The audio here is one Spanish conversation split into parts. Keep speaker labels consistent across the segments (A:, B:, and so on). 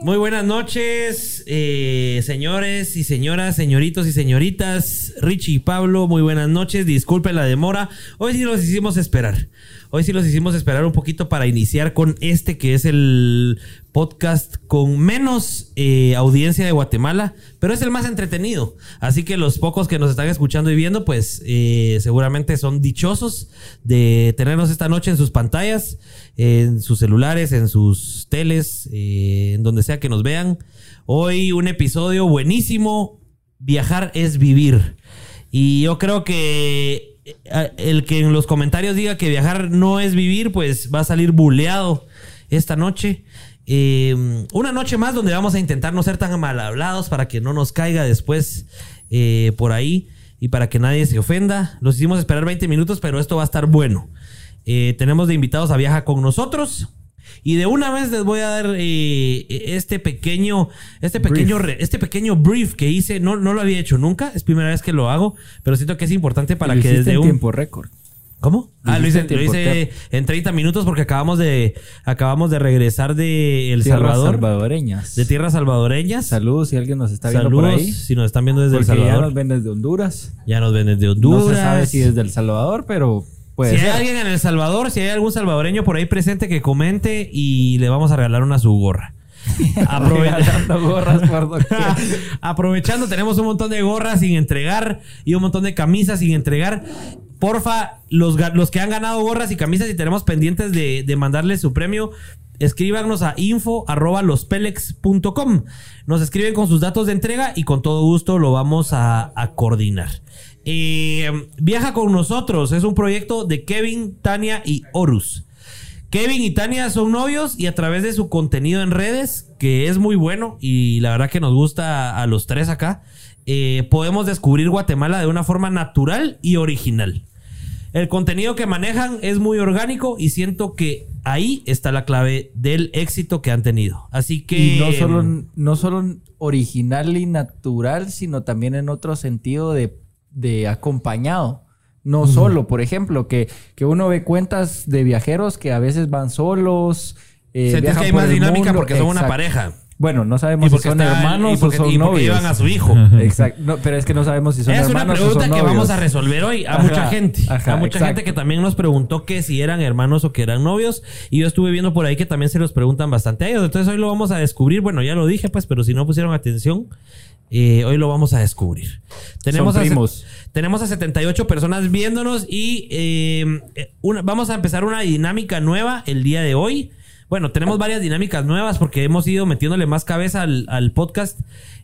A: Muy buenas noches, eh, señores y señoras, señoritos y señoritas. Richie y Pablo, muy buenas noches. Disculpen la demora. Hoy sí los hicimos esperar. Hoy sí los hicimos esperar un poquito para iniciar con este que es el podcast con menos eh, audiencia de Guatemala, pero es el más entretenido. Así que los pocos que nos están escuchando y viendo, pues eh, seguramente son dichosos de tenernos esta noche en sus pantallas, en sus celulares, en sus teles, eh, en donde sea que nos vean. Hoy un episodio buenísimo. Viajar es vivir. Y yo creo que el que en los comentarios diga que viajar no es vivir, pues va a salir buleado esta noche. Eh, una noche más donde vamos a intentar no ser tan mal hablados para que no nos caiga después eh, por ahí y para que nadie se ofenda. Los hicimos esperar 20 minutos, pero esto va a estar bueno. tenemos de invitados a Viaja con nosotros. Y de una vez les voy a dar eh, este pequeño, este pequeño,
B: Brief.
A: este pequeño brief que hice. No, no lo había hecho nunca, es primera vez que lo hago, pero siento que es importante para
B: Lo
A: que desde
B: en
A: un
B: tiempo récord.
A: ¿Cómo? Ah, lo hice,
B: en
A: lo
B: tiempo
A: hice en 30 minutos porque acabamos de acabamos de regresar de El
B: Tierras
A: Salvador,
B: salvadoreñas.
A: de tierras salvadoreñas.
B: Saludos si alguien nos está viendo por ahí.
A: si nos están viendo desde El
B: Porque ya
A: Salvador.
B: nos ven desde Honduras.
A: Ya nos ven desde Honduras.
B: No se sabe si desde El Salvador, pero puede
A: si
B: ser.
A: hay alguien en El Salvador, si hay algún salvadoreño por ahí presente que comente y le vamos a regalar una su gorra. Aprove-
B: Regalando gorras por doquier.
A: Aprovechando, tenemos un montón de gorras sin entregar y un montón de camisas sin entregar. Porfa, los, los que han ganado gorras y camisas y tenemos pendientes de, de mandarles su premio, escríbanos a info arroba lospelex.com. Nos escriben con sus datos de entrega y con todo gusto lo vamos a, a coordinar. Eh, viaja con nosotros, es un proyecto de Kevin, Tania y Horus. Kevin y Tania son novios y a través de su contenido en redes, que es muy bueno y la verdad que nos gusta a, los tres acá, eh, podemos descubrir Guatemala de una forma natural y original. El contenido que manejan es muy orgánico y siento que ahí está la clave del éxito que han tenido. Así que...
B: Y no solo, no solo original y natural, sino también en otro sentido de, de acompañado. No solo, por ejemplo, que, que uno ve cuentas de viajeros que a veces van solos. eh, viajan
A: que hay más dinámica
B: mundo.
A: porque son una pareja.
B: Bueno, no sabemos si son
A: está-
B: hermanos
A: y porque-
B: o son
A: y
B: novios.
A: llevan a su hijo.
B: Exacto. No, pero es que no sabemos si son
A: es una
B: hermanos o
A: pregunta
B: son
A: que
B: novios.
A: vamos a resolver hoy a
B: Ajá,
A: mucha gente.
B: ajá,
A: a mucha
B: exacto.
A: gente que también nos preguntó que si eran hermanos o que eran novios. Y yo estuve viendo por ahí que también se los preguntan bastante a ellos. Entonces hoy lo vamos a descubrir. Bueno, ya lo dije, pues, pero si no pusieron atención, eh, hoy lo vamos a descubrir. Tenemos
B: Son
A: a,
B: primos.
A: Tenemos a 78 personas viéndonos y eh, vamos a empezar una dinámica nueva el día de hoy. Bueno, tenemos varias dinámicas nuevas porque hemos ido metiéndole más cabeza al, podcast.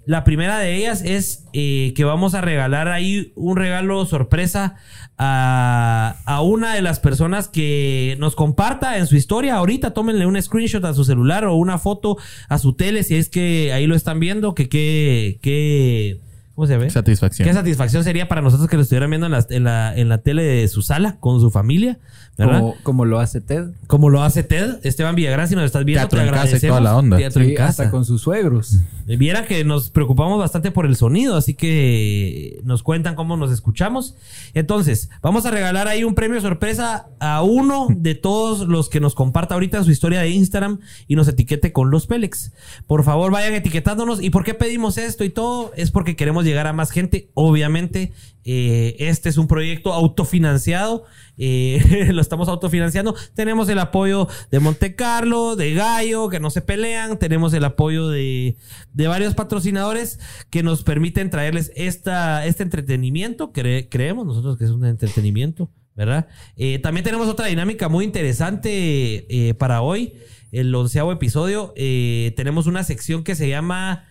A: La primera de ellas es eh, que vamos a regalar ahí un regalo sorpresa a, a una de las personas que nos comparta en su historia. Ahorita tómenle un screenshot a su celular o una foto a su tele si es que ahí lo están viendo. Que qué, qué, ¿cómo se ve?
C: Satisfacción.
A: Qué satisfacción sería para nosotros que lo estuvieran viendo en la, en la, en la tele de su sala con su familia, ¿verdad? Como,
B: Como, como lo hace Ted.
A: lo hace Ted, Esteban Villagrán, si nos estás viendo,
C: Teatro
A: te
C: en casa y
A: agradecemos.
C: toda la onda.
A: Teatro en
B: Sí,
A: casa.
B: hasta con sus suegros.
A: Viera que nos preocupamos bastante por el sonido, así que nos cuentan cómo nos escuchamos. Entonces, vamos a regalar ahí un premio sorpresa a uno de todos los que nos comparta ahorita en su historia de Instagram y nos etiquete con los Pélex. Por favor, vayan etiquetándonos. ¿Y por qué pedimos esto y todo? Es porque queremos llegar a más gente. Obviamente, eh, este es un proyecto autofinanciado. eh, lo estamos autofinanciando. Tenemos el apoyo de Monte Carlo, de Gallo, que no se pelean. Tenemos el apoyo de, de varios patrocinadores que nos permiten traerles esta, este entretenimiento. Cre- creemos nosotros que es un entretenimiento, ¿verdad? Eh, también tenemos otra dinámica muy interesante para hoy. El onceavo episodio. Tenemos una sección que se llama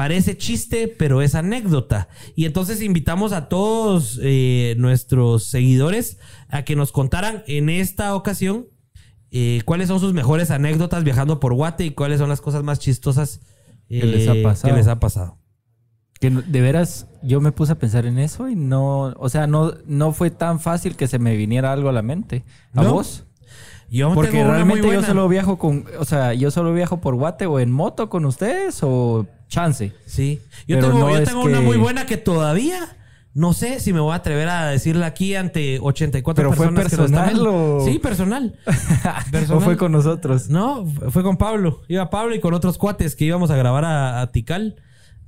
A: Parece chiste, pero es anécdota. Y entonces invitamos a todos eh, nuestros seguidores a que nos contaran en esta ocasión eh, cuáles son sus mejores anécdotas viajando por Guate y cuáles son las cosas más chistosas eh,
B: Que les ha pasado.
A: que les ha pasado.
B: Que de veras, yo me puse a pensar en eso y no, o sea, no, no fue tan fácil que se me viniera algo a la mente. ¿A
A: ¿No?
B: vos?
A: Yo
B: Porque
A: tengo una
B: realmente
A: muy
B: yo solo viajo con, o sea, yo solo viajo por Guate o en moto con ustedes o chance.
A: Sí. Yo
B: Pero
A: tengo,
B: no
A: yo
B: es
A: tengo una
B: que-
A: muy buena que todavía No sé si me voy a atrever a decirla aquí ante 84
B: ¿Pero fue
A: personas que nos están
B: personal
A: viendo.
B: o-
A: Sí, personal.
B: ¿O
A: Personal.
B: fue con nosotros?
A: No, fue con Pablo. Iba Pablo y con otros cuates que íbamos a grabar a, a Tikal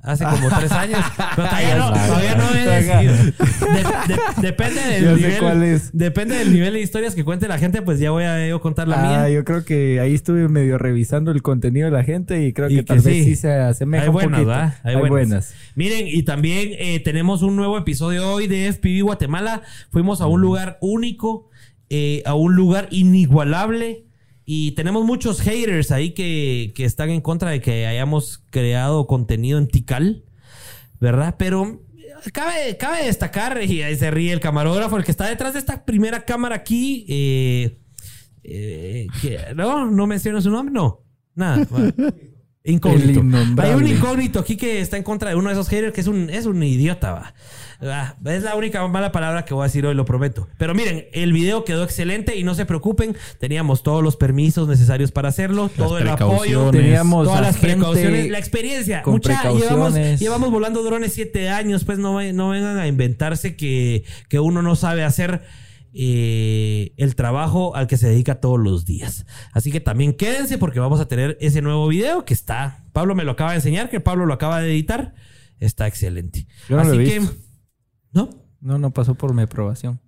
A: hace como tres años. Pero todavía no, todavía no he decidido. De- de- depende del
B: sé
A: nivel.
B: cuál es.
A: Depende del nivel de historias que cuente la gente, pues ya voy a yo contar la
B: Ah,
A: mía.
B: yo creo que ahí estuve medio revisando el contenido de la gente y creo
A: Y
B: que,
A: que
B: tal vez
A: sí.
B: sí se asemeja
A: Hay
B: un
A: buenas,
B: poquito.
A: ¿verdad?
B: Hay, buenas.
A: Miren, y también eh, tenemos un nuevo episodio hoy de FPV Guatemala. Fuimos a un lugar único, eh, a un lugar inigualable. Y tenemos muchos haters ahí que, que están en contra de que hayamos creado contenido en Tikal, ¿verdad? Pero eh, cabe, cabe destacar, y ahí se ríe el camarógrafo, el que está detrás de esta primera cámara aquí. eh, eh, no, no menciono su nombre, no. Nada. bueno. Incógnito. Hay un incógnito aquí que está en contra de uno de esos haters que es un, es un idiota, va. Ah, Es la única mala palabra que voy a decir hoy, lo prometo. Pero miren, el video quedó excelente y no se preocupen, teníamos todos los permisos necesarios para hacerlo, todo el apoyo.
B: Teníamos
A: todas las precauciones, la experiencia.
B: con
A: Mucha, llevamos, llevamos volando drones siete años, pues no, no vengan a inventarse que, que uno no sabe hacer eh, el trabajo al que se dedica todos los días. Así que también quédense porque vamos a tener ese nuevo video que está. Pablo me lo acaba de enseñar, que Pablo lo acaba de editar. Está excelente.
B: Yo no
A: Así
B: lo he
A: que.
B: visto.
A: ¿No?
B: No, no pasó por mi aprobación.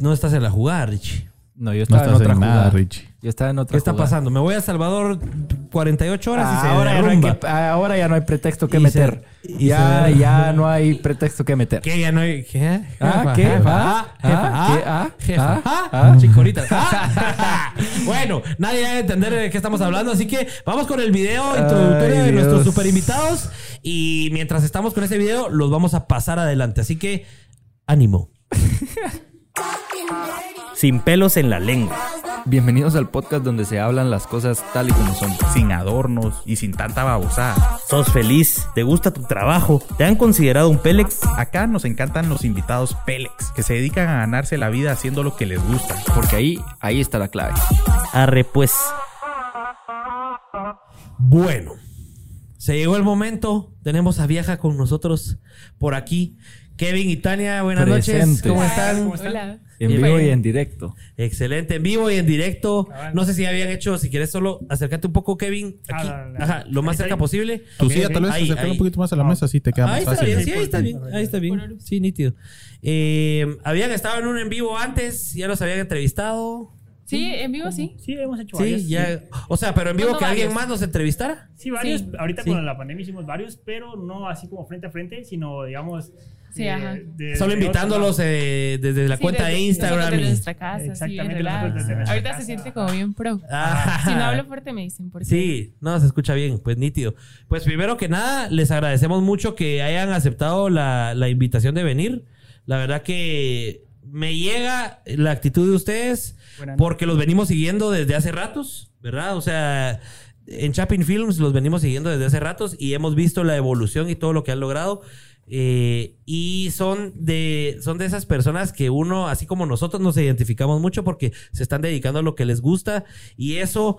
A: No estás en la jugada, Richie.
B: No, yo
C: No
B: estaba en
C: estás
B: otra
C: en nada,
B: jugada.
C: Richie.
B: Yo estaba en otra
A: ¿Qué está
B: jugada.
A: pasando? Me voy a Salvador 48 horas y se
B: ahora, ya no hay que- ahora ya no hay pretexto que
A: Y
B: meter.
A: se- y
B: ya,
A: se-
B: ya no hay pretexto que meter.
A: ¿Qué? Ya no hay. ¿Qué?
B: Ah,
A: Jefa,
B: ¿qué?
A: jefa,
B: Ah,
A: ah, jefa,
B: ah,
A: ah,
B: ¿qué? Ah,
A: jefa,
B: ah,
A: ah,
B: ah.
A: chicorita. ah. bueno, nadie va a entender de qué estamos hablando, así que vamos con el video introductorio
B: Ay,
A: de nuestros super invitados. Y mientras estamos con ese video, los vamos a pasar adelante. Así que, ánimo.
D: Sin pelos en la lengua.
B: Bienvenidos al podcast donde se hablan las cosas tal y como son.
C: Sin adornos y sin tanta babosada.
D: ¿Sos feliz? ¿Te gusta tu trabajo? ¿Te han considerado un Pélex?
C: Acá nos encantan los invitados Pélex, que se dedican a ganarse la vida haciendo lo que les gusta.
B: Porque ahí, ahí está la clave.
D: Arre pues.
A: Bueno, se llegó el momento. Tenemos a Viaja con nosotros por aquí. Kevin y Tania, buenas noches. ¿Cómo están?
E: Hola.
B: En vivo y en directo.
A: Excelente, en vivo y en directo. No sé si habían hecho, si quieres solo acércate un poco, Kevin, aquí.
E: Ah.
A: Ajá, lo más cerca posible.
C: Tu silla tal vez
A: Ahí,
C: un poquito más a la mesa, así te queda
A: Ahí
C: más
A: está
C: fácil.
A: bien,
E: Sí,
A: ahí está bien, ahí está bien. Sí, nítido. Eh, habían estado en un en vivo antes, ya los habían entrevistado.
E: Sí, en vivo sí.
F: Sí, hemos hecho varios.
A: Sí, ya. O sea, pero en vivo
E: ¿Cuándo
A: que alguien más nos entrevistara.
F: Sí, varios.
E: Sí.
F: Ahorita con la pandemia hicimos varios, pero no así como frente a frente, sino digamos.
E: Sí,
F: eh,
E: ajá.
F: de-
A: Solo
F: de
A: invitándolos eh, desde la
E: Sí,
A: cuenta
E: desde-
A: de Instagram.
E: Desde nuestra casa, sí,
F: Exactamente, desde nuestra
E: Ahorita
F: casa.
E: se siente como bien pro.
A: Ah.
E: Si no hablo fuerte me dicen por qué.
A: Sí, no, se escucha bien, pues nítido. Pues primero que nada, les agradecemos mucho que hayan aceptado la, la invitación de venir. La verdad que me llega la actitud de ustedes porque los venimos siguiendo desde hace ratos, ¿verdad? O sea, en Chapin Films los venimos siguiendo desde hace ratos y hemos visto la evolución y todo lo que han logrado. Eh, y son de, son de esas personas que uno, así como nosotros, nos identificamos mucho porque se están dedicando a lo que les gusta y eso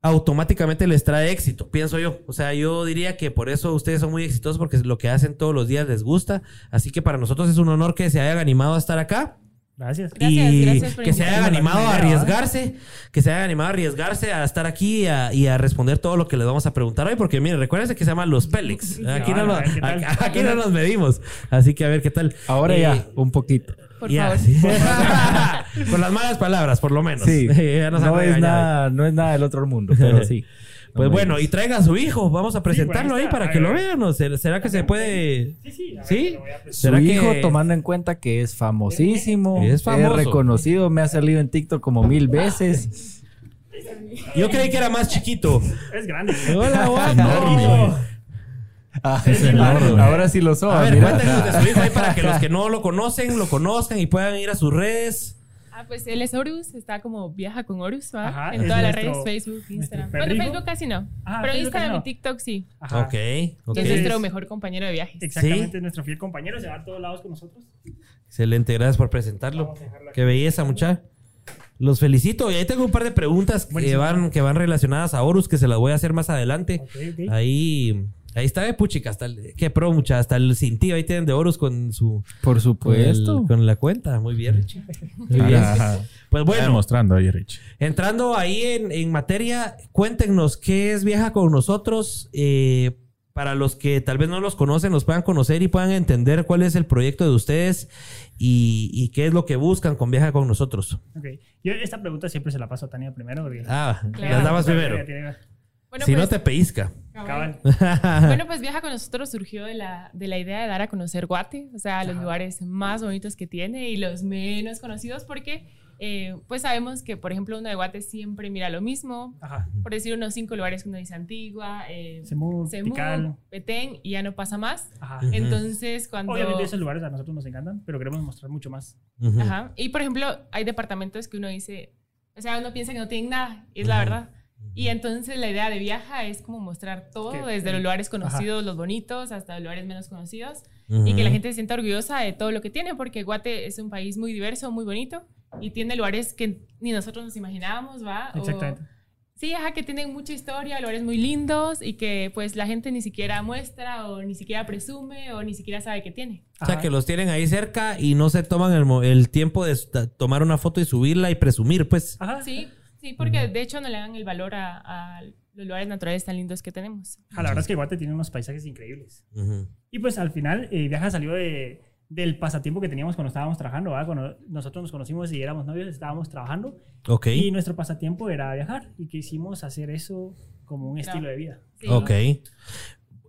A: automáticamente les trae éxito, pienso yo. O sea, yo diría que por eso ustedes son muy exitosos porque lo que hacen todos los días les gusta. Así que para nosotros es un honor que se hayan animado a estar acá.
F: Gracias.
E: Gracias,
A: y
E: gracias por
A: que se hayan animado a arriesgarse, que se hayan animado a arriesgarse a estar aquí y a, y a responder todo lo que les vamos a preguntar hoy, porque miren, recuérdense que se llaman los Pélex. Aquí, no,
F: a
A: nos- aquí no nos medimos. Así que a ver qué tal.
B: Ahora
A: Eh,
B: ya, un poquito.
E: Por
A: ya,
E: favor.
A: sí. Con las malas palabras, por lo menos.
B: Sí.
A: Ya nos han
B: No es, nada, no es nada del otro mundo, pero sí.
A: Pues
B: No
A: bueno, y traigan a su hijo. Vamos a presentarlo
F: ahí
A: para
F: A
A: que
F: ver.
A: lo vean. ¿Será será que se puede...?
F: Sí, sí. a ver,
A: ¿Sí?
F: a presentar.
B: Su
A: ¿Será
B: hijo,
A: que-
B: tomando en cuenta que es famosísimo,
A: Es famoso.
B: reconocido, me ha salido en TikTok como mil veces.
A: Yo creí que era más chiquito.
F: Es grande.
A: Hola, guapo.
F: Enorme.
B: Ah,
C: enorme.
B: ahora sí lo son.
A: A ver,
B: mira.
A: cuéntenos de su hijo ahí para que los que no lo conocen, lo conozcan y puedan ir a sus redes.
E: Ah, pues él es Horus, está como viaja con Horus, ¿va?
F: Ajá,
E: en todas las redes, Facebook, Instagram. Bueno, Facebook casi no.
F: Ah,
E: pero
F: Facebook
E: Instagram
F: no.
E: y TikTok sí.
F: Ajá.
A: Ok, ok.
E: Que es
F: Es-
E: nuestro mejor compañero de viajes.
F: Exactamente,
A: Sí.
F: es nuestro fiel compañero, se va a todos lados con nosotros.
A: Excelente, gracias por presentarlo. Qué belleza, mucha. Los felicito. Y ahí tengo un par de preguntas que van, que van relacionadas a Horus que se las voy a hacer más adelante.
F: Ok, ok.
A: Ahí Ahí está de puchica, hasta el, qué pro mucha, hasta el cintillo ahí tienen de Horus con su
B: Por
A: con,
B: supuesto.
A: el- con la cuenta. Muy bien, Richie. Muy bien.
C: Ajá.
A: Pues
C: Bueno. mostrando ahí, Rich.
A: entrando ahí en, en materia, cuéntenos qué es Viaja con nosotros. eh, para los que tal vez no los conocen, los puedan conocer y puedan entender cuál es el proyecto de ustedes y, y qué es lo que buscan con Viaja con nosotros.
F: Ok. Yo esta pregunta siempre se la paso a Tania primero. Porque
A: Ah,
E: Claro.
A: las dabas
F: Tania
A: primero.
E: Bueno,
A: si
E: pues,
A: no te pellizca.
E: cabal.
F: cabal.
E: Bueno, pues Viaja con nosotros surgió de la, de la idea de dar a conocer Guate, o sea, los
F: Ajá.
E: lugares más bonitos que tiene y los menos conocidos, porque eh, pues sabemos que, por ejemplo, uno de Guate siempre mira lo mismo.
F: Ajá.
E: Por decir unos cinco lugares que uno dice Antigua, eh,
F: Semú,
E: Semú. Petén, y ya no pasa más.
F: Ajá.
E: Entonces, cuando...
F: Obviamente esos lugares a nosotros nos encantan, pero queremos mostrar mucho más.
E: Ajá. Y por ejemplo, hay departamentos que uno dice, o sea, uno piensa que no tienen nada, y es la verdad. Y entonces la idea de viaja es como mostrar todo,
F: Que-
E: desde los lugares conocidos, los bonitos, hasta los lugares menos conocidos,
A: Ujú.
E: y que la gente se sienta orgullosa de todo lo que tiene, porque Guate es un país muy diverso, muy bonito, y tiene lugares que ni nosotros nos imaginábamos, ¿va? O-
F: Exactamente.
E: sí, ajá, que tienen mucha historia, lugares muy lindos, y que pues la gente ni siquiera muestra, o ni siquiera presume, o ni siquiera sabe que tiene.
A: O sea,
F: Ajá.
A: que los tienen ahí cerca y no se toman el, el tiempo de tomar una foto y subirla y presumir, pues.
F: Ajá.
E: Sí, sí, porque de hecho no le dan el valor a, a los lugares naturales tan lindos que tenemos.
F: Ajá, La verdad es que Guate tiene unos paisajes increíbles.
A: Ujú.
F: Y pues al final, eh, Viaja salió de, del pasatiempo que teníamos cuando estábamos trabajando. ¿verdad? Cuando nosotros nos conocimos y éramos novios, estábamos trabajando.
A: Ok.
F: Y nuestro pasatiempo era viajar. Y quisimos hacer eso como un
E: Claro.
F: estilo de vida.
E: Sí.
A: Ok.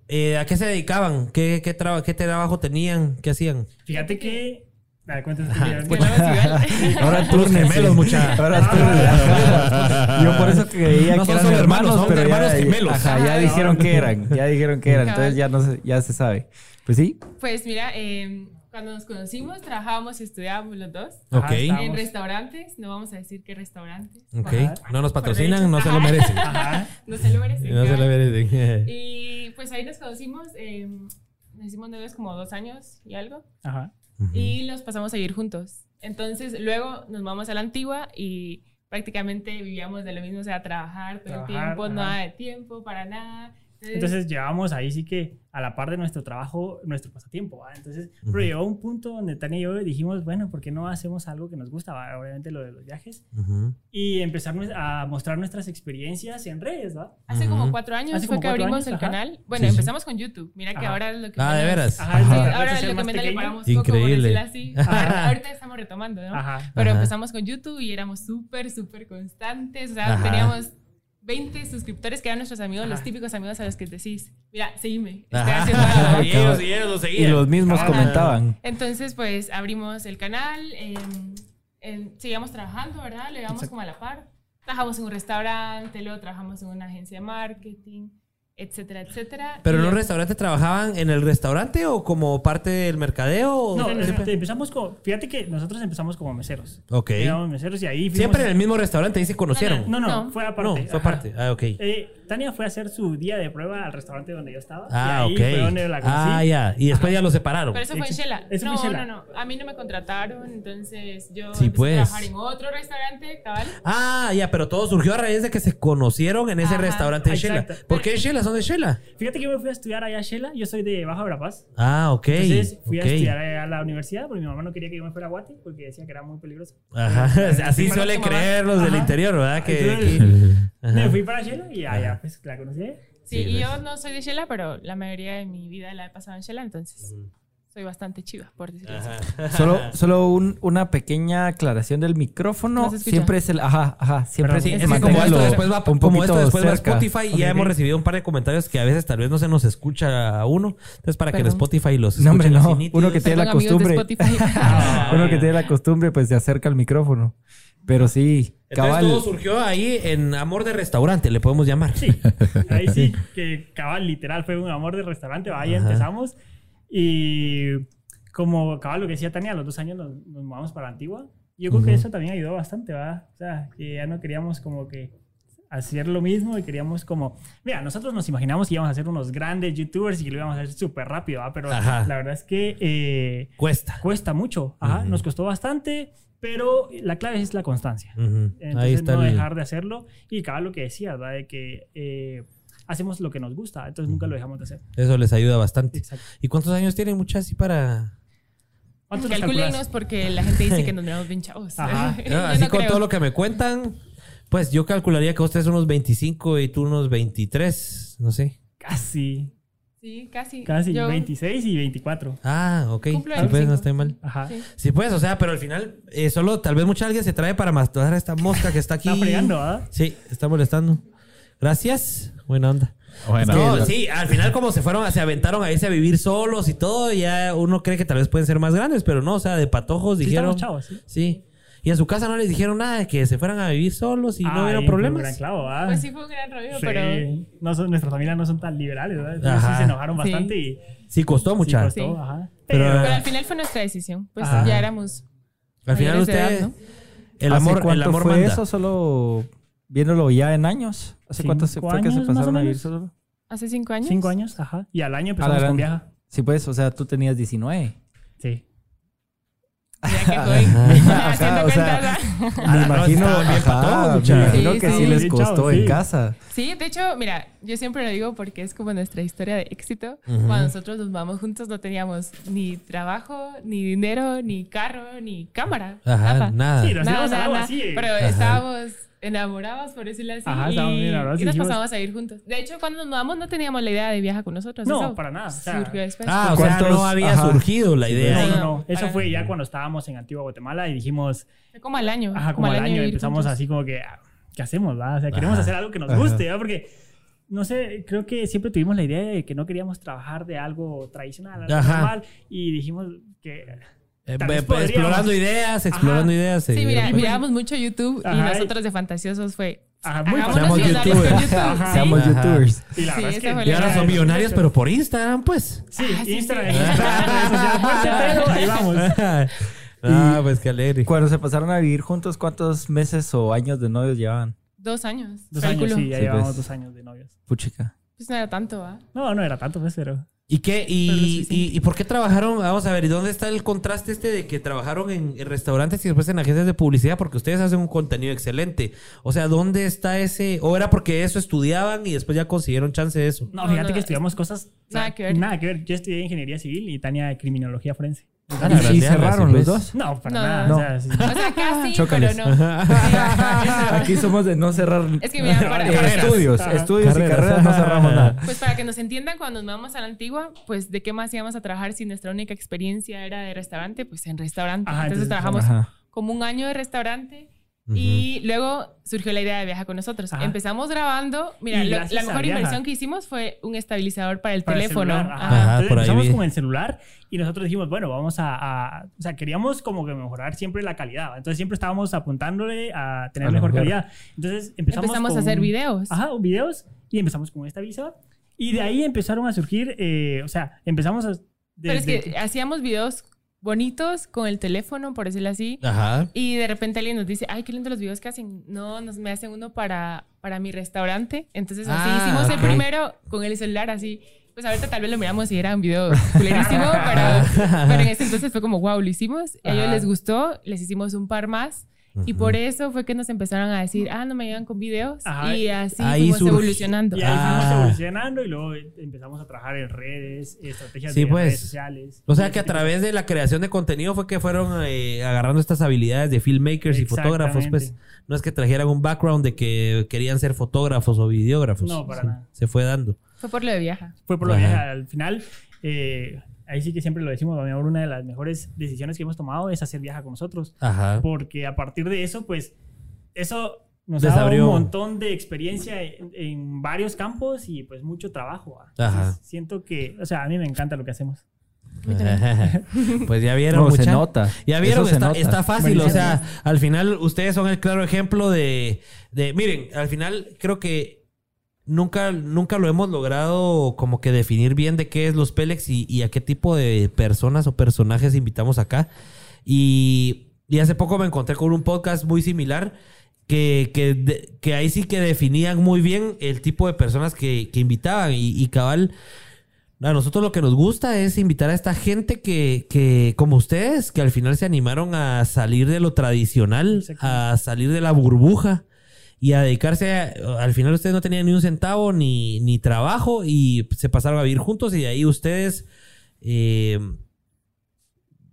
A: Eh, ¿A qué se dedicaban? ¿Qué, qué, traba- qué trabajo tenían? ¿Qué hacían?
F: Fíjate que... A ver, cuéntanos
A: Ajá.
F: qué-
E: Que no es igual.
B: Ahora tú
A: Los gemelos, mucha.
B: Ahora tú Yo por eso creía
A: No
B: que
A: son
B: eran
A: hermanos,
B: hermanos,
A: son
B: pero
A: hermanos
B: ya,
A: gemelos.
B: Ajá, ya dijeron que eran, ya dijeron que eran, entonces ya no se, ya se sabe. Pues sí,
E: Pues mira, eh, cuando nos conocimos, trabajábamos y estudiábamos los dos.
A: Ok.
F: Ajá, está.
E: En restaurantes, no vamos a decir qué restaurantes.
A: Ok.
F: Ajá.
A: No nos patrocinan, no se lo merecen.
F: Ajá.
E: No se lo merecen.
A: No se lo merecen.
E: Y pues ahí nos conocimos, eh, nos hicimos novios como dos años y algo.
F: Ajá.
E: Y los pasamos a vivir juntos. Entonces, luego nos vamos a la antigua y prácticamente vivíamos de lo mismo, o sea, trabajar todo el tiempo,
F: ajá.
E: nada de tiempo para nada.
F: Entonces llevamos ahí sí que a la par de nuestro trabajo, nuestro pasatiempo. ¿va? Entonces, pero llegó un punto donde Tania y yo dijimos, bueno, ¿por qué no hacemos algo que nos gusta? ¿va? Obviamente lo de los viajes.
A: Ujú.
F: Y empezar a mostrar nuestras experiencias en redes, ¿va?
E: hace
A: Ujú.
E: como cuatro años
F: Hace
E: fue que abrimos
F: años,
E: el
F: ajá.
E: canal. Bueno,
A: Sí, sí.
E: empezamos con YouTube. Mira que
F: Ajá.
E: ahora es lo que
A: Ah, de veras.
F: Ajá,
A: Ajá.
E: ahora lo que le paramos
A: Increíble.
E: decirlo así. Ahorita estamos retomando, ¿no?
F: Ajá.
E: Pero
A: Ajá.
E: empezamos con YouTube y éramos súper, súper constantes. O sea,
A: Ajá.
E: teníamos 20 suscriptores que eran nuestros amigos, los típicos amigos a los que decís, mira, seguime, estoy.
A: Y ellos, y ellos lo
B: y
A: seguían.
B: los mismos
F: Ah.
B: comentaban.
E: Entonces, pues abrimos el canal, em, em, seguíamos trabajando, ¿verdad? Le damos
F: Exacto.
E: como a la par. Trabajamos en un restaurante, luego trabajamos en una agencia de marketing, etcétera, etcétera.
A: ¿Pero
E: Y
A: en los restaurantes trabajaban en el restaurante o como parte del mercadeo?
F: No,
E: no,
F: em-
E: no.
F: empezamos como, fíjate que nosotros empezamos como meseros.
A: Ok.
F: Éramos meseros y ahí fuimos-
A: Siempre en el mismo restaurante, ahí se conocieron.
F: No, no,
E: No.
F: fue
A: No,
F: aparte.
A: fue
F: ajá.
A: aparte. Ah, ok.
F: Eh, Tania fue a hacer su día de prueba al restaurante donde yo estaba.
A: Ah,
F: y ahí
A: ok.
F: fue donde la conocí.
A: Ah, ya. Y después ya lo separaron.
E: Pero eso fue en Shela.
F: eso
E: no,
F: fue en Shela.
E: no, no. A mí no me contrataron, entonces yo
A: Sí,
E: empecé
A: pues.
E: a trabajar en otro restaurante, cabal.
A: Ah, ya, pero todo surgió a raíz de que se conocieron en ese
E: Ajá.
A: restaurante de Shela. ¿Por qué en Shela? ¿Son de Shela?
F: Fíjate que yo me fui a estudiar allá a Shela. Yo soy de Baja Verapaz.
A: Ah, ok.
F: Entonces fui a estudiar allá a la universidad porque mi mamá no quería que yo me fuera a Guate porque decía que era muy peligroso.
A: Ajá. Así suelen creer los del interior, ¿verdad? Que,
F: Entonces,
A: que- Ajá.
F: Me fui para Shela y allá
A: Ajá.
F: Pues la conocí.
E: Sí,
A: Sí,
E: y yo no soy de Shela, pero la mayoría de mi vida la he pasado en Shela, entonces soy bastante chiva, por decirlo así.
A: Ajá.
B: Solo, solo un- una pequeña aclaración del micrófono.
E: No.
B: Siempre es el. Ajá, ajá. Siempre
F: Perdón.
A: Sí,
B: es
A: es que como esto después va,
B: un
A: como esto después va. Spotify y ya hemos recibido un par de comentarios que a veces tal vez no se nos escucha a uno. Entonces, para que en
E: Perdón.
A: Spotify los
B: No, hombre,
A: escuchen
B: no.
A: así.
B: Uno que tiene la
E: Perdón,
B: costumbre.
A: Ah,
B: Uno que
A: ya.
B: tiene la costumbre, pues se acerca al micrófono. Pero sí,
A: Entonces
B: cabal.
A: todo surgió ahí en Amor de Restaurante, le podemos llamar.
F: Sí, ahí sí, que cabal, literal, fue un amor de restaurante. Ahí
A: Ajá.
F: empezamos. Y como cabal, lo que decía Tania, a los dos años nos, nos mudamos para Antigua. Y yo creo que
A: Ujú.
F: eso también ayudó bastante, ¿verdad? O sea, que ya no queríamos como que hacer lo mismo y queríamos como... Mira, nosotros nos imaginamos que íbamos a ser unos grandes youtubers y que lo íbamos a hacer súper rápido, ¿verdad? Pero
A: Ajá.
F: la verdad es que eh,
A: Cuesta.
F: cuesta mucho. Ajá,
A: Ujú.
F: nos costó bastante, pero la clave es la constancia.
A: Ujú.
F: Entonces,
A: Ahí está
F: no dejar de hacerlo. Y cabal lo que decías, ¿verdad? De que eh, hacemos lo que nos gusta, entonces nunca lo dejamos de hacer.
A: Eso les ayuda bastante.
F: Exacto.
A: ¿Y cuántos años tienen muchas así para...?
F: ¿Cuántos nos
E: Calcúlenos
F: calculas?
E: porque la gente dice que nos miramos bien chavos.
F: Ajá.
A: Así
E: no
A: con
E: creo.
A: todo lo que me cuentan, pues yo calcularía que ustedes unos 25 y tú unos 23, no sé.
F: Casi,
E: Sí, casi.
F: casi,
E: Yo-
F: 26 y 24.
A: Ah, ok.
E: Cumplo
A: Sí, pues, no
E: 25.
A: estoy mal.
F: Ajá.
E: Sí.
A: Sí, pues, o sea, pero al final, eh, solo tal vez mucha alguien se trae para matar a esta mosca que está aquí.
F: Está fregando, ¿ah?
A: Sí, está molestando. Gracias. Buena onda.
C: Bueno,
A: No, sí, al final como se fueron, se aventaron a irse a vivir solos y todo, ya uno cree que tal vez pueden ser más grandes, pero no, o sea, de patojos
F: Sí,
A: dijeron.
F: estamos chavos, sí.
A: Sí. Y en su casa no les dijeron nada de que se fueran a vivir solos y no
F: Ay,
A: hubiera
F: fue un
A: problemas.
F: gran clavo, ¿ah?
E: Pues sí fue un gran rollo,
F: Sí,
E: pero...
F: no son, nuestras familias no son tan liberales, ¿verdad?
A: Ajá.
F: sí se enojaron
E: Sí.
F: bastante y
A: Sí, costó
F: sí
A: mucha.
F: costó,
E: Sí.
F: ajá.
A: Pero-
F: Pero,
E: Pero al final fue nuestra decisión. Pues
F: Ajá.
E: ya éramos...
A: Al final
E: mayores de
A: usted,
E: edad, ¿no?
A: el
B: ¿Hace
A: amor, el
B: cuánto
A: amor
B: fue
A: manda.
B: eso? Solo viéndolo ya en años. ¿Hace cuánto se fue que se pasaron a vivir
F: menos.
B: solo?
E: Hace cinco años.
F: cinco años, ajá. Y al año empezamos con viaja.
B: Sí, pues, o sea, tú tenías 19.
F: Sí.
E: Ya que.
B: Ajá,
E: Haciendo
B: o sea,
E: ¿ah?
B: Me
A: no,
B: imagino, ajá, me
E: Sí,
B: que
E: sí.
B: sí les costó en
F: sí.
B: casa.
E: Sí, de hecho, mira, yo siempre lo digo porque es como nuestra historia de éxito. Cuando nosotros nos vamos juntos no teníamos ni trabajo, ni dinero, ni carro, ni cámara.
A: Ajá,
E: nada.
A: nada.
F: Sí, nos
E: Nada, nada.
F: así. eh.
E: Pero estábamos enamorados, por decirlo así.
F: Ajá,
E: y,
F: estábamos bien enamorados
E: y
F: y
E: nos
F: dijimos-
E: pasamos a ir juntos. De hecho, cuando nos mudamos no teníamos la idea de viajar con nosotros.
F: No,
E: Eso
F: para nada, o sea,
E: surgió después.
A: Ah, o sea,
B: ¿Cuántos-
A: no había
B: ajá.
A: surgido la idea
F: No,
A: ahí.
F: no, no. Eso fue ya cuando estábamos en Antigua Guatemala y dijimos,
E: Fue como al año.
F: ajá, como al año
E: vivir
F: empezamos
E: juntos.
F: así como que, ah, ¿qué hacemos? va? O sea, queremos
A: Ajá.
F: hacer algo que nos guste, ¿verdad? Porque, no sé, creo que siempre tuvimos la idea de que no queríamos trabajar de algo tradicional, algo
A: Ajá.
F: normal, y dijimos que...
A: Eh, eh,
F: vez podríamos.
A: explorando ideas, explorando
F: Ajá.
A: ideas.
E: Sí, mira,
A: dieron-
E: mirábamos mucho YouTube y nosotros de fantasiosos fue...
F: Ajá, muy
A: Seamos youtubers.
E: YouTube.
B: Seamos
A: Ajá.
B: youtubers.
F: Y la
E: Sí,
F: verdad es
E: esa
F: que...
E: fue
A: Y
E: la
A: ahora son millonarios, pero por Instagram, pues.
F: Sí,
E: Ah, sí,
F: Instagram.
E: sí.
F: Ahí vamos.
A: ah, pues qué alegre.
B: Cuando se pasaron a vivir juntos, ¿cuántos meses o años de novios llevaban?
E: Dos años.
F: Dos años, sí, ya
B: Sí,
F: llevamos
B: pues.
F: dos años de novios.
B: Puchica.
E: Pues no era tanto, ¿ah?
F: No, no era tanto, pues, pero...
A: ¿Y qué? ¿Y, y, y por qué trabajaron? Vamos a ver, ¿y dónde está el contraste este de que trabajaron en, en restaurantes y después en agencias de publicidad? Porque ustedes hacen un contenido excelente. O sea, ¿dónde está ese...? ¿O era porque eso estudiaban y después ya consiguieron chance de eso?
F: No, fíjate
E: no,
F: que estudiamos cosas... o sea,
E: nada que ver.
F: Nada que ver. Yo estudié ingeniería civil y Tania criminología forense.
A: Ah,
B: ¿Y
A: gracias,
B: cerraron los
A: pues.
B: dos?
F: No, para
E: No,
F: nada.
B: no.
F: O sea, sí.
E: O sea, casi,
B: Chócales.
E: pero no.
B: Aquí somos de no cerrar
E: Es que mira, para,
B: eh,
E: para-
B: estudios.
F: Ajá.
B: Estudios
A: Carreras.
B: y carreras no cerramos nada.
E: pues para que nos entiendan, cuando nos vamos a la antigua, pues de qué más íbamos a trabajar si nuestra única experiencia era de restaurante, pues en restaurante.
F: Ajá,
E: entonces,
F: entonces,
E: trabajamos
B: Ajá.
E: como un año de restaurante y luego surgió la idea de viajar con nosotros.
F: Ajá.
E: Empezamos grabando, mira, lo- la
F: a
E: mejor
F: Viaja.
E: inversión que hicimos fue un estabilizador para el
F: Para el
E: teléfono.
F: celular, ajá.
E: Ajá.
F: Entonces
A: por ahí
F: empezamos
A: vi.
F: con el celular y nosotros dijimos, bueno, vamos a, a- O sea, queríamos como que mejorar siempre la calidad. Entonces siempre estábamos apuntándole a tener
B: A
F: mejor
B: mejor.
F: calidad. Entonces empezamos,
E: Empezamos a
F: con
E: hacer
F: un-
E: videos.
F: Ajá, videos y empezamos con un estabilizador. Y de ahí empezaron a surgir, eh, o sea, empezamos a...
E: Pero es que hacíamos videos bonitos con el teléfono, por decirlo así.
A: Ajá.
E: Y de repente alguien nos dice, ay, qué lindo los videos que hacen. No, nos me hacen uno para, para mi restaurante. Entonces así
A: Ah,
E: hicimos el primero con el celular así. Pues ahorita tal vez lo miramos y era un video culerísimo, pero, pero en ese entonces fue como, wow, lo hicimos. A ellos
F: Ajá.
E: les gustó, les hicimos un par más. Y por eso fue que nos empezaron a decir, ah, no me ayudan con videos.
F: Ajá.
E: Y así
A: Ahí
E: fuimos
A: surge-
E: evolucionando.
F: Y ahí fuimos
A: Ah.
F: evolucionando y luego empezamos a trabajar en redes, estrategias
A: Sí,
F: de
A: pues.
F: redes sociales.
A: O sea que a través de la creación de contenido fue que fueron eh, agarrando estas habilidades de filmmakers y fotógrafos, pues. No es que trajeran un background de que querían ser fotógrafos o videógrafos.
F: No, para
A: Sí,
F: nada.
A: Se fue dando.
E: Fue por lo de viaja.
F: Fue por lo
A: Ajá.
F: que al final, eh, ahí sí que siempre lo decimos, a amor, una de las mejores decisiones que hemos tomado es hacer viaja con nosotros.
A: Ajá.
F: Porque a partir de eso, pues, eso nos
A: Les
F: ha dado
A: abrió-
F: un montón de experiencia en, en varios campos y pues mucho trabajo. Entonces,
A: Ajá.
F: Siento que, o sea, a mí me encanta lo que hacemos.
A: pues ya vieron,
B: No, se
A: mucha-
B: nota.
A: Ya vieron,
B: se
A: está,
B: nota.
A: está fácil. O
F: Buenísimo.
A: sea, al final ustedes son el claro ejemplo de, de- Miren, al final creo que nunca, nunca lo hemos logrado como que definir bien de qué es los Pélex y, y a qué tipo de personas o personajes invitamos acá. Y, y hace poco me encontré con un podcast muy similar. Que, que, que ahí sí que definían muy bien el tipo de personas que, que invitaban. Y, y cabal, a nosotros lo que nos gusta es invitar a esta gente que, que, como ustedes, que al final se animaron a salir de lo tradicional, a salir de la burbuja y a dedicarse a- al final ustedes no tenían ni un centavo ni, ni trabajo y se pasaron a vivir juntos y de ahí ustedes eh,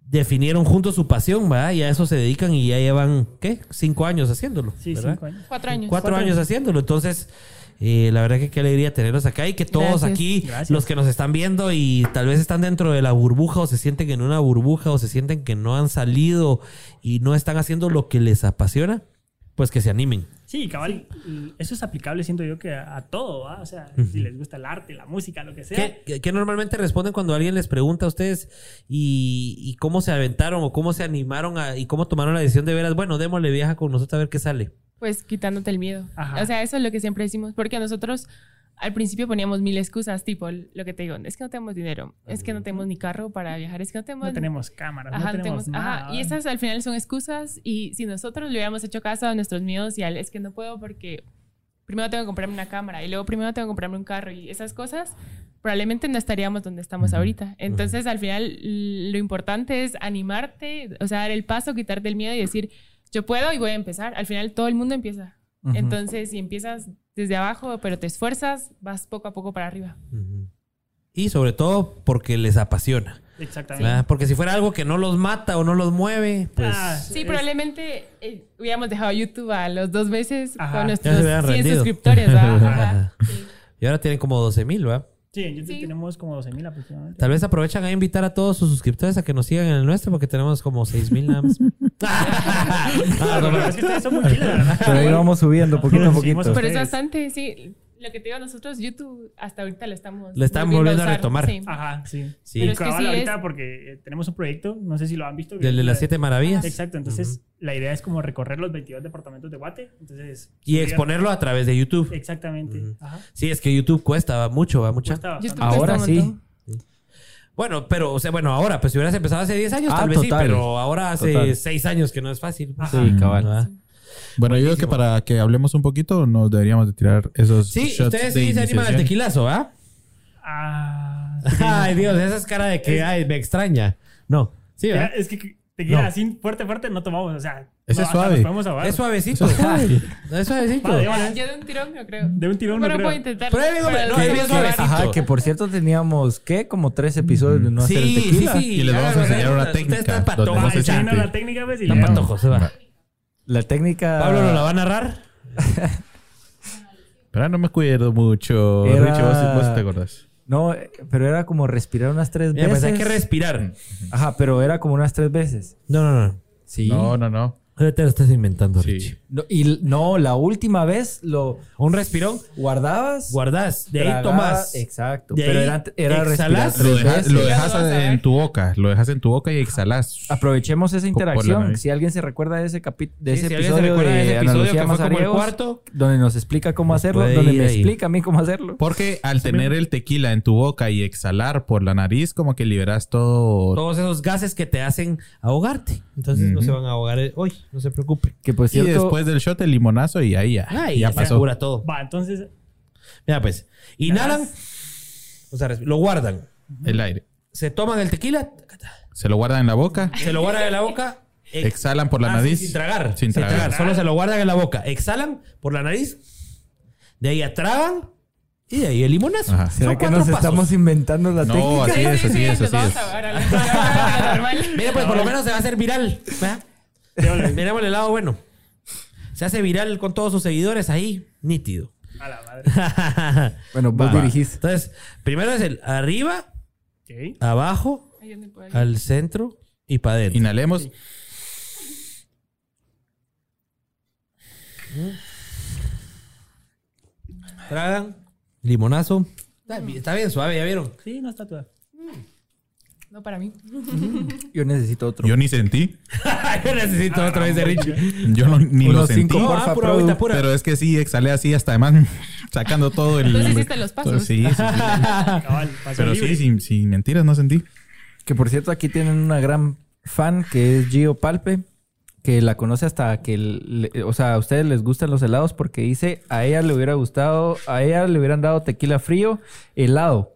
A: definieron juntos su pasión, ¿verdad? Y a eso se dedican y ya llevan, ¿qué? Cinco años haciéndolo.
F: Sí,
A: ¿verdad?
F: cinco años.
E: Cuatro años.
A: Cuatro,
F: Cuatro
A: años
F: años.
A: haciéndolo. Entonces, eh, la verdad que qué alegría tenerlos acá y que todos
E: Gracias.
A: aquí,
F: Gracias.
A: los que nos están viendo y tal vez están dentro de la burbuja o se sienten en una burbuja o se sienten que no han salido y no están haciendo lo que les apasiona, pues que se animen.
F: Sí, cabal. y Eso es aplicable, siento yo, que a, a todo, ¿va? O sea, si les gusta el arte, la música, lo que sea.
A: ¿Qué, qué- qué normalmente responden cuando alguien les pregunta a ustedes y, y cómo se aventaron o cómo se animaron a- y cómo tomaron la decisión de veras, bueno, démosle viaja con nosotros a ver qué sale?
E: Pues quitándote el miedo.
F: Ajá.
E: O sea, eso es lo que siempre decimos, porque nosotros al principio poníamos mil excusas, tipo lo que te digo, es que no tenemos dinero, es que no tenemos ni carro para viajar, es que no tenemos...
F: No tenemos cámaras,
E: Ajá,
F: no tenemos, nada.
E: ajá, Y esas al final son excusas y si nosotros le hubiéramos hecho caso a nuestros miedos y al es que no puedo porque primero tengo que comprarme una cámara y luego primero tengo que comprarme un carro y esas cosas, probablemente no estaríamos donde estamos ahorita. Entonces al final lo importante es animarte, o sea, dar el paso, quitarte el miedo y decir, yo puedo y voy a empezar. Al final todo el mundo empieza. Entonces si empiezas desde abajo, pero te esfuerzas, vas poco a poco para arriba.
A: Y sobre todo porque les apasiona.
F: Exactamente.
A: ¿verdad? Porque si fuera algo que no los mata o no los mueve, pues...
F: Ah,
E: Sí,
F: es-
E: probablemente eh, hubiéramos dejado YouTube a los dos meses
F: Ajá.
E: con nuestros
A: hubieran
E: 100
A: rendido.
E: suscriptores. ¿verdad? Sí.
A: Y ahora tienen como 12 mil, ¿verdad?
F: Sí, en YouTube
E: Sí.
F: tenemos como 12 mil aproximadamente.
A: Tal vez aprovechan a invitar a todos sus suscriptores a que nos sigan en el nuestro porque tenemos como 6 mil nada más. Ah,
F: Ah,
A: no,
F: pero
A: no.
F: es que ustedes son muy.
B: Pero ahí vamos subiendo poquito a poquito.
E: Pero es bastante, sí. Lo que te digo, nosotros YouTube hasta ahorita lo estamos...
A: Lo están volviendo a
E: usar,
A: retomar.
E: sí.
F: Ajá, sí.
A: Sí.
E: Pero es que sí
F: ahorita
E: es-
F: porque eh, tenemos un proyecto, no sé si lo han visto.
A: Del de las
F: la-
A: siete maravillas.
F: Exacto, entonces la idea es como recorrer los 22 departamentos de Guate. Entonces,
A: Y exponerlo a través de YouTube.
F: Exactamente. Ajá.
A: Sí, es que YouTube cuesta va mucho, va.
E: YouTube
B: Ahora sí.
A: Bueno, pero, o sea, bueno, ahora, pues si hubieras empezado hace 10 años,
B: Ah,
A: tal vez sí, pero ahora hace
B: Total.
A: 6 años que no es fácil.
B: Sí, cabal.
C: Bueno, yo creo que para que hablemos un poquito nos deberíamos de tirar esos
A: Sí,
C: shots
A: ustedes
C: de
A: sí se animan al tequilazo, ¿ah?
F: Ah,
A: Ay, Dios, esa es cara de que, ay, me extraña. No, sí,
F: es que tequila
A: No.
F: así fuerte, fuerte no tomamos. O sea,
C: Ese
F: no,
C: es suave.
A: Es suavecito. Es suavecito.
F: Vale,
E: de un tirón, yo creo.
F: De un tirón, no
E: Pero
F: creo.
E: puedo intentar.
A: Pruebe, No, es suavecito.
B: Ajá, que por cierto teníamos, ¿qué? Como tres episodios de no hacer el
A: Sí, sí,
B: tequila.
A: sí.
C: Y les vamos a enseñar una técnica donde no se
F: Va, enseñando
C: siente.
F: la técnica, pues, y
A: se va.
B: La técnica...
A: Pablo nos la va a narrar.
C: Pero no me acuerdo mucho.
B: Era-
C: Richie, ¿vos, vos te acordás?
B: No, pero era como respirar unas tres
A: Mira,
B: veces.
A: pues hay que respirar.
B: Ajá, pero era como unas tres veces.
A: No, no, no.
B: Sí.
C: No, no, no.
A: Te lo estás inventando,
C: Sí.
A: Richie.
B: No, y no, la última vez lo
A: Un respirón,
B: guardabas.
A: guardás, de ahí tomás.
B: Exacto.
A: De
B: pero
A: ahí
B: era, era
A: exhalás.
C: Lo, deja- lo dejas en tu boca. Lo dejas en tu boca y exhalas.
B: Aprovechemos esa interacción. Si alguien se recuerda de ese, capi- de
A: Sí,
B: ese
A: si
B: episodio
A: de
B: de,
A: ese episodio
B: Analogía
A: que fue como el cuarto.
B: donde nos explica cómo hacerlo, donde me
A: ahí.
B: explica a mí cómo hacerlo.
C: Porque al tener el tequila en tu boca y exhalar por la nariz, como que liberas todo.
A: Todos esos gases que te hacen ahogarte. Entonces no se van a ahogar hoy, no se preocupe.
B: Que por
C: y
B: cierto,
C: después del shot, el limonazo y ahí ya.
A: Ay,
C: ya
A: se
C: pasó.
A: cura todo.
F: Va, entonces,
A: Mira, pues, inhalan, o sea, lo guardan.
C: El aire.
A: Se toman el tequila,
C: Se lo guardan en la boca.
A: se lo guardan en la boca. ex-
C: Exhalan por la
A: Ah,
C: nariz.
A: Sin, sin tragar.
C: Sin tragar.
A: Solo se lo guardan en la boca. Exhalan por la nariz. De ahí atragan. Y de ahí el limonazo.
C: Ajá.
B: ¿será
A: Son
B: que
A: cuatro
B: nos
A: pasos.
B: estamos inventando la
C: No,
B: técnica?
C: así es, así es, así es.
A: Mira, pues por lo menos se va a hacer viral. ¿verdad? Miremos el lado bueno. Se hace viral con todos sus seguidores ahí. Nítido.
F: a la madre.
B: Bueno, vos
C: Va.
B: dirigís.
A: Entonces, primero es el arriba, abajo, al centro y para adentro.
C: Inhalemos.
A: Tragan. Limonazo. Está bien, está bien suave, ya vieron.
F: Sí, no está toda.
E: No para mí.
B: Yo necesito otro.
C: Yo ni sentí.
A: Yo necesito otra vez de Richie.
C: Yo no- ni lo sentí.
B: cinco, porfa,
A: ah, pura
B: produ.
A: agüita pura.
C: Pero es que sí, exhalé así hasta además sacando todo el...
E: Entonces hiciste los pasos.
C: Sí, sí, sí.
F: Cabal,
C: Pero
F: libre.
C: sí, sin, sin mentiras, no sentí.
B: Que por cierto, aquí tienen una gran fan que es Gio Palpe, que la conoce hasta que, le- o sea, a ustedes les gustan los helados porque dice, a ella le hubiera gustado, a ella le hubieran dado tequila frío, helado.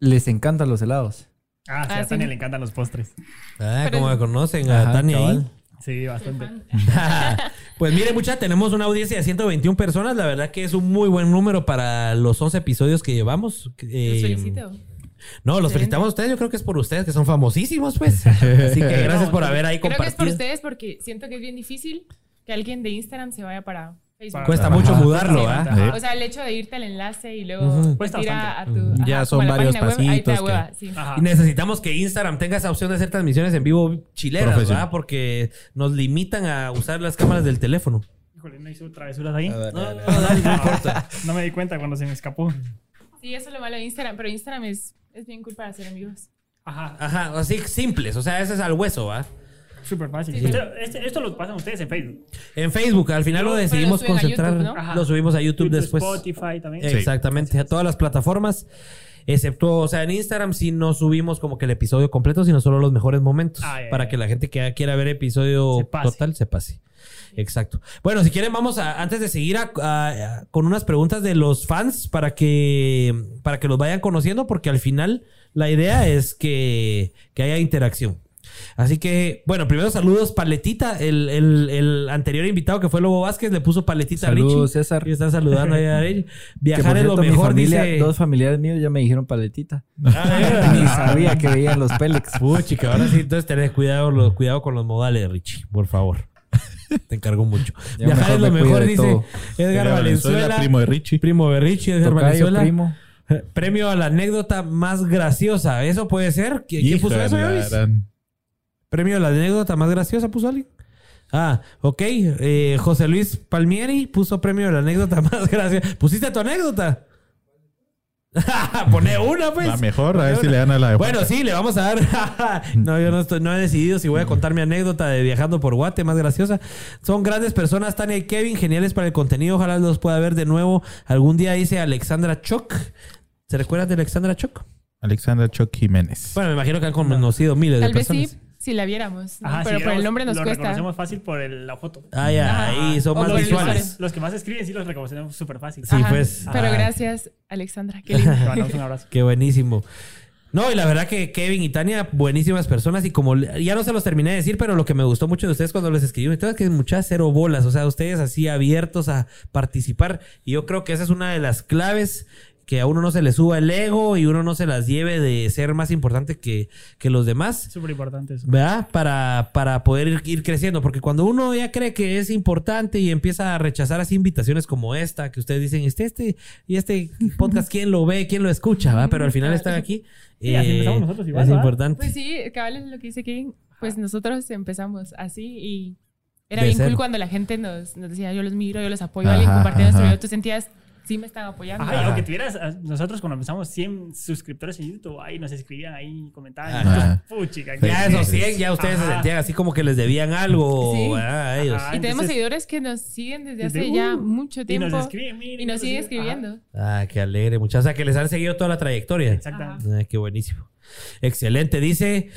B: Les encantan los helados.
F: Ah, sí,
E: Ah,
F: a
E: sí.
F: Tania le encantan los postres.
A: Ah,
E: Pero-
A: como me conocen a
B: Ajá,
A: Tania ahí.
B: cabal.
F: Sí, bastante.
A: pues mire, mucha, tenemos una audiencia de 121 personas. La verdad que es un muy buen número para los 11 episodios que llevamos. Eh,
E: Los felicito.
A: No, los felicitamos a ustedes. Yo creo que es por ustedes que son famosísimos, pues. Así que gracias por haber ahí
E: Creo que es por
A: compartido.
E: ustedes porque siento que es bien difícil que alguien de Instagram se vaya para Facebook.
A: Cuesta
C: Ajá.
A: mucho mudarlo,
E: Sí.
A: ¿ah?
E: O sea, el hecho de irte al enlace y luego
F: Cuesta
E: tira a tu.
C: Ya
E: ajá,
C: son varios
E: web,
C: pasitos
E: hueva, sí.
F: Ajá.
A: Y necesitamos que Instagram tenga esa opción de hacer transmisiones en vivo chileras. ¿verdad? Porque nos limitan a usar las cámaras del teléfono.
F: Híjole, no hizo travesuras ahí.
A: No, no, dale, no importa.
F: No me di cuenta cuando se me escapó.
E: Sí, eso es lo malo de Instagram, pero Instagram es, es bien cool para hacer amigos.
F: Ajá,
A: Ajá, así simples. O sea, ese es al hueso, ¿va?
F: Súper fácil.
E: Sí.
F: Este- esto lo pasan ustedes en Facebook.
A: En Facebook, al final lo
E: Pero lo
A: decidimos
E: suben a
A: concentrar.
E: YouTube, ¿no?
F: Ajá.
A: Lo subimos a YouTube,
F: YouTube,
A: después.
F: Spotify también.
C: Sí.
A: Exactamente, a todas las plataformas. Excepto, o sea, en Instagram sí no subimos como que el episodio completo, sino solo los mejores momentos.
F: Ah, ya,
A: para
F: ya.
A: que la gente que quiera ver episodio
F: Se pase.
A: total se pase. Exacto. Bueno, si quieren, vamos a, antes de seguir a- a- a- con unas preguntas de los fans para que, para que los vayan conociendo, porque al final la idea es que, que haya interacción. Así que, bueno, primero saludos, Paletita, el, el- el anterior invitado que fue Lobo Vázquez, le puso Paletita a
B: Saludos,
A: Richie.
B: César.
A: Y están saludando ahí a Richie. Viajar es lo mejor,
B: familia,
A: dice.
B: Dos familiares míos ya me dijeron paletita.
A: Ah,
B: Ni sabía que veían los Pélex.
A: Uy, chica, ahora sí, entonces tenés cuidado, lo- cuidado con los modales, Richie, por favor. Te encargo mucho.
B: Ya
A: Viajar es lo
B: me
A: mejor, dice
B: todo.
A: Edgar Valenzuela.
C: primo de Richie.
A: Primo de Richie, Edgar
B: Tocayo,
A: Valenzuela.
B: primo.
A: Premio a la anécdota más graciosa. ¿Eso puede ser? ¿Qui- ¿Quién puso eso, Premio a la anécdota más graciosa, puso alguien. Ah, ok. Eh, José Luis Palmieri puso premio a la anécdota más graciosa. ¿Pusiste tu anécdota? Pone una, pues.
C: La mejor, a ver si le dan a la de
A: Bueno,
C: Juanca.
A: sí, le vamos a dar. no, yo no, estoy, no he decidido si voy a contar mi anécdota de viajando por Guate, más graciosa. Son grandes personas, Tania y Kevin, geniales para el contenido. Ojalá los pueda ver de nuevo. Algún día dice Alexandra Choc. ¿Se recuerdan de Alexandra Choc?
C: Alexandra Choc Jiménez.
A: Bueno, me imagino que han conocido miles
E: Tal
A: de
E: vez
A: personas.
E: sí, si la viéramos. ¿no?
F: Ajá,
E: pero
F: sí,
E: por el nombre nos
F: lo
E: cuesta.
F: reconocemos fácil por el- la foto.
A: Ah, ya, ahí son más visuales.
F: Los que más escriben sí los reconocemos súper fácil.
A: Sí,
E: Ajá,
A: pues.
E: Pero
A: Ah.
E: gracias, Alexandra. Qué lindo.
F: Te mandamos un abrazo.
A: Qué buenísimo. No, y la verdad que Kevin y Tania, buenísimas personas. Y como ya no se los terminé de decir, pero lo que me gustó mucho de ustedes cuando les escribí, es que muchas cero bolas. O sea, ustedes así abiertos a participar. Y yo creo que esa es una de las claves. Que a uno no se le suba el ego y uno no se las lleve de ser más importante que, que los demás.
F: Súper importante eso.
A: ¿verdad? Para, para poder ir, ir creciendo. Porque cuando uno ya cree que es importante y empieza a rechazar así invitaciones como esta, que ustedes dicen, este, este, y este podcast, ¿quién lo ve? ¿Quién lo escucha? ¿va? Pero al final están aquí. eh,
F: Sí, así empezamos nosotros igual,
A: Es
F: ¿verdad?
A: importante.
E: Pues sí, cabal es lo que dice Kevin. Pues nosotros empezamos así y era
A: De
E: bien
A: cero.
E: cool cuando la gente nos, nos decía, yo los miro, yo los apoyo,
C: Ajá,
E: alguien compartiendo nuestro video. Tú sentías, sí me están apoyando.
F: Ajá, y aunque tuvieras, ah, nosotros cuando empezamos 100 suscriptores en YouTube, ahí nos escribían ahí, comentaban.
A: Ajá.
F: Puchica,
A: ya esos 100, ya ustedes se sentían así como que les debían algo
E: Sí.
A: ¿verdad? a ellos.
F: Ajá.
E: Y tenemos
F: entonces-
E: seguidores que nos siguen desde
F: Desde,
E: hace ya
F: uh,
E: mucho
F: Y
E: tiempo.
F: nos escriben, miren,
E: y nos siguen
F: siguen
E: escribiendo.
A: Ah, qué alegre, muchachos. O sea, que les han seguido toda la trayectoria.
F: Exactamente.
A: Ah, qué buenísimo. Excelente. Dice,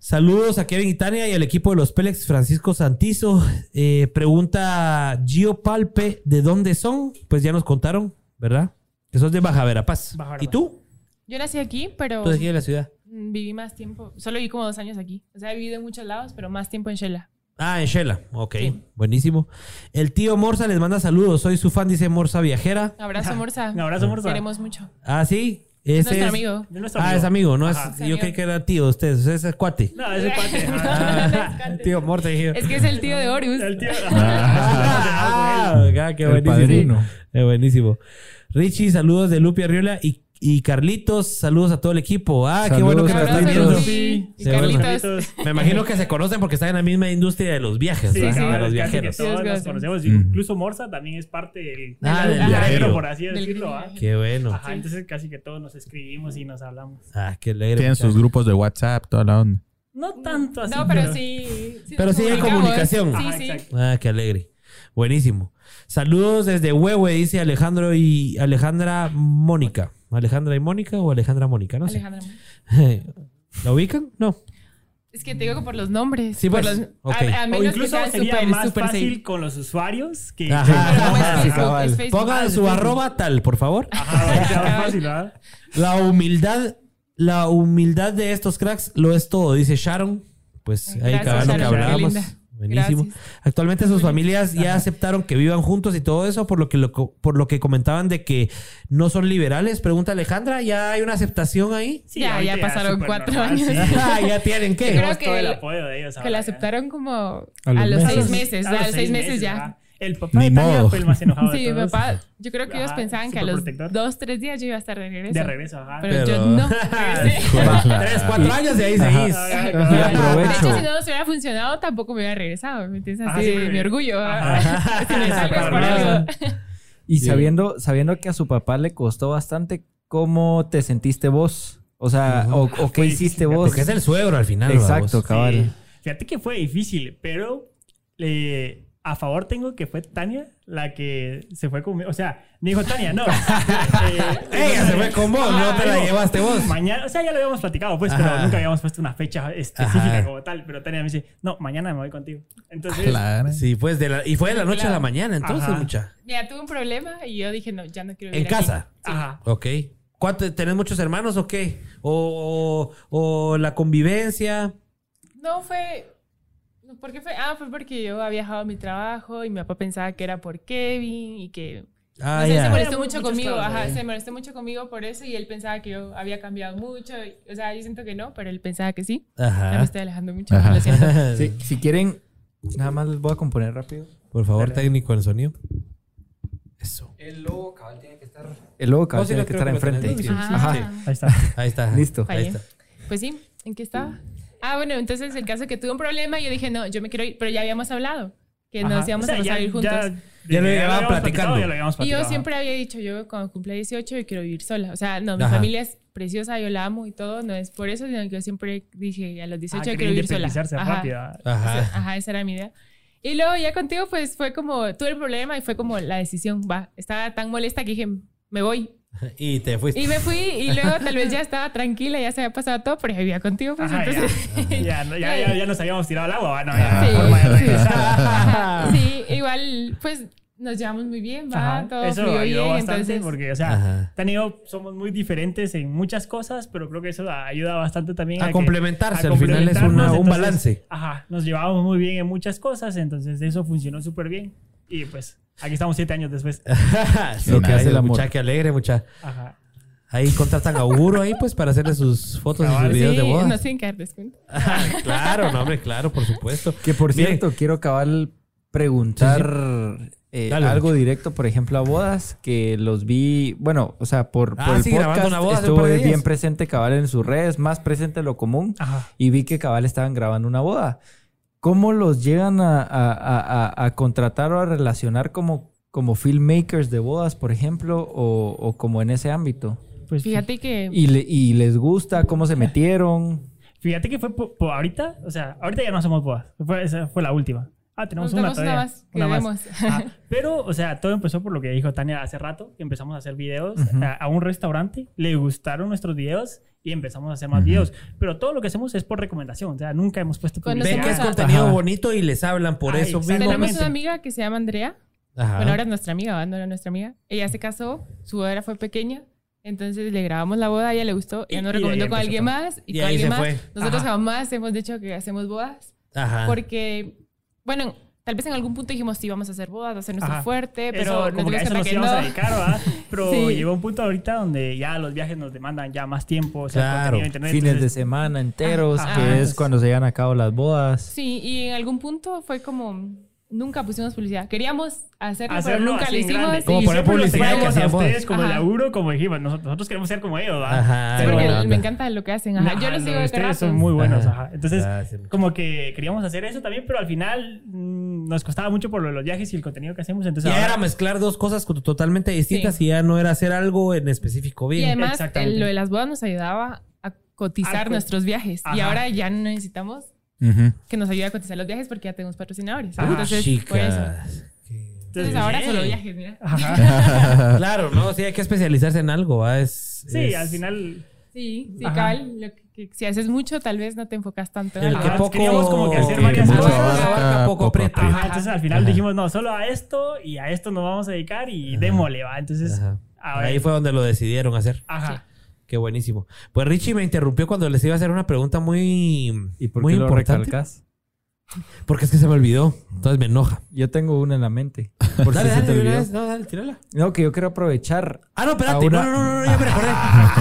A: saludos a Kevin y Tania y al equipo de los Pélex, Francisco Santizo. Eh, pregunta Gio Palpe, ¿de dónde son? Pues ya nos contaron, ¿verdad? Que sos de Baja Verapaz.
F: Baja
A: ¿Y
F: Verapaz.
A: tú?
E: Yo nací aquí, pero
A: Tú aquí de la ciudad.
E: mm, viví más tiempo. Solo viví como dos años aquí. O sea, he vivido en muchos lados, pero más tiempo en Shela.
A: Ah, en Shela. Ok,
E: Sí.
A: buenísimo. El tío Morsa les manda saludos. Soy su fan, dice Morsa Viajera.
E: Abrazo, Morsa.
F: Un abrazo, Morsa.
E: Queremos mucho.
A: Ah, sí.
E: Es
A: Ese
E: nuestro amigo.
F: Nuestro
A: Ah, es amigo, no
F: Ajá.
A: es. Yo creí que era tío de ustedes. Ese es cuate.
F: No, ese cuate.
A: Ah, el tío Morsa. dije.
E: Es que es el tío de Horus.
F: El tío.
A: Ah, ah, qué
B: El
A: buenísimo.
B: padrino.
A: Qué buenísimo. Richie, saludos de Lupi Arriola y, y Carlitos, saludos a todo el equipo. Ah, qué bueno que nos están viendo.
E: Y
A: Sí, bueno.
E: Carlitos.
A: Me imagino que se conocen porque están en la misma industria de los viajes,
F: Sí, sí,
A: de los viajeros.
F: todos nos conocemos.
C: Mm.
F: Incluso Morsa también es parte del,
A: Ah,
F: del
A: del
F: viajero, por así
E: Del
F: decirlo. ¿ah?
A: Qué bueno.
F: Ajá, entonces casi que todos nos escribimos y nos hablamos.
A: Ah, qué alegre.
C: Tienen sus grupos de WhatsApp, toda la onda.
F: No tanto así.
E: No, pero sí.
A: Pero sí hay comunicación.
E: Sí,
F: Ajá,
E: sí.
A: Ah, qué alegre. Buenísimo. Saludos desde Huehue, dice Alejandro y Alejandra Mónica. ¿Alejandra y Mónica o Alejandra Mónica? No sé.
E: Alejandra.
A: ¿La ubican? No.
E: Es que te digo que por los nombres.
A: Sí,
E: por
A: pues,
E: los-
A: ok.
E: a, a
F: O
E: menos
F: incluso sería más fácil
E: safe.
F: con los usuarios que...
A: Ajá.
E: Como es Facebook,
B: cabal.
E: es Facebook.
A: Pongan su arroba tal, por favor.
F: Ajá, va a ser más fácil, ¿verdad?
A: La humildad, la humildad de estos cracks lo es todo, dice Sharon. Pues ahí cabal lo que hablábamos. Buenísimo.
E: Gracias.
A: Actualmente sus familias ya aceptaron que vivan juntos y todo eso, por lo que lo, co- por lo que comentaban de que no son liberales. Pregunta Alejandra, ¿ya hay una aceptación ahí?
F: Sí,
E: Ya, ya pasaron cuatro
F: normal,
E: años.
F: sí.
A: Ah, ya tienen
E: Yo
A: qué.
E: creo que
F: todo el
E: el-
F: apoyo de ellos
E: Que
F: ahora,
E: la
F: ya.
E: aceptaron como a,
B: los
E: los,
B: meses.
E: seis meses.
F: A
E: A
F: los
E: los seis meses ya.
F: El papá
C: Ni
F: de Tania
C: modo.
F: fue el más enojado
E: Sí,
F: de
E: mi
F: todos.
E: papá, yo creo que ellos
F: Ajá,
E: pensaban que a los
F: protector.
E: dos, tres días yo iba a estar de regreso.
F: De regreso, ajá.
E: Pero,
A: Pero-
E: yo no.
A: Tres, cuatro años y ahí seguís.
F: Ajá.
B: Y
E: De
B: aprovecho.
E: hecho, si no nos hubiera funcionado, tampoco me hubiera regresado. ¿Me entiendes?
F: Ajá,
E: Así
F: sí, porque-
E: mi orgullo.
F: Ajá.
E: si me salgo es por
F: Súper
E: algo.
B: Y
C: Sí.
B: sabiendo, sabiendo que a su papá le costó bastante, ¿cómo te sentiste vos? O sea, o, o qué
F: Fue
B: hiciste
F: difícil,
B: vos?
A: Porque es el suegro al final.
B: Exacto, cabal.
F: Sí. Fíjate que fue difícil, pero eh, a favor tengo que fue Tania la que se fue conmigo. O sea, me dijo Tania, no. Eh,
A: Ella se fue con vos, no te la
F: digo,
A: llevaste vos.
F: Mañana, o sea, ya lo habíamos platicado, pues, pero nunca habíamos puesto una fecha específica
A: Ajá.
F: como tal. Pero Tania me dice, no, mañana me voy contigo. Entonces,
C: Claro.
A: Sí, pues de la, y fue de la noche a la mañana, entonces,
F: Ajá.
A: mucha.
E: Mira, tuve un problema y yo dije, no, ya no quiero
A: En
E: vivir aquí.
A: casa.
E: Sí.
F: ajá.
A: Ok. ¿Cuánto, ¿Tenés muchos hermanos o qué? O, o, o la convivencia.
E: No fue. No, ¿Por qué fue? Ah, fue porque yo había viajado a mi trabajo y mi papá pensaba que era por Kevin y que.
A: Ah,
E: no sé, se molestó mucho conmigo,
F: ¿no?
E: ajá, se molestó mucho conmigo por eso y él pensaba que yo había cambiado mucho. y- O sea, yo siento que no, pero él pensaba que sí. Ya me
A: Ajá.
E: estoy alejando mucho,
C: Ajá.
E: lo siento.
B: Sí, si quieren, nada más les voy a componer rápido.
A: Por favor,
F: Dale.
A: técnico en sonido. Eso.
B: El logo cabal tiene que estar. El logo cabal
A: sí,
B: tiene que estar enfrente. Ajá.
E: Ah.
F: Ahí está.
A: Ahí está.
B: Listo.
A: Ahí está.
E: Pues sí, ¿en qué estaba? Ah, bueno, entonces el caso es que tuve un problema y yo dije, no, yo me quiero ir, pero ya habíamos hablado que nos
F: Ajá.
E: íbamos
F: O sea,
E: a pasar
F: ya-
E: ir juntos.
F: Ya,
A: Ya lo
F: ya
A: llevaban platicando.
F: Ya lo habíamos
E: Y yo siempre había dicho, yo cuando cumpla 18 yo quiero vivir sola. O sea, no, mi
A: Ajá.
E: familia es preciosa, yo la amo y todo, no es por eso, sino que yo siempre dije, a los 18
F: Ah,
E: yo quiero vivir sola. Ajá.
F: rápido.
A: Ajá.
E: Ajá, esa era mi idea. Y luego ya contigo, pues fue como, tuve el problema y fue como la decisión, va, estaba tan molesta que dije, me voy.
A: Y te fuiste.
E: Y me fui y luego tal vez ya estaba tranquila, ya se había pasado todo, pero ya vivía contigo, pues
F: Ajá,
E: entonces...
F: Ya, no, ya, ya, ya nos habíamos tirado al agua, Ya, forma de
E: sí. Ajá, sí, igual, pues nos llevamos muy bien, va,
F: Ajá,
E: todo
F: Eso
E: fluyó
F: ayudó
E: bien,
F: bastante
E: entonces...
F: porque, o sea, yo somos muy diferentes en muchas cosas, pero creo que eso ayuda bastante también
A: A
F: que-
A: complementarse,
F: a
A: al final es una- un
F: entonces,
A: balance.
F: Ajá, nos llevábamos muy bien en muchas cosas, entonces eso funcionó súper bien. Y pues, aquí estamos siete años después.
A: sí,
B: Lo que hace el amor.
A: Mucha que alegre, mucha.
F: Ajá.
A: Ahí contratan a Auguro ahí, pues, para hacerle sus fotos y sus videos de boda.
E: no tienen que descuento.
A: claro, no, hombre, claro, por supuesto.
B: Que por
A: Miren,
B: cierto, quiero cabal preguntar eh,
A: Dale,
B: algo directo, por ejemplo, a bodas, que los vi, bueno, o sea, por,
A: Ah,
B: por el
A: sí, grabando
B: podcast
A: una boda
B: estuve bien presente cabal en sus redes, más presente de lo común,
F: Ajá.
B: y vi que cabal estaban grabando una boda. ¿Cómo los llegan a, a- a- a- a contratar o a relacionar como, como filmmakers de bodas, por ejemplo, o, o como en ese ámbito?
F: Pues
E: Fíjate que...
B: ¿Y, le- y les gusta cómo se metieron?
F: Fíjate que fue po- po- ahorita, o sea, ahorita ya no hacemos bodas. Fue, esa fue la última. Ah, tenemos una
E: una más, que vemos.
F: Ah, pero, o sea, todo empezó por lo que dijo Tania hace rato, que empezamos a hacer videos a, a un restaurante, le gustaron nuestros videos y empezamos a hacer más videos. Pero todo lo que hacemos es por recomendación, o sea, nunca hemos puesto
E: Cuando
A: Ven
F: publicidad.
A: que es contenido
B: Ajá.
A: bonito y les hablan por
F: Ah,
A: eso.
E: Tenemos una amiga que se llama Andrea.
A: Ajá.
E: Bueno, ahora es nuestra amiga, no era nuestra amiga. Ella se casó, su boda fue pequeña. Entonces le grabamos la boda, a ella le gustó,
F: Y-
E: ella nos recomendó con alguien
F: todo.
E: más y,
A: Y
E: con alguien más.
A: fue.
E: Nosotros
F: Ajá.
E: jamás hemos dicho que hacemos bodas
A: Ajá.
E: porque, bueno, tal vez en algún punto dijimos sí, vamos a hacer bodas, a ser nuestro
F: Ajá.
E: fuerte, pero
F: Eso,
E: nos
F: como que a eso nos
E: que
F: íbamos a dedicar, ¿verdad? Pero
E: Sí.
F: llegó un punto ahorita donde ya los viajes nos demandan ya más tiempo, o sea,
A: Claro.
F: internet,
B: Fines de semana enteros,
F: Ajá.
B: que es
F: Entonces-
B: cuando se llevan a cabo las bodas.
E: Sí, y en algún punto fue como, nunca pusimos publicidad. Queríamos hacerlo,
F: hacerlo
E: pero nunca
F: así
E: lo
F: en
E: hicimos.
F: grande.
A: Como
F: Y
A: poner
F: siempre los
A: publicidad que
F: teníamos a
A: hacíamos.
F: ustedes como el
E: Ajá.
F: laburo, como dijimos, nosotros, nosotros queremos ser como ellos, ¿verdad?
A: Ajá.
E: Sí,
F: Pero-
E: porque
A: buena
E: me encanta lo que hacen. Ajá.
F: Ajá,
E: Yo los
F: no,
E: sigo de
F: ustedes son muy buenos,
A: Ajá.
F: ajá. Entonces, como que queríamos hacer eso también, pero al final mm, nos costaba mucho por lo de los viajes y el contenido que hacemos. Entonces,
A: Ya
F: ahora-
A: era mezclar dos cosas co- totalmente distintas y ya no era hacer algo en específico
E: Y
A: bien.
E: además,
F: Exactamente.
E: el- lo de las bodas nos ayudaba a cotizar
F: A co-
E: nuestros viajes. Y
F: Ajá.
E: ahora ya no necesitamos que nos ayude a cotizar los viajes porque ya tenemos patrocinadores.
F: Ajá.
E: Entonces, por eso.
A: Chicas.
E: Entonces, ahora solo viajes, mira.
F: Ajá.
A: Claro, no, sí hay que especializarse en algo, ¿va? Es,
F: Sí,
A: es-
F: al final.
E: Sí, sí,
F: Ajá.
E: cabal. Lo que- que si haces mucho, tal vez no te enfocas tanto en
A: El que
F: Ajá,
A: poco,
F: queríamos como que hacer
A: que
F: varias
A: mucho
F: cosas.
A: abarca, poco aprieta.
F: Ajá, entonces al final
A: Ajá.
F: dijimos, no, solo a esto y a esto nos vamos a dedicar y démosle, va. Entonces,
A: Ahí fue donde lo decidieron hacer.
F: Ajá.
A: Qué buenísimo. Pues Richie me interrumpió cuando les iba a hacer una pregunta muy,
B: ¿Y por
A: muy
B: qué lo
A: importante.
B: recalcas?
A: Porque es que se me olvidó. Entonces me enoja.
B: Yo tengo una en la mente. Por
A: dale,
B: si se
A: dale,
B: te
A: una
B: olvidó.
A: No, dale, tírala.
B: No, que yo quiero aprovechar.
A: Ah, no, espérate.
B: Ahora-
A: No, no, no, no, ya me recordé.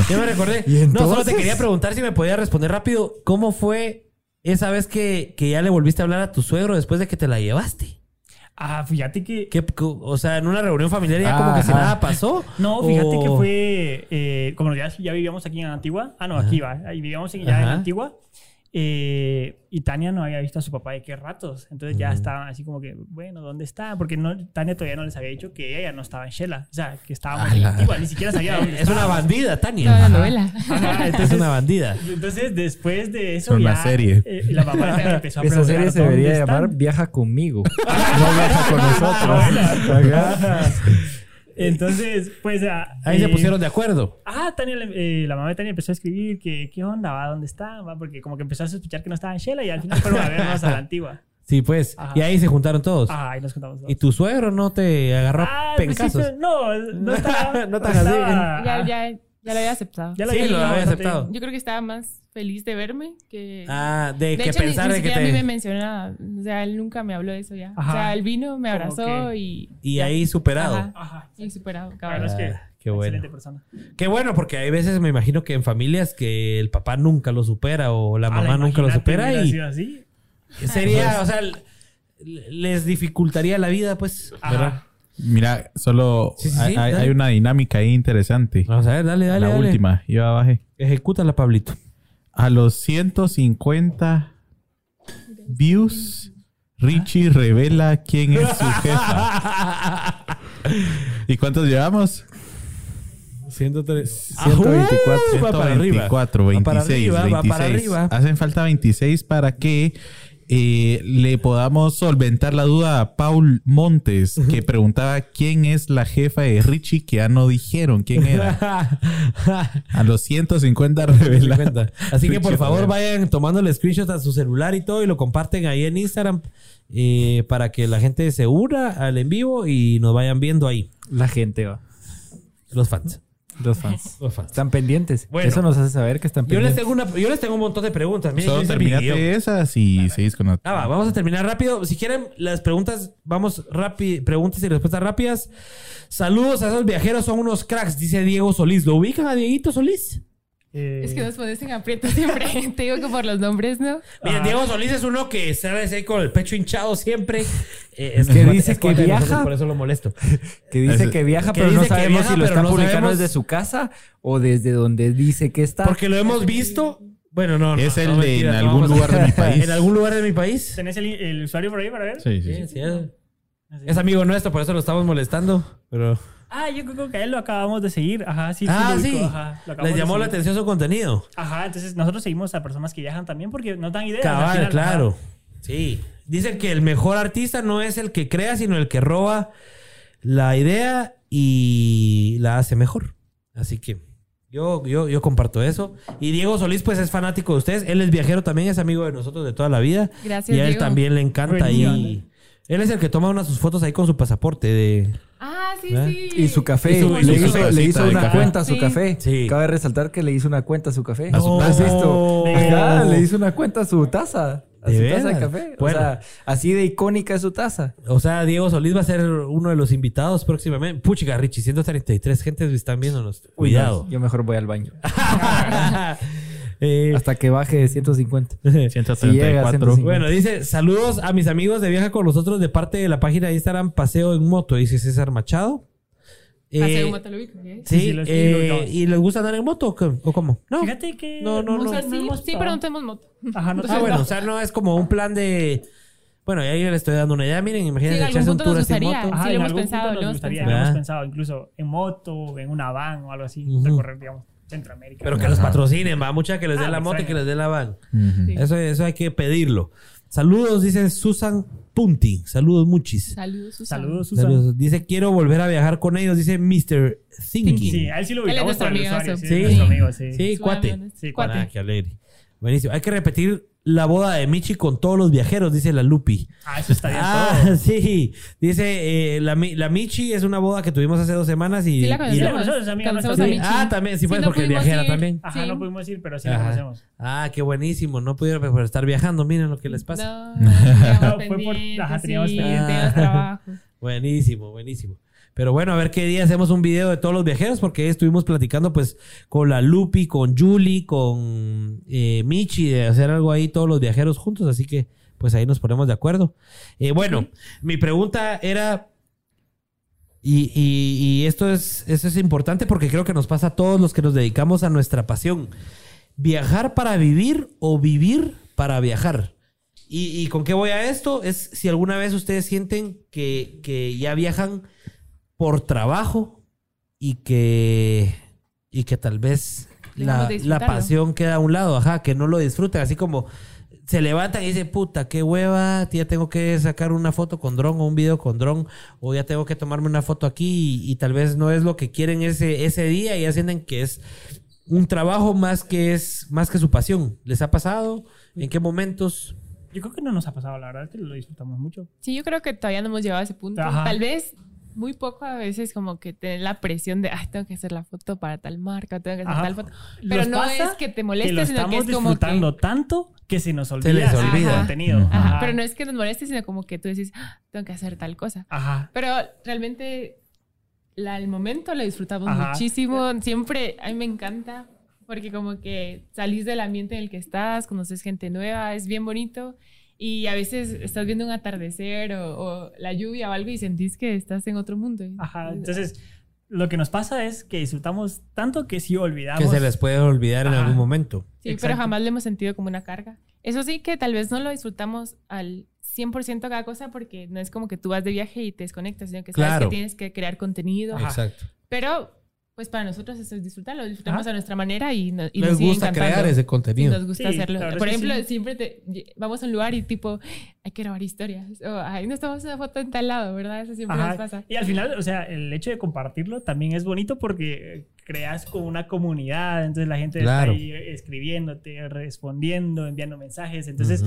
A: Ya me recordé.
B: ¿Y
A: No, solo te quería preguntar si me podía responder rápido. ¿Cómo fue esa vez que, que ya le volviste a hablar a tu suegro después de que te la llevaste?
F: Ah, fíjate que...
A: ¿Qué- o sea, en una reunión familiar ya como que si
B: Ajá.
A: nada pasó.
F: No, fíjate
A: o-
F: que fue... eh, como ya, ya vivíamos aquí en Antigua. Ah, no, aquí va. Ahí vivíamos en- ya en. Antigua. Eh, y Tania no había visto a su papá de qué ratos. Entonces ya estaban así como que, bueno, ¿dónde está? Porque no, Tania todavía no les había dicho que ella no estaba en Shela. O sea, que estábamos en. Antigua. Ni siquiera sabía dónde
A: Es una bandida, Tania.
E: novela.
F: Ajá,
A: Es una bandida.
F: entonces, después de eso,
C: Es una
F: ya,
C: serie.
F: eh, la mamá Tania empezó a
B: Esa serie se
F: ¿dónde
B: debería llamar Viaja conmigo. no viaja con nosotros.
F: Entonces, pues... ah,
A: Ahí se
F: eh,
A: pusieron de acuerdo.
F: Ah, Tania, le- eh, la mamá de Tania empezó a escribir que qué onda, va, dónde está, va, porque como que empezó a sospechar que no estaba en Shela y al final fueron a vernos a la antigua.
A: Sí, pues.
F: Ajá.
A: Y ahí se juntaron todos.
F: Ah, ahí nos contamos.
A: ¿Y tu suegro no te agarró
F: ah,
A: pencazos?
F: no, no estaba.
A: No tan así.
F: estaba-
E: Ya, ya, ya lo había aceptado.
F: ya
A: Sí,
F: había
A: lo había aceptado.
E: Yo creo que estaba más feliz de verme que...
A: Ah, de,
E: de
A: que
E: hecho,
A: pensar
E: ni,
A: de que
E: siquiera a mí me
A: te...
E: mencionaba. O sea, él nunca me habló de eso ya.
F: Ajá.
E: O sea, él vino, me abrazó
F: que-
E: y...
A: Y ahí superado.
E: Ajá.
F: Ajá.
E: Y superado,
F: Bueno,
E: cabrón.
F: es que.
A: Ah, qué bueno.
F: Excelente persona.
A: Qué bueno, porque hay veces me imagino que en familias que el papá nunca lo supera o la
F: Ah,
A: mamá nunca lo supera y
F: sido así.
A: sería, o sea, les dificultaría la vida, pues,
F: Ajá.
A: ¿verdad?
C: Mira, solo
A: Sí, sí, sí,
C: hay,
A: dale.
C: hay una dinámica ahí interesante.
A: Vamos a ver, dale, dale,
C: la
A: dale.
C: última, yo bajé.
A: Ejecútala, Pablito.
C: A los 150 views, Richie revela quién es su jefa. ¿Y cuántos llevamos?
A: 103.
B: 124.
A: Va para arriba.
C: 124,
A: Va
C: 26,
A: para arriba, va para
C: 26.
A: arriba.
C: Hacen falta 26 para que eh, le podamos solventar la duda a Paul Montes, que preguntaba quién es la jefa de Richie, que ya no dijeron quién era. A los 150 revela.
A: 50. Así que por favor vayan tomando el screenshot a su celular y todo y lo comparten ahí en Instagram eh, para que la gente se una al en vivo y nos vayan viendo ahí.
B: La gente va.
A: Los fans.
B: Los fans.
A: Los fans.
B: Están pendientes.
A: Bueno.
B: Eso nos hace saber que están
A: Yo les,
B: pendientes.
A: tengo una, yo les tengo un montón de preguntas. Miren,
C: Solo
A: yo hice
C: terminate esas y seguís con la...
A: Ah, va, vamos a terminar rápido. Si quieren, las preguntas, vamos rápido, preguntas y respuestas rápidas. Saludos a esos viajeros, son unos cracks, dice Diego Solís. ¿Lo ubican a Dieguito Solís?
F: Eh,
E: Es que nos pones en aprieto siempre. Te digo que por los nombres, ¿no?
A: Miren. Diego Solís es uno que sale así con el pecho hinchado siempre. Eh, es
B: Que dice
A: es
B: que
A: nosotros,
B: viaja.
A: Por eso lo molesto.
B: Que dice que viaja,
A: que
B: pero no
A: dice
B: sabemos
A: viaja,
B: si lo está
A: no
B: publicando
A: sabemos-
B: desde su casa o desde donde dice que está.
A: Porque lo hemos visto. Bueno, no, no.
C: Es el
A: no,
C: de
A: mentira,
C: en algún lugar de mi país.
A: En algún lugar de mi país.
F: ¿Tenés el, el usuario por ahí para ver?
C: Sí, sí,
A: Sí,
C: sí.
A: sí, es- Es amigo nuestro, por eso lo estamos molestando. Pero.
F: Ah, yo creo que a él lo acabamos de seguir. Ajá, sí.
A: ah, sí.
F: ajá,
A: Les
F: de
A: llamó la atención su contenido.
F: Ajá, entonces nosotros seguimos a personas que viajan también porque no dan ideas. al
A: Cabal,
F: final,
A: claro.
F: ajá.
A: Sí. Dicen que el mejor artista no es el que crea, sino el que roba la idea y la hace mejor. Así que yo, yo, yo comparto eso. Y Diego Solís, pues es fanático de ustedes. Él es viajero también, es amigo de nosotros de toda la vida.
E: Gracias,
A: Y a él
E: Diego.
A: también le encanta
F: Buen día,
A: ahí. Él es el que toma unas sus fotos ahí con su pasaporte de.
E: Ah, sí,
A: ¿Eh?
E: sí.
B: Y su café.
A: Y su-
B: le,
A: su
B: hizo, le una
C: café.
B: cuenta a su
E: Sí.
B: café.
A: Sí.
B: Cabe resaltar que le hizo una cuenta a su café.
C: A su
B: ¿Lo has visto? Ajá, le hizo una cuenta a su taza. A
A: ¿De
B: su taza de café.
A: Bueno.
B: O sea, así de icónica es su taza.
A: O sea, Diego Solís va a ser uno de los invitados próximamente. Puchica, Richie, 133 gentes están viéndonos. Cuidado.
B: Yo mejor voy al baño.
A: Eh,
B: Hasta que baje de 150. Si llega a
C: 134.
B: 150.
A: Bueno, dice, saludos a mis amigos de Viaja con nosotros de parte de la página de Instagram Paseo en Moto, dice César Machado. Eh,
E: Paseo en moto, lo ubico, ¿eh?
A: Sí,
F: Sí, sí, lo- sí,
A: eh,
F: lo ubicamos.
A: ¿y les gusta andar en moto o qué? ¿O cómo? No.
F: Fíjate que.
A: No, no,
E: O
A: no.
E: sí, sí, pero no tenemos moto.
F: Ajá, no
A: Ah, bueno, o sea, no es como un plan de... Bueno, ya yo le estoy dando una idea. Miren,
E: Sí,
A: imagínense
E: en algún
A: echarse un tour
E: nos
A: así en
E: gustaría.
A: moto.
F: Ajá,
E: Sí, lo hemos pensado, lo
F: nos
E: hemos
F: gustaría,
E: pensado.
F: lo hemos
A: ¿Verdad?
F: pensado, incluso en moto, en una van o algo así,
A: Ujú.
F: recorrer, digamos, Centroamérica.
A: Pero que los patrocinen, va. Mucha que les dé
F: Ah,
A: la moto y que les dé la van.
E: Sí.
A: Eso, eso hay que pedirlo. Saludos, dice Susan Punti. Saludos, muchis.
E: Saludos, Susana.
F: Saludos, Susan.
A: Saludos. Dice, quiero volver a viajar con ellos. Dice Mr. Thinking.
F: Sí, a él sí lo ubicamos por el usuario. Sí, amigo, sí.
A: Cuate.
F: Sí,
E: cuate.
A: Ah, qué alegre. Buenísimo. Hay que repetir la boda de Michi con todos los viajeros, dice la Lupi.
F: Ah, eso estaría
A: Ah,
F: todo.
A: sí. Dice, eh, la, la Michi es una boda que tuvimos hace dos semanas y...
E: Sí, la conocemos. a
F: sí.
E: Michi.
A: Ah, también, sí, pues,
E: no
A: porque viajera
E: ir.
A: también.
F: Ajá,
E: Sí.
F: no pudimos ir, pero sí
A: Ajá.
F: conocemos.
A: Ah, qué buenísimo. No pudieron estar viajando. Miren lo que les pasa.
E: No, teníamos
F: Fue por- ajá, teníamos
E: sí, teníamos trabajo.
A: Buenísimo, buenísimo. Pero bueno, a ver qué día hacemos un video de todos los viajeros, porque estuvimos platicando pues con la Lupi, con Julie, con eh, Michi, de hacer algo ahí todos los viajeros juntos, así que pues ahí nos ponemos de acuerdo. Eh, bueno, mi pregunta era, y, y- y esto es, eso es importante porque creo que nos pasa a todos los que nos dedicamos a nuestra pasión. ¿Viajar para vivir o vivir para viajar? ¿Y, y con qué voy a esto? Es si alguna vez ustedes sienten que, que ya viajan por trabajo y que, y que tal vez la, la pasión queda a un lado, ajá, que no lo disfruten, así como se levantan y dicen, puta, qué hueva, ya tengo que sacar una foto con dron o un video con dron, o ya tengo que tomarme una foto aquí y, y tal vez no es lo que quieren ese, ese día y ya sienten que es un trabajo más que es más que su pasión. ¿Les ha pasado? ¿En qué momentos?
F: Yo creo que no nos ha pasado, la verdad es que lo disfrutamos mucho.
E: Sí, yo creo que todavía no hemos llegado a ese punto.
F: Ajá.
E: Tal vez muy poco a veces como que tener la presión de, ay, tengo que hacer la foto para tal marca, tengo que hacer
F: Ajá.
E: tal foto. Pero no es que te
F: que
E: moleste,
F: lo
E: sino que
F: estamos
E: es como
F: disfrutando
E: que...
F: tanto que se nos olvida,
A: les
F: hacer
A: olvida.
F: contenido.
E: Ajá,
F: Ajá.
E: Pero no es que nos moleste, sino como que tú decís, "Ah, tengo que hacer tal cosa.
F: Ajá.
E: Pero realmente la, el momento lo disfrutamos
F: Ajá.
E: muchísimo. Siempre, a mí me encanta porque como que salís del ambiente en el que estás, conoces gente nueva, es bien bonito. Y a veces estás viendo un atardecer o, o la lluvia o algo y sentís que estás en otro mundo.
F: Ajá. Entonces, lo que nos pasa es que disfrutamos tanto que sí olvidamos.
A: Que se les puede olvidar en
F: Ajá.
A: algún momento.
E: Sí,
F: Exacto.
E: pero jamás lo hemos sentido como una carga. Eso sí que tal vez no lo disfrutamos al 100% cada cosa porque no es como que tú vas de viaje y te desconectas, sino que sabes
A: Claro.
E: que tienes que crear contenido.
F: Ajá.
A: Exacto.
E: Pero pues para nosotros eso es disfrutarlo, disfrutamos
F: Ajá.
E: a nuestra manera y, no- y nos
A: gusta
E: encantando.
A: crear ese
E: Sí,
A: contenido.
E: nos gusta
F: Sí,
E: hacerlo. Por ejemplo,
F: sí.
E: siempre te, vamos a un lugar y tipo, hay que grabar historias. O, ay, nos tomamos una foto en tal lado, ¿verdad? Eso siempre
F: Ajá.
E: nos pasa.
F: Y al final, o sea, el hecho de compartirlo también es bonito porque creas como una comunidad, entonces la gente
A: Claro.
F: está ahí escribiéndote, respondiendo, enviando mensajes, entonces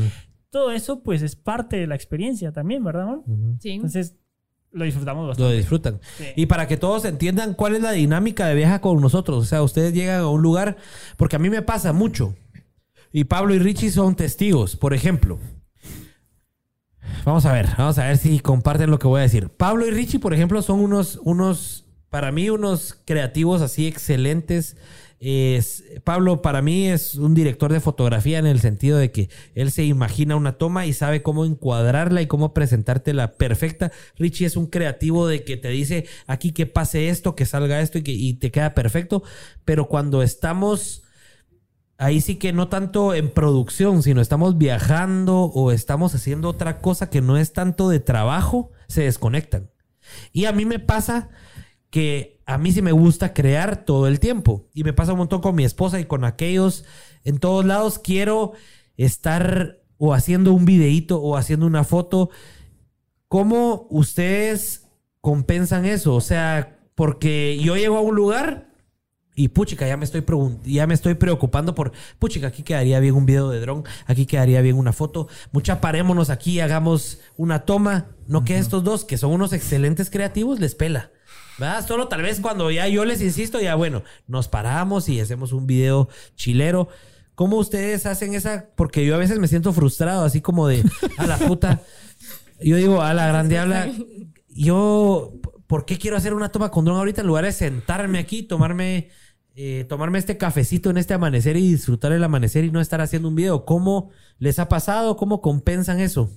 F: todo eso pues es parte de la experiencia también, ¿verdad, amor?
E: Sí.
F: Entonces lo disfrutamos
A: Lo
F: bastante.
A: disfrutan.
F: Sí.
A: Y para que todos entiendan cuál es la dinámica de viaja con nosotros. O sea, ustedes llegan a un lugar, porque a mí me pasa mucho. Y Pablo y Richie son testigos. Por ejemplo, vamos a ver, vamos a ver si comparten lo que voy a decir. Pablo y Richie, por ejemplo, son unos, unos, para mí, unos creativos así excelentes. Es, Pablo para mí es un director de fotografía en el sentido de que él se imagina una toma y sabe cómo encuadrarla y cómo presentártela perfecta. Richie es un creativo de que te dice aquí que pase esto, que salga esto y que y te queda perfecto. Pero cuando estamos ahí sí que no tanto en producción, sino estamos viajando o estamos haciendo otra cosa que no es tanto de trabajo, se desconectan. Y a mí me pasa que a mí sí me gusta crear todo el tiempo. Y me pasa un montón con mi esposa y con aquellos. En todos lados quiero estar o haciendo un videíto o haciendo una foto. ¿Cómo ustedes compensan eso? O sea, porque yo llego a un lugar y puchica, ya me estoy ya me estoy preocupando por puchica, aquí quedaría bien un video de dron, aquí quedaría bien una foto. Mucha parémonos aquí, hagamos una toma. No que estos dos, que son unos excelentes creativos, les pela. ¿Verdad? Solo tal vez cuando ya yo les insisto, ya bueno, nos paramos y hacemos un video chilero. ¿Cómo ustedes hacen esa? Porque yo a veces me siento frustrado, así como de a la puta. Yo digo, a la gran diabla, yo, ¿por qué quiero hacer una toma con dron ahorita en lugar de sentarme aquí, tomarme, eh, tomarme este cafecito en este amanecer y disfrutar el amanecer y no estar haciendo un video? ¿Cómo les ha pasado? ¿Cómo compensan eso?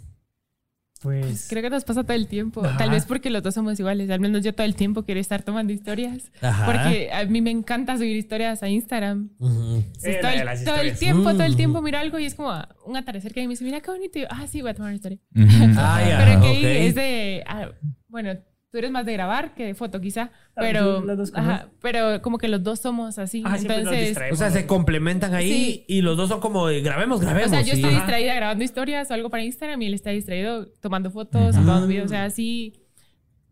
F: Pues
E: Creo que nos pasa todo el tiempo.
F: Ajá.
E: Tal vez porque los dos somos iguales. Al menos yo todo el tiempo quiero estar tomando historias.
A: Ajá.
E: Porque a mí me encanta subir historias a Instagram.
F: Eh,
E: todo, el, todo tiempo, todo el
A: Mm.
E: tiempo miro algo y es como un atardecer que me dice, mira qué bonito. Y yo, ah, sí, voy a tomar una historia.
C: Ujú.
A: Ah,
E: pero que es de, ah, bueno, tú eres más de grabar que de foto quizá,
F: Ah,
E: pero,
F: sí, las dos cosas.
E: ajá, pero como que los dos somos así.
F: Ah, siempre nos
E: entonces.
A: O sea, se complementan ahí
E: Sí.
A: y los dos son como de, grabemos,
E: o
A: grabemos.
E: sea, yo
A: sí.
E: estoy
F: Ajá.
E: distraída grabando historias o algo para Instagram y él está distraído tomando fotos o tomando videos. O sea, así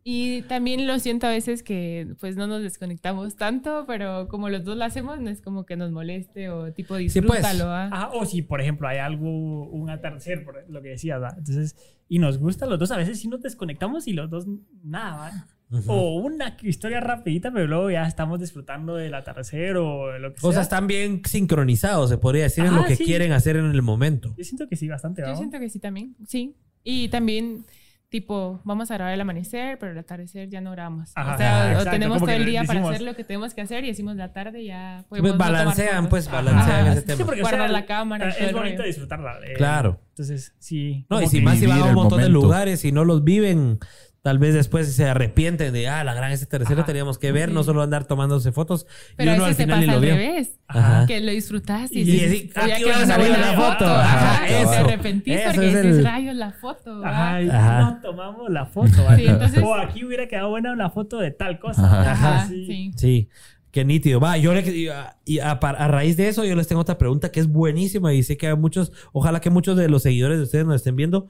E: Y también lo siento a veces que pues no nos desconectamos tanto, pero como los dos lo hacemos, no es como que nos moleste o tipo
A: pues.
E: disfrútalo. ¿ah?
F: Ajá, o si, por ejemplo, hay algo, un atardecer, por lo que decías, ¿va? Entonces, y nos gusta los dos, a veces sí nos desconectamos y los dos nada, ¿va? O una historia rapidita, pero luego ya estamos disfrutando del atardecer o lo que sea.
A: O sea, están bien sincronizados, se podría decir, en lo
F: Ajá,
A: que
F: sí.
A: quieren hacer en el momento.
F: Yo siento que sí, bastante,
E: Yo siento que sí también, sí. Y también, tipo, vamos a grabar el amanecer, pero el atardecer ya no grabamos.
F: Ajá,
E: o sea, o
F: exacto,
E: tenemos todo el día para hacer lo que tenemos que hacer y decimos la tarde ya
A: Pues
E: podemos tomar
A: balancean,
E: fotos.
A: pues
E: Ajá.
A: balancean ese
E: Sí,
A: tema.
E: porque guardar la cámara y
F: Es bonito
E: rollo.
F: disfrutarla. eh,
A: Claro.
F: Entonces, sí.
A: No, y si más si van
C: vivir
A: a un montón de lugares y no los viven, tal vez después se arrepienten de, ah, la gran ese tercero
F: Ajá.
A: teníamos que ver, no solo andar tomándose fotos.
E: Pero
A: y uno al
E: veces se
A: final ni
E: pasa
A: lo
E: al
A: vio.
E: revés.
A: Ajá.
E: Que lo disfrutaste y,
A: Y decís,
E: "Oye,
A: aquí va a salir la foto".
E: Ajá,
A: Ajá,
E: te
A: eso.
E: arrepentís
A: Eso
E: porque
A: es
E: dices,
A: el-
E: rayos, la foto. ¿va?".
F: Ajá, y
A: Ajá.
F: no tomamos la foto.
E: Sí, entonces-
F: O aquí hubiera quedado buena una foto de tal cosa.
C: Ajá.
E: Ajá,
F: Sí.
E: sí.
A: Sí, qué nítido. Va, yo le, y a, y a a raíz de eso, yo les tengo otra pregunta que es buenísima y sé que hay muchos, ojalá que muchos de los seguidores de ustedes nos estén viendo.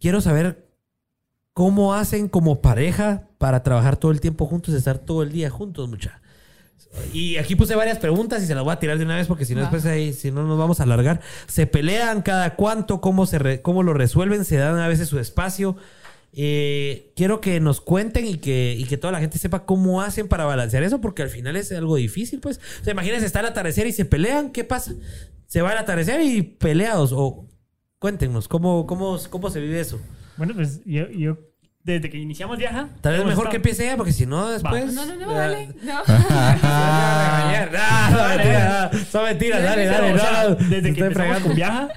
A: Quiero saber cómo hacen como pareja para trabajar todo el tiempo juntos, estar todo el día juntos, mucha. Y aquí puse varias preguntas y se las voy a tirar de una vez porque si no después ahí, si no nos vamos a alargar. ¿Se pelean cada cuánto? ¿Cómo, se re- cómo lo resuelven? ¿Se dan a veces su espacio? Eh, quiero que nos cuenten y que, y que toda la gente sepa cómo hacen para balancear eso, porque al final es algo difícil, pues. O sea, imagínense, está el atardecer y se pelean, ¿qué pasa? Se va el atardecer y peleados, o cuéntenos, ¿cómo, cómo, cómo se vive eso?
F: Bueno, pues yo, yo desde que iniciamos Viaja.
A: Tal vez mejor que
F: estado-
A: empiece ella, porque si no, después...
E: No, no, no,
A: Ah,
E: dale. No.
A: Ah, no, son mentiras, dale, dale,
F: O sea,
A: no,
F: desde que empezamos
A: fregando.
F: con Viaja,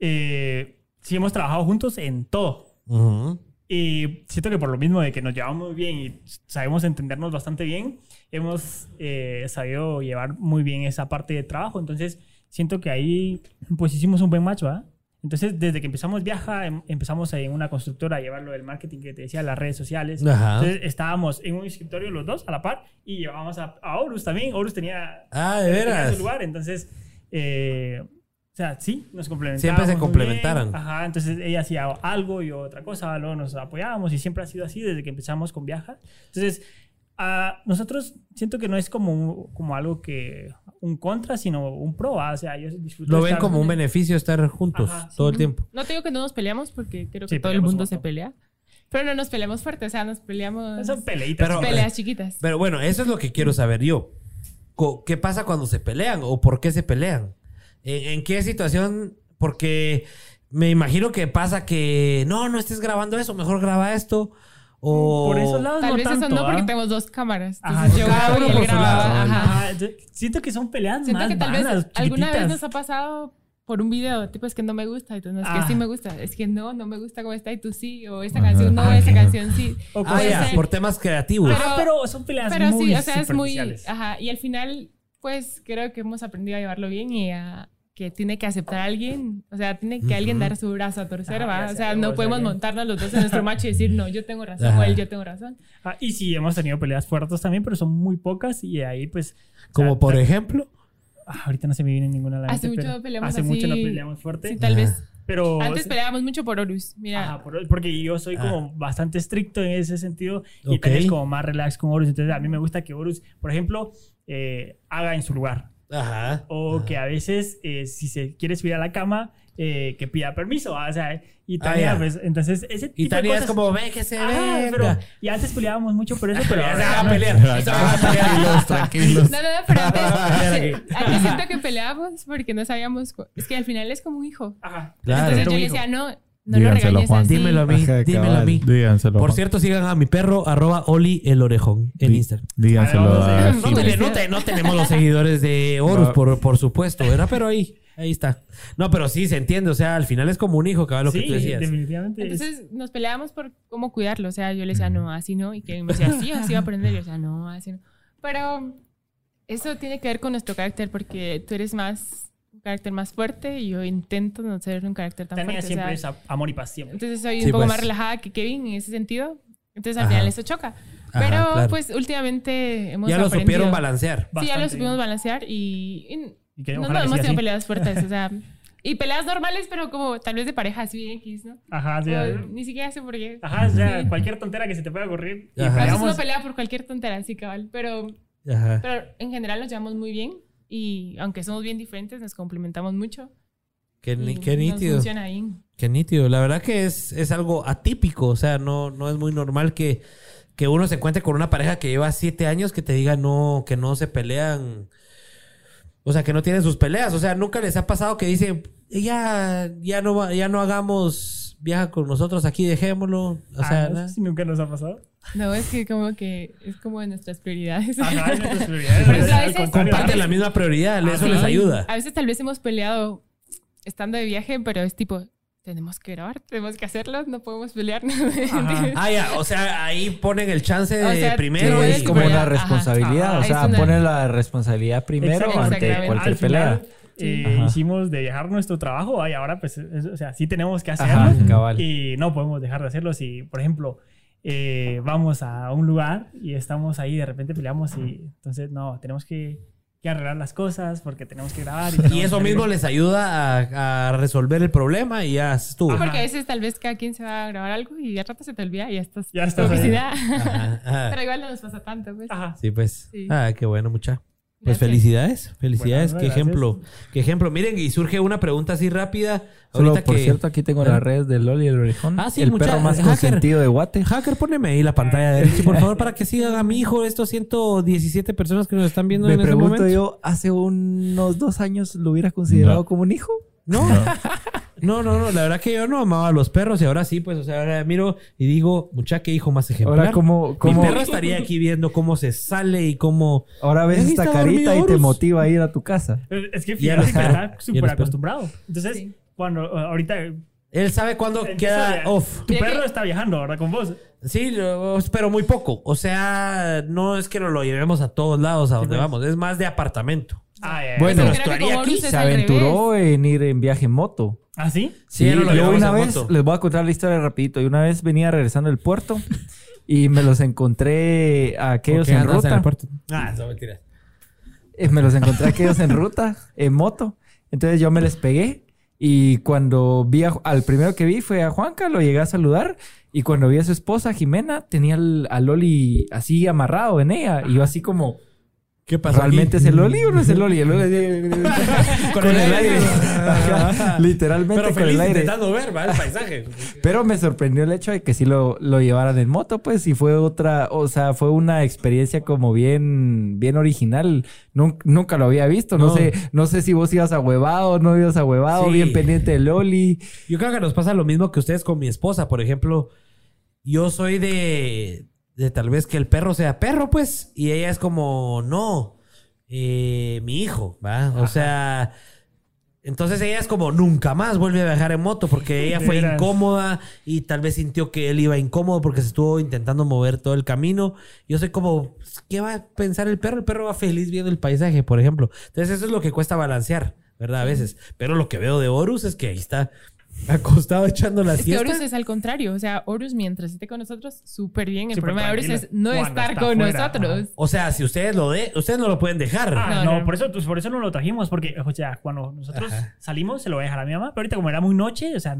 F: eh, sí hemos trabajado juntos en todo.
A: Ujú.
F: Y siento que por lo mismo de que nos llevamos bien y sabemos entendernos bastante bien, hemos eh, sabido llevar muy bien esa parte de trabajo. Entonces, siento que ahí pues hicimos un buen match, ¿verdad? Entonces, desde que empezamos Viaja, em- empezamos en una constructora a llevarlo del marketing que te decía, las redes sociales.
A: Ajá.
F: Entonces, estábamos en un escritorio los dos a la par y llevábamos a, a Horus también. Horus tenía,
A: Ah, de
F: tenía
A: veras.
F: su lugar. Entonces, eh, o sea, sí, nos complementábamos.
A: Siempre se complementaron.
F: Ajá, entonces ella hacía algo y otra cosa, luego nos apoyábamos y siempre ha sido así desde que empezamos con Viaja. Entonces, a nosotros siento que no es como, como algo que un contra, sino un pro. ¿va? O sea, yo disfruto
A: Lo ven como un beneficio estar juntos
F: Ajá, sí.
A: todo el tiempo.
E: No te digo que no nos peleamos porque creo que
F: Sí,
E: todo el mundo
F: un
E: se pelea. Pero no nos peleamos fuerte, o sea, nos peleamos
F: Son peleitas.
A: Pero-
E: peleas chiquitas.
A: Pero bueno, eso es lo que quiero saber yo. ¿Qué pasa cuando se pelean o por qué se pelean? ¿En, en qué situación? Porque me imagino que pasa que no, no estés grabando eso, mejor graba esto. O
F: Por esos lados
E: Tal
F: no
E: vez
F: tanto,
E: eso no, porque
F: ¿ah?
E: tenemos dos cámaras.
F: Ajá,
E: yo
F: cada uno por su lado.
E: Ajá.
F: Ajá, Siento que son peleas
E: Siento
F: más
E: que tal vez alguna vez nos ha pasado por un video, tipo es que no me gusta, y tú no es que
F: Ah.
E: sí me gusta, es que no, no me gusta cómo está y tú sí, o esta
C: Ajá.
E: canción no,
F: Ah,
E: esa
F: ok.
E: canción sí.
F: O
A: Ah, ya,
E: ser.
A: por temas creativos.
E: Pero-
F: Ajá, pero son peleas
E: Pero
F: muy
E: sí, o sea, es muy, ajá, y al final, pues creo que hemos aprendido a llevarlo bien y a que tiene que aceptar a alguien, o sea, tiene que alguien dar su brazo a torcer,
F: Ajá,
E: ¿va? O sea,
F: o
E: no podemos
F: que-
E: montarnos los dos en nuestro macho y decir, no, yo tengo razón,
A: Ajá.
E: o él, yo tengo razón.
F: Ah, y sí, hemos tenido peleas fuertes también, pero son muy pocas y ahí pues... o
A: Como
F: sea,
A: por ejemplo.
F: Ah, ahorita no se me viene ninguna la
E: Hace mucho
F: pero
E: peleamos
F: Hace
E: así.
F: mucho no peleamos fuerte.
E: Sí, tal vez.
F: Pero...
E: Antes peleábamos mucho por Horus, mira.
F: Ajá, por- porque yo soy como bastante estricto en ese sentido y
A: Ok.
F: tal vez como más relax con Horus. Entonces a mí me gusta que Horus, por ejemplo, eh, haga en su lugar.
A: Ajá.
F: O que a veces, eh, si se quiere subir a la cama, eh, que pida permiso. ¿va? O sea, y Tania,
A: Ah,
F: pues, entonces ese tipo
A: Y
F: de
A: Tania es
F: cosas-
A: como, ve que se
F: Ajá,
A: ve.
F: pero, y antes peleábamos mucho por eso, pero
A: Ya se
F: ahora
A: va a
F: no.
A: pelear.
C: Tranquilos, tranquilos.
E: No, no, no, pero antes,
A: aquí.
E: antes siento que peleábamos porque no sabíamos. Es que al final es como un hijo.
F: Ajá.
A: Claro.
E: Entonces yo le
F: hijo.
E: decía, no, no lo
C: Díganselo,
E: regañes
C: Juan.
E: así.
A: Dímelo a mí,
C: Ajá,
A: dímelo a mí.
C: Díganselo.
A: Por
C: Juan.
A: cierto, sigan a mi perro, arroba Oli el orejón en
C: Dí-
A: Instagram.
C: Díganselo
F: a.
A: No,
C: Jimmy.
A: te- no te- no tenemos los seguidores de Horus, por, por supuesto, ¿verdad? Pero ahí, ahí está. No, pero sí se entiende. O sea, al final es como un hijo, cabrón, lo que tú decías.
F: definitivamente. es-
E: Entonces nos peleábamos por cómo cuidarlo. O sea, yo le decía, no, así no. Y que me decía, sí, así va a aprender. Y yo decía, no, así no. Pero eso tiene que ver con nuestro carácter porque tú eres más, carácter más fuerte y yo intento no ser un carácter tan
F: Tania
E: fuerte. o
F: siempre
E: sea,
F: es a- amor y siempre.
E: Entonces soy
A: Sí,
E: un poco
A: pues.
E: más relajada que Kevin en ese sentido. Entonces al
A: Ajá.
E: final eso choca.
A: Ajá,
E: Pero
A: claro.
E: pues últimamente hemos
A: Ya lo
E: aprendido.
A: supieron balancear.
E: Sí, ya lo supimos balancear y, y
F: Y que
E: no, no hemos tenido
F: así.
E: peleas fuertes. O sea, Y peleas normales, pero como tal vez de pareja así bien X, ¿no?
F: Ajá, sí.
E: O ni siquiera sé por qué.
F: Ajá, o sea,
E: Sí.
F: cualquier tontera que se te pueda ocurrir. Y
A: Ajá.
E: A veces
F: peleamos.
E: uno pelea por cualquier tontera, así cabal. Pero,
A: Ajá.
E: pero en general nos llevamos muy bien. Y aunque somos bien diferentes, nos complementamos mucho.
A: Qué, nítido.
E: funciona.
A: Qué nítido. La verdad que es, es algo atípico. O sea, no, no es muy normal que, que uno se encuentre con una pareja que lleva siete años que te diga no, que no se pelean. O sea, que no tienen sus peleas. O sea, nunca les ha pasado que dicen, ya, ya no va- ya no hagamos viaja con nosotros aquí, dejémoslo. O
F: Ah,
A: sea,
F: no
A: nada.
F: sé si nunca nos ha pasado.
E: No, es que como que es como de nuestras prioridades.
F: Ajá, es nuestras prioridades.
E: Pero, a veces-
A: comparten la misma prioridad. Eso
E: Sí.
A: les ayuda.
E: A veces tal vez hemos peleado estando de viaje, pero es tipo, tenemos que grabar, tenemos que hacerlo, no podemos pelearnos.
F: Ajá.
A: Ah, ya. O sea, ahí ponen el chance de
E: O sea,
B: Sí,
A: primero.
E: puedes
B: es como
E: pelear.
B: una
E: Ajá.
B: responsabilidad.
F: Ajá.
B: O sea,
E: una-
B: pone la responsabilidad primero ante cualquier pelea.
F: eh,
B: Ajá.
F: hicimos de viajar nuestro trabajo y ahora pues, es- o sea, sí tenemos que hacerlo.
B: Ajá.
F: Y no podemos dejar de hacerlo si, por ejemplo, eh, vamos a un lugar y estamos ahí, de repente peleamos y entonces no, tenemos que, que arreglar las cosas porque tenemos que grabar.
A: Y
F: tenemos
A: eso
F: que-
A: mismo les ayuda a, a resolver el problema y ya estuvo.
E: Porque a veces tal vez cada quien se va a grabar algo y al rato se te olvida y ya estás,
F: Ya estás.
A: Ajá, ajá.
E: Pero igual no nos pasa tanto, pues.
F: Ajá.
A: Sí, pues.
E: Sí.
A: Ah, qué bueno, mucha. Pues felicidades, felicidades,
F: Bueno,
A: qué
F: gracias.
A: ejemplo, qué ejemplo. Miren, y surge una pregunta así rápida.
B: Solo,
A: ahorita
B: por
A: que-
B: cierto, aquí tengo las redes de Loli y el orejón.
A: Ah, sí,
B: el
A: mucha-
B: perro más
A: hacker.
B: consentido de Guate.
A: Hacker, poneme ahí la pantalla de Richie, por favor, para que sigan a mi hijo, estos 117 personas que nos están viendo
B: Me
A: en este
B: pregunto
A: momento.
B: yo, ¿hace unos dos años lo hubieras considerado
C: No.
B: como un hijo?
A: No. no, no, no, la verdad que yo no amaba a los perros y ahora sí, pues, o sea, ahora miro y digo, mucha, qué hijo más ejemplar.
B: Ahora, ¿cómo,
A: Mi
B: cómo,
A: perro estaría aquí viendo cómo se sale y cómo...
B: ahora ves esta carita y te motiva a ir a tu casa?
F: Es que fíjate que está súper acostumbrado. Entonces,
E: Sí.
F: cuando ahorita
A: Él sabe cuándo
F: empieza
A: queda
F: a-
A: off.
F: Tu perro
E: que-
F: está viajando ahora con vos.
A: Sí, lo- pero muy poco. O sea, no es que nos lo llevemos a todos lados a donde
F: pues.
A: vamos. Es más de apartamento.
F: Ah, ya, ya.
B: Bueno,
E: Pero creo que
A: aquí,
E: es
B: Se
E: al
B: aventuró en ir en viaje en moto.
F: ¿Ah, sí?
B: Sí,
A: no lo
B: yo
A: llevamos
B: una
A: en
B: vez,
A: moto.
B: les voy a contar la historia rapidito. Y una vez venía regresando del puerto y me los encontré a aquellos en ruta.
A: Ah, eso mentira.
B: Eh, me los encontré a aquellos en ruta, en moto. Entonces yo me les pegué. Y cuando vi a- al primero que vi fue a Juanca, lo llegué a saludar. Y cuando vi a su esposa, Jimena, tenía al- a Loli así amarrado en ella. Y yo así como,
A: ¿Qué pasó?
B: ¿realmente es el Loli o no es el Loli? El Loli con el aire. Ajá, Literalmente
A: Pero
B: con
A: feliz
B: el aire.
A: intentando ver, ¿va? El paisaje.
B: Pero me sorprendió el hecho de que sí lo, lo llevaran en moto, pues, y fue otra, o sea, fue una experiencia como bien, bien original. Nun- nunca lo había visto. No,
A: No.
B: sé, no sé si vos ibas a huevado, no ibas a huevado,
A: Sí.
B: bien pendiente de Loli.
A: Yo creo que nos pasa lo mismo que ustedes con mi esposa. Por ejemplo, yo soy de, de tal vez que el perro sea perro, pues. Y ella es como, no, eh, mi hijo, ¿va? O sea, entonces ella es como, nunca más vuelve a viajar en moto porque ella fue incómoda y tal vez sintió que él iba incómodo porque se estuvo intentando mover todo el camino. Yo soy como, ¿qué va a pensar el perro? El perro va feliz viendo el paisaje, por ejemplo. Entonces eso es lo que cuesta balancear, ¿verdad? A veces. Pero lo que veo de Horus es que ahí está acostado echando la
E: Es que
A: siesta.
E: Horus es al contrario. O sea, Horus mientras esté con nosotros, súper bien. El problema de Horus es no estar con nosotros.
A: O sea, si ustedes lo de, ustedes no lo pueden dejar.
F: Ah,
E: No,
F: no,
E: no.
F: Por, eso, pues, por eso no lo trajimos, porque, o sea, cuando nosotros salimos, se lo voy a dejar a mi mamá, pero ahorita como era muy noche, o sea,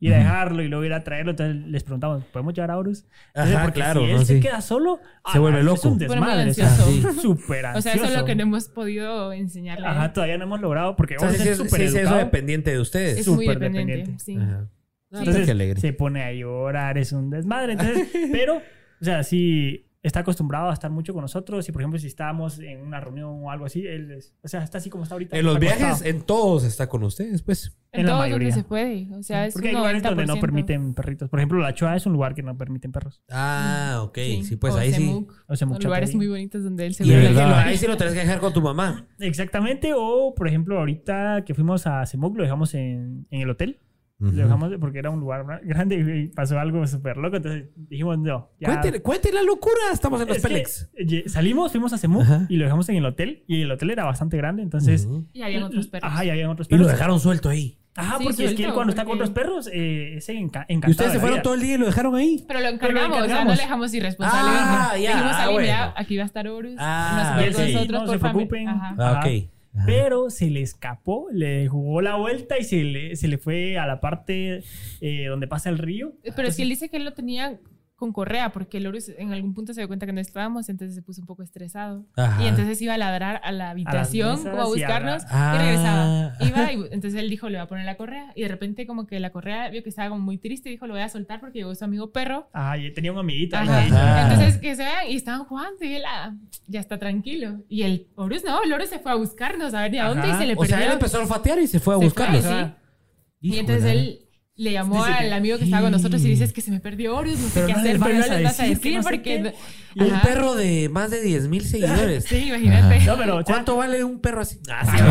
F: ir a dejarlo y luego ir a traerlo, entonces les preguntamos, ¿podemos llevar a Horus? Entonces,
A: Ajá,
F: porque
A: claro,
F: si él
A: ¿no?
F: se
A: Sí.
F: queda solo,
A: Se vuelve
F: Es
A: loco.
F: un
E: pone muy
F: desmadre, o sea,
E: ansioso.
F: sí, súper
E: O sea, eso es lo que no hemos podido enseñarle.
F: Ajá, todavía no hemos logrado, porque
A: O sea, sí,
F: es súper
A: sí, eso dependiente de ustedes.
E: es
F: súper
E: dependiente.
F: dependiente.
E: Sí.
A: Ajá. Ah,
F: Entonces
A: qué alegre.
F: se pone a llorar, es un desmadre. Entonces, pero, o sea, sí está acostumbrado a estar mucho con nosotros. Y por ejemplo, si estábamos en una reunión o algo así, él es, o sea, está así como está ahorita.
A: En los viajes,
F: acostado.
A: en todos está con ustedes, pues.
E: En,
F: En la mayoría.
E: donde se puede. O sea, es
F: Porque
E: un
F: hay lugares donde no
E: 90%.
F: permiten perritos. Por ejemplo, la Choa es un lugar que no permiten perros.
A: Ah, ok. Sí, pues
E: O
A: ahí sí.
F: O Semuc
E: lugares muy bonitos donde él se ve.
A: ahí,
B: verdad.
A: lo- ahí sí lo tenés que dejar con tu mamá.
F: Exactamente. O, por ejemplo, ahorita que fuimos a Semuc, lo dejamos en, en el hotel. Lo dejamos porque era un lugar gra- grande y pasó algo súper loco. Entonces dijimos, no. Ya.
A: Cuente, cuente la locura. Estamos en los
F: Es
A: Pélex.
F: salimos, fuimos a
A: Ajá.
F: y lo dejamos en el hotel. Y el hotel era bastante grande. Entonces.
E: Y habían otros perros.
F: Ajá, y habían otros
A: Y
F: perros.
A: lo dejaron suelto ahí.
F: Ajá,
E: Sí,
F: porque es que él cuando está con otros perros, eh, es enca- encantado.
A: Y ustedes
F: de
A: se fueron
F: vida.
A: todo el día y lo dejaron ahí.
E: Pero lo
F: Pero
E: encargamos,
F: lo
E: o sea, no le dejamos irresponsablemente.
A: Ah, ya,
E: Dijimos
A: ah, bueno.
E: aquí va a estar Horus.
A: Ah,
E: no se
A: ok.
E: con nosotros
F: No
E: por
F: se preocupen.
E: Ajá.
A: Ah,
F: Ajá. pero se le escapó, le jugó la vuelta y se le, se le fue a la parte eh, donde pasa el río.
E: Pero es que él dice que él lo tenía con correa, porque el Horus en algún punto se dio cuenta que no estábamos, entonces se puso un poco estresado.
A: Ajá.
E: Y entonces iba a ladrar a la habitación,
F: mesas
E: como a
F: y
E: buscarnos,
A: a-
E: y regresaba.
A: Ah.
E: Iba y entonces él dijo, le va a poner la correa, y de repente como que la correa vio que estaba como muy triste, y dijo, lo voy a soltar porque llegó su amigo perro.
F: Ajá, y tenía un amiguito. ahí.
E: Ajá.
A: Ajá.
E: Entonces que se vean y estaban jugando y él ah, ya está tranquilo. Y el Horus no, el Horus se fue a buscarnos a ver de a dónde
F: Ajá.
E: y se le
A: O sea,
E: perdió.
A: él empezó a olfatear y se fue a
E: Se
A: buscarlos.
E: fue, sí. Y entonces él le llamó
F: Dice que-
E: al amigo que estaba con nosotros y dice, es que se me perdió Horus, no sé
F: Pero
E: qué
F: no
E: hacer, pero no
F: a
E: les vas a
F: decir,
E: decir
F: no sé
E: porque...
A: Y un perro de más de 10 mil seguidores.
E: Sí, imagínate.
F: No, pero, o sea,
A: ¿Cuánto vale un perro así? Ah, sí,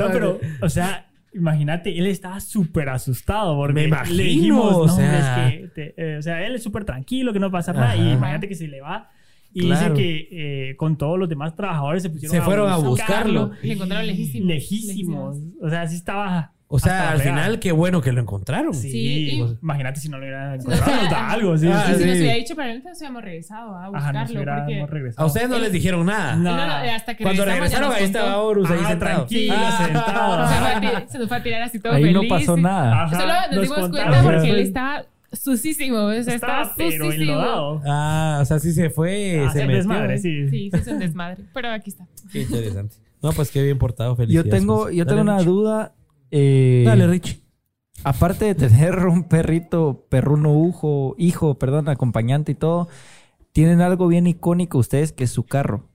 F: no, pero, o sea, imagínate, él estaba súper asustado porque
A: Me imagino,
F: le dijimos,
A: o
F: no,
A: sea.
F: es que, te- eh, o sea, él es súper tranquilo, que no va a pasar nada,
A: Ajá.
F: y imagínate que se le va. Y
A: Claro.
F: dice que eh, con todos los demás trabajadores se pusieron
A: Se fueron a buscarlo.
E: Y le encontraron lejísimos.
F: Lejísimos. O sea, sí estaba.
A: O sea, al final, qué bueno que lo encontraron.
F: Sí,
E: Sí, y-
F: imagínate si no lo hubieran encontrado, nos da algo, sí.
A: Ah,
F: sí,
E: si nos hubiera dicho, pero entonces hubiéramos regresado a
F: Ajá,
E: buscarlo.
F: nos hubiéramos
E: porque...
F: regresado.
A: A ustedes no les dijeron nada.
F: No.
E: No, no, hasta que
A: Cuando regresaron, ahí estaba Horus ahí
F: Ah,
A: sentado.
F: tranquilo,
A: Ah.
F: sentado.
E: Se fue, a ti- se nos fue a tirar así todo
B: Ahí
E: feliz.
B: no pasó nada.
F: Ajá,
E: Solo nos,
F: nos
E: dimos
F: contaron.
E: cuenta porque
F: Ajá.
E: él estaba sucísimo. O sea, estaba,
F: enlodado.
A: Ah, o sea, sí se fue,
F: Ah,
A: se metió.
F: desmadre, sí.
E: Sí, sí, es un desmadre. Pero aquí está.
A: Qué interesante. No, pues qué bien portado,
B: Yo
A: felicidades.
B: tengo,
A: pues.
B: yo tengo una duda. Eh,
A: Dale, Rich.
B: Aparte de tener un perrito, perruno hijo, hijo, perdón, acompañante y todo, tienen algo bien icónico ustedes que es su carro.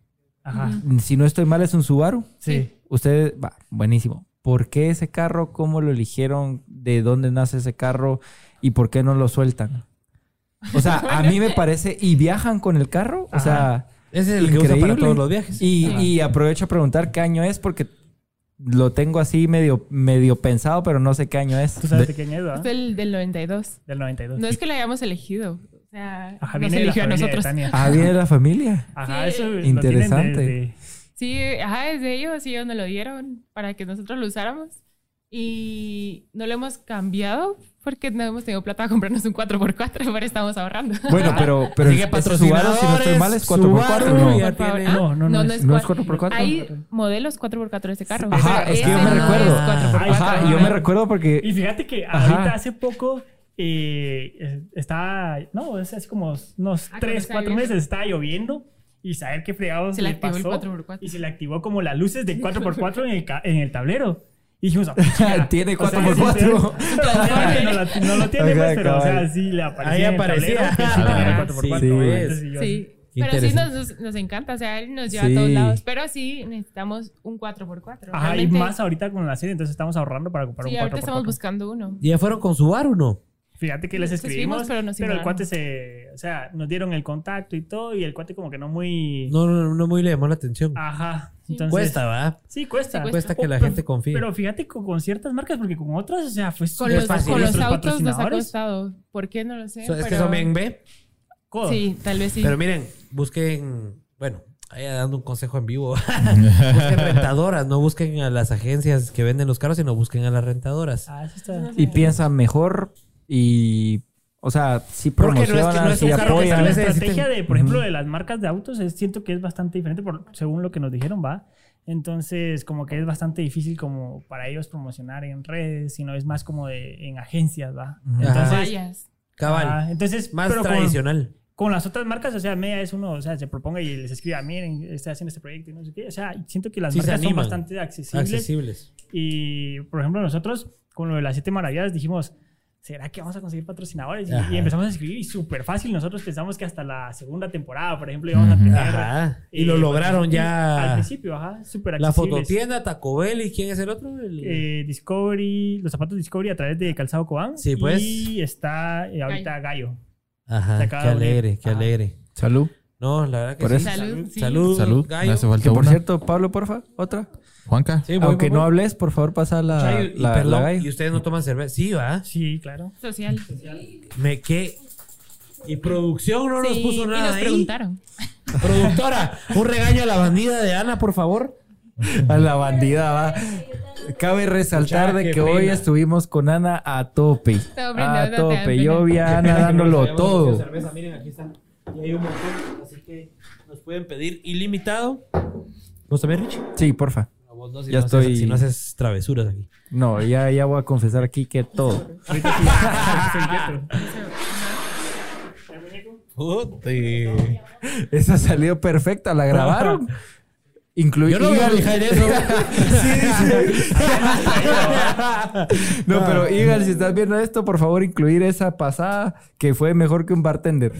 F: Ajá.
B: Si no estoy mal, es un Subaru.
F: Sí.
B: Ustedes, va, buenísimo. ¿Por qué ese carro? ¿Cómo lo eligieron? ¿De dónde nace ese carro? ¿Y por qué no lo sueltan? O sea, a mí me parece... ¿Y viajan con el carro? O sea,
A: Ese es el que usa para
B: increíble.
A: todos los viajes.
B: Y aprovecho a preguntar qué año es porque lo tengo así medio, medio pensado, pero no sé qué año es.
F: Tú sabes de qué año es,
E: Es
F: ¿verdad?
E: del, del 92.
F: Del 92.
E: No es que lo hayamos elegido. O sea,
F: Ajá,
E: nos
F: viene de la
E: eligió a nosotros.
B: Ah, viene la familia.
F: Ajá,
E: Sí.
F: eso
B: Interesante.
F: desde-
E: Sí, ajá, es de ellos ellos nos lo dieron para que nosotros lo usáramos. Y no lo hemos cambiado porque no hemos tenido plata para comprarnos un 4x4, pero estamos ahorrando.
B: Bueno, pero, pero ese Subaru, si no estoy mal, es 4x4.
A: Subaru
B: ¿no?
A: tiene-
E: Ah,
F: No, no, no es-
B: ¿No es
E: cua-
B: 4x4?
E: Hay modelos 4x4 de ese carro.
B: Ajá, es que yo me
E: no
B: recuerdo.
E: es 4x4.
B: Ajá, yo me recuerdo porque...
F: Y fíjate que
B: Ajá.
F: ahorita hace poco eh, está, no, es así como unos
E: Ah,
F: 3,
E: cuando está
F: 4
E: lloviendo.
F: meses, estaba lloviendo y saber qué fregados
E: Se le
F: le
E: activó el
F: pasó.
E: 4x4.
F: Y se le activó como las luces de 4x4 en el, en el tablero. Y dijimos, "Ah, chica".
B: Tiene
F: O sea,
B: 4x4.
F: sí, sí, no, lo- no lo tiene, pues, pero o sea, sí le aparecía.
A: Ahí aparecía.
F: tablero que sí tenía el
E: Ah,
F: 4x4.
A: sí,
E: Pero sí nos, nos, encanta, o sea, él nos lleva
B: Sí.
E: a todos lados. Pero sí necesitamos un 4x4.
F: Ajá, y más ahorita con la serie, entonces estamos ahorrando para comprar
E: Sí,
F: un 4x4.
E: ahorita estamos buscando uno.
A: ¿Y ya fueron con Subaru no?
F: Fíjate que les escribimos,
E: pero nos
F: pero el cuate se, o sea, nos dieron el contacto y todo, y el cuate como que no muy...
A: No, no, no muy le llamó la atención.
F: Ajá.
E: Sí.
F: Entonces,
A: Cuesta, ¿va?
F: Sí, cuesta.
E: Sí,
A: Cuesta que la
F: pero-
A: gente confíe.
F: Pero fíjate con, con ciertas marcas, porque con otras, o sea, fue
E: Con los,
F: fácil.
E: con los autos nos ha costado. ¿Por qué? No lo sé.
A: So- es que
E: pero-
A: son bien B.
F: codo.
E: Sí, tal vez sí.
A: Pero miren, busquen, bueno, ahí dando un consejo en vivo. busquen rentadoras, no busquen a las agencias que venden los carros, sino busquen a las rentadoras.
F: Ah, eso está...
B: Y piensan mejor y... O sea, sí
A: Porque no es que
B: promocionan,
A: no es
B: sí
A: un carro que
B: apoyan.
F: la estrategia de, por ejemplo, de las marcas de autos, es, siento que es bastante diferente por, según lo que nos dijeron, ¿va? Entonces, como que es bastante difícil como para ellos promocionar en redes, sino es más como de, en agencias, ¿va? Entonces.
A: Cabal.
F: ah, entonces
A: más
F: pero con-
A: tradicional.
F: con las otras marcas, o sea, media es uno, o sea, se proponga y les escribe, miren, estoy haciendo este proyecto y no sé qué. O sea, siento que las
A: Sí,
F: marcas son bastante accesibles.
A: Accesibles.
F: Y, por ejemplo, nosotros, con lo de las siete maravillas, dijimos, ¿será que vamos a conseguir patrocinadores? Y, y empezamos a escribir y súper fácil. Nosotros pensamos que hasta la segunda temporada, por ejemplo, íbamos a tener...
A: Ajá. Y
F: eh,
A: lo lograron
F: Al
A: ya.
F: principio, ajá, súper
A: La fototienda, Taco Bell y quién es el otro? El-
F: Eh, Discovery, los zapatos Discovery a través de Calzado Cobán.
A: Sí, pues.
F: Y está eh, ahorita Gallo.
A: Ajá, qué alegre, qué
F: Ajá.
A: alegre.
B: Salud.
A: No, la verdad que
B: Por
A: sí.
B: eso.
E: Salud. sí.
A: Salud,
C: Salud.
A: gallo.
C: Me hace falta
B: Que por
C: una.
B: cierto, Pablo, porfa, otra.
C: Juanca.
A: Sí, voy,
B: Aunque
A: voy,
B: no hables, por favor, pasa la,
A: y
B: la,
A: perdón,
B: la
A: y ustedes no toman cerveza. Sí, va.
F: Sí, claro.
E: Social.
A: Me que. Y producción no nos puso
E: y
A: nada
E: nos
A: ahí.
E: preguntaron.
A: Productora, un regaño a la bandida de Ana, por favor.
B: A la bandida, va. Cabe resaltar de
A: qué
B: que hoy estuvimos con Ana a tope. A
E: no
B: tope. Yo vi a Ana dándolo todo.
A: Cerveza, miren, aquí está. Y hay un montón, así que nos pueden pedir ilimitado. ¿Vos también, Rich?
B: Sí, porfa.
A: Vos si
B: Ya
A: no haces-
B: estoy-
A: si no haces travesuras aquí.
B: No, ya, ya voy a confesar aquí que todo.
F: Ahorita sí.
B: Esa salió perfecta, la grabaron. Incluí
A: Yo no voy a
B: Igal-
A: fijar eso.
B: No, pero Igal, si estás viendo esto, por favor, incluir esa pasada que fue mejor que un bartender.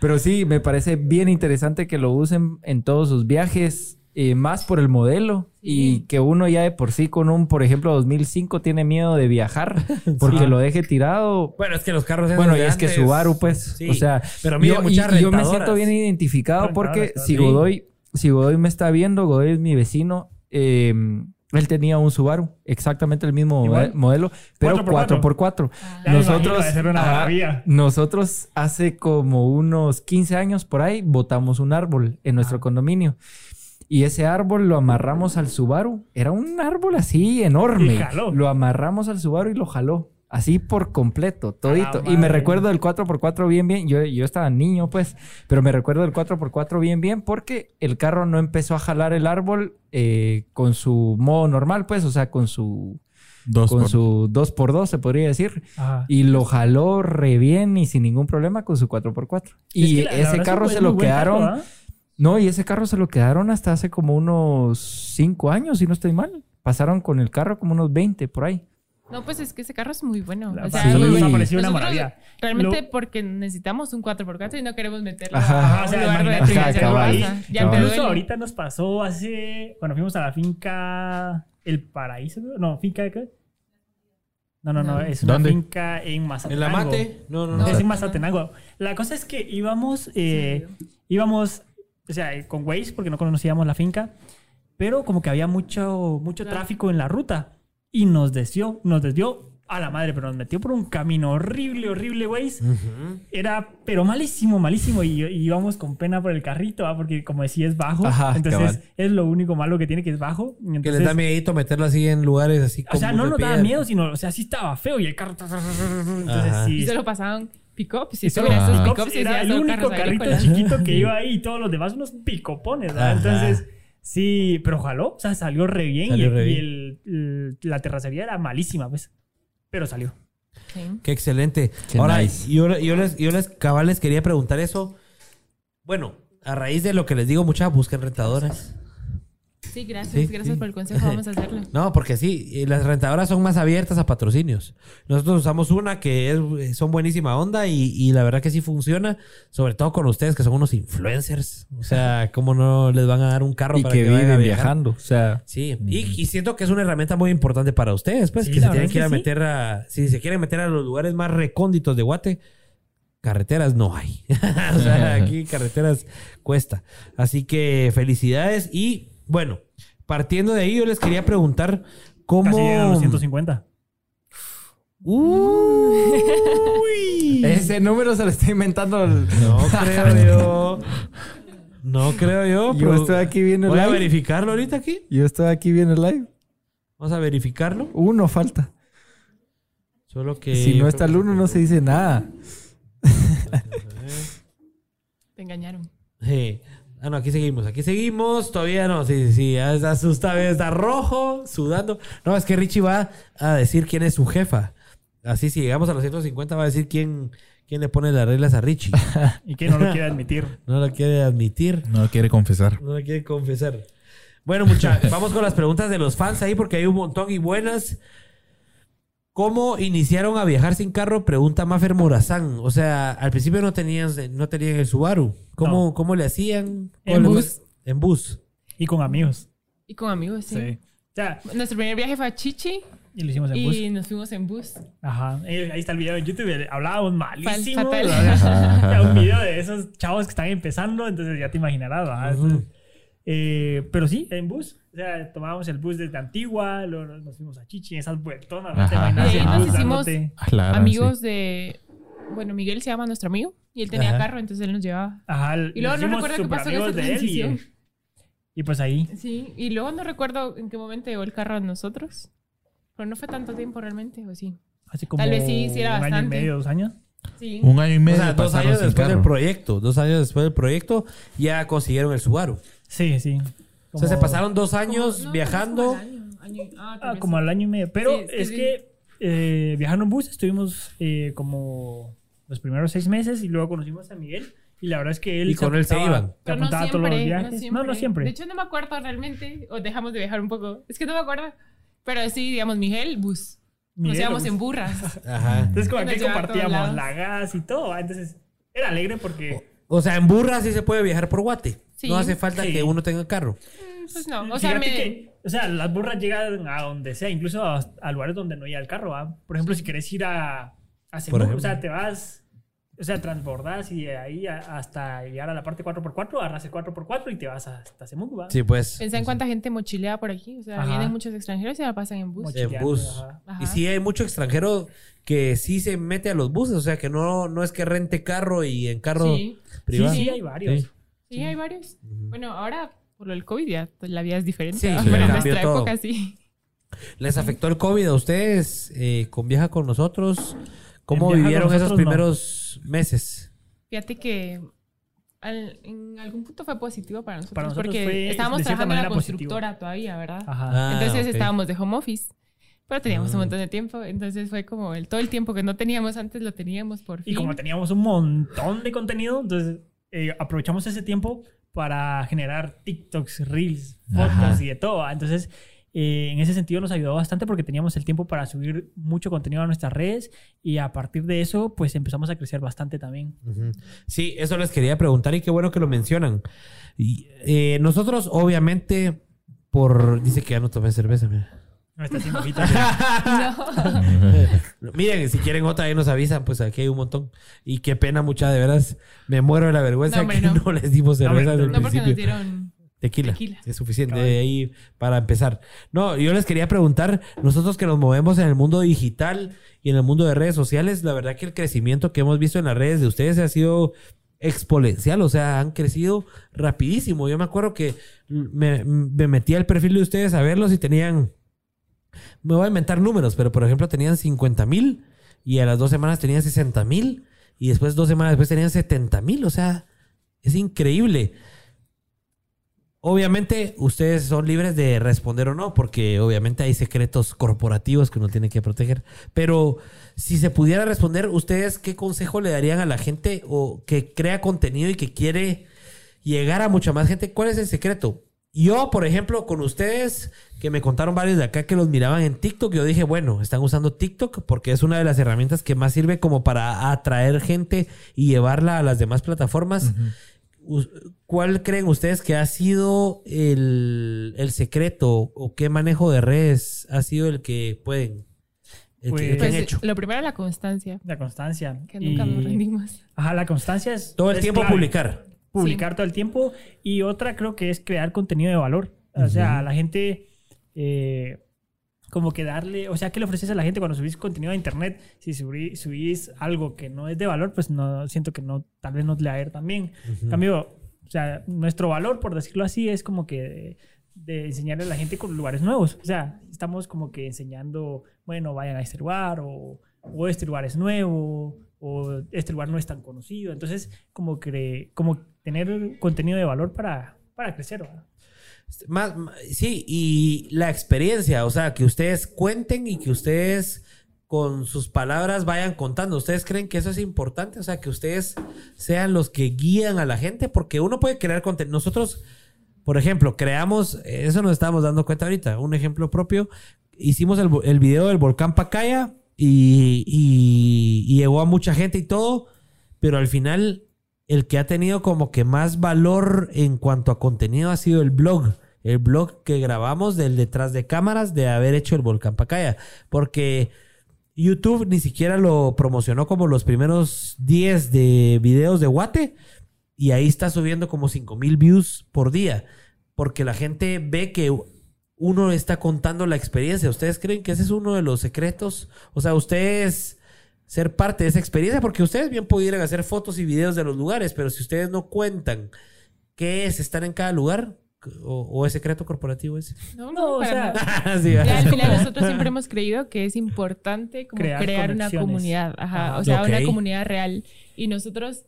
B: Pero sí, me parece bien interesante que lo usen en todos sus viajes, eh, más por el modelo. Y que uno ya de por sí con un, por ejemplo, 2005 tiene miedo de viajar porque lo deje tirado.
A: Bueno, es que los carros
B: Bueno, y es que Subaru, pues,
A: Sí,
B: o sea,
A: pero mira,
B: yo,
A: muchas
B: y- y yo me siento bien identificado porque si. Godoy, si Godoy me está viendo, Godoy es mi vecino, eh, él tenía un Subaru, exactamente el mismo
F: Igual.
B: modelo, pero
F: 4x4.
B: 4x4.
F: Ya me
B: Nosotros, nosotros hace como unos 15 años por ahí botamos un árbol en nuestro condominio. Y ese árbol lo amarramos al Subaru. Era un árbol así enorme.
F: Y jaló.
B: Lo amarramos al Subaru y lo jaló. Así por completo, todito. Y me recuerdo del 4x4 bien, bien. Yo, yo estaba niño, pues. Pero me recuerdo del 4x4 bien, bien. Porque el carro no empezó a jalar el árbol eh, con su modo normal, pues. O sea, con su...
C: Dos
B: con
C: por-
B: su 2x2, se podría decir.
F: Ajá.
B: Y lo jaló re bien y sin ningún problema con su 4x4. Y
F: Es que la- la
B: ese carro se lo quedaron.
F: carro, ¿ah?
B: No, y ese carro se lo quedaron hasta hace como unos 5 años, si no estoy mal. Pasaron con el carro como unos 20 por ahí.
E: No, pues es que ese carro es muy bueno.
F: La
E: O sea,
B: Sí.
E: muy
F: nos
E: bueno.
F: parecido una maravilla.
E: Realmente
F: Lo-
E: porque necesitamos un 4x4 y no queremos meterlo
B: Ajá.
E: a
F: o
E: un
F: sea,
E: lugar donde
F: imagínate,
E: tenga que raza. Ya te
F: Incluso
E: duele.
F: ahorita nos pasó hace. Cuando fuimos a la finca El Paraíso. ¿no? No, finca de qué? No, no, no.
E: No.
F: Es una
C: ¿Dónde?
F: finca en Mazatenango.
A: ¿En la mate? No, no,
B: No
A: no.
F: Es en Mazatenango. La cosa es que íbamos, eh, íbamos, o sea, eh, con Waze porque no conocíamos la finca, pero como que había mucho, mucho
E: Claro.
F: tráfico en la ruta y nos desvió, nos desvió a la madre, pero nos metió por un camino horrible, horrible, Waze.
A: Ujú.
F: Era, pero malísimo, malísimo. Y, y íbamos con pena por el carrito, ¿va? porque como decía, es bajo.
B: Ajá,
F: entonces
B: cabal.
F: es lo único malo que tiene que es bajo. y
A: Que
F: Entonces,
A: les da miedito meterlo así en lugares así
F: o sea,
A: como
F: no nos daba miedo, sino, o sea, sí estaba feo y el carro. Entonces sí.
E: Y solo pasaban pick-ups. Y
F: Y
E: solo
F: solo
E: esos
C: Ajá.
E: pick-ups y
F: era el
E: solo
F: único carrito
E: agrícolas.
F: chiquito que iba ahí y todos los demás unos picopones, ¿verdad?
A: Ajá.
F: Entonces, sí, pero jaló, o sea, salió re bien
A: Salió
F: y,
A: re
F: y
A: bien.
F: el- el- la terracería era malísima, pues. Pero salió.
E: Sí.
A: Qué excelente.
B: Qué
A: Ahora,
B: nice.
A: yo, yo les, yo les cabal les quería preguntar eso. Bueno, a raíz de lo que les digo, muchas busquen rentadoras.
E: Sí, gracias.
A: Sí,
E: gracias
A: sí.
E: por el consejo. Vamos a hacerlo.
A: No, porque sí, las rentadoras son más abiertas a patrocinios. Nosotros usamos una que es, son buenísima onda y, y la verdad que sí funciona, sobre todo con ustedes que son unos influencers. O sea, ¿cómo no les van a dar un carro
B: Y
A: para
B: que
A: que, vayan a
B: viven viajando. O sea,
A: Sí, y, y siento que es una herramienta muy importante para ustedes, pues,
F: Sí,
A: que se tienen que ir a meter a... Si se quieren meter a los lugares más recónditos de Guate, carreteras no hay. o sea, aquí carreteras cuesta. Así que felicidades y, bueno, partiendo de ahí yo les quería preguntar cómo...
F: Casi llegan a los 150.
A: Uy.
B: ese número se lo está inventando. el-
A: No creo yo. No creo yo.
B: Yo
A: pero-
B: estoy aquí viendo el
A: Voy a
B: live.
A: verificarlo ahorita aquí.
B: Yo estoy aquí viendo el live.
A: Vamos a verificarlo.
B: Uno falta.
A: Solo que...
B: si no está el uno, no se dice nada.
E: Te engañaron.
A: Sí. Ah, no, aquí seguimos, aquí seguimos. Todavía no, sí, sí, sí. ya Está rojo, sudando. No, es que Richie va a decir quién es su jefa. Así, si llegamos a los 150, va a decir quién, quién le pone las reglas a Richie.
F: Y que no lo quiere admitir.
A: No lo quiere admitir,
C: No quiere confesar.
A: no lo quiere confesar. Bueno, muchachos, vamos con las preguntas de los fans ahí porque hay un montón y buenas. ¿Cómo iniciaron a viajar sin carro? Pregunta Mafer Morazán. O sea, al principio no tenían, no tenían el Subaru. ¿Cómo,
F: No.
A: ¿cómo le hacían?
F: En
A: ¿Cómo le-
F: bus.
A: En bus.
F: Y con amigos.
E: Y con amigos, sí.
F: Sí. O sea,
E: Nuestro primer viaje fue a Chichi
F: y lo hicimos en bus.
E: y nos fuimos en bus.
F: Ajá. Eh, Ahí está el video de YouTube. Hablábamos malísimo. un video de esos chavos que están empezando, entonces ya te imaginarás. ¿verdad? Eh, pero sí, en bus. O sea, tomábamos el bus desde Antigua, luego nos fuimos a Chichi, esas vueltonas.
E: ahí nos hicimos- amigos de. Bueno, Miguel se llama nuestro amigo y él tenía
A: Ajá.
E: carro, entonces él nos llevaba.
F: Ajá.
E: Y luego no recuerdo qué pasó en esa transición.
F: Y, y pues ahí.
E: Sí, y luego no recuerdo en qué momento llegó el carro a nosotros. Pero no fue tanto tiempo realmente, ¿o sí?
F: Así como
E: Tal vez sí, sí era
F: un año y
E: bastante.
F: medio, dos años.
E: Sí.
C: Un año y
A: O
C: medio
A: sea, dos años después del
C: carro.
A: proyecto. Dos años después del proyecto ya consiguieron el Subaru.
F: Sí, sí.
A: O sea, se pasaron dos años
E: Como- no,
A: viajando.
E: como al año, año- ah,
F: Ah, como al año y medio. Pero
E: Sí,
F: es
E: sí.
F: que eh, viajando en bus estuvimos eh, como los primeros seis meses y luego conocimos a Miguel. Y la verdad es que él...
A: Y con él se iban.
F: Se
E: Pero no
F: a todos los
E: siempre, no
F: viajes.
E: siempre.
F: No, no siempre.
E: De hecho, no me acuerdo realmente. O dejamos de viajar un poco. Es que no me acuerdo. Pero sí, digamos, Miguel, bus.
F: Miguel,
E: Nos íbamos
F: bus.
E: en burras.
A: Ajá.
F: Entonces como que compartíamos la gas y todo. Entonces era alegre porque...
A: O sea, en burra sí se puede viajar por Guate.
E: Sí.
A: No hace falta
F: Sí.
A: que uno tenga carro.
E: Mm, Pues no. O sea,
F: Fíjate
E: me.
F: que, o sea, las burras llegan a donde sea, incluso a, a lugares donde no llega el carro. ¿va? Por ejemplo, si quieres ir a, a
A: ejemplo.
F: o sea, te vas, o sea, transbordas y de ahí a- hasta llegar a la parte 4x4, agarras el 4x4 y te vas hasta Semuc, ¿va?
A: Sí, pues.
E: Pensá en cuánta gente mochilea por aquí. O sea,
F: Ajá.
E: vienen muchos extranjeros y la pasan en bus.
A: En bus.
F: ajá.
E: Ajá.
A: Y sí hay mucho extranjero que sí se mete a los buses. O sea, que no, no es que rente carro y en carro
E: Sí.
A: privado.
F: Sí, sí, hay varios.
A: Sí.
E: Sí, hay varios. Bueno, ahora por lo del COVID ya la vida es diferente.
A: Sí,
E: Bueno, en nuestra
A: todo.
E: época sí.
A: ¿Les afectó el COVID a ustedes eh, con Viaja con nosotros? ¿Cómo vivieron esos
F: Nosotros, no.
A: primeros meses?
E: Fíjate que al- en algún punto fue positivo para nosotros,
F: Para nosotros
E: porque
F: fue,
E: estábamos trabajando en la
F: manera, positivo.
E: constructora todavía, ¿verdad?
F: Ajá.
A: Ah,
E: entonces
A: ok.
E: estábamos de home office, pero teníamos
A: Ah.
E: un montón de tiempo, entonces fue como el, todo el tiempo que no teníamos antes lo teníamos por fin.
F: Y como teníamos un montón de contenido, entonces eh, aprovechamos ese tiempo para generar TikToks, Reels, fotos
A: Ajá.
F: y de todo. Entonces, eh, en ese sentido nos ayudó bastante porque teníamos el tiempo para subir mucho contenido a nuestras redes y a partir de eso, pues empezamos a crecer bastante también.
A: Sí, eso les quería preguntar y qué bueno que lo mencionan. Y, eh, nosotros, obviamente, por. Dice que ya no tomé cerveza. mira.
F: No está haciendo ojitos.
A: Miren, si quieren otra, ahí nos avisan. Pues aquí hay un montón. Y qué pena, mucha, de veras. Me muero de la vergüenza
E: No, hombre,
A: que no.
E: no.
A: les dimos cerveza desde el
E: no porque nos
A: principio.
E: dieron
A: Tequila.
E: Tequila.
A: Es suficiente
F: Cabal.
A: ahí para empezar. No, yo les quería preguntar, nosotros que nos movemos en el mundo digital y en el mundo de redes sociales, la verdad que el crecimiento que hemos visto en las redes de ustedes ha sido exponencial, o sea, han crecido rapidísimo. Yo me acuerdo que me, me metí al perfil de ustedes a verlos y tenían, me voy a inventar números, pero por ejemplo tenían 50 mil y a las dos semanas tenían 60 mil y después dos semanas después tenían 70 mil, o sea, es increíble. Obviamente ustedes son libres de responder o no, porque obviamente hay secretos corporativos que uno tiene que proteger. Pero si se pudiera responder, ¿ustedes qué consejo le darían a la gente o que crea contenido y que quiere llegar a mucha más gente? ¿Cuál es el secreto? Yo, por ejemplo, con ustedes, que me contaron varios de acá que los miraban en TikTok, yo dije, bueno, están usando TikTok porque es una de las herramientas que más sirve como para atraer gente y llevarla a las demás plataformas. ¿Cuál creen ustedes que ha sido el, el secreto o qué manejo de redes ha sido el que pueden, el que- el que
F: Pues-
A: han hecho?
E: lo primero la constancia,
F: La constancia.
E: que nunca
F: Y-
E: nos rendimos.
F: Ajá, la constancia es...
A: Todo el
F: es
A: tiempo
F: clave.
A: publicar.
F: Publicar todo el tiempo. Y otra creo que es crear contenido de valor. O sea, a la gente, eh, como que darle, o sea, ¿qué le ofreces a la gente cuando subís contenido a internet? Si subí- subís algo que no es de valor, pues no siento que no, tal vez no te le va a ir tan bien. En cambio, o sea, nuestro valor, por decirlo así, es como que de enseñarle a la gente con lugares nuevos. O sea, estamos como que enseñando, bueno, vayan a este lugar o, o este lugar es nuevo o este lugar no es tan conocido. Entonces, como que como tener contenido de valor para, para crecer. ¿verdad?
A: Más, sí, y la experiencia, o sea, que ustedes cuenten y que ustedes con sus palabras vayan contando. ¿Ustedes creen que eso es importante? O sea, que ustedes sean los que guían a la gente, porque uno puede crear contenido. Nosotros, por ejemplo, creamos, eso nos estamos dando cuenta ahorita, un ejemplo propio, hicimos el, el video del volcán Pacaya y- y llegó a mucha gente y todo, pero al final el que ha tenido como que más valor en cuanto a contenido ha sido el blog. El blog que grabamos del detrás de cámaras de haber hecho el volcán Pacaya. Porque YouTube ni siquiera lo promocionó como los primeros 10 de videos de Guate. Y ahí está subiendo como 5 mil views por día. Porque la gente ve que uno está contando la experiencia. ¿Ustedes creen que ese es uno de los secretos? O sea, ustedes ser parte de esa experiencia, porque ustedes bien pudieran hacer fotos y videos de los lugares, pero si ustedes no cuentan qué es estar en cada lugar, o, o es secreto corporativo ese.
E: No,
F: No,
E: no,
F: o sea.
A: Sí,
E: Ya, al final nosotros siempre hemos creído que es importante como
F: Crear
E: crear, una comunidad, ajá,
F: Ajá.
E: o sea, una comunidad real. Y nosotros,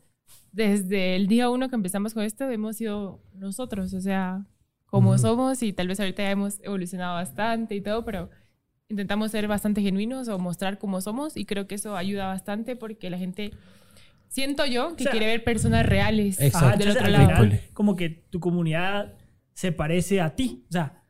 E: desde el día uno que empezamos con esto, hemos sido nosotros, o sea, como somos y tal vez ahorita ya hemos evolucionado bastante y todo, pero intentamos ser bastante genuinos o mostrar cómo somos y creo que eso ayuda bastante porque la gente, siento yo, que
F: O sea,
E: quiere ver personas reales
A: Exacto.
F: Ajá,
E: del otro lado.
F: final, como que tu comunidad se parece a ti. O sea,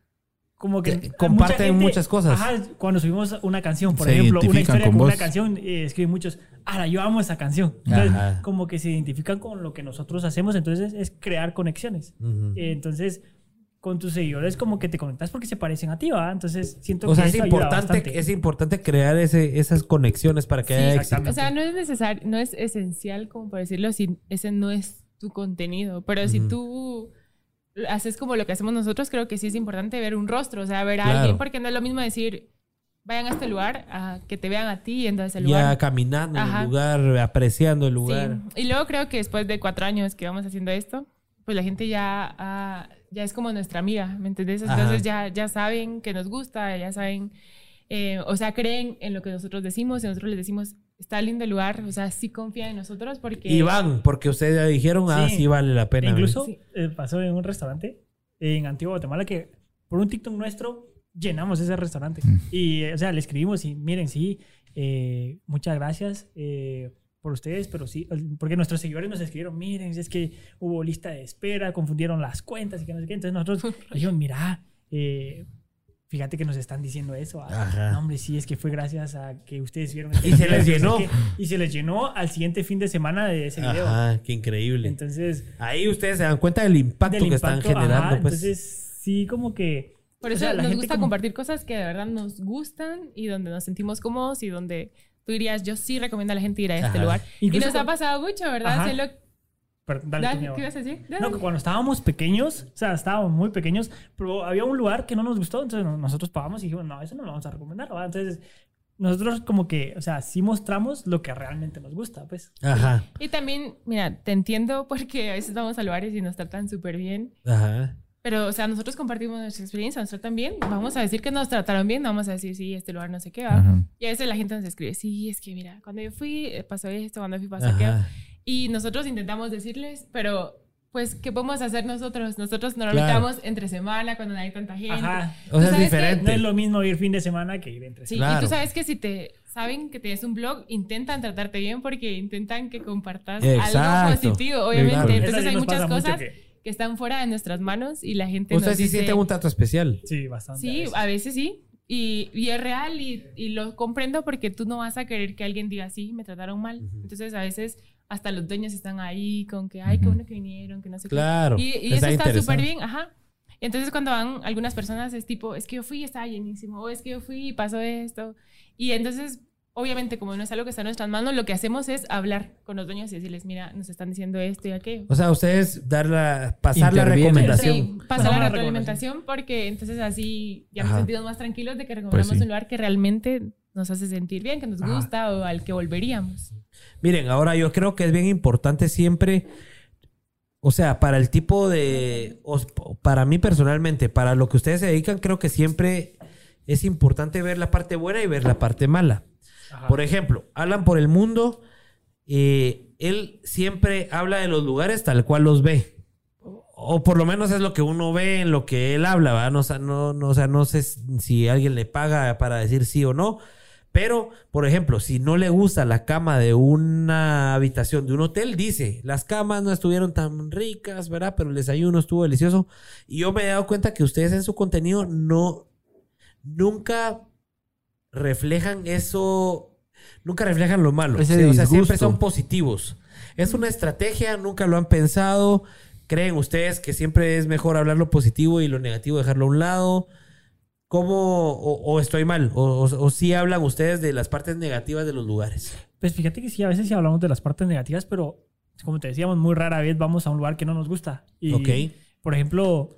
F: como que.
A: Te- comparten
F: mucha
A: muchas cosas.
F: Ajá, cuando subimos una canción, por
C: Se
F: ejemplo, una historia
C: con
F: con una canción, eh, escriben muchos, ah, yo amo esa canción. Entonces,
A: Ajá.
F: como que se identifican con lo que nosotros hacemos, entonces es crear conexiones.
A: Ujú.
F: Eh, entonces, con tus seguidores, como que te conectas porque se parecen a ti, ¿va? Entonces, siento
A: O
F: que
A: sea, es importante, es importante crear ese, esas conexiones para que
E: Sí,
A: haya éxito.
F: exactamente.
E: O sea, no es necesario, no es esencial, como por decirlo, si ese no es tu contenido. Pero si
A: Ujú.
E: tú haces como lo que hacemos nosotros, creo que sí es importante ver un rostro, o sea, ver a
A: Claro.
E: alguien, porque no es lo mismo decir, vayan a este lugar, a que te vean a ti yendo a ese
A: Ya
E: lugar.
A: caminando en
E: Ajá.
A: el lugar, apreciando el
E: Sí.
A: lugar.
E: Y luego creo que después de cuatro años que vamos haciendo esto, pues la gente ya, ah, ya es como nuestra amiga, ¿me entendés? Entonces ya, ya saben que nos gusta, ya saben, eh, o sea, creen en lo que nosotros decimos y nosotros les decimos, está lindo el lugar, o sea, sí confían en nosotros porque...
A: Y van, porque ustedes ya dijeron, ah,
F: Sí.
A: sí vale la pena.
F: E incluso
E: Sí.
F: eh, pasó en un restaurante en Antigua Guatemala que por un TikTok nuestro llenamos ese restaurante. Y, eh, o sea, le escribimos y miren, sí, eh, muchas gracias eh, por ustedes, pero sí, porque nuestros seguidores nos escribieron, miren, es que hubo lista de espera, confundieron las cuentas y que no sé qué. Entonces nosotros dijimos, mira, eh, fíjate que nos están diciendo eso. ah,
A: Ajá.
F: No, hombre, sí, es que fue gracias a que ustedes vieron.
A: Y se les llenó.
F: Y se les llenó al siguiente fin de semana de ese video.
A: Ajá, qué increíble.
F: Entonces,
A: Ahí ustedes se dan cuenta del impacto
F: del
A: que están generando.
F: ajá,
A: pues.
F: Entonces, sí, como que.
E: Por
F: o
E: eso
F: sea, la
E: nos
F: gente
E: gusta
F: como-
E: compartir cosas que de verdad nos gustan y donde nos sentimos cómodos y donde tú dirías, yo sí recomiendo a la gente ir a este
A: Ajá.
E: lugar.
F: Incluso
E: y nos ha pasado mucho, ¿verdad? Hacerlo-
F: Perdón, dale,
E: Dale. ¿Qué ibas a decir?
F: No,
E: Dale.
F: que cuando estábamos pequeños, o sea, estábamos muy pequeños, pero había un lugar que no nos gustó, entonces no- nosotros pagamos y dijimos, no, eso no lo vamos a recomendar, ¿va? Entonces, nosotros como que, o sea, sí mostramos lo que realmente nos gusta, pues.
A: Ajá,
E: Y también, mira, te entiendo porque a veces vamos a lugares y nos tratan súper bien.
A: ajá.
E: Pero, o sea, nosotros compartimos nuestra experiencia, nos tratan bien. Vamos a decir que nos trataron bien, vamos a decir, sí, este lugar no sé qué va.
C: Ajá.
E: Y a veces la gente nos escribe, sí, es que mira, cuando yo fui eh, pasó esto, cuando fui pasó aquello. Y nosotros intentamos decirles, pero pues, ¿qué podemos hacer nosotros? Nosotros normalmente
A: Claro.
E: vamos entre semana cuando no hay tanta gente.
F: Ajá.
A: O sea, es
E: sabes que-
A: diferente.
F: No es lo mismo ir fin de semana que ir entre
E: Sí,
A: Claro.
E: y tú sabes que si te saben que tienes un blog, intentan tratarte bien porque intentan que compartas
A: Exacto.
E: algo positivo, obviamente.
A: Claro.
F: Eso
E: Entonces
F: sí
E: hay
F: nos
E: muchas
F: pasa mucho
E: cosas
F: que-
E: que están fuera de nuestras manos y la gente
A: Ustedes
E: nos
A: sí
E: dice...
A: sienten un trato especial.
F: Sí, bastante.
E: Sí,
F: veces.
E: a veces sí. Y, y es real y, y lo comprendo porque tú no vas a querer que alguien diga, sí, me trataron mal. Entonces a veces hasta los dueños están ahí con que, ay, qué bueno que vinieron, que no sé
A: Claro.
E: qué. Y, y eso está súper bien, ajá. Entonces cuando van algunas personas es tipo, es que yo fui y estaba llenísimo, o es que yo fui y pasó esto. Y entonces, obviamente, como no es algo que está en nuestras manos, lo que hacemos es hablar con los dueños y decirles, mira, nos están diciendo esto y aquello.
A: O sea, ustedes dar la, pasar la recomendación.
E: Sí, pasar la
F: una
E: retroalimentación porque entonces así ya
A: Ajá.
E: nos sentimos más tranquilos de que recomendamos
C: Pues sí.
E: un lugar que realmente nos hace sentir bien, que nos
F: Ajá.
E: gusta o al que volveríamos.
A: Miren, ahora yo creo que es bien importante siempre, o sea, para el tipo de, para mí personalmente, para lo que ustedes se dedican, creo que siempre es importante ver la parte buena y ver la parte mala.
F: Ajá.
A: Por ejemplo, Alan por el mundo, eh, él siempre habla de los lugares tal cual los ve. O por lo menos es lo que uno ve en lo que él habla, ¿verdad? No, o no sé si alguien le paga para decir sí o no. Pero, por ejemplo, si no le gusta la cama de una habitación de un hotel, dice, las camas no estuvieron tan ricas, ¿verdad? Pero el desayuno estuvo delicioso. Y yo me he dado cuenta que ustedes en su contenido no, nunca reflejan eso, nunca reflejan lo malo.
B: Ese
A: Sí, o sea, siempre son positivos. Es una estrategia, nunca lo han pensado. ¿Creen ustedes que siempre es mejor hablar lo positivo y lo negativo dejarlo a un lado? ¿Cómo, o, o estoy mal? O, o, o sí hablan ustedes de las partes negativas de los lugares?
F: Pues fíjate que sí, a veces sí hablamos de las partes negativas, pero como te decíamos, muy rara vez vamos a un lugar que no nos gusta. Y,
A: Ok.
F: por ejemplo,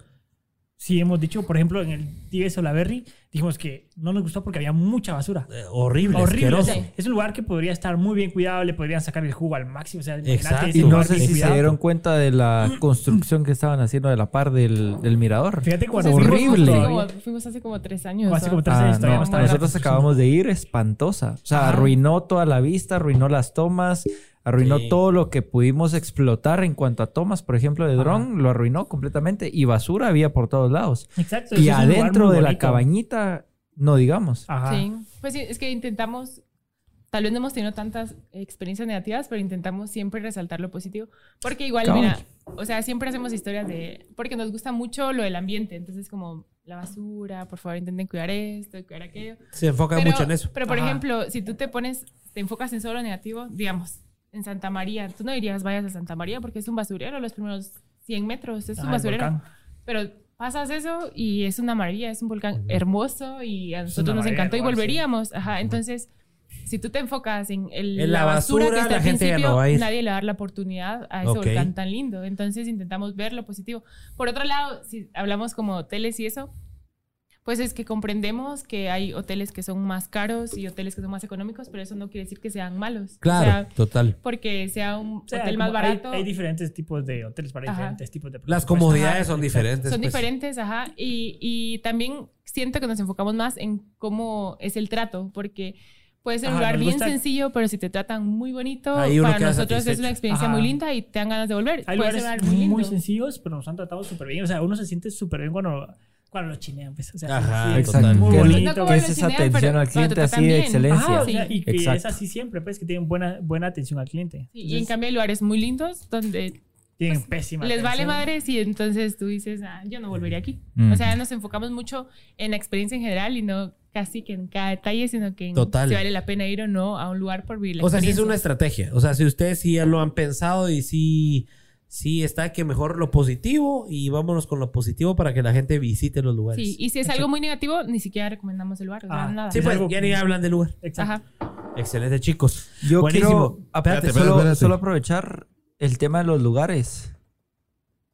F: sí hemos dicho, por ejemplo, en el Tigres Olaverry, dijimos que no nos gustó porque había mucha basura.
A: Eh, horrible,
F: Horrible. o
A: asqueroso.
F: sea, es un lugar que podría estar muy bien cuidado, le podrían sacar el jugo al máximo. O sea,
A: Exacto.
B: Y no sé si se dieron cuenta de la construcción que estaban haciendo de la par del, del mirador.
F: Fíjate que
E: O
F: cuando
E: sea,
F: fuimos
E: fuimos
B: horrible.
E: hace
F: todavía-
E: como- fuimos hace como tres años.
F: O hace como tres
B: Ah,
F: años
B: no,
F: todavía no estaba la
B: nosotros acabamos de ir espantosa. O sea, arruinó toda la vista, arruinó las tomas, Arruinó
A: Sí.
B: todo lo que pudimos explotar en cuanto a tomas, por ejemplo, de dron, lo arruinó completamente y basura había por todos lados.
F: Exacto.
B: Y adentro de la
F: bonito.
B: cabañita, no digamos.
F: Ajá.
E: Sí, pues sí, es que intentamos, tal vez no hemos tenido tantas experiencias negativas, pero intentamos siempre resaltar lo positivo, porque igual,
B: Cabal.
E: mira, o sea, siempre hacemos historias de, porque nos gusta mucho lo del ambiente, entonces como la basura, por favor intenten cuidar esto, cuidar aquello.
A: Se enfoca
E: Pero,
A: mucho en eso.
E: pero por
F: Ajá.
E: ejemplo, si tú te pones, te enfocas en solo lo negativo, digamos, en Santa María, tú no dirías vayas a Santa María porque es un basurero los primeros 100 metros, es un
F: el
E: basurero. Pero pasas eso y es una maravilla, es un volcán hermoso y a nosotros nos encantó y volveríamos. Ajá, entonces, si tú te enfocas en, el-
A: En la basura,
E: que está
A: la
E: al
A: gente
E: principio,
A: no
E: nadie le va a dar la oportunidad a ese
A: Ok.
E: volcán tan lindo. Entonces intentamos ver lo positivo. Por otro lado, si hablamos como hoteles y eso, pues es que comprendemos que hay hoteles que son más caros y hoteles que son más económicos, pero eso no quiere decir que sean malos.
A: Claro,
E: O sea,
A: total.
E: porque sea un
F: O sea,
E: hotel más
F: como hay-
E: barato.
F: Hay, diferentes tipos de hoteles para
E: Ajá.
F: diferentes tipos de
A: Las
F: presupuestos.
A: comodidades
F: Ajá,
A: son diferentes.
E: Son
A: pues.
E: diferentes, ajá. Y, y también siento que nos enfocamos más en cómo es el trato, porque puede ser un lugar bien
F: gusta-
E: sencillo, pero si te tratan muy bonito, para nosotros es una experiencia
F: Ajá.
E: muy linda y te dan ganas de volver.
F: Hay
E: puede ser
F: lugares
E: un lugar muy
F: muy sencillos, pero nos han tratado súper bien. O sea, uno se siente súper bien cuando, cuando los chinean. Pues. O sea,
A: Ajá,
F: sí, es
A: total.
F: muy
B: Que-
F: bonito.
E: No
B: que es esa
E: chinean,
B: atención
E: pero
B: al cliente
E: te
B: así de excelencia.
F: O sea, y que
B: Exacto.
F: es así siempre, pues, que tienen buena, buena atención al cliente.
E: Sí, y en cambio hay lugares muy lindos donde
F: tienen pésima
E: les vale madres y entonces tú dices, ah, yo no volvería aquí.
B: Mm.
E: O sea, nos enfocamos mucho en la experiencia en general y no casi que en cada detalle, sino que en
A: Total.
E: si vale la pena ir o no a un lugar por vivir la
A: O sea, sí es una estrategia. O sea, si ustedes sí ya lo han pensado y sí, sí está que mejor lo positivo y vámonos con lo positivo para que la gente visite los lugares.
E: Sí, y si es algo muy negativo, ni siquiera recomendamos el lugar,
F: Ah,
E: nada.
A: Sí,
F: es
A: pues ya ni hablan del lugar.
F: Exacto.
E: Ajá.
A: Excelente, chicos.
B: Yo
A: Buenísimo.
B: quiero
C: Espérate,
B: solo,
C: espérate,
B: solo aprovechar el tema de los lugares.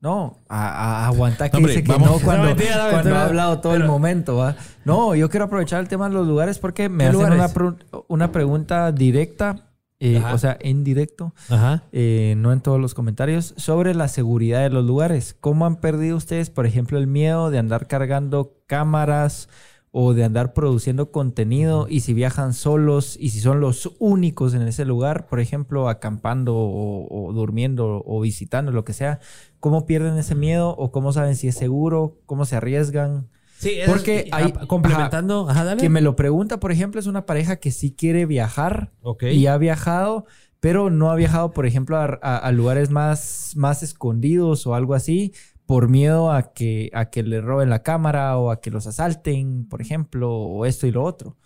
B: No, a, a- aguanta que
C: No, hombre,
B: dice que
C: vamos.
B: no cuando,
A: No, mentira,
B: cuando
A: mentira.
B: ha hablado todo el momento. ¿va? No, yo quiero aprovechar el tema de los lugares porque me
A: ¿Qué
B: hacen
A: lugares?
B: una, pre- una pregunta directa, eh, o sea, en directo,
A: Ajá.
B: eh, no en todos los comentarios, sobre la seguridad de los lugares. ¿Cómo han perdido ustedes, por ejemplo, el miedo de andar cargando cámaras o de andar produciendo contenido? Y si viajan solos y si son los únicos en ese lugar, por ejemplo, acampando o, o durmiendo o visitando, lo que sea, ¿cómo pierden ese miedo o cómo saben si es seguro? ¿Cómo se arriesgan?
A: Sí, eso
B: Porque
A: es-
B: hay-
A: complementando. Ajá, dale.
B: Quien me lo pregunta, por ejemplo, es una pareja que sí quiere viajar y ha viajado, pero no ha viajado, por ejemplo, a, a- a lugares más, más escondidos o algo así, por miedo a que, a que le roben la cámara o a que los asalten, por ejemplo, o esto y lo otro.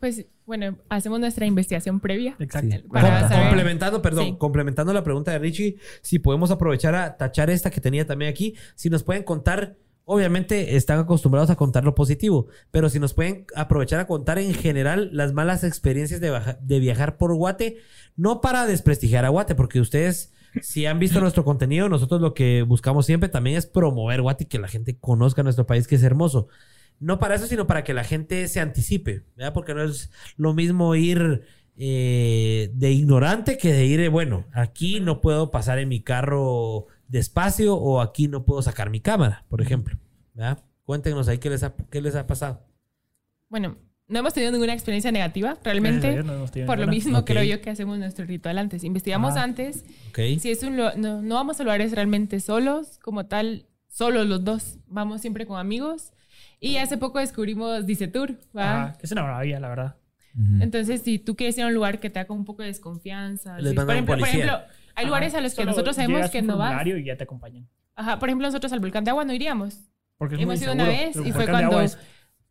E: Pues bueno, hacemos nuestra investigación previa.
F: Exacto.
E: Para
A: Com-
E: saber-
A: complementando, perdón,
E: Sí.
A: complementando la pregunta de Richie, si podemos aprovechar a tachar esta que tenía también aquí, si nos pueden contar, obviamente están acostumbrados a contar lo positivo, pero si nos pueden aprovechar a contar en general las malas experiencias de, viajar por Guate, no para desprestigiar a Guate, porque ustedes, si han visto nuestro contenido, nosotros lo que buscamos siempre también es promover Guate y que la gente conozca nuestro país, que es hermoso. No para eso, sino para que la gente se anticipe, ¿verdad? Porque no es lo mismo ir eh, de ignorante que de ir, eh, bueno, aquí no puedo pasar en mi carro despacio o aquí no puedo sacar mi cámara, por ejemplo. ¿verdad? Cuéntenos ahí qué les ha, qué les ha pasado.
E: Bueno, no hemos tenido ninguna experiencia negativa, realmente.
F: Dios, no hemos tenido
E: Por lo mismo,
A: Ok.
E: creo yo que hacemos nuestro ritual antes. Investigamos antes.
A: ¿Ok?
E: Si es un no, no vamos a lugares realmente solos, como tal, solos los dos. Vamos siempre con amigos. Y hace poco descubrimos Dice Tour,
F: que es una maravilla, la verdad.
E: Entonces, si tú quieres ir a un lugar que te haga un poco de desconfianza.
A: Les
E: si- por,
A: un
E: ejemplo, por
A: policía.
E: ejemplo, hay lugares a los que nosotros sabemos que no vas.
F: y ya te acompañan.
E: Ajá, por ejemplo, nosotros al volcán de agua no iríamos.
F: Porque es
E: Hemos
F: muy
E: ido una
F: inseguro.
E: vez
F: El
E: y fue
F: volcán de agua
E: cuando-
F: es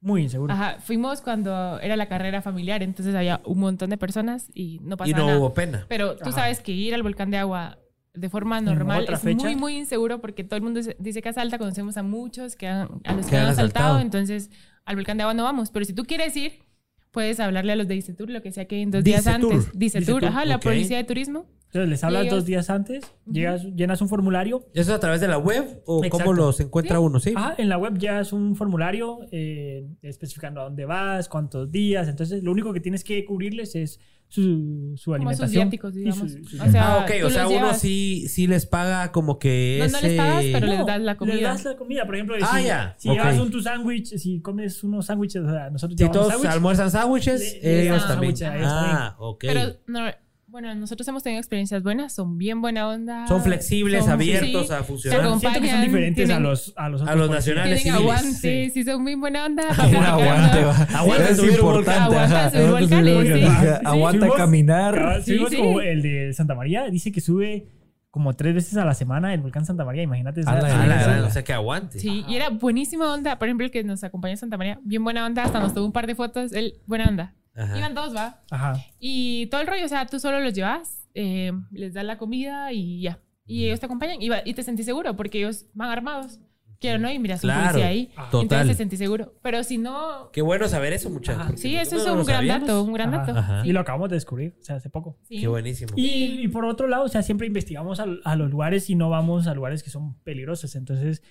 F: muy inseguro.
E: Ajá, fuimos cuando era la carrera familiar, entonces había un montón de personas y no
A: Y
E: pasaba
A: no
E: nada.
A: hubo pena.
E: Pero tú
F: Ajá.
E: sabes que ir al volcán de agua de forma normal es
F: fecha?
E: muy, muy inseguro porque todo el mundo dice que asalta. Conocemos a muchos que han, a los que
A: Que
E: han
A: han
E: asaltado,
A: asaltado.
E: entonces al volcán de agua no vamos. Pero si tú quieres ir, puedes hablarle a los de Dice Tour, lo que sea que en dos días
A: Dice Tour.
E: antes. Dice,
F: Dice
E: Tour,
F: Tour,
E: ajá, la
A: ok.
E: policía de turismo.
F: Entonces les hablas
E: ellos-
F: dos días antes, llegas, llenas un formulario.
A: ¿Eso es a través de la web o
F: Exacto.
A: cómo los encuentra uno? Sí.
F: Ajá, en la web llenas un formulario eh, especificando a dónde vas, cuántos días. Entonces lo único que tienes que cubrirles es su, su
E: Como sus
F: alimentación.
E: viáticos,
F: y
E: digamos.
F: su- su-
E: O sea,
A: ah, ok. O sea, uno
E: llevas.
A: sí, sí les paga como que
E: No,
A: ese...
E: no les pagas, pero les das la comida.
F: Les das la comida, por ejemplo.
A: Ah,
F: si,
A: ya,
F: Si llevas un tu sándwich, si comes unos sándwiches, o sea, nosotros
A: Si todos
F: sándwich,
A: almuerzan sándwiches, ellos también. Ah, ok.
E: Pero no, Bueno, nosotros hemos tenido experiencias buenas, son bien buena onda.
A: Son flexibles,
E: son-
A: abiertos
E: sí,
A: a funcionar.
F: Siento que son diferentes a
E: tienen-
F: los, a los,
A: a los nacionales.
E: Tienen aguante, sí. son bien buena onda.
B: Un aguante, va.
A: Aguanta
B: es importante.
E: Aguanta
B: ajá.
E: subir volcanes, sí.
B: Ajá,
E: Sí.
B: Aguanta
F: Subimos-
B: caminar.
E: Sí,
F: subimos
E: sí.
F: como el de Santa María, dice que sube como tres veces a la semana el volcán Santa María, imagínate.
B: A la
A: A la
B: Sí, sí.
A: o sea que aguante.
E: Sí, y era buenísima onda. Por ejemplo, el que nos acompañó a Santa María, bien buena onda. Hasta nos tomó un par de fotos. Él, buena onda.
A: Ajá.
E: Iban dos, va.
F: Ajá.
E: Y todo el rollo, o sea, tú solo los llevas, eh, les das la comida y ya. Y ellos te acompañan y, va- y te sentís seguro porque ellos van armados. Quiero, ¿no? Y miras un
A: Claro,
E: policía ahí.
A: total.
E: Entonces te sentís seguro. Pero si no.
A: Qué bueno saber eso, muchachos.
E: Sí, eso es
A: no
E: un gran
A: sabíamos.
E: dato, un gran
F: Ajá.
E: dato.
A: Ajá.
E: Sí.
F: Y lo acabamos de descubrir, o sea, hace poco.
E: Sí.
A: Qué buenísimo.
F: Y, y por otro lado, o sea, siempre investigamos a, a los lugares y no vamos a lugares que son peligrosos. Entonces,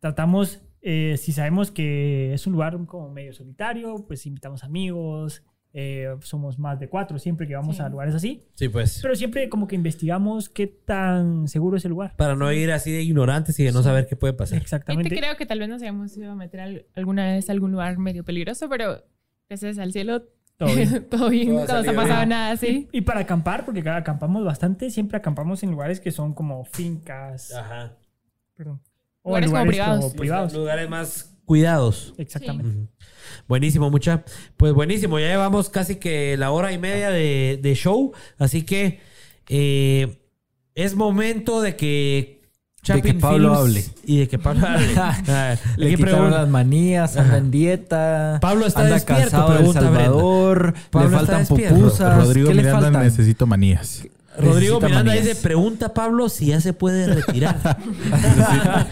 F: tratamos, eh, si sabemos que es un lugar como medio solitario, pues invitamos amigos, eh, somos más de cuatro siempre que vamos
E: Sí.
F: a lugares así.
A: Sí, pues.
F: Pero siempre como que investigamos qué tan seguro es el lugar.
A: Para no ir así de ignorantes y de no saber qué puede pasar.
E: Y te
F: Exactamente.
E: creo que tal vez nos hayamos ido a meter al- alguna vez a algún lugar medio peligroso, pero gracias al cielo
F: Todo bien.
E: todo bien,
A: Todo
E: no nos ha pasado
A: bien.
E: nada así.
F: Y para acampar, porque acampamos bastante, siempre acampamos en lugares que son como fincas.
A: Ajá.
F: Perdón. O
E: Lugares como privados.
F: privados.
A: Lugares más cuidados.
F: Exactamente.
A: Ujú. Buenísimo, mucha. Pues buenísimo, ya llevamos casi que la hora y media de, de show, así que eh, es momento de que
B: De que Pablo hable.
A: y de que Pablo hable.
B: Le quitaron las manías, anda en dieta.
A: Pablo está
B: anda
A: despierto,
B: cansado
A: pregunta
B: Salvador.
A: Pablo
B: le faltan pupusas.
C: Rodrigo
B: ¿Qué le faltan?
C: necesito manías.
A: Rodrigo
B: Necesita
A: Miranda
B: manías.
A: dice, pregunta Pablo si ya se puede retirar.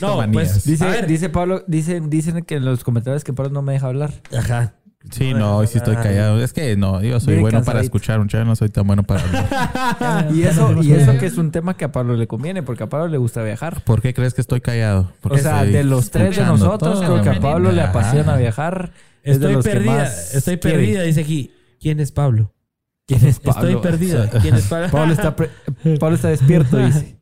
A: No, pues,
B: Dice,
A: A ver.
B: dice Pablo, dicen, dicen que en los comentarios que Pablo no me deja hablar.
A: Ajá.
C: Sí, no, hoy sí estoy callado. Es que no, yo soy
B: Bien
C: bueno para escuchar, muchacho, no soy tan bueno para hablar.
B: Y eso, y eso que es un tema que a Pablo le conviene, porque a Pablo le gusta viajar.
C: ¿Por qué crees que estoy callado? Porque
B: O sea, de los tres de nosotros, creo que a Pablo le apasiona viajar.
A: Estoy perdida, estoy
B: quiere.
A: perdida, dice aquí. ¿Quién es Pablo?
B: ¿Quién es Pablo?
A: Estoy perdida. ¿Quién es Pablo?
B: Pablo está, Pablo está despierto, dice.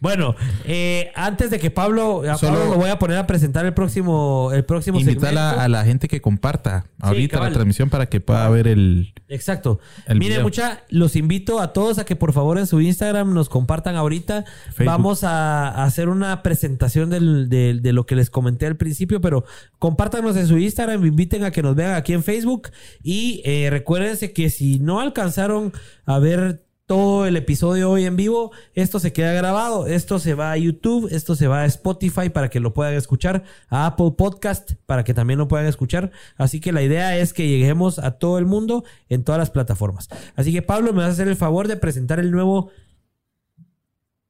A: Bueno, eh, antes de que Pablo, a
C: Solo-
A: Pablo lo voy a poner a presentar el próximo, el próximo
C: Invitar a la, a la gente que comparta ahorita la transmisión para que pueda ver el...
A: Exacto.
C: El video.
A: mucha, los invito a todos a que por favor en su Instagram nos compartan ahorita.
C: Facebook.
A: Vamos a, a hacer una presentación del- de, de lo que les comenté al principio, pero compártanos en su Instagram, inviten a que nos vean aquí en Facebook y eh, recuérdense que si no alcanzaron a ver todo el episodio hoy en vivo, esto se queda grabado, esto se va a YouTube, esto se va a Spotify para que lo puedan escuchar, a Apple Podcast para que también lo puedan escuchar. Así que la idea es que lleguemos a todo el mundo en todas las plataformas. Así que Pablo, me vas a hacer el favor de presentar el nuevo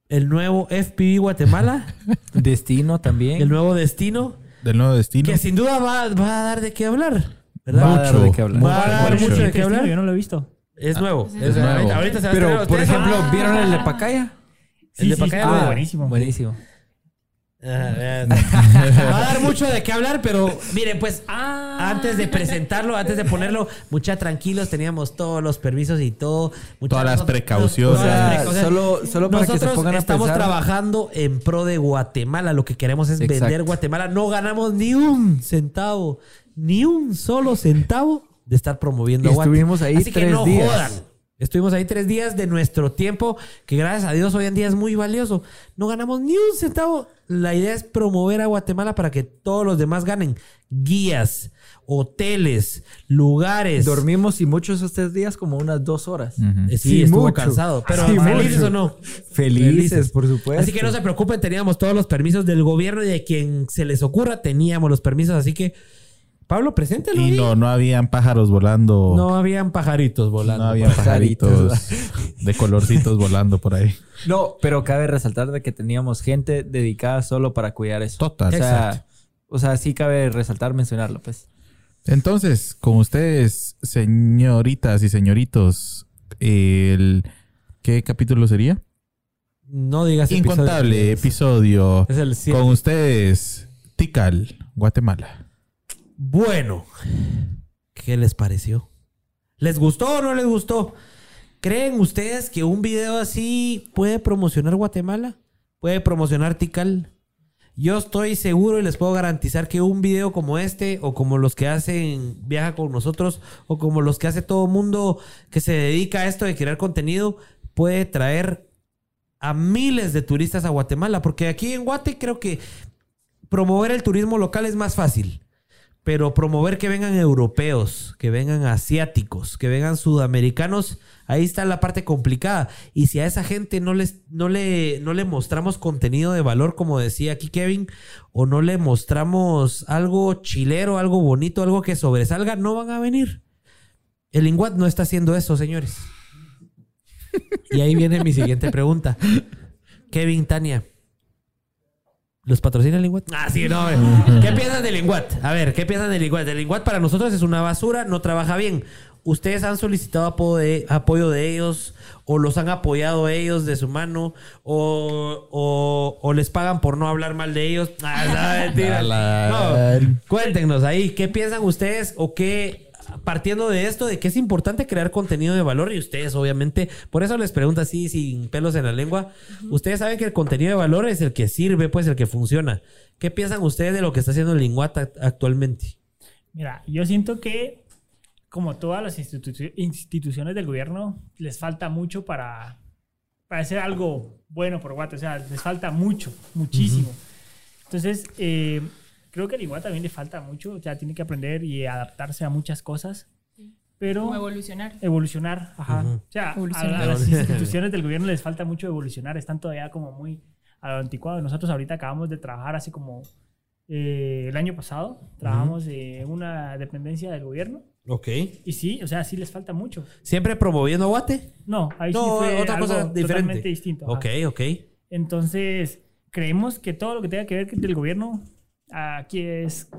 A: el nuevo FPV Guatemala,
B: Destino también.
A: el nuevo destino,
C: del nuevo destino.
A: que sin duda va, va a dar de qué hablar, ¿verdad?
B: Va a dar de qué hablar.
A: Va a dar
C: Mucho.
A: mucho de qué hablar.
F: Yo no lo he visto.
A: Es nuevo.
E: Sí,
A: Es
C: es nuevo.
A: Ahorita, ahorita se va a
B: Pero,
A: estrenar.
B: por ejemplo,
A: Ah,
B: ¿vieron el de Pacaya?
A: El de
F: Sí, sí,
A: Pacaya,
F: estuvo
A: ah,
F: buenísimo.
B: Buenísimo.
A: Ah. Va a dar mucho de qué hablar, pero miren, pues
E: Ah.
A: antes de presentarlo, antes de ponerlo, mucha tranquilos, teníamos todos los permisos y todo. mucha-
C: Todas las
A: nosotros-
C: precauciones.
B: O
A: todas las
B: sea,
A: precauciones.
B: solo, solo para que se
A: Nosotros
B: pongan a
A: estamos
B: pensar.
A: trabajando en pro de Guatemala. Lo que queremos es
B: Exacto.
A: vender Guatemala. No ganamos ni un centavo, ni un solo centavo de estar promoviendo
B: Y
A: a Guate.
B: estuvimos ahí
A: Así que
B: tres
A: no
B: días.
A: jodan. Estuvimos ahí tres días de nuestro tiempo, que gracias a Dios hoy en día es muy valioso. No ganamos ni un centavo. La idea es promover a Guatemala para que todos los demás ganen. Guías, hoteles, lugares.
B: Dormimos y muchos esos tres días como unas dos horas.
A: Eh, Sí,
B: Sí,
A: estuvo
B: mucho.
A: cansado. Pero
B: Sí,
A: felices
B: mucho.
A: o no.
B: Felices, por supuesto.
A: Así que no se preocupen, teníamos todos los permisos del gobierno y de quien se les ocurra, teníamos los permisos. Así que, Pablo, preséntelo.
C: Y no, no habían pájaros volando.
A: No habían pajaritos volando.
C: No habían
B: Pajaritos.
C: pajaritos de colorcitos volando por ahí.
B: No, pero cabe resaltar de que teníamos gente dedicada solo para cuidar eso.
C: Total.
B: O sea, o sea, sí cabe resaltar, mencionarlo, pues.
C: Entonces, con ustedes, señoritas y señoritos, el ¿qué capítulo sería?
A: No digas
C: Incontable
A: episodio.
C: episodio.
A: Es el siete.
C: Con ustedes, Tikal, Guatemala.
A: Bueno, ¿qué les pareció? ¿Les gustó o no les gustó? ¿Creen ustedes que un video así puede promocionar Guatemala? ¿Puede promocionar Tikal? Yo estoy seguro y les puedo garantizar que un video como este, o como los que hacen Viaja con nosotros, o como los que hace todo mundo que se dedica a esto de crear contenido, puede traer a miles de turistas a Guatemala. Porque aquí en Guate creo que promover el turismo local es más fácil. Pero promover que vengan europeos, que vengan asiáticos, que vengan sudamericanos, ahí está la parte complicada. Y si a esa gente no, les, no, le, no le mostramos contenido de valor, como decía aquí Kevin, o no le mostramos algo chilero, algo bonito, algo que sobresalga, no van a venir. El Inguat no está haciendo eso, señores. Y ahí viene mi siguiente pregunta. Kevin, Tania. ¿Los patrocina el Linguat? Ah, sí, no. ¿Qué piensan del Linguat? A ver, ¿qué piensan del Linguat? El Linguat para nosotros es una basura, no trabaja bien. ¿Ustedes han solicitado apoyo de, apoyo de ellos? ¿O los han apoyado ellos de su mano? ¿O, o- o les pagan por no hablar mal de ellos? Ah, no, mentira. No, cuéntenos ahí, ¿qué piensan ustedes? ¿O qué, partiendo de esto, de que es importante crear contenido de valor? Y ustedes, obviamente, por eso les pregunto así, sin pelos en la lengua. Ustedes saben que el contenido de valor es el que sirve, pues el que funciona. ¿Qué piensan ustedes de lo que está haciendo el Linguata actualmente?
F: Mira, yo siento que, como todas las institu- instituciones del gobierno, les falta mucho para, para hacer algo bueno por Guate. O sea, les falta mucho, muchísimo. Entonces, eh, creo que al igual también le falta mucho. O sea, tiene que aprender y adaptarse a muchas cosas. Pero
E: Como evolucionar.
F: evolucionar, ajá.
A: Ujú.
F: O sea, a-
E: Evolucionar.
F: a, las instituciones del gobierno les falta mucho evolucionar, están todavía como muy a lo anticuado. Nosotros ahorita acabamos de trabajar así como eh, el año pasado, trabajamos en una dependencia del gobierno
A: Ok.
F: y sí, o sea, sí les falta mucho.
A: ¿Siempre promoviendo Guate?
F: No, ahí
A: No,
F: sí fue
A: otra
F: algo
A: cosa diferente.
F: totalmente distinto. ajá.
A: Ok, ok.
F: Entonces, creemos que todo lo que tenga que ver del gobierno aquí es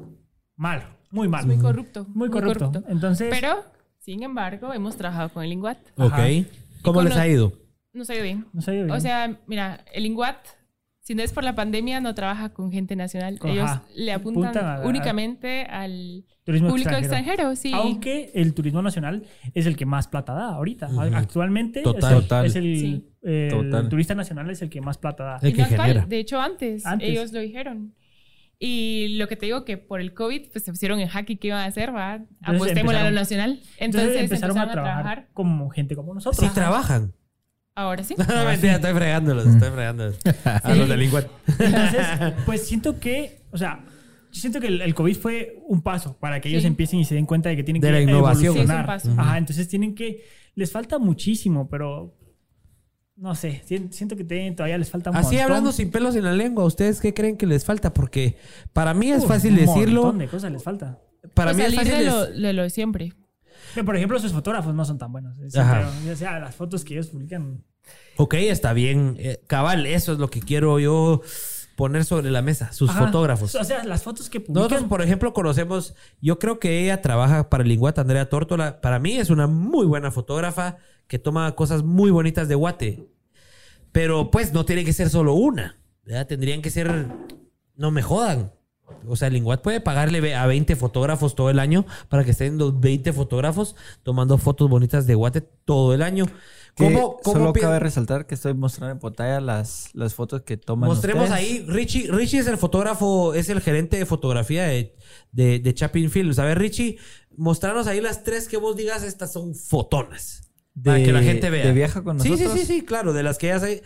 F: malo, muy malo.
E: Muy corrupto.
F: Muy corrupto. Entonces,
E: Pero, sin embargo, hemos trabajado con el Linguat.
A: Ok.
F: Ajá.
A: ¿Cómo les ha ido?
E: Nos ha ido bien.
F: no sé,
E: O sea, mira, el Linguat, si no es por la pandemia, no trabaja con gente nacional.
F: Ajá.
E: Ellos le apuntan
F: Apuntan a- a-
E: únicamente al
F: turismo
E: público extranjero. sí.
F: Aunque el turismo nacional es el que más plata da ahorita.
A: Ujú.
F: Actualmente
A: Total.
F: es el,
B: Total.
F: es el,
E: Sí.
F: el
B: Total.
F: turista nacional es el que más plata da.
A: El
E: Y
A: que
E: no actual,
A: genera.
E: De hecho, antes,
F: Antes.
E: ellos lo dijeron. Y lo que te digo que por el COVID, pues se pusieron en jaque qué iban a hacer, ¿va? Apostémosle a lo
F: empezaron-
E: nacional.
F: Entonces,
E: Entonces,
F: empezaron, a trabajar, como gente como nosotros.
A: Sí, trabajan.
E: Ahora sí.
A: No, mentira, estoy fregándolos, estoy fregándolos. A los delincuentes.
F: Entonces, pues siento que, o sea, yo siento que el, el COVID fue un paso para que ellos
E: Sí.
F: empiecen y se den cuenta de que tienen
A: De
F: que
A: la innovación.
E: Sí, es un
F: evolucionar.
E: paso.
F: Ajá, entonces tienen que, les falta muchísimo, pero no sé, sien- siento que tienen- todavía les falta un
A: Así
F: montón.
A: hablando sin pelos en la lengua, ¿ustedes qué creen que les falta? Porque para mí es
F: Uf,
A: fácil
F: un
A: decirlo.
F: montón de cosas les falta.
A: Para
E: O
A: mí es fácil
E: de lo, de lo de siempre.
F: Pero, por ejemplo, sus fotógrafos no son tan buenos.
A: Ajá.
F: pero, o sea, las fotos que ellos publican.
A: Ok, está bien. Eh, cabal, eso es lo que quiero yo poner sobre la mesa. Sus
F: Ajá.
A: fotógrafos.
F: O sea, las fotos que publican.
A: Nosotros, por ejemplo, conocemos, yo creo que ella trabaja para el Linguat, Andrea Tórtola. Para mí es una muy buena fotógrafa que toma cosas muy bonitas de Guate. Pero pues no tiene que ser solo una. ¿verdad? Tendrían que ser... No me jodan. O sea, el Linguat puede pagarle a 20 fotógrafos todo el año para que estén los 20 fotógrafos tomando fotos bonitas de Guate todo el año.
B: Que
A: ¿Cómo, cómo
B: solo cabe resaltar que estoy mostrando en pantalla las, las fotos que toman
A: Mostremos
B: ustedes.
A: ahí, Richie, Richie es el fotógrafo, es el gerente de fotografía de, de, de Chapin Films. A ver, Richie, mostrarnos ahí las tres que vos digas, estas son fotonas. para
B: De-
A: que la gente vea.
B: de Viaja con
A: Sí,
B: nosotros.
A: sí, sí, sí, claro, de las que ya sé,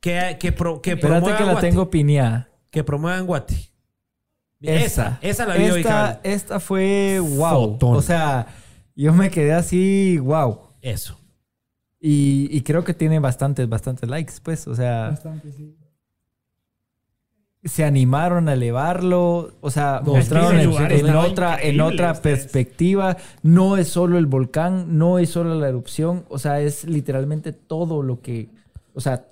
A: que, que, pro- que
B: Espérate
A: promuevan
B: que la
A: Guate.
B: tengo pineada.
A: Que promuevan Guate. Esa, esa la vi hoy,
B: esta, esta fue wow.
C: Fotón.
B: O sea, yo me quedé así, wow.
A: Eso.
B: Y, y creo que tiene bastantes, bastantes likes, pues. O sea,
F: Bastante, sí.
B: se animaron a elevarlo. O sea,
A: No,
B: mostraron en, otra, en otra perspectiva. No es solo el volcán, no es solo la erupción. O sea, es literalmente todo lo que. O sea,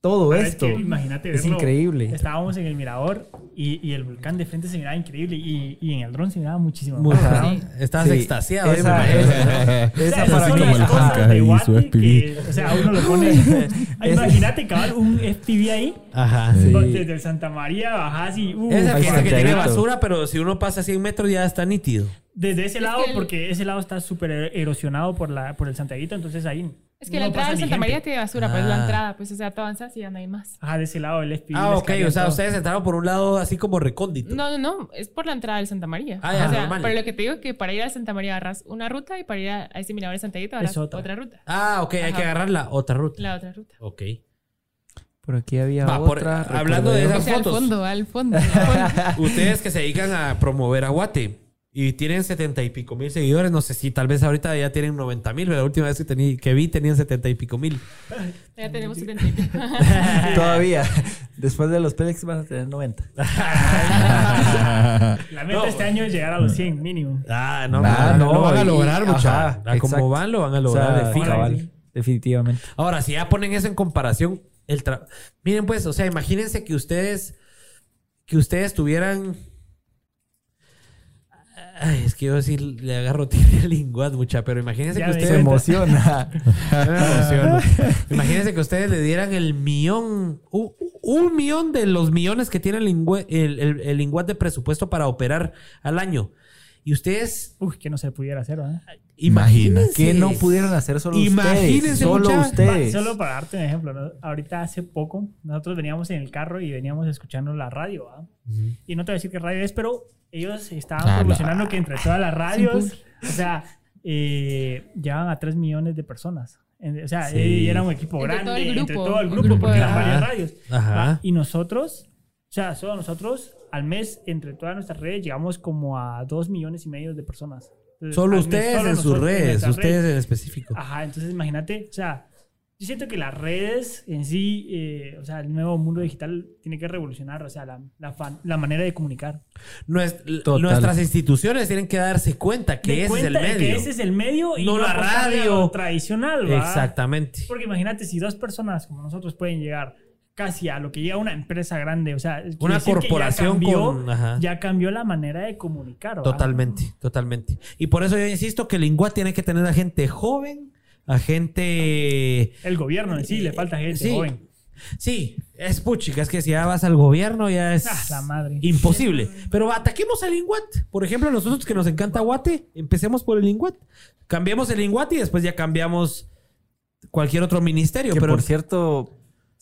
B: todo
F: Pero es
B: esto.
F: que imagínate
B: es
F: verlo.
B: increíble.
F: Estábamos en el mirador y, y el volcán de frente se miraba increíble y, y en el dron se miraba muchísimo más.
E: Sí.
A: Estabas
B: Sí.
A: extasiado. ¿eh?
B: Esa- esa-
F: O sea,
B: esa
F: esas
B: para mí.
F: las
C: el
F: cosas
C: Hanka
F: de
C: y su
F: Guate
C: FPV.
F: que, o sea, uno lo pone. Imagínate, cabal, un FPV ahí,
A: Ajá.
B: Sí.
F: desde el Santa María bajás y. uh,
A: Es el
B: Ahí
A: que, que tiene basura, pero si uno pasa 100 metros ya está nítido.
F: desde ese
E: Es
F: lado, porque ese lado está súper erosionado por, la, por el Santiaguito, entonces ahí
E: Es que
F: No
E: la entrada de Santa
F: gente.
E: María tiene basura, pues
A: Ah.
E: la entrada, pues o sea, tú avanzas y ya no hay más.
F: Ajá, de ese lado el FBI.
A: Ah, ok. O sea,
F: todo.
A: ustedes entraron por un lado así como recóndito.
E: No, no, no, es por la entrada del Santa María.
A: Ah, ya,
E: o sea,
A: normal.
E: pero lo que te digo es que para ir a Santa María agarras una ruta y para ir a, ese mirador de Santillito agarras
F: otra.
E: otra. ruta.
A: Ah, ok. Hay que agarrar la otra ruta.
E: La otra ruta.
A: Ok.
B: Por aquí había
A: Va, por-
B: otra.
A: hablando de esas
E: O sea, al
A: fotos.
E: fondo, al fondo. al fondo.
A: Ustedes que se dedican a promover a Guate y tienen setenta y pico mil seguidores, no sé si tal vez ahorita ya tienen 90 mil, pero la última vez que, tení- que vi tenían setenta y pico mil.
E: ya tenemos 70 y pico.
B: Todavía. Después de los Pélex van a tener 90.
F: La meta este año es llegar a los 100 mínimo.
A: Ah, no,
B: Ah,
A: no,
B: no,
A: lo van a lograr, muchachos. Como van, lo van a
B: O
A: lograr
B: sea,
A: de fijo.
B: cabal, definitivamente.
A: Ahora, si ya ponen eso en comparación, el tra- miren pues, o sea, imagínense que ustedes que ustedes tuvieran Ay, es que yo decir, le agarro tierra al linguat, mucha, pero imagínense
F: Ya
A: que ustedes
B: Se emociona.
A: Imagínense que ustedes le dieran el millón, un, un millón de los millones que tiene el, lingüe- el, el, el linguat de presupuesto para operar al año. Y ustedes,
F: Uy, que no se pudiera hacer, ¿verdad?
A: Imagínense.
B: que no pudieron hacer solo
A: Imagínense,
B: ustedes. Solo
A: mucha-
B: ustedes.
F: Solo para darte un ejemplo, ¿no? ahorita hace poco nosotros veníamos en el carro y veníamos escuchando la radio. Y no te voy a decir qué radio es, pero ellos estaban
C: Ah,
F: promocionando que entre todas las radios, o sea, eh, llevaban a 3 millones de personas. En- O sea,
A: Sí.
F: eh, era un equipo
E: Entre
F: grande
E: todo
F: entre todo el grupo,
E: grupo
F: porque eran varias radios.
A: Ajá.
F: ¿va? Y nosotros, o sea, solo nosotros al mes, entre todas nuestras redes, llegamos como a 2 millones y medio de personas. Entonces,
A: Solo ustedes
F: solo
A: en sus redes,
F: nuestras
A: ustedes en específico.
F: Ajá, entonces imagínate, o sea, yo siento que las redes en sí, eh, o sea, el nuevo mundo digital tiene que revolucionar, o sea, la, la, fan- la manera de comunicar.
A: Nuest-
B: Total.
A: nuestras instituciones tienen que darse cuenta que
F: De
A: ese es el medio.
F: Que ese es el medio y
A: No
F: no,
A: la radio.
F: tradicional, ¿va?
A: Exactamente.
F: Porque imagínate si dos personas como nosotros pueden llegar casi a lo que llega una empresa grande, o sea,
A: Una
F: decir que ya
A: corporación
F: cambió,
A: con- ajá.
F: ya cambió la manera de comunicar. ¿va?
A: Totalmente, totalmente. Y por eso yo insisto que el Linguat tiene que tener a gente joven, a gente...
F: El gobierno en sí le falta gente
A: Sí.
F: joven.
A: Sí, es puchica, es que si ya vas al gobierno ya es
F: Ah, la madre.
A: imposible. Pero ataquemos al Linguat. Por ejemplo, nosotros que nos encanta Guate, empecemos por el Linguat. Cambiemos el Linguat y después ya cambiamos cualquier otro ministerio.
B: Que
A: pero
B: por cierto,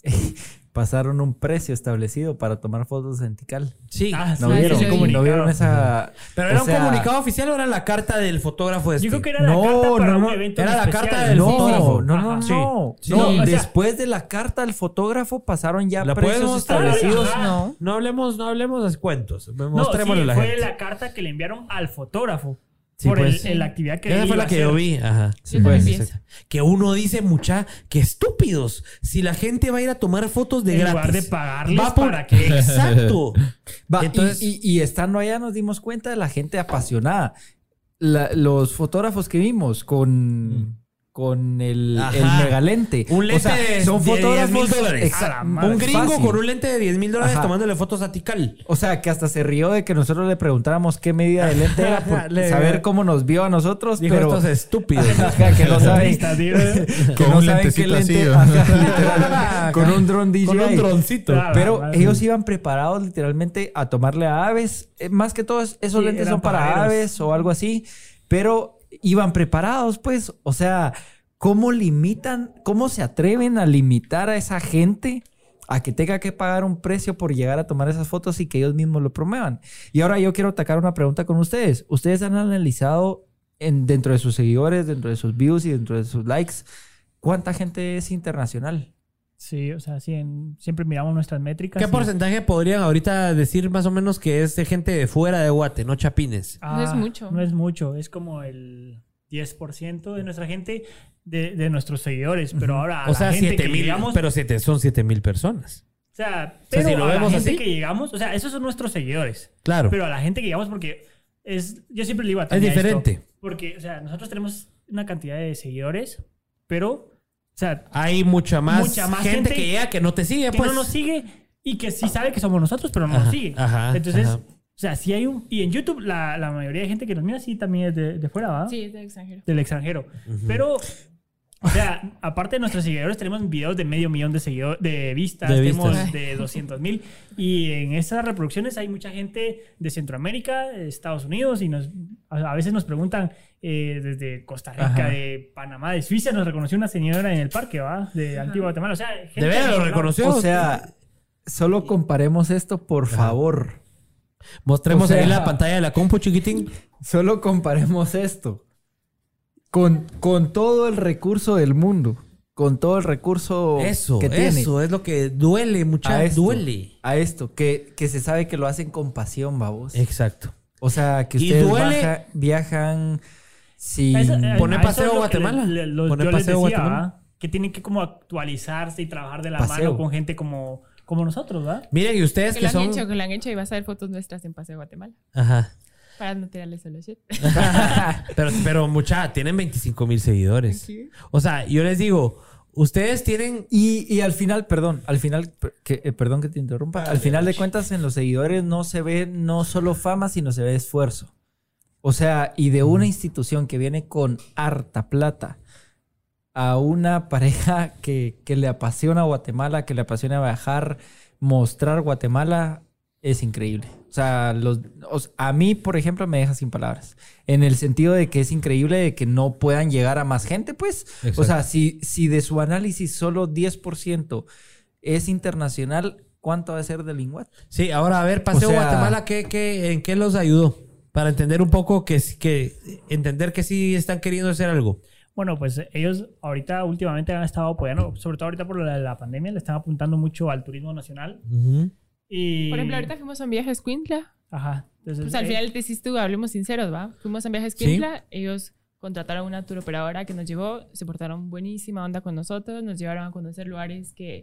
B: pasaron un precio establecido para tomar fotos en Tikal.
A: sí,
F: Ah,
B: ¿No
E: sí,
B: vieron?
E: sí, sí, sí.
B: ¿No vieron esa...?
A: pero era un
B: sea,
A: comunicado oficial o era la carta del fotógrafo este.
F: Yo creo que era
B: No,
F: la carta para
B: no,
F: un
B: no.
F: evento
A: Era la
F: especial.
A: carta del
B: No,
A: fotógrafo.
B: no, no,
F: Ajá.
B: no.
A: Sí.
B: No,
F: No, sea-
B: después de la carta al fotógrafo pasaron ya
A: ¿La
B: precios establecidos. No.
A: No hablemos, no hablemos de cuentos.
F: No,
A: Mostrémosle
F: sí,
A: a la
F: fue
A: gente.
F: la carta que le enviaron al fotógrafo.
A: Sí,
F: por el-
A: pues.
F: el- la actividad que
A: Esa fue la que yo vi. Ajá. Exacto.
E: eso.
A: Que uno dice, mucha, que estúpidos. Si la gente va a ir a tomar fotos de
F: En
A: gratis.
F: lugar de pagarles
A: va por-
F: para que-
A: Exacto.
B: Va, y-
A: Entonces-
B: y, y estando allá nos dimos cuenta de la gente apasionada. La- los fotógrafos que vimos con, con el, el megalente.
A: Un lente
B: o sea,
A: de-
B: son
A: de 10
B: fotógrafos
A: mil dólares. Un gringo
B: fácil.
A: con un lente de 10 mil dólares
B: Ajá.
A: tomándole fotos a Tikal.
B: O sea, que hasta se rió de que nosotros le preguntáramos qué medida de lente era por
A: Le-
B: saber cómo nos vio a nosotros,
A: Dijo
B: pero
A: estos estúpidos.
B: Que no saben, que no saben qué lente, con un dron DJ.
A: Con un droncito.
F: Claro.
B: Pero ellos iban preparados literalmente a tomarle a aves. Eh, más que todo, es- esos
F: Sí,
B: lentes son para aves o algo así. Pero iban preparados, pues. O sea, ¿cómo limitan, cómo se atreven a limitar a esa gente a que tenga que pagar un precio por llegar a tomar esas fotos y que ellos mismos lo promuevan? Y ahora yo quiero atacar una pregunta con ustedes. ¿Ustedes han analizado en, dentro de sus seguidores, dentro de sus views y dentro de sus likes, cuánta gente es internacional?
F: Sí, o sea, sí, en- siempre miramos nuestras métricas.
A: ¿Qué
F: y-
A: porcentaje podrían ahorita decir más o menos que es de gente de fuera de Guate, no chapines?
F: Ah,
E: No es mucho.
F: No es mucho, es como el 10% de nuestra gente, de, de nuestros seguidores. Pero ahora, a
A: O
F: la
A: sea,
F: gente
A: 7
F: que
A: mil,
F: llegamos,
A: pero siete, son 7 mil personas.
F: O sea,
A: sea,
F: pero
A: si lo
F: a la gente
A: así-
F: que llegamos, o sea, esos son nuestros seguidores.
A: Claro.
F: Pero a la gente que llegamos, porque es, yo siempre le digo a
A: Es
F: esto,
A: diferente.
F: porque, o sea, nosotros tenemos una cantidad de seguidores, pero, o sea,
A: Hay mucha más,
F: Mucha más
A: gente,
F: gente
A: que llega que no te sigue,
F: que
A: pues.
F: no nos sigue y que sí sabe que somos nosotros, pero no
A: Ajá,
F: nos sigue.
A: ajá,
F: Entonces,
A: ajá.
F: o sea, si hay un... Y en YouTube la, la mayoría de gente que nos mira sí también es de, de fuera, ¿va?
E: Sí, es del extranjero.
F: Del extranjero. Pero... O sea, aparte de nuestros seguidores, tenemos videos de medio millón de seguidores, de vistas,
A: De
F: tenemos
A: vistas.
F: de 200 mil. Y en esas reproducciones hay mucha gente de Centroamérica, de Estados Unidos, y nos, A veces nos preguntan eh, desde Costa Rica,
B: Ajá.
F: de Panamá, de Suiza, nos reconoció una señora en el parque, ¿va? De Antigua Guatemala. O sea, gente
A: ¿De veras lo
F: ¿no?
A: reconoció?
B: O sea, solo comparemos esto, por favor.
A: Mostremos
B: o sea-
A: ahí la pantalla de la compu, chiquitín.
B: Solo comparemos esto con, con todo el recurso del mundo. Con todo el recurso
A: Eso,
B: que tiene.
A: eso es lo que duele,
B: a
A: mucha
B: esto,
A: duele.
B: A esto, que, que se sabe que lo hacen con pasión, babos.
A: Exacto.
B: O sea, que
A: Y
B: ustedes
A: duele-
B: baja- viajan sin...
F: A eso- a-
A: Poner
F: a
A: paseo
F: que
A: Guatemala.
F: le- le- lo-
A: Poner
F: yo les
A: paseo
F: decía,
A: Guatemala.
F: Que tienen que como actualizarse y trabajar de la
B: Paseo.
F: mano con gente como, como nosotros, ¿verdad?
A: Miren, y ustedes
E: Que
A: que
E: lo han
A: son.
E: hecho, que lo han hecho y vas a ver fotos nuestras en Paseo Guatemala.
A: Ajá.
E: Para no tirarle solo shit.
A: Pero, pero mucha, tienen 25 mil seguidores. O sea, yo les digo, ustedes tienen.
B: Y, y al final, perdón, al final, que, eh, perdón que te interrumpa, al final de cuentas en los seguidores no se ve no solo fama, sino se ve esfuerzo. O sea, y de una institución que viene con harta plata a una pareja que, que le apasiona Guatemala, que le apasiona viajar, mostrar Guatemala, es increíble. O sea, los, o sea, a mí, por ejemplo, me deja sin palabras. En el sentido de que es increíble de que no puedan llegar a más gente, pues.
A: Exacto.
B: O sea, si, si de su análisis solo 10% es internacional, ¿cuánto va a ser de Linguat?
A: Sí, ahora a ver, Paseo
B: O sea-
A: Guatemala, ¿qué, qué, en qué los ayudó? Para entender un poco que, sí- que. Entender que sí están queriendo hacer algo.
F: Bueno, pues ellos ahorita últimamente han estado apoyando, sobre todo ahorita por la, la pandemia, le están apuntando mucho al turismo nacional. Y,
E: Por ejemplo, ahorita fuimos a un viaje a Escuintla.
F: Ajá. Entonces,
E: Pues al
F: eh,
E: final decís tú, hablemos sinceros, ¿va? Fuimos a un viaje a Escuintla, ellos contrataron una tour operadora que nos llevó, se portaron buenísima onda con nosotros, nos llevaron a conocer lugares que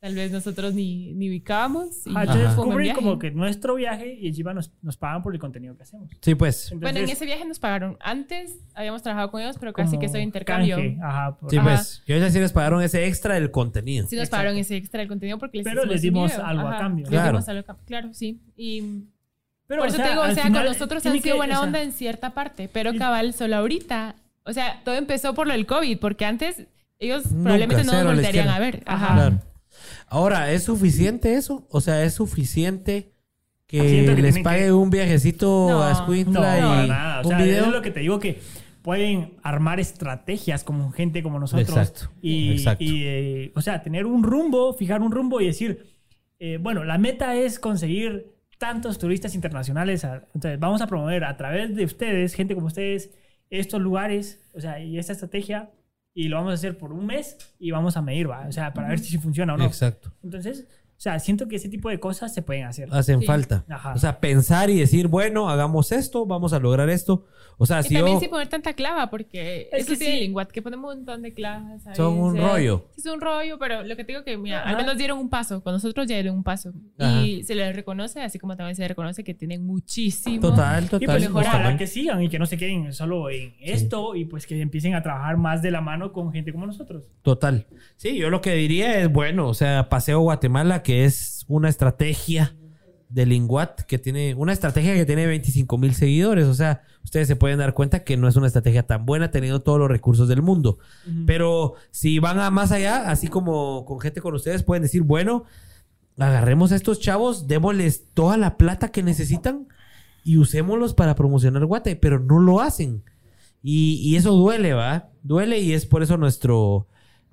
E: tal vez nosotros ni, ni ubicábamos. Y
F: ajá, entonces cubren
E: viaje.
F: como que nuestro viaje y encima nos, nos pagan por el contenido que hacemos.
A: Sí, pues.
E: Bueno, en
F: Entonces,
E: ese viaje nos pagaron. Antes habíamos trabajado con ellos, pero casi que soy intercambio.
F: canje, Ajá. por-
A: Sí,
E: Ajá.
A: pues. Y ellos sí les pagaron ese extra del contenido.
E: Sí nos
F: Exacto.
E: pagaron ese extra del contenido porque les
F: Pero les dimos
E: video.
F: algo a cambio.
E: les
A: Claro.
E: dimos algo a cambio. Claro, sí. Y
F: Pero,
E: por
F: o
E: eso
F: sea,
E: te digo, o sea,
F: final
E: con nosotros han sido
F: que-
E: buena
F: o sea,
E: onda en cierta parte, pero
F: y-
E: cabal, solo ahorita. O sea, todo empezó por lo del COVID, porque antes ellos
A: Nunca,
E: probablemente no nos
A: izquierda.
E: a ver.
F: Ajá.
E: Ajá.
A: Claro. Ahora, ¿es suficiente eso? O sea, ¿es suficiente que les pague
F: que-
A: un viajecito
E: No.
A: a
F: No,
A: Escuintla
F: para
A: y
F: nada. O
A: un
F: sea,
A: video?
F: es lo que te digo que pueden armar estrategias como gente como nosotros.
A: Exacto,
F: Y,
A: exacto.
F: y, eh, o sea, tener un rumbo, fijar un rumbo y decir, eh, bueno, la meta es conseguir tantos turistas internacionales. a- Entonces, vamos a promover a través de ustedes, gente como ustedes, estos lugares, o sea, y esta estrategia. Y lo vamos a hacer por un mes y vamos a medir, ¿va? O sea, para ver si funciona o no.
A: Exacto.
F: Entonces, o sea, siento que ese tipo de cosas se pueden hacer.
A: Hacen
E: Sí.
A: falta.
F: Ajá.
A: O sea, pensar y decir, bueno, hagamos esto, vamos a lograr esto. O sea,
E: Y
A: si
E: también
A: yo...
E: sin poner tanta clava, porque
F: Es
E: eso
F: que
E: tiene
F: sí.
E: Linguat, que ponemos un montón de clavas. ahí,
A: Son un
E: o sea,
A: rollo.
E: Es un rollo, pero lo que te digo que, mira, al
F: Ajá.
E: menos dieron un paso. Con nosotros ya dieron un paso.
A: Ajá.
E: Y se les reconoce, así como también se les reconoce que tienen muchísimo.
A: Total,
F: Y
A: total.
F: pues
E: mejorar.
F: que sigan y que no se queden solo en esto y pues que empiecen a trabajar más de la mano con gente como nosotros.
A: Total. Sí, yo lo que diría es, bueno, o sea, Paseo Guatemala, que es una estrategia de Linguat, que tiene una estrategia que tiene 25 mil seguidores. O sea, ustedes se pueden dar cuenta que no es una estrategia tan buena teniendo todos los recursos del mundo. Pero si van a más allá, así como con gente con ustedes, pueden decir, bueno, agarremos a estos chavos, démosles toda la plata que necesitan y usémoslos para promocionar Guate, pero no lo hacen. Y, y eso duele, ¿va? Duele y es por eso nuestro,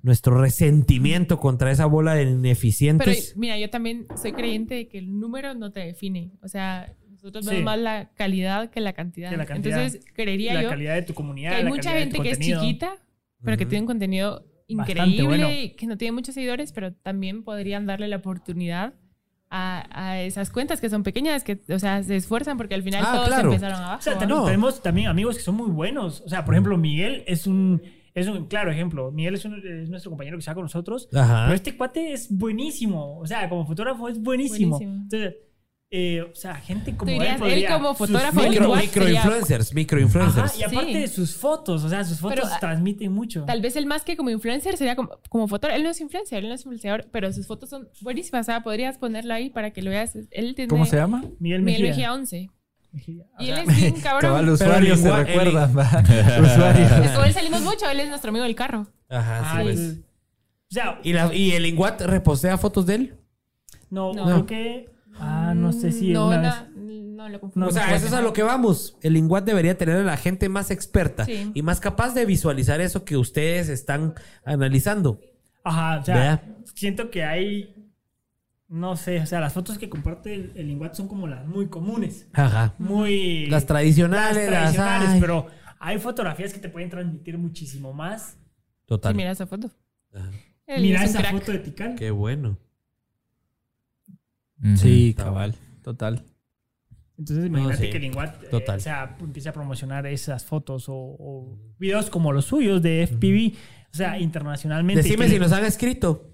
A: nuestro resentimiento contra esa bola de
E: Pero
A: ineficientes.
E: mira, yo también soy creyente de que el número no te define. O sea, nosotros
F: Sí.
E: vemos más la calidad que la cantidad.
F: Que la cantidad.
E: Entonces, creería
F: la
E: yo
F: calidad de tu comunidad.
E: que hay
F: la
E: mucha gente que es chiquita, pero que
A: Ujú.
E: tiene un contenido increíble,
F: bueno.
E: y que no tiene muchos seguidores, pero también podrían darle la oportunidad a, a esas cuentas que son pequeñas, que, o sea, se esfuerzan porque al final
A: Ah,
E: todos
A: claro.
E: empezaron abajo.
F: O sea,
A: No.
F: tenemos también amigos que son muy buenos. O sea, por ejemplo, Miguel es un, es un claro ejemplo. Miguel es, un- es nuestro compañero que está con nosotros.
A: Ajá.
F: Pero este cuate es buenísimo. O sea, como fotógrafo es buenísimo.
E: Buenísimo.
F: Entonces, eh, o sea, gente como él
E: dirías, él
F: podría-
E: como fotógrafo
A: Micro,
E: igual
A: microinfluencers, microinfluencers.
F: Ajá, y aparte
E: Sí.
F: de sus fotos, o sea, sus fotos
E: Pero, ah,
F: transmiten mucho.
E: Tal vez el más que como influencer sería como, como fotógrafo. Él no es influencer, él no es influenciador, pero sus fotos son buenísimas. O sea, podrías ponerlo ahí para que lo veas. Él tiene
B: ¿Cómo se llama?
F: Miguel
E: Miguel
F: Mejía.
E: Mejía 11.
F: O
E: Y
F: sea,
E: él es bien cabrón.
B: Cabal, usuarios se recuerdan.
E: Con él salimos mucho, él es nuestro amigo del carro.
A: Ajá, sí, pues.
F: el- o sea,
A: ¿Y, la- ¿Y el Linguat repostea fotos de él?
F: no,
E: No.
F: creo que. Ah, no sé si
E: no,
F: una
E: na-
F: vez.
E: no No, lo confundo.
A: O sea, eso es a lo que vamos. El Linguat debería tener a la gente más experta
E: Sí.
A: y más capaz de visualizar eso que ustedes están analizando.
F: Ajá, o sea, siento que hay. No sé, o sea, las fotos que comparte el, el son como las muy comunes.
A: Ajá.
F: Muy.
A: Las tradicionales, las-
F: tradicionales, pero hay fotografías que te pueden transmitir muchísimo más.
A: Total.
E: Sí, mira esa foto.
A: Ajá.
F: Mira esa
E: crack.
F: foto de Tikal.
A: Qué bueno.
B: Sí, cabal. Total.
F: Entonces, imagínate
A: sí.
F: que el Linguat eh, o sea, empiece a promocionar esas fotos o, o videos como los suyos de FPV, o sea, internacionalmente.
A: Decime si nos han escrito.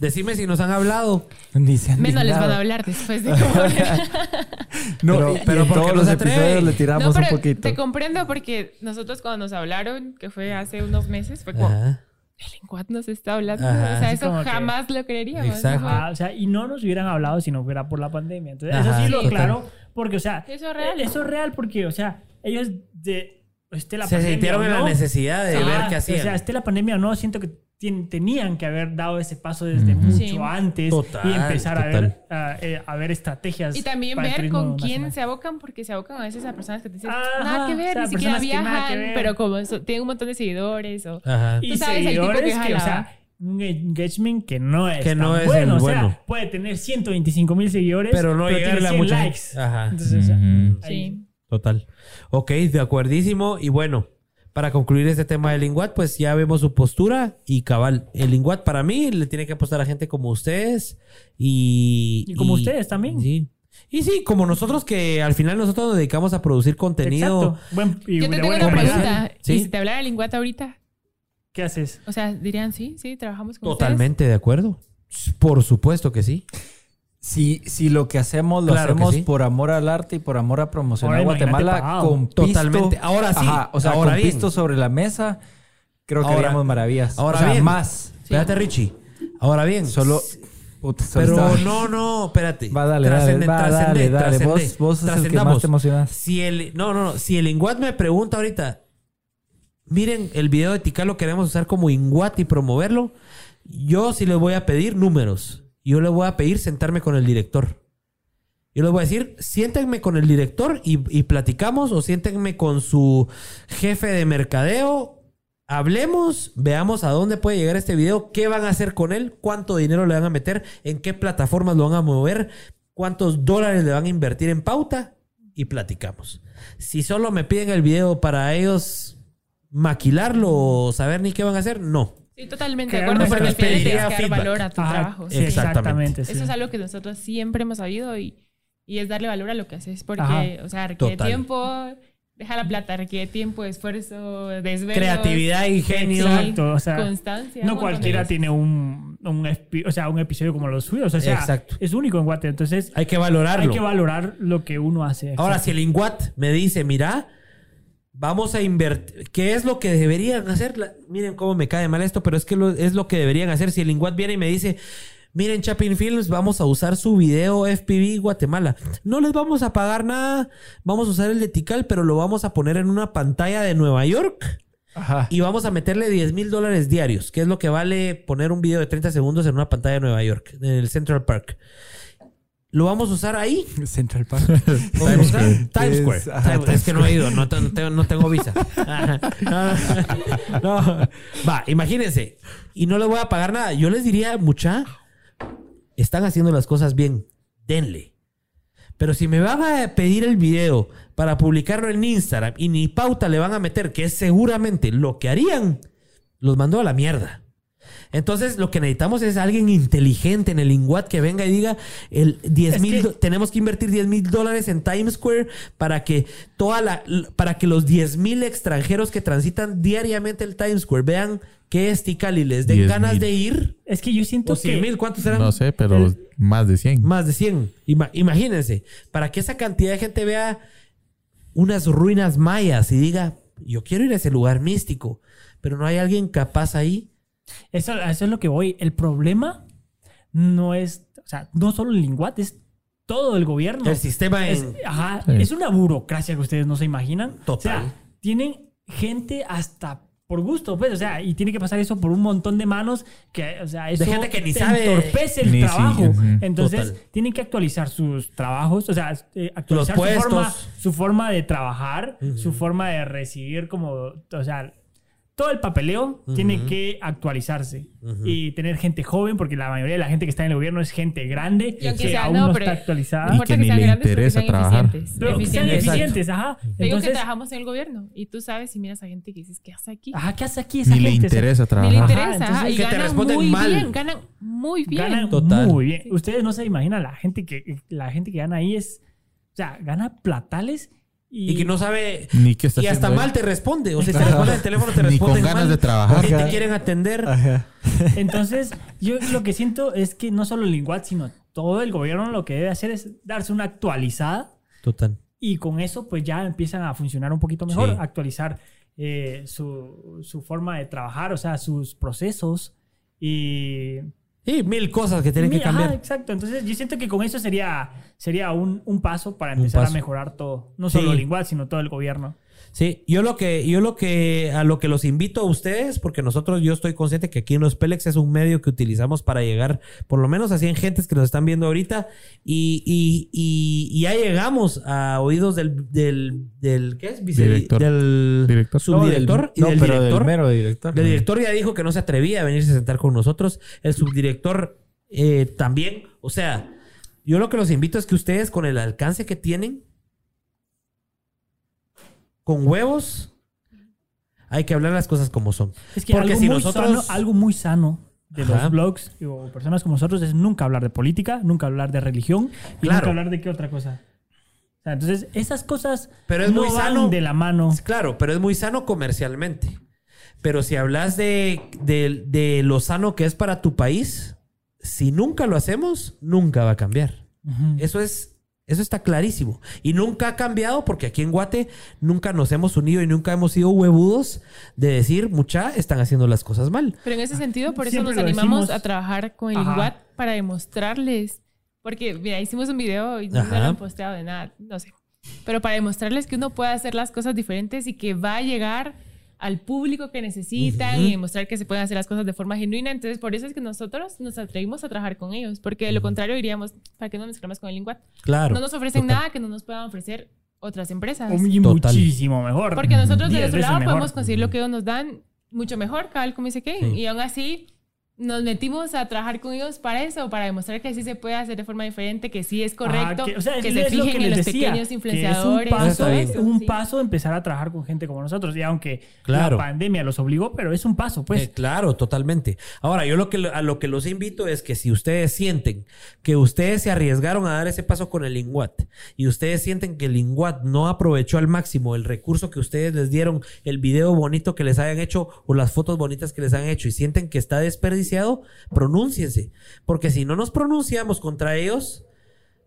A: Decime si nos han hablado.
B: Ni se han
E: Menos les van a hablar después de cómo
B: No,
A: Pero- pero
B: en
A: ¿por qué
B: todos
A: no
B: los episodios le
E: No,
B: tiramos un
E: pero
B: poquito.
E: te comprendo porque nosotros cuando nos hablaron, que fue hace unos meses, fue como,
A: Ajá.
E: el Linguat nos está hablando.
A: Ajá.
E: o sea, eso
F: como que-
E: jamás lo creeríamos. ¿no?
A: Exacto.
F: Ajá, o sea, y no nos hubieran hablado si no fuera por la pandemia. Entonces,
A: Ajá,
F: eso sí lo aclaro, porque, o sea,
E: Eso es real.
F: Eso es real porque, o sea, ellos de, esté la
A: Se
F: pandemia
A: sintieron en la
F: no,
A: necesidad de ver qué
F: O sea,
A: hacían.
F: esté la pandemia o no, siento que tien- tenían que haber dado ese paso desde mucho
E: Sí.
F: antes
A: Total,
F: y empezar a
A: total.
F: ver, a, eh, a ver estrategias.
E: Y también ver con quién
F: nacional.
E: se abocan, porque se abocan a veces a personas que te dicen,
F: Ajá,
E: nada que ver,
F: o sea,
E: ni siquiera viajan,
F: ver.
E: pero como eso- tienen un montón de seguidores. O,
A: Ajá.
F: Y
E: Tú sabes, el tipo
F: seguidores
E: que
F: que, o
E: jala.
F: sea, un engagement que no es,
A: Que
F: tan
A: no es
F: bueno.
A: el
F: O sea,
A: bueno.
F: puede tener 125 mil seguidores,
A: Pero no llegarle
F: tiene
A: a
F: 100
A: mucha
F: likes.
A: gente. Ajá.
F: Entonces, o sea,
E: sí.
A: Total. Ok, de acuerdísimo. Y bueno, para concluir este tema del Linguat, pues ya vemos su postura y cabal. El Linguat para mí le tiene que apostar a gente como ustedes y...
F: Y como ustedes también.
A: Sí. Y sí, como nosotros que al final nosotros nos dedicamos a producir contenido.
F: Exacto. Buen, y
E: Yo te tengo
F: buena
E: una pregunta.
A: Sí.
E: ¿Y si te hablara Linguat ahorita?
F: ¿Qué haces?
E: O sea, dirían, sí, sí, trabajamos con
A: Totalmente de acuerdo. Por supuesto que sí.
B: Si, si lo que hacemos lo
A: Claro
B: hacemos
A: sí.
B: por amor al arte y por amor a promocionar
F: Ahora
B: Guatemala
F: pagado.
B: con pisto,
A: Totalmente. Ahora sí.
B: Ajá, o sea,
A: Ahora
B: con
A: bien.
B: pisto sobre la mesa, creo que
A: Ahora-
B: haríamos maravillas.
A: ahora
B: o sea,
A: bien.
B: más.
A: Espérate, Richie. Ahora bien.
B: Solo. Puta,
A: Pero no, no, espérate.
B: Va, dale, dale,
A: Trascende,
B: va,
A: trascende,
B: dale, dale.
A: trascende.
B: Vos, vos sos el que más te emocionas.
A: Si el, no, no, no. Si el Inguat me pregunta ahorita, miren, el video de Tica lo queremos usar como Inguat y promoverlo, yo sí les voy a pedir números. Yo les voy a pedir sentarme con el director. Yo les voy a decir, siéntenme con el director y, y platicamos o siéntenme con su jefe de mercadeo. Hablemos, veamos a dónde puede llegar este video, qué van a hacer con él, cuánto dinero le van a meter, en qué plataformas lo van a mover, cuántos dólares le van a invertir en pauta y platicamos. Si solo me piden el video para ellos maquilarlo o saber ni qué van a hacer, no.
E: Sí, totalmente de acuerdo, porque al final tienes que dar valor a tu
F: Ajá,
E: trabajo.
F: sí, exactamente. sí.
E: Eso es algo que nosotros siempre hemos sabido y, y es darle valor a lo que haces. Porque,
F: Ajá.
E: o sea, requiere
A: Total.
E: tiempo, deja la plata, requiere tiempo, esfuerzo, desvelos.
A: Creatividad, ingenio.
F: Exacto, o sea,
E: constancia.
F: No cualquiera tiene un, un, o sea, un episodio como los suyos. O sea,
A: Exacto.
F: es único en Guate. Entonces,
A: Hay que valorarlo.
F: hay que valorar lo que uno hace.
A: Ahora, si el Inguat me dice, mira, vamos a invertir, ¿qué es lo que deberían hacer? La- miren cómo me cae mal esto, pero es que lo- es lo que deberían hacer. Si el Inguat viene y me dice, miren, Chapin Films, vamos a usar su video FPV Guatemala. No les vamos a pagar nada, vamos a usar el de Tikal, pero lo vamos a poner en una pantalla de Nueva York.
B: Ajá.
A: Y vamos a meterle 10 mil dólares diarios, que es lo que vale poner un video de 30 segundos en una pantalla de Nueva York, en el Central Park. Lo vamos a usar ahí
B: Central Park.
A: Times Square. Times
B: Es-
A: Square.
B: ajá,
A: es que no he ido, no, te- no tengo, no tengo visa. No. Va, imagínense. Y no les voy a pagar nada. Yo les diría, mucha, están haciendo las cosas bien. Denle. Pero si me van a pedir el video para publicarlo en Instagram y ni pauta le van a meter, que es seguramente lo que harían, los mando a la mierda. Entonces, lo que necesitamos es alguien inteligente en el Inguat que venga y diga: el 10
F: Es
A: mil
F: que-
A: tenemos que invertir 10 mil dólares en Times Square para que toda la para que los 10 mil extranjeros que transitan diariamente el Times Square vean qué es Tikal y les den
C: 10,000.
A: ganas de ir.
F: Es que yo siento
A: O 100
F: que...
A: mil, ¿cuántos serán?
C: No sé, pero más de 100.
A: Más de 100. Ima- imagínense, para que esa cantidad de gente vea unas ruinas mayas y diga, yo quiero ir a ese lugar místico, pero no hay alguien capaz ahí.
F: Eso, es lo que voy. El problema no es, o sea, no solo el Linguat, es todo el gobierno.
A: El sistema
F: es,
A: en...
F: ajá,
C: Sí.
F: es una burocracia que ustedes no se imaginan.
A: Total.
F: O sea, tienen gente hasta por gusto, pues, o sea, y tiene que pasar eso por un montón de manos que, o sea, eso
A: gente que ni sabe-
F: entorpece el
C: Ni sí,
F: trabajo. Entonces,
A: Total.
F: tienen que actualizar sus trabajos, o sea, eh, actualizar
A: Los
F: su forma, su forma de trabajar, su forma de recibir como, o sea, todo el papeleo tiene que actualizarse y tener gente joven, porque la mayoría de la gente que está en el gobierno es gente grande
E: Y
F: que
E: sea-
F: aún
E: no,
F: está actualizada.
C: Y que ni
E: sean
C: le
E: que
C: interesa trabajar.
E: eficientes,
F: Pero que sean
E: eficientes.
F: eficientes, ajá.
E: Te digo que
F: Entonces,
E: trabajamos en el gobierno y tú sabes y miras a gente que dices, ¿qué hace aquí?
F: ajá, ¿qué hace aquí esa
C: Ni le
F: gente? O sea,
C: interesa
E: Ni le
C: trabajar.
F: Ajá,
E: interesa.
F: entonces-
E: ajá, y
A: Que te
E: ganan
A: responden
E: muy
A: mal.
E: bien, ganan muy bien.
F: ganan
A: Total.
F: muy bien. Ustedes no se imaginan la gente que la gente que gana ahí es, o sea, gana platales y,
A: Y que no sabe.
C: Ni qué está
A: Y hasta mal
C: él.
A: te responde. O sea, si te responden el teléfono, te
C: Ni
A: responden
C: con ganas
A: mal.
C: de trabajar.
A: Te quieren atender.
B: Ajá.
F: entonces yo lo que siento es que no solo el Linguat, sino todo el gobierno lo que debe hacer es darse una actualizada
A: Total.
F: y con eso pues ya empiezan a funcionar un poquito mejor,
A: Sí.
F: actualizar eh, su, su forma de trabajar, o sea, sus procesos y
A: Y mil cosas que tienen que cambiar.
F: ajá, exacto. Entonces, yo siento que con eso sería, sería un, un paso para empezar
A: paso.
F: a mejorar todo. No solo
A: Sí.
F: el igual, sino todo el gobierno.
A: Sí, yo lo que, yo lo que, a lo que los invito a ustedes, porque nosotros, yo estoy consciente que aquí en los Pelex es un medio que utilizamos para llegar, por lo menos a 100 gentes que nos están viendo ahorita, y, y, y, y ya llegamos a oídos del, del, del ¿qué es? Vice-
C: Director.
A: Del
C: Director.
A: subdirector y
B: no,
A: del
B: pero
A: director.
B: del mero director.
A: El director ya dijo que no se atrevía a venirse a sentar con nosotros. El subdirector eh, también. O sea, yo lo que los invito es que ustedes, con el alcance que tienen, con huevos, hay que hablar las cosas como son.
F: Es que
A: Porque
F: algo,
A: si
F: muy
A: nosotros-
F: sano, algo muy sano de
A: Ajá.
F: los blogs o personas como nosotros es nunca hablar de política, nunca hablar de religión y
A: Claro.
F: nunca hablar de qué otra cosa. O sea, entonces, esas cosas
A: Pero es
F: no
A: muy
F: van
A: sano.
F: de la mano.
A: Claro, pero es muy sano comercialmente. Pero si hablas de, de, de lo sano que es para tu país, si nunca lo hacemos, nunca va a cambiar. Eso es, eso está clarísimo. Y nunca ha cambiado porque aquí en Guate nunca nos hemos unido y nunca hemos sido huevudos de decir, mucha, están haciendo las cosas mal.
E: Pero en ese sentido, por eso
F: Siempre
E: nos animamos
F: decimos.
E: a trabajar con el
F: Ajá.
E: Inguat para demostrarles. Porque, mira, hicimos un video y no lo han posteado de nada, no sé. Pero para demostrarles que uno puede hacer las cosas diferentes y que va a llegar al público que necesitan y demostrar que se pueden hacer las cosas de forma genuina. Entonces, por eso es que nosotros nos atrevimos a trabajar con ellos. Porque de lo contrario diríamos, ¿para qué no mezclamos con el Inguat?
A: Claro.
E: No nos ofrecen
A: Total.
E: nada que no nos puedan ofrecer otras empresas.
F: Y muchísimo mejor.
E: Porque nosotros de nuestro lado
F: mejor.
E: podemos conseguir lo que ellos nos dan mucho mejor, cabal, como dice Kevin.
A: Sí.
E: Y aún así nos metimos a trabajar con ellos para eso, para demostrar que sí se puede hacer de forma diferente, que sí es correcto,
F: Ajá, que, o sea,
E: que se
F: es lo
E: fijen
F: que
E: en
F: les
E: los
F: decía,
E: pequeños
F: que
E: influenciadores.
F: Es un paso,
E: eso,
F: un
E: sí.
F: paso empezar a trabajar con gente como nosotros. Y aunque
A: Claro.
F: la pandemia los obligó, pero es un paso, pues.
A: Eh, claro, totalmente. Ahora, yo lo que a lo que los invito es que si ustedes sienten que ustedes se arriesgaron a dar ese paso con el Linguat y ustedes sienten que el Linguat no aprovechó al máximo el recurso que ustedes les dieron, el video bonito que les hayan hecho o las fotos bonitas que les han hecho y sienten que está desperdiciado, pronúnciense. Porque si no nos pronunciamos contra ellos,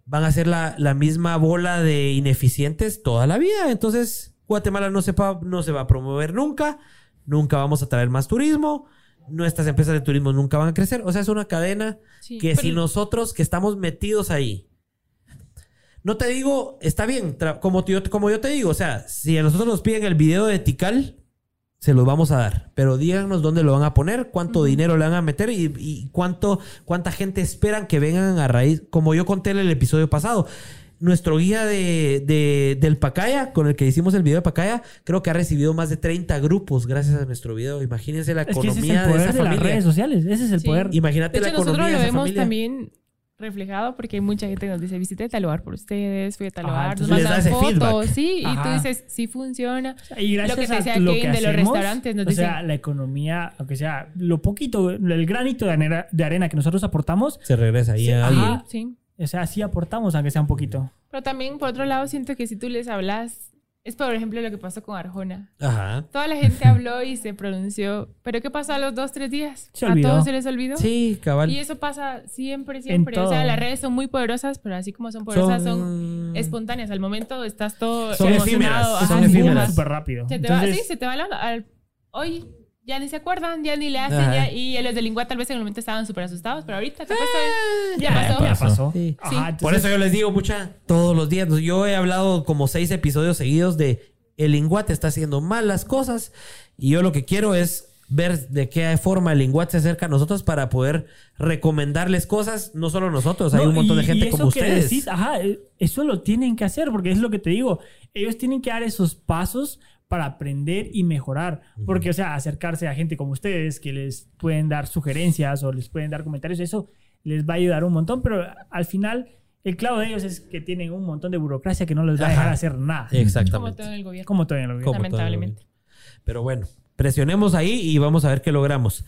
A: van a ser la, la misma bola de ineficientes toda la vida. Entonces, Guatemala no se, pa- no se va a promover nunca, nunca vamos a traer más turismo, nuestras empresas de turismo nunca van a crecer. O sea, es una cadena
E: Sí,
A: que
E: pero-
A: si nosotros que estamos metidos ahí, no te digo, está bien, como, yo, como yo te digo, o sea, si a nosotros nos piden el video de Tikal, se los vamos a dar. Pero díganos dónde lo van a poner, cuánto dinero le van a meter y, y cuánto, cuánta gente esperan que vengan a raíz. Como yo conté en el episodio pasado. Nuestro guía de, de- del Pacaya, con el que hicimos el video de Pacaya, creo que ha recibido más de 30 grupos gracias a nuestro video. Imagínense la
F: Es que ese es
A: economía
F: el poder
A: de esa
F: de, las
A: familia.
F: redes sociales. Ese es el
E: Sí.
F: poder.
A: Imagínate
E: De
A: la
E: hecho, nosotros
A: economía
E: lo
A: de esa
E: vemos
A: familia.
E: también reflejado porque hay mucha gente que nos dice visité tal lugar por ustedes, fui a tal
F: Ajá,
E: lugar, nos mandan fotos,
A: feedback.
E: sí, y tú dices, sí funciona.
F: Y gracias
E: Lo que te
F: a
E: decía Kevin de los restaurantes, nos
F: o sea, la economía, aunque sea lo poquito, el granito de arena, de arena que nosotros aportamos,
A: Se regresa ahí
F: Sí,
A: a alguien.
E: Sí.
F: o sea, sí aportamos, aunque sea un poquito.
E: Pero también, por otro lado, siento que si tú les hablas, es por ejemplo lo que pasó con Arjona.
A: Ajá.
E: Toda la gente habló y se pronunció, pero ¿qué pasó a los dos, tres días?
F: Se
E: a todos se les olvidó.
A: Sí, cabal.
E: Y eso pasa siempre, siempre. O
F: todo.
E: sea, las redes son muy poderosas, pero así como son poderosas, son,
A: Son-
E: espontáneas. Al momento estás todo
A: Son
E: emocionado.
A: efímeras,
E: ajá,
A: son efímeras.
F: Súper rápido.
E: Se te va,
F: Entonces,
E: sí, se te va la onda. Al- hoy ya ni se acuerdan, ya ni le hacen. Ya- y los de lingüe tal vez en el momento estaban súper asustados, pero ahorita ¿qué pasó?
F: Ah, ya,
E: pasó.
F: ya pasó.
A: Sí.
F: Ajá,
E: Sí.
F: entonces-
A: Por eso yo les digo, mucha, todos los días. Yo he hablado como seis episodios seguidos de el Linguat está haciendo mal las cosas y yo lo que quiero es ver de qué forma el Linguat se acerca a nosotros para poder recomendarles cosas, no solo nosotros, hay un montón
F: y-
A: de gente
F: y eso
A: como
F: que
A: ustedes.
F: decís, ajá, eh, eso lo tienen que hacer porque es lo que te digo. Ellos tienen que dar esos pasos para aprender y mejorar. Porque, o sea, acercarse a gente como ustedes que les pueden dar sugerencias o les pueden dar comentarios, eso les va a ayudar un montón. Pero al final, el clavo de ellos es que tienen un montón de burocracia que no les va a dejar
A: Ajá.
F: hacer nada.
E: Como
A: Exactamente.
E: todo en el gobierno.
F: Como todo en el gobierno.
A: Como todo el
E: lamentablemente.
A: Pero bueno, presionemos ahí y vamos a ver qué logramos.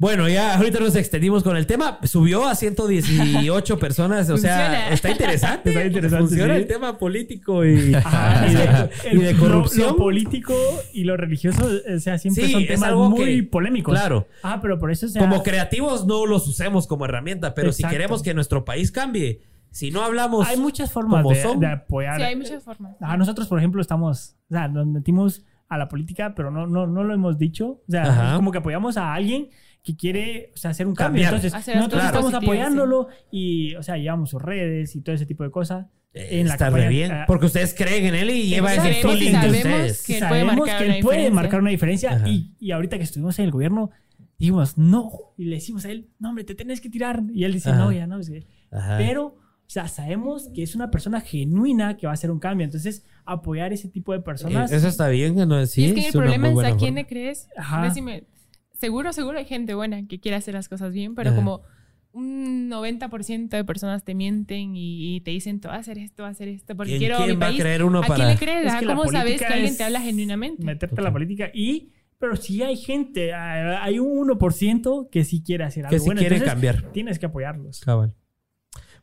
A: Bueno, ya ahorita nos extendimos con el tema. Subió a 118 personas. O sea,
E: Funciona.
A: está interesante.
F: Está interesante,
A: Funciona
F: sí.
A: el tema político y,
F: Ajá,
A: y
F: es
A: de,
F: que
A: y de
F: el- lo-
A: corrupción.
F: Lo, político y lo religioso, o sea, siempre
A: Sí,
F: son
A: es
F: temas
A: algo
F: muy
A: que-
F: polémicos.
A: claro.
F: Ah, pero por eso, o sea,
A: Como creativos no los usemos como herramienta, pero si queremos que nuestro país cambie, si no hablamos
F: hay muchas formas
A: como
F: de,
A: son.
F: de apoyar.
E: Sí, hay muchas formas.
F: Ajá, nosotros, por ejemplo, estamos, o sea, nos metimos a la política, pero no, no, no lo hemos dicho. O sea,
A: Ajá.
F: como que apoyamos a alguien que quiere, o sea, hacer un cambio.
A: Cambiar.
F: Entonces,
E: Hacer
F: nosotros
E: cosas
F: estamos apoyándolo y, o sea, llevamos sus redes y todo ese tipo de cosas.
A: Eh,
F: en la
A: está re bien. Porque ustedes creen en él y lleva ese feeling de ustedes.
E: que él puede
F: sabemos
E: marcar
F: que
E: una
F: él puede marcar una diferencia y, y ahorita que estuvimos en el gobierno, dijimos, no, y le decimos a él, no, hombre, te tenés que tirar. Y él dice,
A: Ajá.
F: no, ya no.
A: Ajá.
F: Pero, o sea, sabemos que es una persona genuina que va a hacer un cambio. Entonces, apoyar ese tipo de personas.
A: Eh, Eso está bien, ¿no? Sí,
E: y es que el
A: es
E: problema es a quién le crees.
F: Ajá.
E: Decime, seguro, seguro hay gente buena que quiere hacer las cosas bien, pero
A: Ajá.
E: como un 90% de personas te mienten y, y te dicen, te voy a hacer esto, voy a hacer esto, porque
A: ¿En
E: quiero a
A: quién
E: mi
A: va a
E: país.
A: creer uno
E: ¿A
A: para-
E: quién le crees?
F: Es
E: Ajá,
F: que la
E: ¿Cómo sabes que alguien te habla genuinamente?
F: meterte a la política y pero si hay gente ah, hay un 1% que sí quiere hacer algo
A: Que sí
F: bueno
A: quiere
F: entonces
A: cambiar.
F: tienes que apoyarlos
A: Cabal.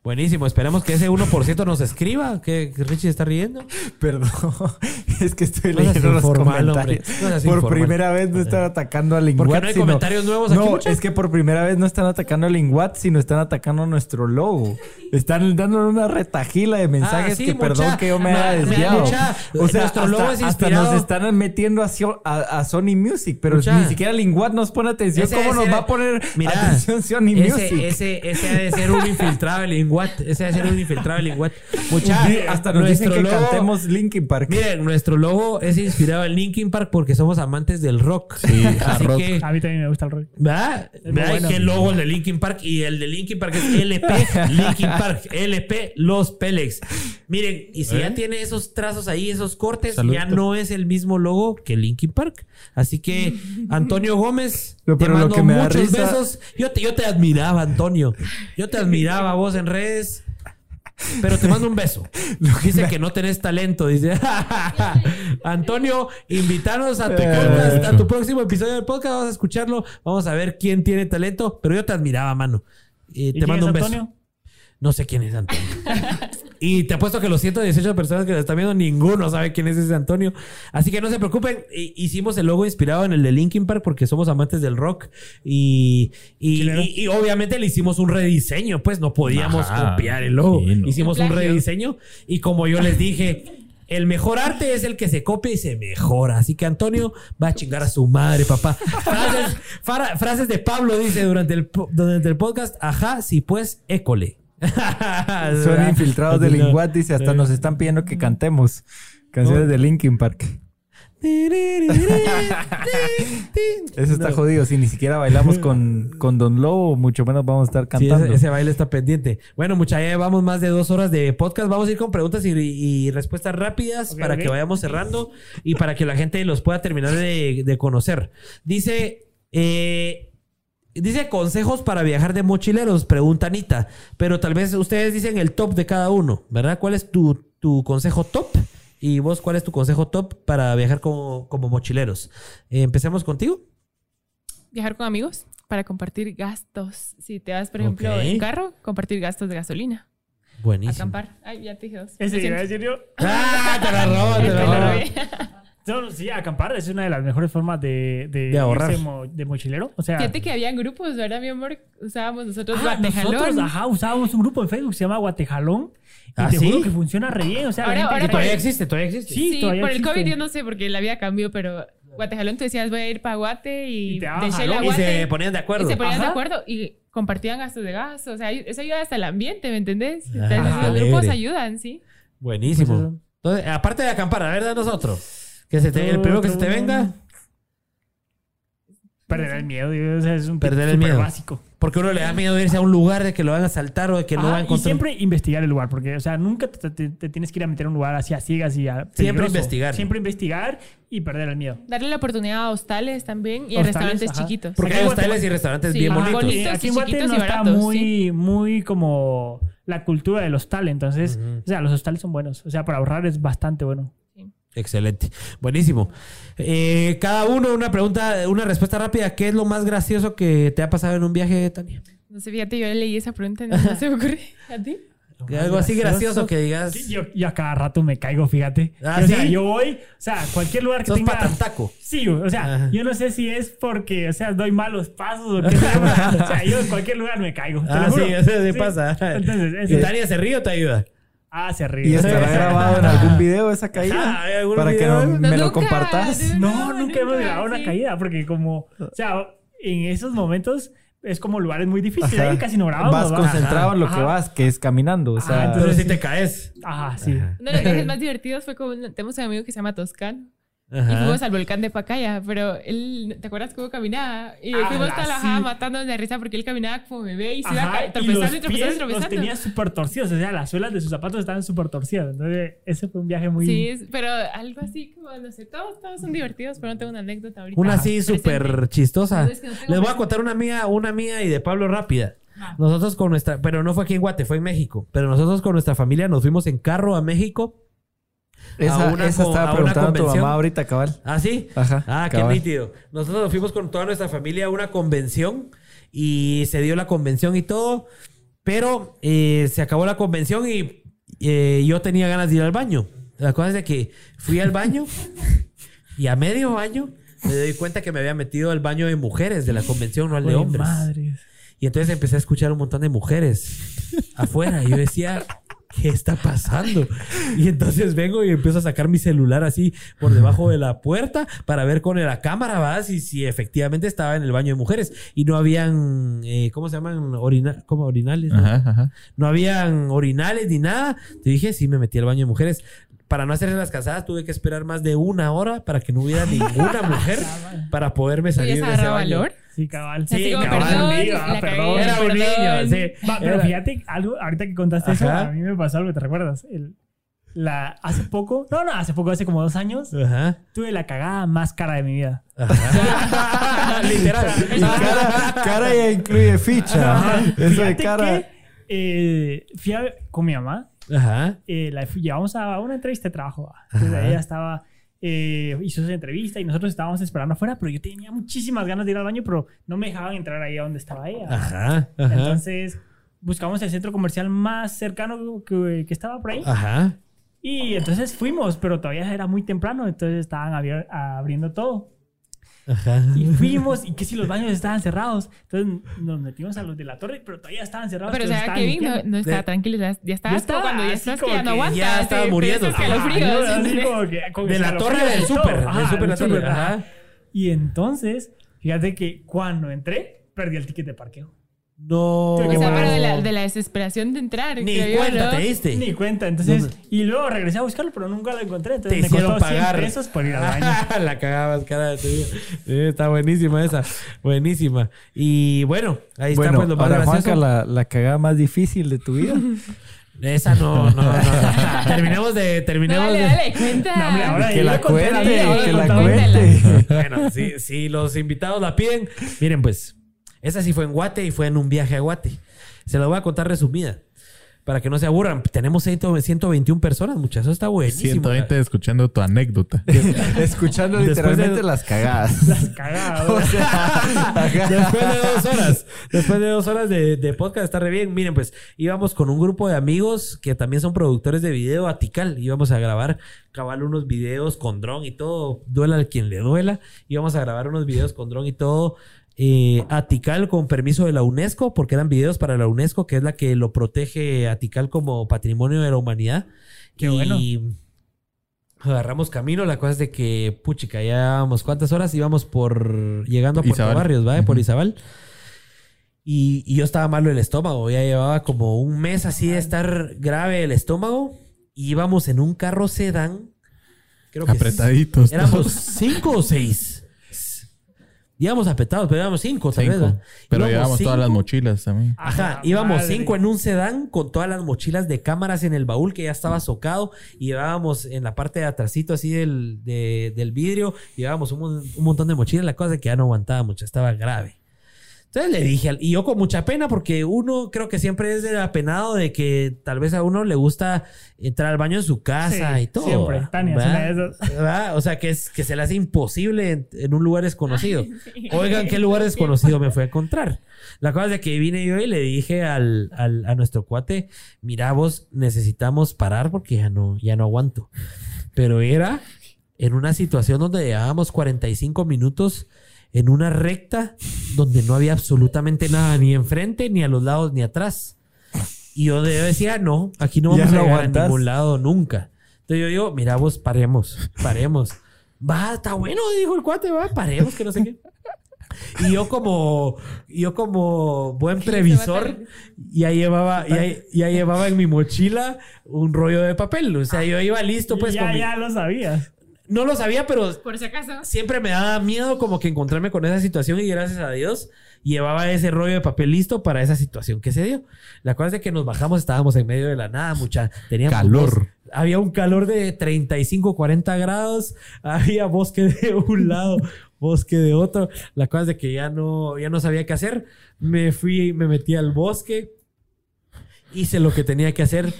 A: Buenísimo, esperemos que ese 1% nos escriba, que Richie está riendo.
B: Perdón, es que estoy
A: No
B: leyendo los
A: informal,
B: comentarios.
A: No
B: por
A: informal.
B: primera vez no están atacando a Linguat.
A: Porque no hay
B: sino-
A: comentarios nuevos aquí,
B: No, es que por primera vez no están atacando a Linguat, sino están atacando nuestro logo. Están dando una retajila de mensajes
A: Ah, sí,
B: que
A: mucha.
B: perdón que yo me haya desviado.
A: mucha.
B: O sea,
A: Nuestro
B: hasta,
A: logo es
B: hasta nos están metiendo a, a- a Sony Music, pero
A: Mucha.
B: ni siquiera Linguat nos pone atención.
A: Ese-
B: ¿Cómo nos va a poner
A: Mira,
B: atención Sony
A: ese,
B: Music?
A: Ese, ese ha de ser un infiltrado en Linguat. Ese ha de ser un infiltrado en Linguat. Mucha,
B: Sí, hasta nos dicen que
A: nuestro logo-
B: cantemos Linkin Park.
A: Miren, nuestro logo es inspirado en Linkin Park porque somos amantes del rock.
C: Sí,
A: Así
C: rock.
A: que,
F: a mí también me gusta el rock
A: ¿verdad? ¿Verdad?
F: bueno.
A: Que el logo el de Linkin Park y el de Linkin Park es LP Linkin Park, LP Los Pelex. Miren, y si
C: ¿Eh?
A: ya tiene esos trazos ahí, esos cortes,
C: Saludito.
A: ya no es el mismo logo que Linkin Park. Así que, Antonio Gómez,
B: No,
A: te
B: lo
A: mando
B: que me da
A: muchos
B: risa-
A: besos. Yo te, yo te admiraba, Antonio. Yo te admiraba a vos en redes. Pero te mando un beso. Dice que no tenés talento. Dice Antonio, invítanos a tu
B: Eh.
A: podcast, a tu próximo episodio del podcast. Vamos a escucharlo. Vamos a ver quién tiene talento. Pero yo te admiraba, mano. Eh,
F: ¿Y
A: te mando un beso.
F: Antonio?
A: No sé quién es Antonio. Y te apuesto que los 118 personas que lo están viendo, ninguno sabe quién es ese Antonio. Así que no se preocupen. hi- Hicimos el logo inspirado en el de Linkin Park porque somos amantes del rock. Y, y,
F: Chileno.
A: y- y obviamente le hicimos un rediseño. Pues no podíamos
C: Ajá,
A: copiar el logo.
C: sí, no.
A: Hicimos un rediseño. Y como yo les dije. El mejor arte es el que se copia y se mejora. Así que Antonio va a chingar a su madre, papá. Frases, frases de Pablo dice durante el, durante el podcast. Ajá, sí, pues, école.
B: Son infiltrados de Linguat, dice, hasta nos están pidiendo que cantemos canciones de Linkin Park. Eso está
A: No.
B: jodido. Si ni siquiera bailamos con, con Don Lobo, mucho menos vamos a estar
A: Sí,
B: cantando.
A: ese, ese baile está pendiente. Bueno, muchachos, ya llevamos más de dos horas de podcast. Vamos a ir con preguntas y, y respuestas rápidas para que vayamos cerrando y para que la gente los pueda terminar de, de conocer. Dice, eh, dice consejos para viajar de mochileros, pregunta Anita. Pero tal vez ustedes dicen el top de cada uno, ¿verdad? ¿Cuál es tu, tu consejo top? Y vos, ¿cuál es tu consejo top para viajar como, como mochileros? Eh, Empecemos contigo.
E: Viajar con amigos para compartir gastos. Si te vas, por ejemplo,
A: Ok.
E: en carro, compartir gastos de gasolina.
A: Buenísimo.
E: Acampar. Ay, ya te dije dos.
F: ese
E: Lo
F: iba a
E: siento.
F: decir yo
A: ¡Ah! Te la robo, te la robo.
F: No, sí, acampar es una de las mejores formas de, de,
A: De ahorrar.
F: mo- de mochilero. O sea,
E: Fíjate que habían grupos, ¿verdad, mi amor? Usábamos nosotros
F: ah,
E: Guatejalón.
F: nosotros, ajá, usábamos un grupo en Facebook que se llama Guatejalón. Y
A: ¿Ah,
F: te
A: sí?
F: juro que funciona re bien. O sea,
E: Ahora-
F: gente
E: ahora
F: que
A: Todavía existe, todavía existe.
F: Sí,
E: Sí,
F: todavía
E: por el. COVID yo no sé, porque la vida cambió, pero Guatejalón tú decías voy a ir para Guate y,
F: Y te
E: de Shell a
F: jalón.
A: Y se ponían de acuerdo.
E: Y se ponían de acuerdo y compartían gastos de gas. O sea, eso ayuda hasta el ambiente, ¿me entendés?
A: Ah,
E: Entonces, los
A: alegre.
E: grupos ayudan, sí.
A: Buenísimo.
F: Pues.
A: Entonces, aparte de acampar, a ver, danos otro. Que se te- el primero que se te venga,
F: Perder el miedo, digo, o sea, es un
A: Perder el miedo.
F: básico.
A: porque uno le da miedo irse a un lugar de que lo van a asaltar o de que no va a
F: y
A: encontrar.
F: siempre investigar el lugar, porque, o sea, nunca te, te- te tienes que ir a meter a un lugar así a ciegas y a peligroso.
A: investigar.
F: Siempre investigar y perder el miedo.
E: Darle la oportunidad a hostales también y a restaurantes
F: ajá.
E: chiquitos.
A: Porque hay hostales y restaurantes
E: Sí,
A: bien
E: ajá.
A: bonitos.
E: Bonitos.
F: aquí en Guate no está
E: baratos,
F: muy, muy como la cultura del hostal, entonces, o sea, los hostales son buenos. O sea, para ahorrar es bastante bueno.
A: Excelente. Buenísimo. Eh, cada uno una pregunta, una respuesta rápida. ¿Qué es lo más gracioso que te ha pasado en un viaje, Tania?
E: No sé, fíjate, yo leí esa pregunta y no, no se me ocurre. ¿A ti?
A: Algo así gracioso que digas.
F: Sí, Yo, yo a cada rato me caigo, fíjate.
A: ¿Ah,
F: o sea, yo voy, o sea, cualquier lugar que
A: Sos
F: tenga...
A: patantaco.
F: Sí, o sea,
A: Ajá.
F: yo no sé si es porque, o sea, doy malos pasos o qué sea. o sea, yo en cualquier lugar me caigo. te
A: Ah,
F: lo juro.
A: sí, eso sí pasa.
F: Entonces,
A: ¿Y
F: ese-
A: Tania se ríe o te ayuda?
F: Ah, se ríe.
B: ¿Y estará grabado en algún video esa caída?
A: Ajá, ¿hay algún
B: Para que
A: video?
B: no-
E: No,
B: me lo compartas.
F: No, nunca hemos grabado una caída porque como, o sea, en esos momentos es como lugares muy difíciles. Ahí casi no grabamos.
B: Vas
F: ¿va?
B: concentrado en lo que vas, que es caminando. O
F: Ajá,
B: sea,
F: entonces-
A: Pero si te caes.
F: Ajá, sí.
E: Uno de los viajes más divertidos fue con... Tenemos un amigo que se llama Toscano. Y fuimos al volcán de Pacaya, pero él, ¿te acuerdas cómo caminaba? Y
F: Ah,
E: fuimos toda la
F: sí.
E: matándonos de risa porque él caminaba como bebé y se iba
F: Ajá, y
E: tropezando
F: los
E: y tropezando y
F: pies los
E: tropezando.
F: tenía súper torcidos. O sea, las suelas de sus zapatos estaban súper torcidas. Entonces, ese fue un viaje muy...
E: Sí, pero algo así como, no sé, todos, todos son divertidos, pero no tengo una anécdota ahorita.
A: Una así súper chistosa.
E: No, es que no tengo
A: Les voy a contar una mía, una mía y de Pablo rápida.
E: Ah.
A: Nosotros con nuestra, pero no fue aquí en Guate, fue en México. Pero nosotros con nuestra familia nos fuimos en carro a México.
B: Esa,
A: a una
B: esa
A: a
B: estaba
A: una
B: preguntando a tu mamá ahorita, cabal.
A: ¿Ah, sí?
B: Ajá.
A: Ah, qué nítido. Nosotros nos fuimos con toda nuestra familia a una convención y se dio la convención y todo, pero eh, se acabó la convención y eh, yo tenía ganas de ir al baño. La cosa es de que fui al baño y a medio baño me doy cuenta que me había metido al baño de mujeres de la convención, no al de hombres.
F: madres.
A: Y entonces empecé a escuchar un montón de mujeres afuera. Y yo decía, ¿qué está pasando? Y entonces vengo y empiezo a sacar mi celular así por debajo de la puerta para ver con la cámara, ¿va? Si, si efectivamente estaba en el baño de mujeres. Y no habían, eh, ¿cómo se llaman? Orina ¿Cómo? Orinales. ¿no?
C: Ajá, ajá.
A: No habían orinales ni nada. Te dije, sí, me metí al baño de mujeres. Para no hacer las casadas tuve que esperar más de una hora para que no hubiera ninguna mujer para poderme
E: ¿Tú ya
A: salir de ese baño.
E: valor?
F: Sí, cabal. Sí,
E: como,
F: cabal.
E: perdón,
F: sí, ah,
E: la
F: perdón.
E: cagué,
A: Era un
E: perdón.
A: niño, sí.
F: Va, pero fíjate, algo, ahorita que contaste eso,
A: Ajá.
F: a mí me pasó algo, ¿te recuerdas? El, la, hace poco, no, no, hace poco, hace como dos años,
A: Ajá.
F: tuve la cagada más cara de mi vida.
A: Ajá. Literal.
B: Cara, cara ya incluye ficha. Eso de
F: Fíjate
B: cara.
F: que, eh, fui a- con mi mamá,
A: Ajá.
F: eh, la llevamos a una entrevista de trabajo. Entonces ella estaba, eh, hizo esa entrevista y nosotros estábamos esperando afuera, pero yo tenía muchísimas ganas de ir al baño, pero no me dejaban entrar ahí a donde estaba ella.
A: Ajá. Ajá.
F: Entonces buscamos el centro comercial más cercano que, que estaba por ahí.
A: Ajá.
F: Y entonces fuimos, pero todavía era muy temprano, entonces estaban abier- abriendo todo.
A: Ajá.
F: Y fuimos, y que si los baños estaban cerrados. Entonces nos metimos a los de la torre, pero todavía estaban cerrados.
E: Pero o sea, Kevin no, estaba
A: De-
E: tranquilo, ya, ya estaba
F: Yo estaba
E: cuando ya estás que ya no
A: ya estaba
E: te-
A: muriendo. De la torre del súper. Del súper la torre.
F: Ajá. Y entonces, fíjate que cuando entré, perdí el ticket de parqueo.
A: No.
E: O sea, pero de la, de la desesperación de entrar.
A: Ni
E: creo yo,
A: cuenta
E: ¿no?
A: te diste.
F: Ni cuenta. Entonces, y luego regresé a buscarlo, pero nunca lo encontré. Entonces
A: Te
F: me
A: hicieron
F: costó 100
A: pagar.
F: pesos por ir al baño.
A: la cagabas, cara de tu vida. Sí, está buenísima esa. Buenísima. Y bueno, ahí está
B: Bueno,
A: pues lo más
B: ahora
A: gracioso.
B: Juanca, la, la cagada más difícil de tu vida.
A: Esa no, no, no. terminemos de. Terminemos
E: Dale,
A: de.
E: dale, cuenta.
F: No, hombre, ahora
B: que
F: yo
B: la
F: conté
B: cuente,
F: mía, ahora
B: que la
F: conté mía.
B: cuente.
A: Bueno, si, si los invitados la piden, miren pues, esa sí fue en Guate y fue en un viaje a Guate. Se la voy a contar resumida. Para que no se aburran. Tenemos 100 121 personas, muchachos. Está buenísimo.
C: 120 escuchando tu anécdota.
B: Escuchando literalmente
A: de-
B: las cagadas. O sea, ajá.
A: Después de dos horas. Después de dos horas de, de podcast, está re bien. Miren, pues íbamos con un grupo de amigos que también son productores de video a Tikal. Íbamos a grabar cabal unos videos con dron y todo. Duela al quien le duela. Íbamos a grabar unos videos con dron y todo. Eh, a Tikal con permiso de la UNESCO, porque eran videos para la UNESCO, que es la que lo protege a Tikal como patrimonio de la humanidad.
F: Qué
A: y
F: bueno.
A: agarramos camino. La cosa es de que, puchica, ya llevábamos cuántas horas íbamos por llegando a Puerto
C: Izabal.
A: Barrios, ¿va? Por. Izabal. Y, y yo estaba malo el estómago. Ya llevaba como un mes así de estar grave el estómago. Y íbamos en un carro sedán creo que
C: Apretaditos.
A: Éramos
C: todos.
A: cinco o seis. Íbamos apretados, pero éramos cinco, tal vez.
C: Pero
A: Íbamos
C: llevamos todas las mochilas también.
A: Ajá,
F: Ah,
A: íbamos
F: madre.
A: cinco en un sedán con todas las mochilas de cámaras en el baúl que ya estaba socado y llevábamos en la parte de atrásito así del, de- del vidrio, llevábamos un montón de mochilas, la cosa es que ya no aguantaba mucho, estaba grave. Entonces le dije, al- y yo con mucha pena, porque uno creo que siempre es apenado de que tal vez a uno le gusta entrar al baño en su casa
F: Sí,
A: y todo.
F: siempre. Tania es
A: ¿verdad?
F: una de esas.
A: ¿Verdad? O sea, que, es, que se le hace imposible en, en un lugar desconocido. Oigan, ¿qué lugar desconocido me fue a encontrar? La cosa es que vine yo y le dije al, al- a nuestro cuate, mira vos, necesitamos parar porque ya no, ya no aguanto. Pero era en una situación donde llevábamos 45 minutos en una recta donde no había absolutamente nada, ni enfrente, ni a los lados, ni atrás. Y yo de- decía, no, aquí no vamos a llegar a ningún lado nunca. Entonces yo digo, mira vos, paremos, paremos. Va, está bueno, dijo el cuate, va, paremos, que no sé qué. Y yo como, yo como buen previsor, ya llevaba, ya, ya llevaba en mi mochila un rollo de papel. O sea, yo iba listo pues
F: ya,
A: con mi-
F: ya lo sabías.
A: No lo sabía, pero
E: Por si acaso.
A: siempre me daba miedo como que encontrarme con esa situación y gracias a Dios llevaba ese rollo de papel listo para esa situación que se dio. La cosa es de que nos bajamos, estábamos en medio de la nada, mucha teníamos
C: Calor.
A: había un calor de 35, 40 grados, había bosque de un lado, bosque de otro. La cosa es de que ya no ya no sabía qué hacer. Me fui, me metí al bosque. Hice lo que tenía que hacer.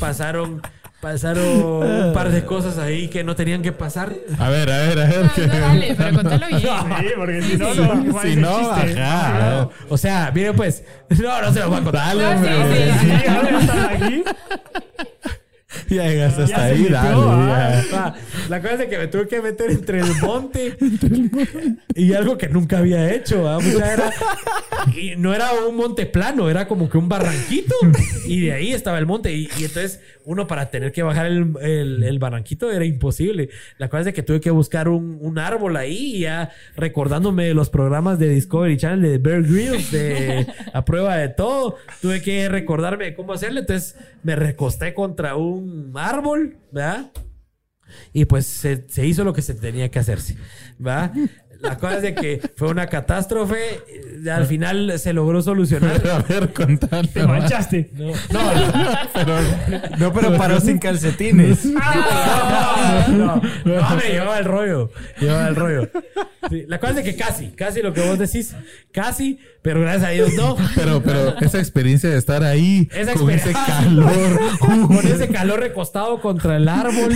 A: Pasaron pasaron un par de cosas ahí que no tenían que pasar.
C: A ver, a ver, a ver.
E: No, no, dale, pero contalo bien.
F: Sí, porque si no, no. ¿cuál
C: Si no, ajá.
A: O sea, miren pues. No, no se lo voy a contar.
E: Sí,
C: hombre.
E: sí.
F: Sí, ahora están aquí.
C: Ya llegaste hasta
F: Ya
C: ahí,
F: metió,
C: dale.
F: ah.
C: ya.
A: Ah, La cosa es que me tuve que meter entre el monte y algo que nunca había hecho. ¿ah? Mucha era- y no era un monte plano, era como que un barranquito y de ahí estaba el monte. Y, y entonces uno para tener que bajar el, el- barranquito era imposible. La cosa es de que tuve que buscar un, un árbol ahí y ya recordándome los programas de Discovery Channel de Bear Grylls, de a prueba de todo, tuve que recordarme cómo hacerlo. Entonces me recosté contra un árbol, ¿verdad? Y pues se, se hizo lo que se tenía que hacerse, ¿va? La cosa es de que fue una catástrofe. Al final se logró solucionar.
C: A ver, contalo.
F: Te manchaste.
A: No, no,
B: No, pero paró sin calcetines.
A: no, no, no, me llevaba el rollo. Llevaba el rollo. Sí, la cosa es de que casi, casi lo que vos decís, casi, pero gracias a Dios no.
C: Pero, pero esa experiencia de estar ahí
A: Esa
C: con ese calor.
A: Con ese calor recostado contra el árbol.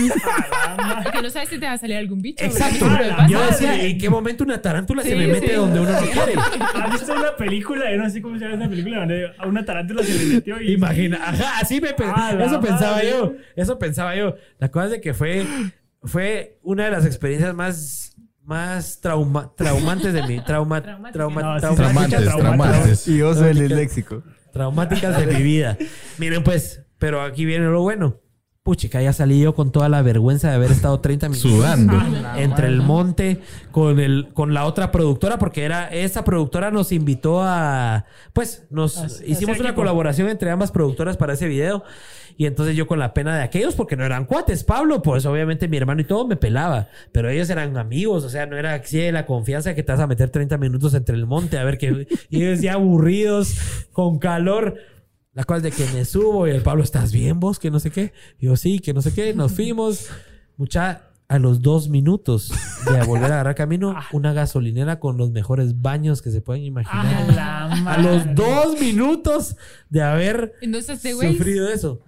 E: Porque no sabes si te va a salir algún bicho.
A: Exacto. Yo decía, ¿en qué momento una tarántula se
E: Sí,
A: me mete
E: sí.
A: donde uno no quiere?
F: ¿Has visto una película? Yo no sé cómo se llama esa película. Donde a una tarántula se le metió y.
A: Imagina, ajá, así me pe-
F: Ah,
A: eso pensaba
F: madre.
A: yo, eso pensaba yo. La cosa es de que fue, fue una de las experiencias más, más trauma- traumantes de mi, trauma,
E: Traumáticas.
A: trauma-
F: No, sí,
A: traumáticas,
C: Traumantes, traumantes.
B: Y yo soy el disléxico.
A: traumáticas de mi vida. Miren pues, pero aquí viene lo bueno. Puchica, ya salí yo con toda la vergüenza de haber estado 30 minutos
C: Sudando.
A: entre el monte con el con la otra productora porque era esa productora nos invitó a pues nos hicimos una
F: equipo.
A: colaboración entre ambas productoras para ese video y entonces yo con la pena de aquellos porque no eran cuates Pablo pues obviamente mi hermano y todo me pelaba pero ellos eran amigos o sea no era así de la confianza que te vas a meter 30 minutos entre el monte a ver que y ellos ya aburridos con calor la es de que me subo y el Pablo, ¿estás bien vos? Que no sé qué. Y yo, sí, que no sé qué. Nos fuimos. Mucha, a los dos minutos de volver a agarrar camino, una gasolinera con los mejores baños que se pueden
F: A
A: imaginar.
F: la
A: A los dos minutos de haber
E: Entonces,
A: sufrido eso.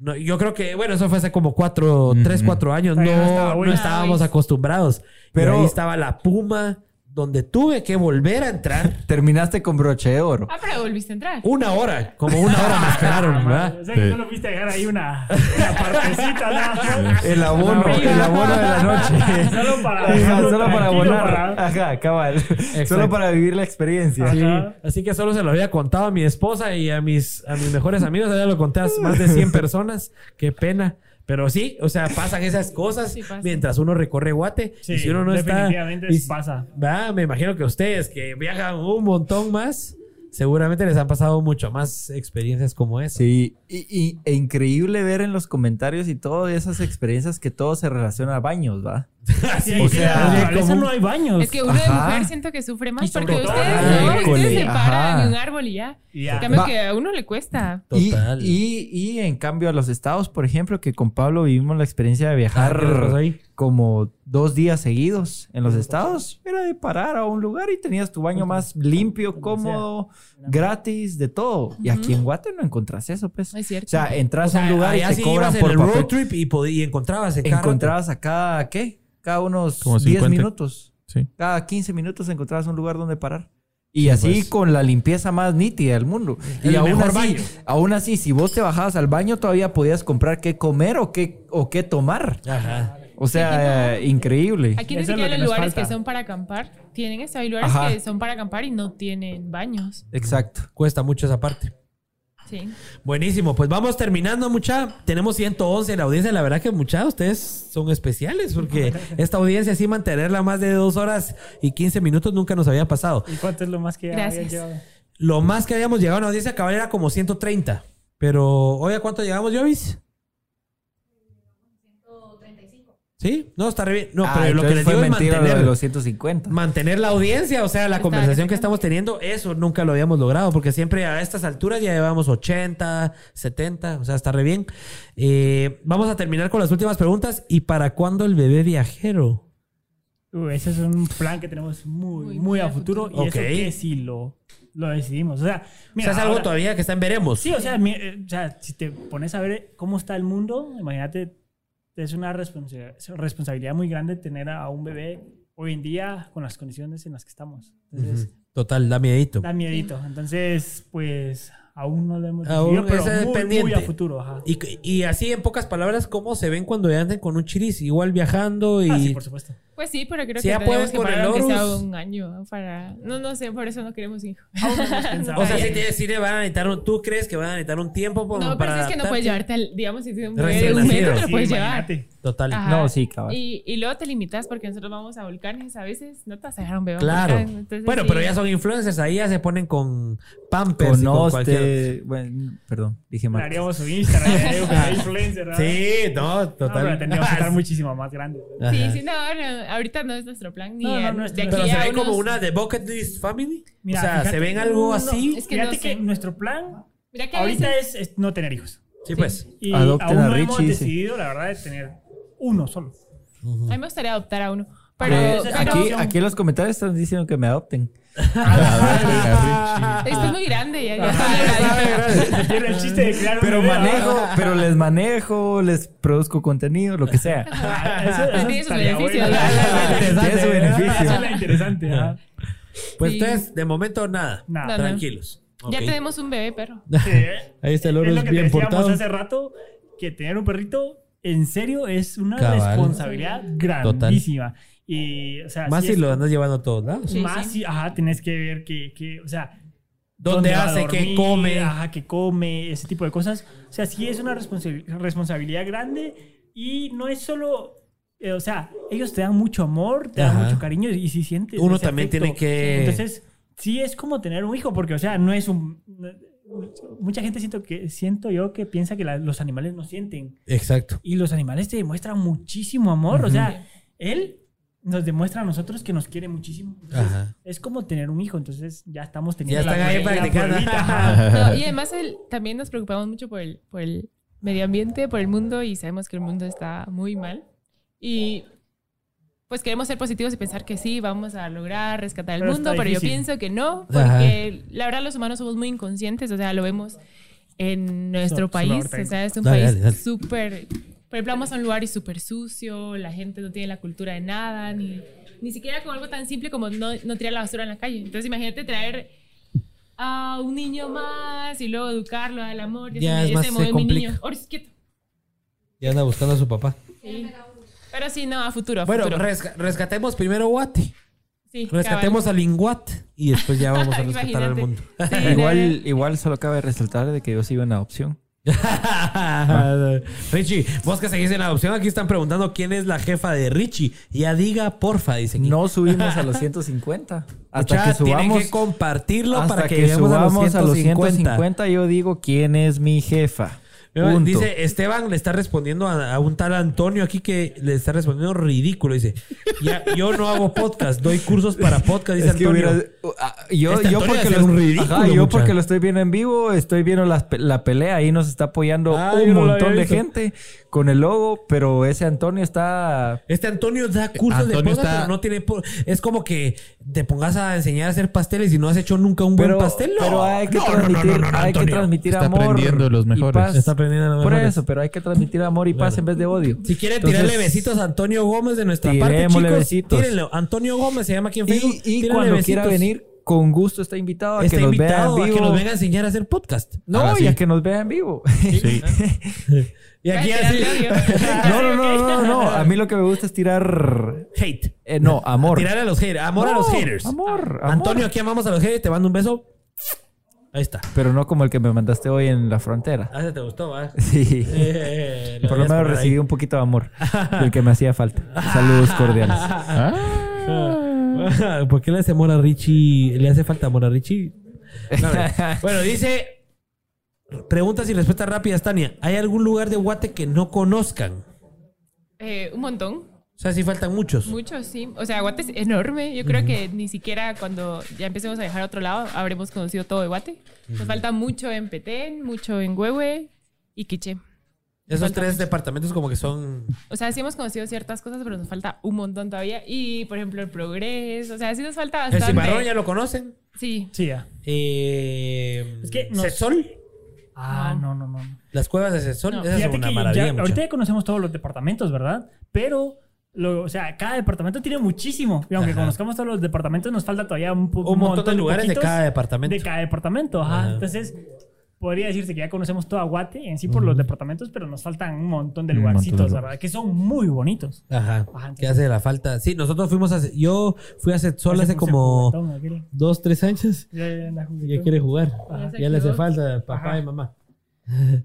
A: No, yo creo que, bueno, eso fue hace como cuatro, tres, cuatro años. No,
F: no estaba
A: no estábamos acostumbrados.
B: Pero-
A: Pero ahí estaba la puma, donde tuve que volver a entrar.
B: Terminaste con broche de oro.
E: Ah, pero volviste a entrar.
A: Una hora, como una hora me esperaron, ¿verdad?
F: O sea que
C: Sí.
F: no lo viste dejar ahí una, una partecita, nada.
B: El abono, el abono de la noche.
F: Solo para
B: Ajá, solo para abonar.
F: para-
B: Ajá, cabal. Solo para vivir la experiencia.
A: Sí, así que solo se lo había contado a mi esposa y a mis, a mis mejores amigos. Ya lo conté a más de 100 personas. Qué pena. Pero sí, o sea, pasan esas cosas
E: Sí, pasa.
A: mientras uno recorre Guate.
F: Sí,
A: y si uno no está.
F: definitivamente
A: y-
F: pasa.
A: ¿verdad? Me imagino que ustedes que viajan un montón más, seguramente les han pasado mucho más experiencias como esa.
B: Sí, y, y- e increíble ver en los comentarios y todo esas experiencias que todo se relaciona a baños, ¿va?
F: Sí,
B: o sea, como-
F: no hay baños.
E: Es que uno de mujer siento que sufre más porque ustedes
F: Ah,
E: no, ustedes se paran en un árbol y ya.
F: Y ya.
E: En cambio
B: Va.
E: que a uno le cuesta.
B: Y,
A: Total.
B: y, y en cambio a los estados, por ejemplo, que con Pablo vivimos la experiencia de
A: Ah, ¿qué les pasó
B: viajar
A: ahí?
B: como dos días seguidos en los estados, era de parar a un lugar y tenías tu baño más limpio, cómodo, gratis, de todo. Y aquí en Guate no encontrás eso, pues.
E: Es cierto.
B: O sea, entras
A: O sea,
B: a un lugar y te
A: sí
B: cobran por
A: el
B: papel.
A: road trip y, y encontrabas en.
B: Encontrabas a cada, ¿qué? Cada unos
C: Como
B: 10
C: 50.
B: minutos.
C: Sí.
B: Cada 15 minutos encontrabas un lugar donde parar. Y así
A: pues.
B: con la limpieza más nítida del mundo. Y aún así,
F: baño.
B: aún así, si vos te bajabas al baño, todavía podías comprar qué comer o qué, o qué tomar.
A: Ajá.
B: O sea, eh, increíble.
E: Aquí
F: lo
E: siquiera los lugares
F: falta.
E: que son para acampar tienen eso. Hay lugares
B: Ajá.
E: que son para acampar y no tienen baños.
B: Exacto.
A: Cuesta mucho esa parte.
E: Sí.
A: Buenísimo, pues vamos terminando, mucha. Tenemos 111 en la audiencia. La verdad que, mucha, ustedes son especiales porque esta audiencia, así mantenerla más de dos horas y 15 minutos nunca nos había pasado.
F: ¿Y cuánto es lo más que
E: Gracias.
F: había llevado?
A: Lo más que habíamos llegado a una audiencia cabal era como 130. Pero, hoy ¿a cuánto llegamos, Jovis? ¿Sí? No, está re bien. No,
B: Ah,
A: pero lo que les digo es
B: mentira lo de
A: mantener,
B: los 150.
A: mantener la audiencia, o sea, la
E: Está
A: conversación que estamos teniendo, eso nunca lo habíamos logrado, porque siempre a estas alturas ya llevamos 80, 70, o sea, está re bien. Eh, vamos a terminar con las últimas preguntas. ¿Y para cuándo el bebé viajero?
F: Uh, ese es un plan que tenemos muy,
E: Muy,
F: a futuro. Y
A: Ok.
F: eso que si lo, lo decidimos. O sea,
A: o
F: mira,
A: sea, es algo
F: ahora-
A: todavía que está en veremos.
F: Sí, o sea, mi- eh, o sea, si te pones a ver cómo está el mundo, imagínate, es una responsa- responsabilidad muy grande tener a un bebé hoy en día con las condiciones en las que estamos. Entonces.
A: Total, da miedito.
F: da miedito. Entonces, pues, aún no lo hemos
A: Aún
F: decidido, pero
A: es
F: muy,
A: pendiente.
F: muy a futuro. Ajá.
A: Y, y así, en pocas palabras, ¿cómo se ven cuando ya anden con un chiris? Igual viajando y...
F: Ah, sí, por supuesto.
E: Pues sí, pero creo
A: Si
E: que
A: ya
E: tenemos que
A: por
E: parar aunque sea un año para... No, no sé, por eso no queremos hijos.
F: No.
A: O sea, si, te, le van a necesitar un... ¿Tú crees que van a necesitar un tiempo como
E: No, pero
A: para
E: si es que no puedes llevarte al... Digamos, si tienes un
A: Recién
E: bebé de un metro, te lo
F: Sí,
E: puedes llevar.
F: imagínate.
A: Total.
E: Ajá.
B: No, sí, cabal.
E: Y, y luego te limitas porque nosotros vamos a volcanes a veces. No te vas a dejar un bebé
A: Claro.
E: volcán, entonces
A: Bueno,
E: sí.
A: pero ya son influencers. Ahí ya se ponen con pampers y con cualquier...
B: Conoste. Bueno, perdón, dije mal.
F: Haríamos su Instagram, influencer, ¿verdad?
A: Sí, no,
F: No,
A: total.
F: pero tendríamos que estar muchísimo más grandes.
A: Ajá.
E: Sí, sí, no, no, ahorita no es nuestro plan. Ni
F: No, no, no
E: de aquí
A: Pero se ven como una de Bucket List Family.
F: Mira,
A: o sea,
F: fíjate-
A: ¿se ven algo
F: no,
A: así?
E: Es que
F: Fíjate
E: no
F: que
E: sé.
F: nuestro plan
E: Mira que a
F: ahorita es, es no tener hijos.
A: Sí, pues.
F: Y
B: Adopten
F: aún
B: a
F: no hemos
B: Richie, sí.
F: decidido, la verdad, de tener uno solo.
E: A mí me gustaría adoptar a uno. Pero,
B: Eh,
F: es
E: pero-
B: aquí, aquí en los comentarios están diciendo que me adopten.
E: Esto es muy grande. Ya, ya está grande.
F: El chiste de crear
B: Pero manejo,
F: ¿verdad?
B: pero les manejo, les produzco contenido, lo que sea.
F: Ah,
E: Tiene
B: su beneficio.
F: Eso es lo interesante. ajá.
A: Pues ustedes, de momento, nada.
F: Nada.
A: Tranquilos.
E: Ya tenemos un bebé perro.
F: Sí, ¿eh?
A: Ahí está el
F: Es
A: oro
F: lo que te
A: bien
F: decíamos
A: portado.
F: hace rato, que tener un perrito en serio es una
A: Cabal.
F: responsabilidad grandísima. Y, o sea,
A: Más si
F: es-
A: lo andas llevando a todos lados.
E: Sí,
F: más
E: sí.
F: si, ajá, tienes que ver que, que, o sea,
A: ¿Dónde hace? ¿Qué
F: dormir,
A: come?
F: Ajá, que come, ese tipo de cosas. O sea, sí es una responsabil- responsabilidad grande y no es solo, eh, o sea, ellos te dan mucho amor, te dan mucho cariño y si sientes
A: Uno
F: ese
A: también
F: afecto.
A: tiene que-
F: Entonces, sí es como tener un hijo porque, o sea, no es un... Mucha gente siento que siento yo que piensa que la- los animales no sienten
A: Exacto.
F: y los animales te demuestran muchísimo amor. O sea, él nos demuestra a nosotros que nos quiere muchísimo. Entonces,
A: Ajá.
F: Es como tener un hijo. Entonces ya estamos teniendo
A: Ya están ahí
F: la.
E: No, y además el- también nos preocupamos mucho por el, por el medio ambiente, por el mundo y sabemos que el mundo está muy mal. Y pues queremos ser positivos y pensar que sí, vamos a lograr rescatar el
F: Pero
E: mundo, pero yo pienso que no,
A: Ajá.
E: porque la verdad los humanos somos muy inconscientes, o sea, lo vemos en nuestro
F: So-
E: país, o sea, es un
A: Dale,
E: país súper... Por ejemplo, vamos a un lugar y súper sucio, la gente no tiene la cultura de nada, ni, ni siquiera con algo tan simple como no, no tirar la basura en la calle. Entonces imagínate traer a un niño más y luego educarlo al amor. y
A: Ya
E: ese-
A: es más,
E: ese
A: se
E: mi niño. Oris, quieto.
A: Ya anda buscando a su papá.
E: Sí. Pero sí, no, a futuro, a
A: Bueno,
E: futuro.
A: resca- rescatemos primero Guate.
E: sí,
A: Rescatemos
E: cabal.
A: al Inguat y después ya vamos a rescatar al mundo.
E: Sí,
B: Igual, igual solo cabe resaltar de que yo sigo en adopción.
A: Richie, vos que seguís en la adopción, aquí están preguntando quién es la jefa de Richie. Ya diga, porfa, dice aquí.
B: No subimos a los 150. Hasta
A: Mucha,
B: que subamos,
A: tienen que compartirlo
B: hasta
A: para que,
B: que, subamos
A: a los 150.
B: 150, yo digo quién es mi jefa. Punto.
A: Dice Esteban le está respondiendo a, a un tal Antonio aquí que le está respondiendo ridículo. Dice, ya, yo no hago podcast, doy cursos para podcast, dice
B: Es que
A: Antonio.
B: hubiera- ah, yo,
A: Este
B: yo
A: Antonio
B: porque lo,
A: ridículo,
B: Ajá, yo porque lo estoy viendo en vivo, estoy viendo pe- la pelea, ahí nos está apoyando
A: Ah,
B: un montón de gente con el logo, pero ese Antonio está
A: Este Antonio da cursos de
C: Antonio
A: podcast,
C: está-
A: pero no tiene... po- Es como que te pongas a enseñar a hacer pasteles y no has hecho nunca un buen
B: pero,
A: pastel. No.
B: pero hay que
A: No, no, no,
B: transmitir,
A: no, no, no,
B: hay que transmitir
C: Está
B: amor
C: aprendiendo los
B: y
C: mejores.
B: paz.
A: Está aprendiendo los
B: Por
A: mejores.
B: eso, pero hay que transmitir amor y paz en vez de odio.
A: Si quiere
B: Entonces,
A: tirarle besitos a Antonio Gómez de nuestra parte, chicos,
B: besitos.
A: tírenle. Antonio Gómez se llama aquí en Facebook.
B: Y, y cuando
A: besitos.
B: quiera venir, con gusto está invitado a
A: está
B: que nos vea
A: invitado
B: en
A: a
B: vivo.
A: que nos venga a enseñar a hacer podcast.
B: No,
C: Ahora
B: y a que nos vea en vivo.
C: Sí.
A: Y aquí así...
B: no, no, no, no, no. A mí lo que me gusta es tirar.
A: Hate.
B: eh, no, amor.
A: Tirar a los haters. Amor a los haters.
B: Amor, amor.
A: Antonio, aquí amamos a los haters. Te mando un beso. Ahí está.
B: Pero no como el que me mandaste hoy en la frontera.
A: Ah, ese te gustó, ¿va?
B: Sí.
A: Eh,
B: Por lo
A: a
B: menos recibí
A: ahí.
B: un poquito de amor. Del que me hacía falta. Saludos cordiales.
C: Ah,
A: ¿Por qué le hace amor a Richie? ¿Le hace falta amor a Richie? No, no. bueno, dice... Preguntas y respuestas rápidas, Tania. ¿Hay algún lugar de Guate que no conozcan?
E: Eh, un montón.
A: O sea, sí faltan muchos.
E: Muchos, sí. O sea, Guate es enorme. Yo creo que ni siquiera cuando ya empecemos a viajar a otro lado habremos conocido todo de Guate. Nos falta mucho en Petén, mucho en Huehue y Quiché.
A: Esos tres
E: mucho.
A: departamentos como que son...
E: O sea, sí hemos conocido ciertas cosas, pero nos falta un montón todavía. Y, por ejemplo, el progreso. O sea, sí nos falta
A: El
E: bastante.
A: cimarrón ya lo conocen.
E: Sí.
F: Sí, ya.
A: Eh,
F: Es que nos-
A: Setsol.
F: Ah, no, no, no.
A: Las cuevas de Setsol.
E: No.
A: Esas son una maravilla.
F: ya, ahorita ya conocemos todos los departamentos, ¿verdad? Pero, lo- o sea, cada departamento tiene muchísimo. Y aunque
A: Ajá.
F: conozcamos todos los departamentos, nos falta todavía un, pu-
A: Un montón de lugares de cada departamento.
F: De cada departamento, ajá.
A: Ajá.
F: Entonces, podría decirse que ya conocemos todo Aguate en sí por los departamentos, pero nos faltan un montón de
C: Un montón de
F: lugarcitos,
C: lugares.
F: ¿verdad? Que son muy bonitos.
A: Ajá.
F: Ajá,
A: ¿Qué hace la falta? Sí, nosotros fuimos a... Yo fui a Setsol hace como
F: juguetón,
A: dos, tres años.
F: Ya, ya anda
A: Ya quiere jugar.
E: Ajá.
A: Ya le hace falta papá
F: Ajá.
A: y mamá.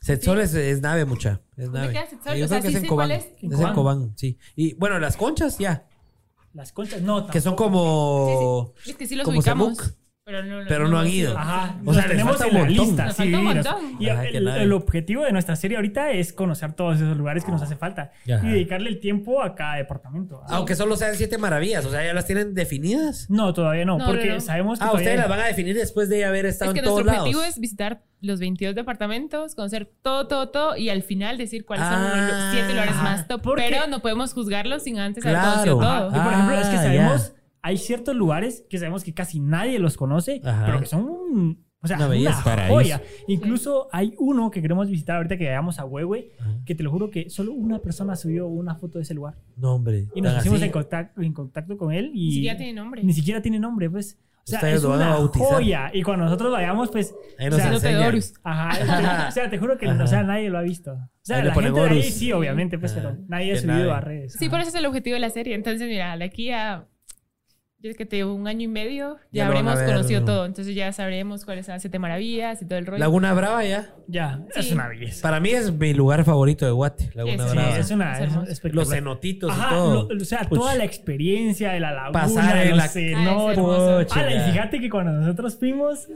A: Setsol es, es nave mucha. Es nave.
E: queda Setsol?
A: Yo
E: O
A: creo
E: sea,
A: que es
E: sí
A: en Cobán.
E: es.
A: Es
F: En Cobán.
A: Cobán, sí. Y bueno, las conchas ya.
F: Las conchas, no,
A: Que son
F: tampoco.
A: como...
E: Es que sí los
A: como
E: ubicamos.
A: Semuc.
E: Pero no,
A: Pero no han ido.
F: Ajá,
A: O sea, les
F: tenemos
A: falta
F: en la lista.
E: Nos
F: sí,
E: falta un
F: nos-
E: montón.
F: Y
A: Ajá,
F: el, el objetivo de nuestra serie ahorita es conocer todos esos lugares que nos hace falta
A: Ajá.
F: y dedicarle el tiempo a cada departamento.
A: Aunque solo sean siete maravillas. O sea, ¿ya las tienen definidas?
F: No, todavía no,
E: No,
F: porque
E: no, no.
F: sabemos que
A: Ah, ustedes las van a definir después de haber estado
E: Es que
A: en todos
E: nuestro objetivo
A: lados.
E: es visitar los 22 departamentos, conocer todo, todo, todo y al final decir cuáles son
A: Ah,
E: los siete lugares
F: ajá.
E: más top. Pero no podemos juzgarlos sin antes haber
A: Claro.
E: conocido todo.
F: Y por ejemplo, es que
A: Ah,
F: sabemos, hay ciertos lugares que sabemos que casi nadie los conoce,
A: Ajá.
F: pero que son un, o sea,
A: Una
F: una, joya. Incluso hay uno que queremos visitar ahorita que vayamos a Huehue, que te lo juro que solo una persona subió una foto de ese lugar.
A: No, hombre.
F: Y nos pusimos en contacto, en contacto con él y...
E: Ni siquiera tiene nombre.
F: Ni siquiera tiene nombre, pues. O sea,
A: Ustedes
F: es
A: lo van a
F: una
A: bautizar.
F: joya. Y cuando nosotros vayamos, pues...
A: Ahí
F: o
A: nos
F: sea,
A: enseñan.
E: Teodorus.
F: Ajá, o sea, te juro que o sea, nadie lo ha visto. O sea,
A: Ahí
F: la gente de ahí
A: Horus.
F: sí, obviamente, pues, pero nadie ha subido
A: nadie.
F: a redes.
E: Sí, por eso es el objetivo de la serie. Entonces, mira, de aquí a. Yo es que te digo, un año y medio
A: Ya
E: ya, habremos
A: ver.
E: conocido todo. Entonces ya sabremos cuáles son las siete maravillas y todo el rollo.
A: Laguna Brava ya.
F: Ya, es
E: Sí.
F: una belleza.
A: Para mí es mi lugar favorito de Guate. Laguna
E: Sí,
F: Sí,
A: Brava.
F: es una
E: Es
F: es.
A: Los cenotitos
F: Ajá,
A: y todo.
F: lo- o sea,
A: Puch.
F: toda la experiencia de la laguna,
A: Pasar en
F: los
A: la-
F: cenotes.
E: Ah, es.
A: Pucha.
F: Ala, y fíjate que cuando nosotros fuimos,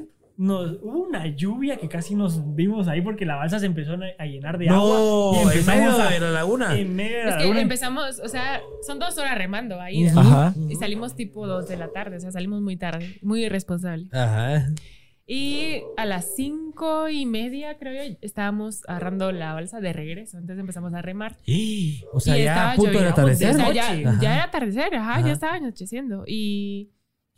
F: nos, hubo una lluvia que casi nos vimos ahí porque la balsa se empezó a llenar de agua.
A: No,
F: y
A: en
F: empezamos
A: medio
F: a-
A: de la laguna.
F: En medio de la
E: Es que
F: laguna.
E: empezamos, o sea, son dos horas remando ahí.
B: Ajá.
E: Y salimos tipo dos de la tarde, o sea, salimos muy tarde, muy irresponsable.
A: Ajá.
E: Y a las cinco y media, creo yo, estábamos agarrando la balsa de regreso. Entonces empezamos a remar.
A: O sea,
E: y
A: ya
E: estaba
A: a punto
E: lloviendo.
A: atardecer.
E: O sea, ya, ya era atardecer, ajá,
A: Ajá.
E: ya estaba anocheciendo. Y,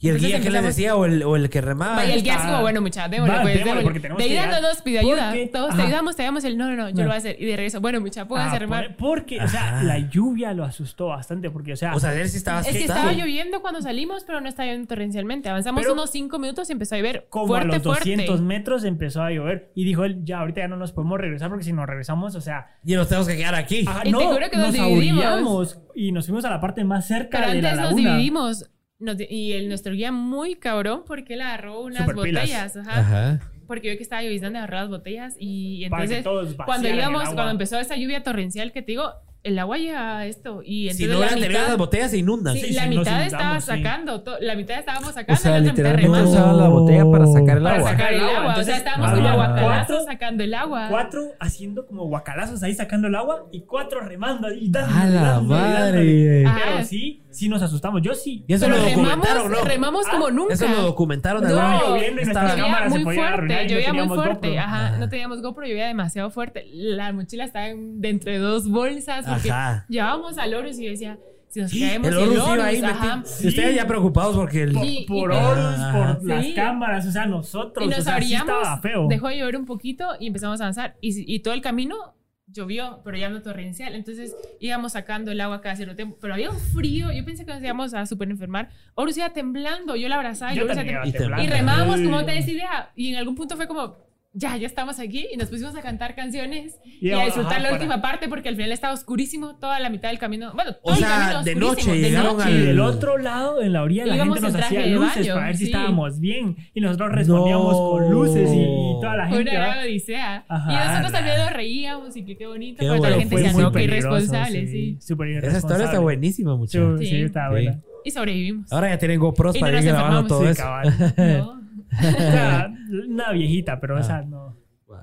A: ¿Y el
E: Entonces
A: guía qué les
E: empezamos-
A: decía? ¿O el, o el que remaba?
E: y el guía es como, bueno, mucha, démosle,
F: Va,
E: pues,
F: démosle,
E: démosle.
F: porque tenemos
E: De
F: que
E: ida
F: llegar.
E: no nos pide ayuda.
F: Porque-
E: Todos
F: ajá.
E: te ayudamos, te ayudamos el no, no, no, yo
F: No.
E: lo voy a hacer. Y de regreso, bueno, mucha, pónganse a
F: Ah,
E: remar.
F: por- porque, o sea,
A: Ajá.
F: la lluvia lo asustó bastante porque, o sea,
A: O sea, él sí estaba
E: Es que
A: asustado.
E: estaba lloviendo cuando salimos, pero no estaba lloviendo torrencialmente. Avanzamos
F: Pero-
E: unos cinco minutos y empezó a llover
F: como
E: fuerte,
F: a los 200
E: fuerte.
F: metros empezó a llover y dijo él, ya, ahorita ya no nos podemos regresar porque si nos regresamos, o sea,
A: Y nos tenemos que quedar aquí.
F: ajá,
E: Y te juro que nos dividimos.
F: ahorillamos y nos fuimos a la parte más cerca
E: Pero
F: de la
E: antes nos
F: laguna.
E: dividimos. Nos y el, nuestro guía muy cabrón porque él agarró unas botellas. Ajá.
A: Ajá.
E: porque vio que estaba lloviznando de agarrar las botellas y
F: que
E: entonces
F: todos
E: cuando íbamos, cuando empezó esa lluvia torrencial que te digo, el agua llega a esto y
A: Si
E: entonces
A: no
E: la
A: hubieran tenido
E: mitad,
A: las botellas, se inundan.
E: sí,
F: Sí,
E: la
F: sí, nos
E: mitad estaba
F: sí.
E: sacando, to- la mitad estábamos
B: O
E: sacando,
B: sea,
E: la otra mitad
B: literalmente
E: remando
B: usaban la botella para sacar el
E: para
B: agua.
E: sacar el
F: Agua,
E: agua, o
F: entonces,
E: sea, estábamos
B: ah,
E: como
B: cuatro-
E: guacalazos sacando el agua.
F: Cuatro haciendo como guacalazos ahí sacando el agua y cuatro remando y dando.
A: ¡A la madre!
F: Pero sí, sí nos asustamos. Yo sí.
A: Y eso
E: Pero
A: lo documentaron,
E: remamos,
A: ¿no?
E: remamos como nunca.
A: Eso lo documentaron.
E: No,
A: ¿no?
F: Estaba lloviendo y se
E: muy fuerte,
F: no
E: llovía muy fuerte. Ajá, no teníamos GoPro, llovía demasiado fuerte. La mochila estaba en- dentro de dos bolsas porque
A: Ajá.
E: llevábamos al Horus y yo decía, si nos caemos
A: El
E: el
A: Horus
E: Horus,
A: iba ahí
E: ajá.
A: Y ustedes ya preocupados porque el...
F: Por,
E: Y-
F: por
E: y-
F: Horus,
A: Ajá.
F: por las
E: Sí.
F: cámaras, o sea, nosotros.
E: Y nos
F: o sea, sí
E: abríamos,
F: estaba feo.
E: dejó de llover un poquito y empezamos a avanzar. Y, y todo el camino llovió, pero ya no torrencial. Entonces íbamos sacando el agua cada cierto tiempo. Pero había un frío, yo pensé que nos íbamos a super enfermar. Horus iba temblando, yo la abrazaba y
F: Yo
E: Horus
A: Y
E: remábamos como no tenés idea. Y en algún punto fue como, ya, ya estamos aquí. Y nos pusimos a cantar canciones y,
F: Y
E: a
F: ajá,
E: disfrutar la
F: para-
E: última parte porque al final estaba oscurísimo toda la mitad del camino. Bueno,
A: O
E: todo el
A: sea,
E: camino
A: de noche
E: de noche.
F: Y
A: al-
F: del otro lado, en la orilla, la
E: Íbamos
F: gente nos hacía luces
E: baño,
F: para ver si
E: sí.
F: estábamos bien. Y nosotros respondíamos
A: No.
F: con luces y, y toda la gente.
E: una odisea.
F: Ajá.
E: y nosotros también nos reíamos y que qué bonito.
A: Qué
E: pero toda la
A: bueno.
E: gente decía, no, qué irresponsable, sí.
F: Súper
A: Esa historia está buenísima,
F: Sí,
A: muchachos.
F: sí,
E: Sí.
F: está
A: Sí.
F: buena.
E: Y sobrevivimos.
A: Ahora ya tienen GoPros
E: Y
A: para ir grabando todo
F: Sí,
A: eso.
F: Sea, una viejita, pero
A: Ah.
F: esa no.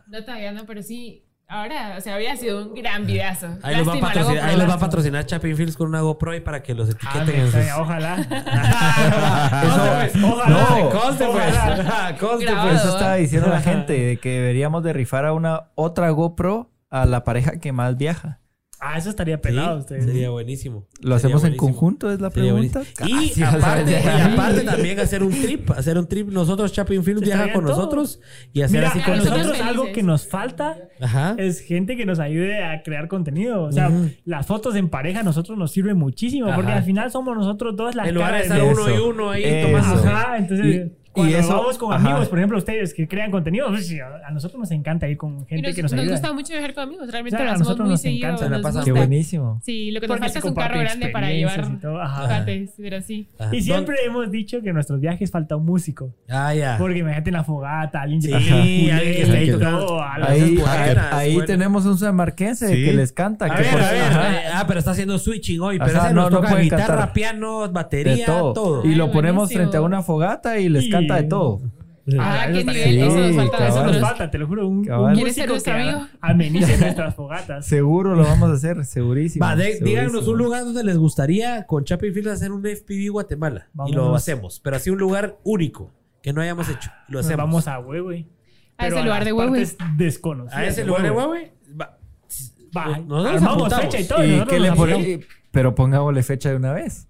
E: no todavía no, pero sí. Ahora, o sea, había sido un gran videazo.
A: Ahí los, va a patrocinar,
E: luego
A: ahí los va a
E: probaste.
A: patrocinar Chapin Fields con una GoPro y para que los
F: Ah,
A: etiqueten sus...
F: ojalá.
B: Eso-
F: ojalá.
B: no,
A: conste, pues. Conste, pues.
B: Eso estaba diciendo la gente, de que deberíamos de rifar a una otra GoPro a la pareja que más viaja.
F: Ah, eso estaría
A: Sí,
F: pelado. ustedes.
A: sería buenísimo.
B: ¿Lo
A: Sería
B: hacemos en
A: buenísimo.
B: conjunto? Es la
A: Sería
B: pregunta.
A: Y,
B: Casi vas a
A: aparte, y aparte también hacer un trip, hacer un trip. Nosotros, Chapin Films, viaja con
F: todo.
A: nosotros y hacer
F: Mira,
A: así
F: a
A: con
E: nosotros
F: nosotros
E: felices.
F: algo que nos falta
A: Ajá.
F: es gente que nos ayude a crear contenido. O sea,
A: Ujú.
F: las fotos en pareja a nosotros nos sirven muchísimo porque
A: Ajá.
F: al final somos nosotros dos las
A: En lugar de estar
B: de
A: uno y uno ahí tomando.
F: Ajá, entonces
B: Y-
F: cuando
B: y eso-
F: vamos con
B: ajá.
F: amigos, por ejemplo, ustedes que crean contenido, pues, a a nosotros nos encanta ir con gente
E: nos,
F: que nos,
E: nos
F: ayuda.
E: gusta mucho viajar con amigos. Realmente
F: O sea, a
E: lo hacemos
F: nosotros
E: muy
F: nos
E: seguido.
F: encanta.
E: Nos
A: pasa.
B: Qué buenísimo.
E: Sí, lo que nos
F: Porque
E: falta es un carro grande para llevar
F: y todo, ajá.
E: cuates, pero sí.
A: Ajá.
F: Y siempre hemos dicho que en nuestros viajes falta un músico.
A: Ah, ya.
F: Porque imagínate en la fogata, alguien
A: Sí,
F: que
A: alguien que está ahí tocando.
F: a
A: Ahí-
B: Ahí, tenemos un sanmarquense que les canta.
A: A ver,
B: por-
A: a ver. Ah, pero está haciendo switching hoy. Pero ese
B: no,
A: nos
B: no
A: toca
B: puede
A: guitarra, piano, batería,
B: todo. Y lo ponemos frente a una fogata y les
F: Y-
B: canta de todo.
E: Ah,
F: eso
E: qué nivel.
B: bien.
E: Eso nos
B: Sí,
E: falta a
F: Eso nos
B: cabal.
F: falta, te lo juro. Un,
B: Cabal.
F: un
E: ¿Quieres ser
F: músico
E: nuestro
F: que
E: amigo?
F: amenice nuestras fogatas.
B: Seguro lo vamos a hacer, segurísimo.
A: Va, de-
B: segurísimo.
A: díganos un lugar donde les gustaría con Chapin Fields hacer un FPV Guatemala. Y lo hacemos. Pero así un lugar único que no hayamos hecho. Lo
F: Nos
A: hacemos.
F: vamos a Huehue.
E: A ese lugar de Huehue.
F: partes desconocidas
A: a ese lugar de
F: Huehue.
A: Va.
F: Va,
A: Nosotros nos
F: fecha y todo.
B: ¿Y qué le
F: nos
B: pone-
F: apuntamos.
B: Pero pongámosle fecha de una vez.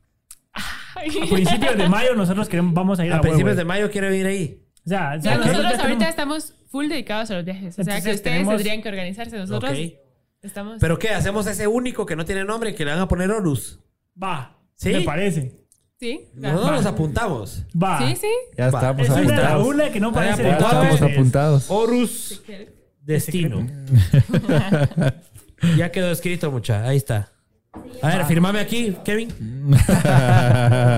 F: A principios de mayo nosotros queremos, vamos a ir a,
A: A principios de mayo quiero ir ahí.
F: O sea, o
E: nosotros
F: ya
E: ahorita
F: tenemos-
E: estamos full dedicados a los viajes. O sea, que ustedes
F: tenemos-
E: tendrían que organizarse. Nosotros estamos...
A: ¿Pero qué? ¿Hacemos ese único que no tiene nombre que le van a poner Horus?
F: Va,
A: ¿Sí?
F: me parece.
E: ¿Sí?
A: Nosotros nos apuntamos.
F: Va.
E: Sí, sí.
B: Ya
A: Va.
B: estamos
F: Es una
B: apuntados.
F: que no parece
B: Ya estamos apuntados.
A: Horus Destino. ya quedó escrito, mucha. Ahí está. A ver, firmame aquí, Kevin.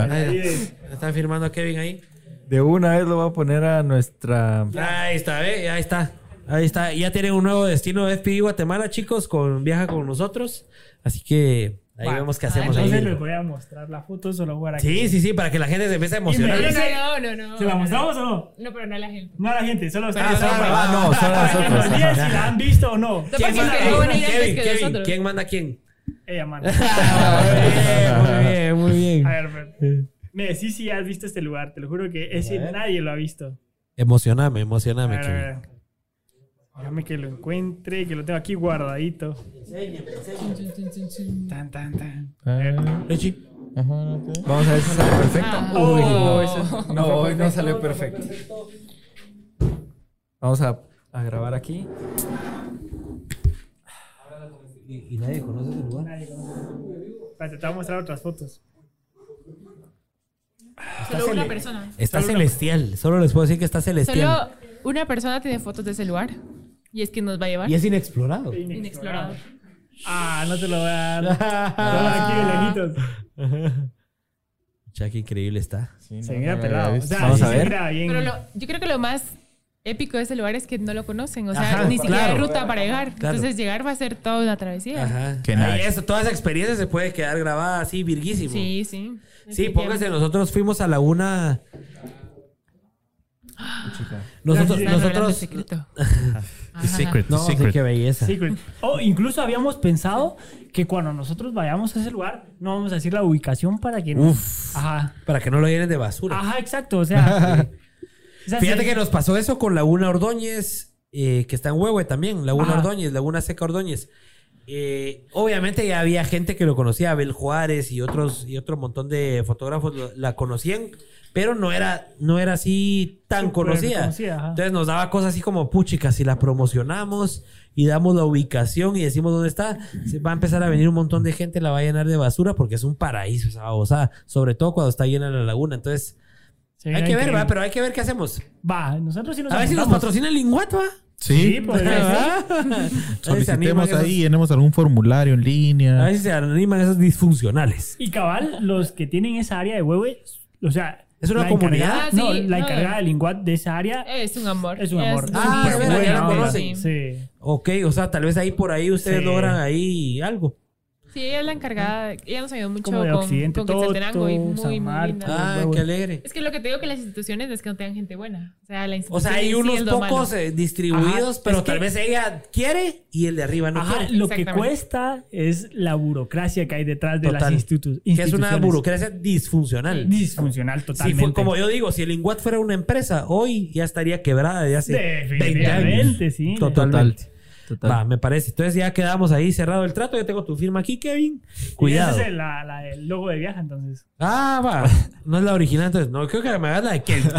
F: Ahí es.
A: Están firmando Kevin ahí.
B: De una vez lo voy a poner a nuestra.
A: Ahí está, ¿eh? Ahí está. Ahí está. Ya tienen un nuevo destino de FPI Guatemala, chicos, con viaja con nosotros. Así que ahí vemos qué
E: Ah,
A: hacemos
F: Entonces
A: ahí.
F: les voy a mostrar la foto solo para que...
A: Sí, sí, sí, para que la gente se empiece a emocionar.
E: No, no, no, no.
F: ¿Se la mostramos o no?
E: No, pero no a la gente.
F: No a la gente, solo
E: no,
F: para-
B: ah, no, solo a nosotros.
F: si la han visto o no.
E: No,
A: ¿Quién manda?
E: no
A: Kevin,
E: que
A: Kevin,
E: nosotros.
A: ¿quién manda a quién?
F: Ella manda.
A: muy bien, muy bien.
F: A ver, ver. me decís si has visto este lugar. Te lo juro que ese nadie lo ha visto.
A: Emocioname,
F: A
A: emocioname,
F: ver, a
A: Kevin.
F: Déjame que lo encuentre, que lo tengo aquí guardadito. Tan, tan, tan.
A: Richie.
B: Vamos a ver si sale perfecto.
E: Ah.
B: Uy, no,
F: Oh.
B: eso- no, hoy no salió perfecto. Vamos a, a grabar aquí.
A: ¿Y, y nadie conoce ese lugar?
F: Nadie conoce. Espérate, te voy a mostrar otras fotos.
E: Solo una persona.
A: Está celestial. Solo les puedo decir que está celestial.
E: Solo una persona tiene fotos de ese lugar. Y es que nos va a llevar.
A: Y es inexplorado.
E: Inexplorado.
F: Ah, no te lo voy a dar. Solo aquí
A: increíble está.
F: Se mira pelado. O sea,
B: Vamos
F: sí
B: a ver.
F: mira bien.
E: Pero lo- yo creo que lo más épico de ese lugar es que no lo conocen. O sea,
A: Ajá,
E: ni siquiera
A: claro.
E: hay ruta para llegar.
A: Claro.
E: Entonces llegar va a ser toda una travesía.
A: Ajá.
C: Qué nice.
A: eso, toda esa experiencia se puede quedar grabada así, virguísimo.
E: Sí, sí.
A: Sí, póngase, nosotros fuimos a Laguna. Nosotros,
E: Están revelando el
A: nosotros.
E: secreto.
C: The secret, the
A: No, sí,
C: secret.
A: qué belleza.
F: Secret. O incluso habíamos pensado que cuando nosotros vayamos a ese lugar, no vamos a decir la ubicación para que no.
A: Uf.
F: Ajá.
A: Para que no lo llenen de basura.
F: Ajá, exacto. O sea. o sea,
A: Fíjate
F: sí-
A: que nos pasó eso con Laguna Ordóñez, eh, que está en Huehue también. Laguna
F: Ajá.
A: Ordóñez, Laguna Seca Ordóñez. Eh, obviamente ya había gente que lo conocía, Abel Juárez y otros y otro montón de fotógrafos lo- la conocían, pero no era, no era así tan conocida. Entonces nos daba cosas así como, puchica, si la promocionamos y damos la ubicación y decimos dónde está, se va a empezar a venir un montón de gente, la va a llenar de basura porque es un paraíso esa babosada, sobre todo cuando está llena la laguna. Entonces, hay que ver, va, pero hay que ver qué hacemos.
F: Va, nosotros sí nos
A: A ver si nos patrocina el Linguat, va.
C: Sí,
F: Sí, podría
C: solicitemos ahí,
A: esos-
C: llenemos algún formulario en
A: A
C: línea.
A: ver si se animan esos disfuncionales.
F: Y cabal, los que tienen esa área de Huehue, o sea.
A: ¿Es una
F: la
A: comunidad?
E: Ah,
F: No,
E: sí,
F: la
E: no.
F: encargada de Linguat de esa área
E: Es un amor.
F: es un amor.
E: es
A: Ah, veras, ya
F: onda.
A: conocen.
F: Sí.
A: Ok, o sea, tal vez ahí por ahí ustedes
F: Sí.
A: logran ahí algo.
E: Sí, ella es la encargada. Ella nos ayudó mucho
F: Como de
E: con,
F: Occidente,
E: con
F: todo,
E: Quetzaltenango y muy,
F: San
E: muy.
A: Ah, qué alegre.
E: Es que lo que te digo que las instituciones es que no tengan gente buena. O sea, la
A: O
E: institución
A: sea, hay
E: sí
A: unos pocos eh, distribuidos,
F: Ajá,
A: pero
F: es que-
A: tal vez ella quiere y el de arriba no
F: Ajá,
A: quiere.
F: lo que cuesta es la burocracia que hay detrás de
A: Total.
F: las institu-
A: Que es una
F: instituciones.
A: burocracia disfuncional.
F: disfuncional
A: Si
F: totalmente.
A: fue, como yo digo, si el Linguat fuera una empresa, hoy ya estaría quebrada de hace 20 años.
F: Definitivamente, sí.
A: Totalmente.
B: Total.
A: Va, me parece. Entonces ya quedamos ahí cerrado el trato. Ya tengo tu firma aquí, Kevin. Cuidado.
F: Y ese es el, la- la- el logo de viaje, entonces.
A: Ah, va. No es la original, entonces. No, creo que me hagas la de Kevin.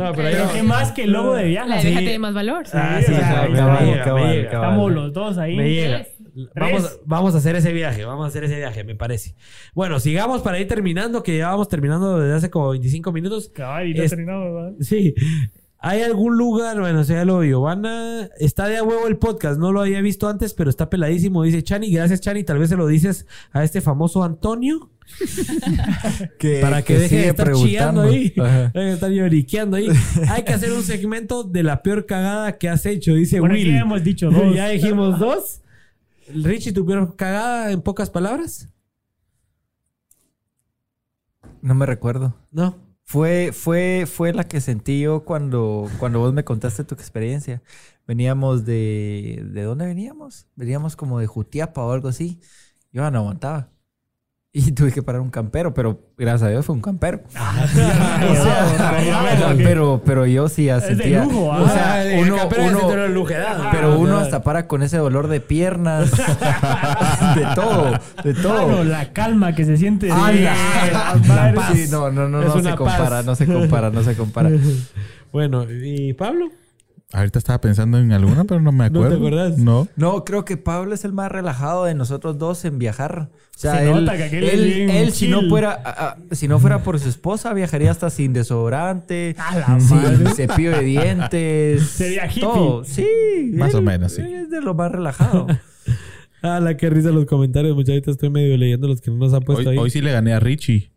A: no, pero ahí
F: que más que el logo de viaje.
E: La de
F: sí.
E: viaje tiene más valor.
A: Ah, sí,
B: llega.
A: cabal.
F: Estamos los dos ahí.
A: Me llega.
E: Tres.
A: Vamos, vamos a hacer ese viaje, vamos a hacer ese viaje, me parece. Bueno, sigamos para ir terminando, que ya vamos terminando desde hace como 25 minutos.
F: Cabal, y no
A: Es-
F: terminamos, ¿verdad?
A: Sí. ¿Hay algún lugar? Bueno, eso ya lo Giovanna. Está de a huevo el podcast. No lo había visto antes, pero está peladísimo. Dice Chani. Gracias, Chani. Tal vez se lo dices a este famoso Antonio.
B: Que,
A: Para que, deje de estar chillando ahí.
B: Ajá.
A: Deje de estar lloriqueando ahí. Hay que hacer un segmento de la peor cagada que has hecho, dice
F: Bueno,
A: Will.
F: ya hemos dicho dos.
A: ya dijimos dos. Richie, ¿tu peor cagada en pocas palabras?
B: No me recuerdo.
A: No.
B: Fue, fue, fue la que sentí yo cuando, cuando vos me contaste tu experiencia. Veníamos de... ¿De dónde veníamos? Veníamos como de Jutiapa o algo así. Yo no aguantaba. Y tuve que parar un campero, pero gracias a Dios fue un campero.
A: Ah,
B: O sea, pero, pero yo sí ya
F: Es de
B: sentía...
F: lujo, ¿ah?
B: o sea, uno, uno- pero uno
A: Ah,
B: hasta para con ese dolor de piernas. de todo, de todo.
F: Claro, la calma que se siente.
B: Ah,
F: Sí,
B: la- la paz.
F: sí.
B: No, no, no, no se compara,
A: paz.
B: no se compara, no se compara.
A: Bueno, ¿y Pablo?
C: Ahorita estaba pensando en alguna, pero no me
A: ¿No te
C: acuerdo.
A: acordás?
C: No.
B: No, creo que Pablo es el más relajado de nosotros dos en viajar. O sea,
F: Se
B: él,
F: nota que aquel es
B: él,
F: bien
B: él, si no fuera, a- a- si no fuera por su esposa, viajaría hasta sin desodorante,
F: A la
B: sin
F: madre.
B: cepillo de dientes,
F: Sería hippie.
B: todo. Sí,
C: Más
B: él-
C: o menos, sí.
B: él es de lo más relajado.
A: Ah, la que risa los comentarios, muchachos. Estoy medio leyendo los que no nos han puesto
C: Hoy,
A: ahí.
C: hoy sí le gané a Richie.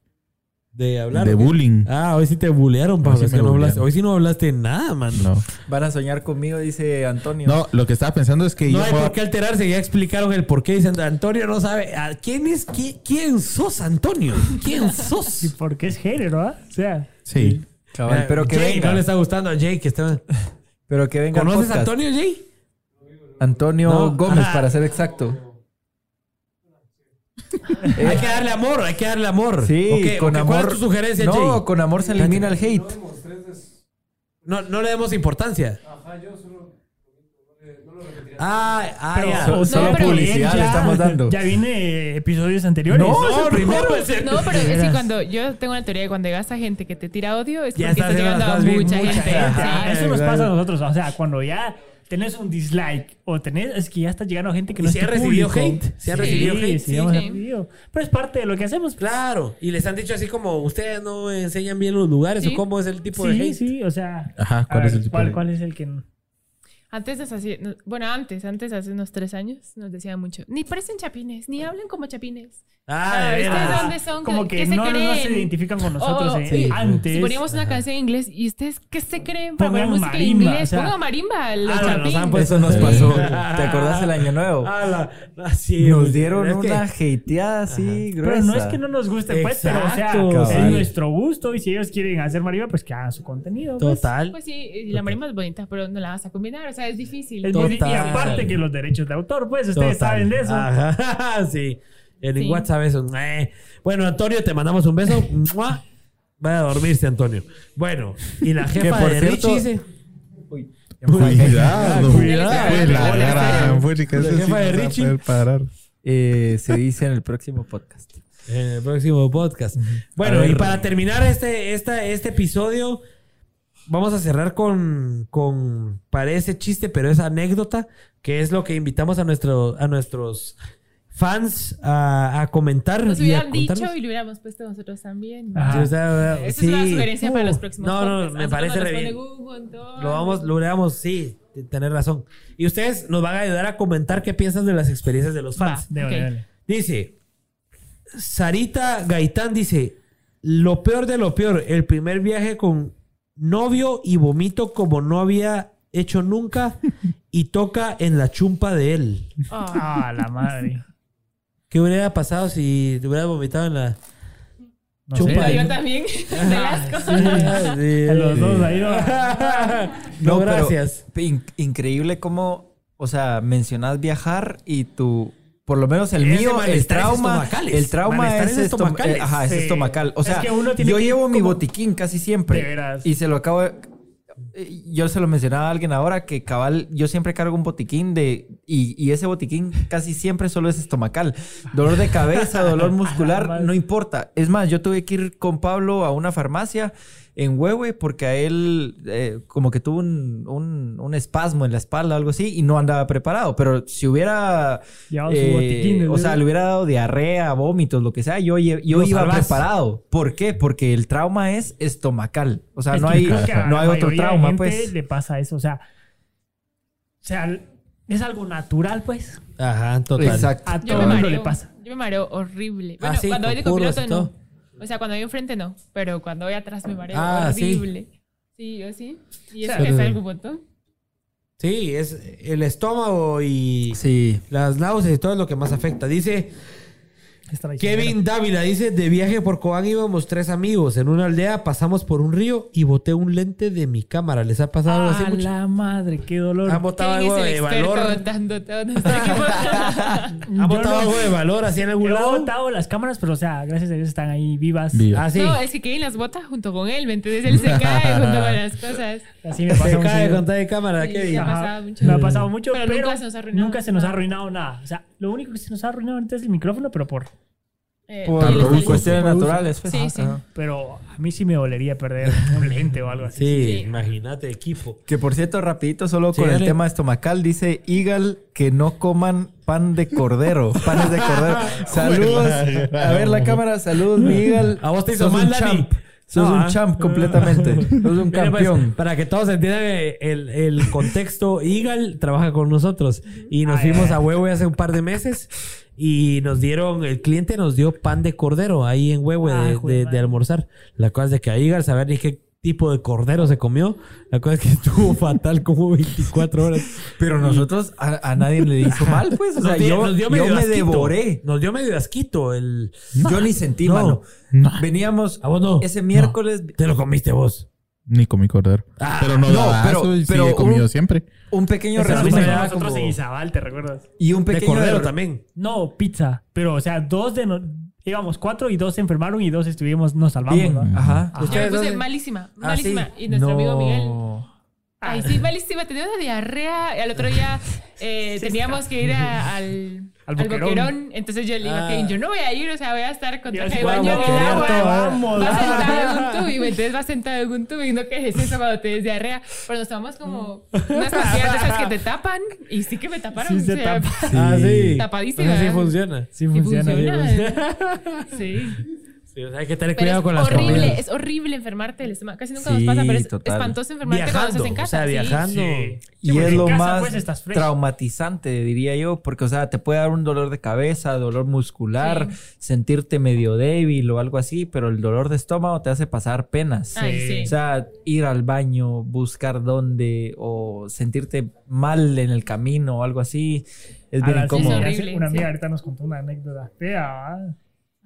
A: De hablar.
C: de
A: ¿o qué?
C: bullying.
A: Ah, hoy sí te bulearon, Pablo.
C: sí
A: es
C: me
A: que no hablaste. Hoy sí no hablaste nada, man.
C: No.
B: Van a soñar conmigo, dice Antonio.
C: No, lo que estaba pensando es que
A: No
C: yo.
A: hay por qué alterarse, ya explicaron el por qué. Dicen, Antonio no sabe. ¿A ¿Quién es? ¿Quién, quién sos, Antonio? ¿Quién sos?
F: Sí, porque es género, ¿ah? O sea,
C: Sí.
B: Cabal, pero que
A: Jay,
B: venga.
A: no le está gustando a Jay que está.
B: Pero que venga.
A: ¿Conoces a. Antonio, Jay?
B: Antonio
A: No.
B: Gómez,
A: Ajá.
B: para ser exacto.
A: hay que darle amor, hay que darle amor.
B: Sí,
A: Ok,
B: con
A: ok,
B: amor.
A: ¿Cuál es tu sugerencia,
B: no,
A: Jay?
B: con amor se elimina el hate.
A: No, no le demos importancia. Ah, ah,
F: pero,
A: ya.
F: o sea,
E: No, pero
B: publicidad
F: él
B: le estamos dando.
F: Ya viene episodios anteriores.
B: No, es el
A: No,
B: primero.
A: no, es el-
E: No, pero es que cuando yo tengo una teoría de cuando llegas a gente que te tira odio es
A: Ya
E: porque
A: está
E: estás
A: haciendo
E: llegando a mucha
A: mucha
E: gente.
A: gente.
E: sí.
F: Eso nos pasa a nosotros. O sea, cuando ya tenés un dislike o tenés, es que ya está llegando a gente que
A: ¿Y
F: no
A: si
F: es
A: ha recibido hate? ¿Si ha
F: Sí,
A: recibido hate?
F: Sí,
A: Sí,
E: sí.
F: Pero es parte de lo que hacemos.
A: Claro. Y les han dicho así como, ustedes no enseñan bien los lugares
E: Sí.
A: o cómo es el tipo de
F: Sí,
A: hate.
F: sí, o sea.
C: Ajá, ¿cuál es
F: ver,
C: el tipo
F: ¿cuál,
C: de-
F: cuál es el que no?
E: Antes no- bueno, antes, antes, hace unos tres años, nos decían mucho, ni parecen chapines, ni hablan como chapines.
A: Ah, de
E: ¿ustedes dónde son?
F: Como
E: ¿Qué-
F: que
E: qué se
F: no, no
E: creen?
F: se identifican con nosotros
E: Oh,
F: eh,
E: sí.
F: antes.
E: Si poníamos una canción en inglés y ustedes, ¿qué se creen para poner música
F: marimba,
E: en inglés?
F: o sea-
E: Pongan marimba, los
A: Ah, nos
E: chapines.
A: han
B: Eso nos
A: Sí.
B: pasó. ¿Te acordás el año nuevo?
A: Ah, la- la- sí,
B: Nos dieron
A: Es que-
B: una hateada así gruesa.
F: Pero no es que no nos guste, pues, pero o sea,
A: Exacto.
F: es
B: Cabal.
F: nuestro gusto y si ellos quieren hacer marimba, pues que hagan su contenido. pues.
A: Total.
E: Pues sí, y la marimba es bonita, pero no la vas a combinar, o sea, es difícil.
F: Es muy- y aparte que los derechos de autor, pues ustedes
A: Total.
F: saben de eso.
A: Ajá, sí. El
E: Sí.
A: WhatsApp eso. Eh. Bueno, Antonio, te mandamos un beso. Vaya a dormirse, Antonio. Bueno, y la jefa
B: por
A: de
B: cierto-
A: Richie dice...
C: Cuidado.
A: Cuidado.
C: La
A: jefa de Richie.
C: parar.
B: Eh, se dice en el próximo podcast.
A: En el próximo podcast. Bueno, y para terminar este, esta, este episodio, vamos a cerrar con, con, parece chiste, pero es anécdota, que es lo que invitamos a, nuestro, a nuestros fans a, a comentar.
E: Nos
A: y a
E: hubieran dicho y lo hubiéramos puesto nosotros también.
A: O sea,
E: Esa
A: sí.
E: es una sugerencia para los
A: Uh,
E: próximos
A: No, no, me parece re bien. Lo vamos, lo logramos, sí, tener razón. Y ustedes nos van a ayudar a comentar qué piensan de las experiencias de los fans. Dice, Sarita Gaitán dice, lo peor de lo peor, el primer viaje con novio y vomito como no había hecho nunca y toca en la chumpa de él.
E: Ah,
F: la madre.
A: ¿Qué hubiera pasado si te hubieras vomitado en la
F: No
A: chumpa
F: sé.
E: yo también, de las cosas.
F: A los dos ahí, ¿no?
A: No,
B: pero
A: gracias.
B: in- increíble cómo, o sea, mencionas viajar y tu, por lo menos el
A: Es
B: mío, el trauma, el trauma es, estom- eh, ajá, es
F: Sí.
B: estomacal. O
F: Es
B: sea,
F: que uno tiene
B: yo
F: que
B: llevo mi botiquín casi siempre
F: De veras.
B: y se lo acabo de- yo se lo mencionaba a alguien ahora que cabal, yo siempre cargo un botiquín de y, y ese botiquín casi siempre solo es estomacal. Dolor de cabeza, dolor muscular, no importa. Es más, yo tuve que ir con Pablo a una farmacia en Huehue porque a él eh, como que tuvo un, un- un espasmo en la espalda, algo así, y no andaba preparado. Pero si hubiera,
F: Llevaba su
B: eh,
F: botiquín, ¿no?
B: o sea, le hubiera dado diarrea, vómitos, lo que sea, yo, yo iba
A: salvas.
B: preparado. ¿Por qué? Porque el trauma es estomacal. O sea,
F: Es
B: no hay, no hay otro trauma,
F: gente
B: pues.
F: le pasa eso. O sea, o sea, es algo natural, pues.
A: Ajá, total.
B: Exacto.
F: A
E: Yo
F: todo
E: me
F: el mundo
E: mareo.
F: le pasa.
E: Yo me mareo horrible. Bueno,
A: Ah, sí,
E: cuando voy de copiloto no. O sea, cuando voy enfrente no. Pero cuando voy atrás me mareo
A: Ah,
E: horrible. Sí, yo sí. Y eso
F: O sea,
E: que salgo un montón.
A: Sí, es el estómago y
B: Sí.
A: las náuseas y todo es lo que más afecta. Dice
F: Es.
A: Kevin Dávila, dice, de viaje por Cobán íbamos tres amigos. En una aldea pasamos por un río y boté un lente de mi cámara. ¿Les ha pasado algo así
F: Ah,
A: mucho?
F: la madre, qué dolor.
A: ¿Han botado
E: ¿Quién es
A: algo de valor? ¿Han
F: Yo
A: botado
F: no-
A: algo de valor así en algún
F: He
A: lado?
F: botado las cámaras, pero o sea, gracias a Dios están ahí vivas.
C: Viva.
A: Ah, sí.
E: No, es que Kevin las bota junto con él, ¿me entiendes? Él se cae junto con las cosas.
F: Así me pasa
A: Se cae con tal de cámara,
E: Sí,
A: Kevin.
E: ya.
F: Ajá.
E: pasado mucho.
F: Me ha pasado mucho,
E: Pero
F: pero,
E: nunca se nos ha arruinado
F: nunca se nos ha
E: nada.
F: arruinado nada. O sea, lo único que se nos ha arruinado ahorita es el micrófono, pero por...
E: Eh,
B: Por cuestiones naturales. pues.
E: Sí,
B: Ajá,
E: sí.
B: ajá.
F: Pero a mí sí me dolería perder un lente o algo así.
A: Sí,
E: Sí.
A: imagínate, equipo.
B: Que por cierto, rapidito, solo
A: Sí,
B: con el tema estomacal, dice Igal que no coman pan de cordero. Panes de cordero. Saludos. A ver la cámara, saludos, mi Igal.
A: A vos te hizo mal,
B: champ. Sos
A: No,
B: un
A: ah.
B: champ completamente. Sos un
A: Mira, pues,
B: campeón.
A: para que todos entiendan el, el contexto, Igal trabaja con nosotros y nos
F: Ah,
A: fuimos a Huehue hace un par de meses y nos dieron, el cliente nos dio pan de cordero ahí en Huehue
F: Ah,
A: de, de- almorzar. La cosa es de que a Igal saber ni qué tipo de cordero se comió. La cosa es que estuvo fatal como 24 horas.
B: Pero nosotros a, a nadie le hizo mal, pues. O sea,
A: Nos dio-
B: yo,
A: nos dio
B: yo
A: medio
B: me
A: asquito.
B: devoré.
A: Nos dio medio asquito el...
B: Yo ni sentí,
A: No.
B: mano.
C: No.
B: Veníamos
A: ¿A vos no?
B: ese miércoles,
A: Te lo comiste vos.
C: Ni comí cordero.
A: Ah,
C: pero no,
B: no, pero-
C: sí
B: pero
C: he comido
B: un-
C: siempre.
B: un pequeño resumen.
F: nosotros
A: como-
F: en Izabal, ¿te recuerdas?
B: Y un
A: De
B: pequeño
A: cordero
B: er-
A: también.
F: No, pizza. Pero, o sea, dos de... no- íbamos cuatro y dos se enfermaron y dos estuvimos... Nos salvamos,
B: Bien,
F: ¿no?
B: ajá.
E: Yo me
A: ¿Ustedes
E: puse malísima,
A: Ah,
E: malísima.
A: sí.
E: Y nuestro amigo Miguel. Ay, sí, malísima. Tenía una diarrea. Y al otro día eh, teníamos que ir a- al,
F: Al
E: al
F: boquerón.
E: Entonces yo le digo
A: Ah.
E: a Kevin, yo no voy a ir, o sea, voy a estar con traje de baño en el agua.
F: vamos.
E: Va sentado en un tubing, entonces va sentado en un tubing. No que es eso cuando te des diarrea. Pero nos tomamos como unas pastillas de esas que te tapan. Y sí que me taparon.
F: Sí, se
E: o sea,
F: tapa.
A: Ah, sí.
E: Tapadísima.
A: Pues así funciona.
F: Sí funciona.
E: funciona. Sí.
A: Sí, Sí, o sea, hay que tener
E: Pero
A: cuidado
E: es
A: con las
E: horrible,
A: comidas.
E: es horrible enfermarte del estómago. Casi nunca
B: Sí,
E: nos pasa, pero es
B: total.
E: espantoso enfermarte cuando estás en casa.
A: o sea,
E: sí.
A: viajando.
F: Sí. Sí,
B: Y es lo
F: casa,
B: más
F: pues,
B: traumatizante, diría yo, porque, o sea, te puede dar un dolor de cabeza, dolor muscular,
E: Sí.
B: sentirte medio débil o algo así, pero el dolor de estómago te hace pasar penas.
E: Ay.
B: O sea, ir al baño, buscar dónde o sentirte mal en el camino o algo así, es bien incómodo.
E: Es
F: Una amiga
E: sí.
F: ahorita nos contó una anécdota fea.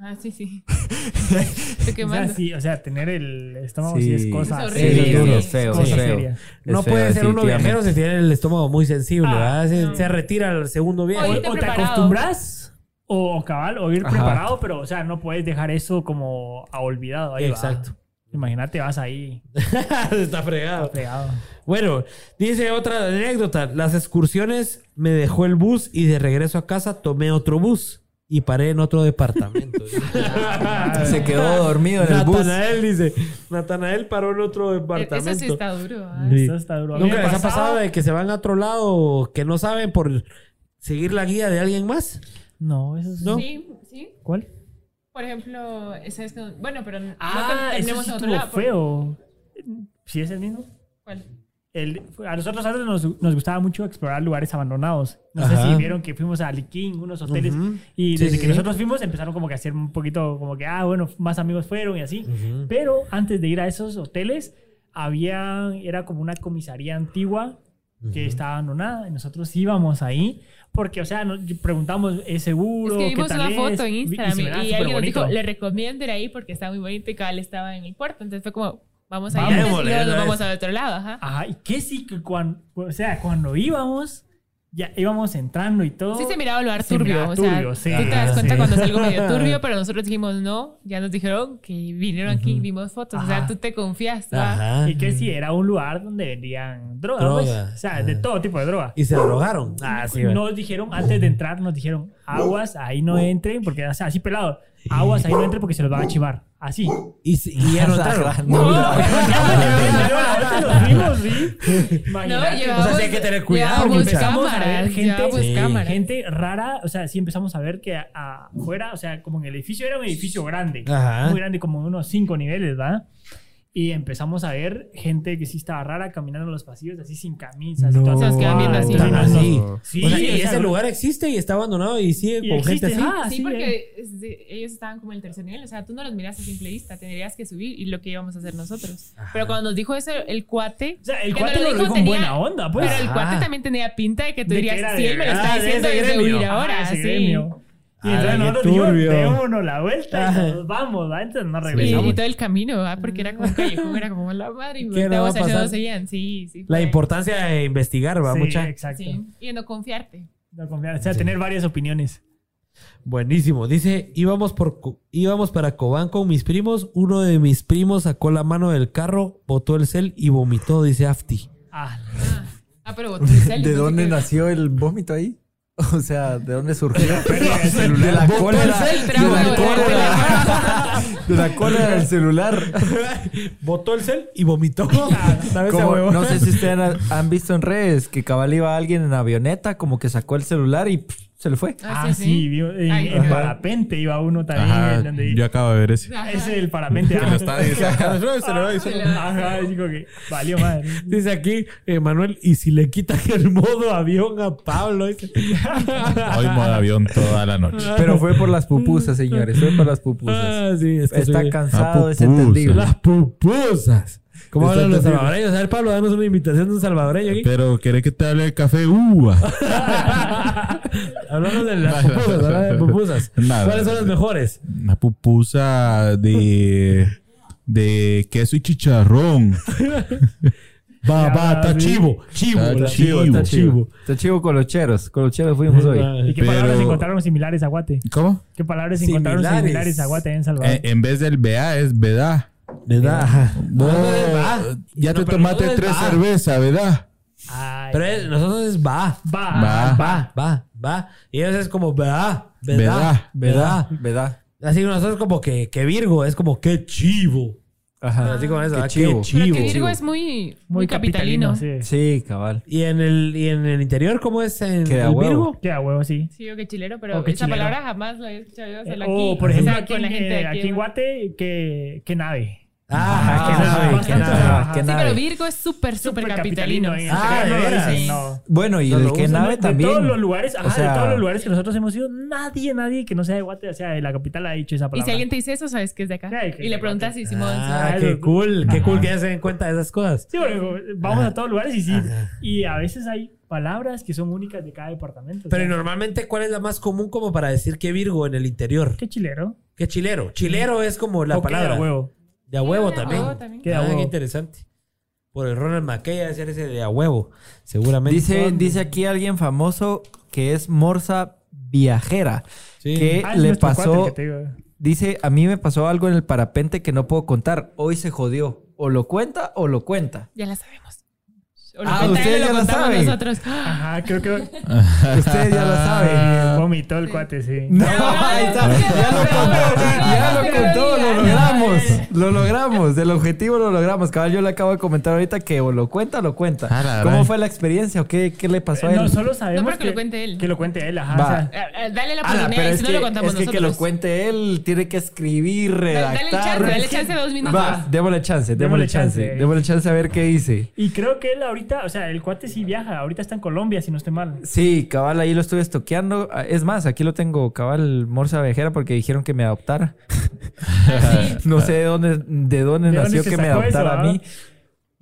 E: Ah, sí, sí. Estoy
F: O sea, sí, o sea, tener el estómago sí,
B: Sí.
F: es cosa
E: Es
B: Sí,
E: horrible,
B: es duro,
E: sí.
B: es feo,
F: cosa
B: es feo.
F: seria.
B: Es
A: No
B: feo,
A: puede ser uno viajero si tiene el estómago muy sensible,
F: Ah,
A: ¿verdad? Se,
E: no.
A: se retira al segundo viaje.
F: O, o te acostumbras o cabal o ir
B: Ajá.
F: preparado, pero o sea, no puedes dejar eso como a olvidado. Ahí va.
A: Exacto.
F: Imagínate, vas ahí
A: Está fregado.
F: pegado.
A: Bueno, dice otra anécdota. Las excursiones me dejó el bus y de regreso a casa tomé otro bus y paré en otro departamento.
B: Se quedó dormido en el bus.
A: Natanael dice, Natanael paró en otro
E: Eso
A: departamento.
E: sí está duro. ah.
A: Sí.
F: Eso está duro.
A: ¿Nunca les ha
F: pasado-
A: de que se van a otro lado que no saben por seguir la guía de alguien más?
F: No, eso es...
A: No.
E: Sí, sí.
F: ¿Cuál?
E: Por ejemplo, esa es que... Bueno, pero no
F: Ah, eso
E: terminemos
F: sí
E: en otro lado. por-
F: feo. ¿Sí es el mismo?
E: ¿Cuál?
F: El, a nosotros antes nos, nos gustaba mucho explorar lugares abandonados. No sé
A: Ajá.
F: si vieron que fuimos a Liquín, unos hoteles,
A: Ujú.
F: y
A: Sí,
F: desde
A: sí,
F: que
A: sí.
F: nosotros fuimos empezaron como que a hacer un poquito como que, ah, bueno, más amigos fueron y así. Pero antes de ir a esos hoteles, había, era como una comisaría antigua que estaba abandonada y nosotros íbamos ahí porque, o sea, nos preguntamos, ¿es
E: Es
F: seguro?
E: que
F: ¿Qué
E: vimos
F: tal
E: una
F: es?
E: foto en
F: Y- y
E: Instagram y, y alguien nos dijo, le recomiendo ir ahí porque está muy bonito y cabal estaba en el puerto. Entonces fue como, vamos a ir
F: Vamos.
E: antes y luego vamos al otro lado. Ajá.
F: Ajá, y que sí que cuando, o sea, cuando íbamos, ya íbamos entrando y todo.
E: Sí se miraba el lugar
F: Se
E: turbio. o sea,
F: turbio, sí.
E: tú te das
F: Ajá,
E: cuenta
F: sí.
E: cuando es algo medio turbio, pero nosotros dijimos no. Ya nos dijeron que vinieron aquí y vimos fotos. O sea,
F: Ajá.
E: tú te.
A: Ajá.
F: Y que sí, era un lugar donde vendían drogas,
A: Droga.
F: pues. O sea, de
A: Ah.
F: todo tipo de droga.
A: Y se drogaron. Ah, sí. güey.
F: nos dijeron, antes de entrar, nos dijeron, aguas, ahí no entren, porque, o sea, así pelado, aguas, ahí no entren porque se los van a chivar. Así.
A: Y, y ya no entraron.
F: No,
E: llevamos,
A: O sea, sí hay que tener cuidado, mucha.
F: empezamos a ver gente,
A: Sí.
F: gente rara, o sea, sí empezamos a ver que afuera, o sea, como en el edificio era un edificio grande,
A: Ajá.
F: muy grande, como unos cinco niveles, ¿verdad? Y empezamos a ver gente que sí estaba rara caminando en los pasillos así sin camisas.
A: No.
E: nos quedan viendo
F: Ah,
E: así.
F: entonces
A: así.
F: Sí,
A: o sea, y
F: o sea,
A: ese lugar existe y está abandonado y sigue
F: y
A: con gente
F: existe,
A: así.
F: ah,
E: Sí,
F: sí, eh.
E: porque de- ellos estaban como en el tercer nivel. O sea, tú no los miras a simple vista. Tendrías que subir y lo que íbamos a hacer nosotros. Pero cuando nos dijo eso, el cuate.
F: O sea, el cuate
E: nos
F: lo dijo con
E: tenía-
F: buena onda, pues.
E: Pero el
A: Ajá.
E: cuate también tenía pinta de que tú
F: De
E: dirías, sí, él me lo está diciendo desde huir
F: Ah,
E: ahora.
F: ese
E: sí.
F: Y entonces nosotros dijimos,
A: turbio.
F: démonos la vuelta y nos vamos, ¿va? Entonces nos
E: Y,
F: regresamos.
E: y todo el camino, ¿va? Porque era como un callejón, era como la madre. Y
A: ¿Qué no va a
E: volteamos
A: pasar?
E: donde seguían. Sí, sí.
A: La
E: fue-
A: importancia de investigar, va,
F: Sí,
A: mucha.
F: exacto.
E: Sí. Y de no confiarte.
F: No confiar, o sea, tener varias opiniones.
A: Buenísimo. Dice, íbamos, por, íbamos para Cobán con mis primos. Uno de mis primos sacó la mano del carro, botó el cel y vomitó, dice Afti.
F: Ah,
E: Ah, ah pero botó el cel,
B: ¿De
E: no
B: dónde nació el vómito ahí? O sea, ¿de dónde surgió? De la cólera. De la
E: del
B: cólera. De la cólera del celular.
A: Botó el cel y vomitó. ¿Sabes ese
B: Como-
A: huevo?
B: no sé si ustedes han, han visto en redes que cabal iba alguien en avioneta, como que sacó el celular y pff, se le fue.
E: Ah,
F: Ah,
E: sí,
F: sí, vio- en,
E: Ay,
F: en
E: ajá.
F: parapente iba uno también.
C: Ajá,
F: en donde-
C: yo acabo de ver ese.
E: Ajá.
F: Ese es el parapente.
C: Que lo está se le va.
F: Ajá, digo que valió madre.
A: Dice aquí, eh, Manuel, y si le quitan el modo avión a Pablo.
C: Hoy modo avión toda la noche.
B: Pero fue por las pupusas, señores. Fue por las pupusas.
A: Ah, sí, es que
B: Está
A: soy-
B: cansado,
C: Ah,
B: es entendible.
A: Las pupusas. ¿Cómo hablan los salvadoreños? A ver, Pablo, danos una invitación de un salvadoreño aquí.
C: Pero ¿querés que te hable el café uva?
A: Hablamos de las pupusas, hablamos de pupusas.
C: Nada.
A: ¿Cuáles son las mejores?
C: Una pupusa de, de queso y chicharrón.
A: Va,
F: Ya,
A: va, está
F: sí.
A: chivo. Chivo,
C: Está chivo,
A: chivo, está chivo.
B: Está chivo con los cheros. Con los cheros fuimos hoy.
F: ¿Y qué
C: Pero-
F: palabras encontraron similares a Guate?
C: ¿Cómo?
F: ¿Qué palabras encontraron
A: Similares.
F: similares a Guate en Salvador?
C: Eh, en vez del BA es ¿verdad?
A: ¿Verdad? Ajá. Nosotros es va.
C: ya
A: No,
C: te tomaste tres
A: va.
C: cervezas, ¿verdad?
F: Ay,
A: Pero es- nosotros es va.
F: va,
C: Va.
A: Va, va, va. Y ellos es como va, ¿verdad?
C: Verdad.
A: ¿Verdad?
B: ¿Verdad?
A: Así que nosotros como que, que Virgo, es como que chivo.
B: Ajá.
A: Así como eso,
B: Qué
A: ah,
B: chivo.
A: qué
E: Pero que Virgo es muy, muy,
F: capitalino,
E: capitalino.
F: sí.
B: Sí, cabal.
A: ¿Y en el, y en el interior cómo es en
B: Queda
A: el
B: huevo.
A: Virgo?
F: Queda huevo, sí.
E: Sí, o que chilero, pero
F: O que
E: esa
F: chilero.
E: palabra jamás la he escuchado yo
F: Eh,
E: aquí.
F: o, por
E: O
F: ejemplo,
E: sea,
F: aquí,
E: con la
F: en-
E: gente de
F: eh, aquí en Guate, que, que nave.
A: Ah,
B: qué
A: qué
B: nave,
F: qué
E: Sí, pero Virgo es súper, súper capitalino.
F: en el
A: Ah, ¿de
F: no lo
A: veras?
F: dicen,
E: Sí.
F: no.
B: Bueno, y
A: No
B: el que nave
F: de
B: también.
F: todos los lugares, ajá,
B: sea-
F: de todos los lugares que nosotros hemos ido, nadie, nadie que no sea de Guate, o sea, de la capital ha dicho esa
E: Y
F: palabra.
E: si alguien te dice eso, sabes que es de acá.
F: Sí, que
E: y le
F: de
E: preguntas si Simón.
A: Ah,
F: Ah,
A: qué cool, qué cool que ya se den cuenta de esas cosas.
F: Sí, porque vamos a todos lugares y sí. Y a veces hay palabras que son únicas de cada departamento. o
A: Pero
F: sea,
A: y normalmente, ¿cuál es la más común como para decir que Virgo en el interior?
F: Qué chilero.
A: ¿Qué chilero? Chilero es como la
F: O
A: palabra.
F: huevo.
A: De a huevo
E: Sí, de a
A: también.
E: huevo también.
F: Queda
A: Ah,
F: huevo.
A: qué interesante. Por el Ronald McKay a ser ese de a huevo. Seguramente.
B: Dice, dice aquí alguien famoso que es Morsa Viajera.
A: Sí.
B: Que
F: Ah, es
B: le
F: nuestro
B: pasó.
F: cuate el que te digo.
B: Dice, a mí me pasó algo en el parapente que no puedo contar. Hoy se jodió. O lo cuenta o lo cuenta.
E: Ya la sabemos. O lo
B: Ah, ustedes ya lo saben.
E: nosotros.
F: Ajá, creo que
B: Ustedes ya lo saben.
F: eh, vomitó el cuate, sí.
B: No, ahí está. Ya lo contó. Ya lo contó. Lo logramos. Lo logramos. El objetivo lo logramos. Cabal, yo le acabo de comentar ahorita que o lo cuenta o lo cuenta.
C: Ah, la
B: ¿Cómo fue la experiencia o qué, qué le pasó a él?
F: No, solo sabemos
E: No, pero que lo cuente él.
F: Que lo cuente él, ajá.
B: Va.
F: o sea,
E: Eh, eh, Dale la
B: Ala,
E: oportunidad
B: pero
E: y
B: es
E: si
B: que,
E: no lo contamos
B: es que, que lo
E: nosotros.
B: cuente él, tiene que escribir, redactar.
E: dale chance, dale chance dos minutos.
B: Va, démosle chance, démosle
F: Démosle
B: chance.
F: chance.
B: Démosle chance a ver qué dice.
F: Y creo que él ahorita, o sea, el cuate sí viaja. Ahorita está en Colombia, si no estoy mal.
B: Sí, cabal, ahí lo estuve estoqueando. Ah, Es más, aquí lo tengo, cabal, Morsa Viajera, porque dijeron que me adoptara. no sé de dónde, de dónde
F: ¿De
B: nació
F: dónde
B: que me adoptara
F: eso,
B: a mí.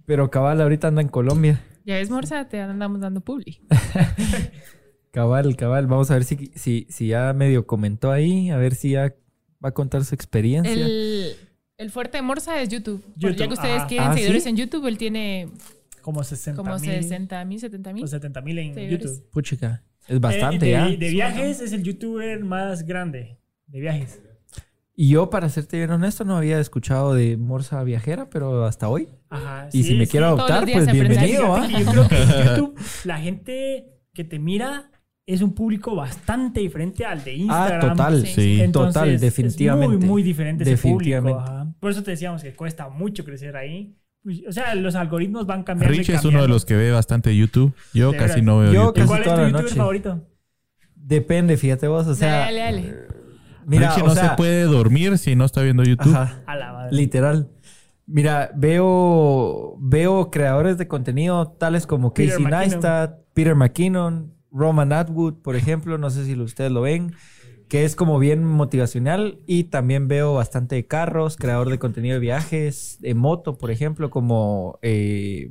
B: Pero cabal, ahorita anda en Colombia.
E: Ya ves, Morsa, te andamos dando publi.
B: Cabal, cabal. Vamos a ver si, si, si ya medio comentó ahí, a ver si ya va a contar su experiencia.
E: El, el fuerte de Morsa es YouTube.
F: YouTube,
E: ya que ustedes quieren
B: Ah,
E: seguidores
B: ¿sí?
E: en YouTube, él tiene
F: Como 60
E: como
F: mil
E: 60 mil, 70 mil.
F: o 70 mil en
E: Seguidores.
F: YouTube.
B: Puchica, es bastante
F: Eh,
B: ya.
F: de, de viajes es el youtuber más grande de viajes.
B: Y yo, para serte bien honesto, no había escuchado de Morsa Viajera, pero hasta hoy.
F: Ajá.
B: Y
F: sí,
B: si me
F: sí.
B: quiero adoptar, pues bienvenido, ¿ah?
F: que Yo creo que en YouTube la gente que te mira es un público bastante diferente al de
B: Ah,
F: Instagram.
B: total.
E: Sí.
C: Sí.
F: Entonces,
B: total,
F: es
B: definitivamente.
F: muy, muy diferente ese público. Ajá. Por eso te decíamos que cuesta mucho crecer ahí. Pues, O sea, los algoritmos van cambiando. y
C: Rich es uno de los que ve bastante YouTube. Yo
F: De
C: casi no veo
B: Yo
C: YouTube.
B: casi
F: ¿Cuál es tu youtuber
B: noche.
F: favorito?
B: Depende, fíjate vos. O sea,
E: dale, dale, dale.
B: mira,
C: Richie
B: o
C: no
B: sea,
C: se puede dormir si no está viendo YouTube.
B: Ajá,
F: A la madre.
B: literal. Mira, veo, veo creadores de contenido tales como
F: Peter
B: Casey
F: McKinnon.
B: Neistat, Peter McKinnon, Roman Atwood, por ejemplo. No sé si ustedes lo ven. Que es como bien motivacional. Y también veo bastante de carros, creador de contenido de viajes, de moto, por ejemplo, como eh,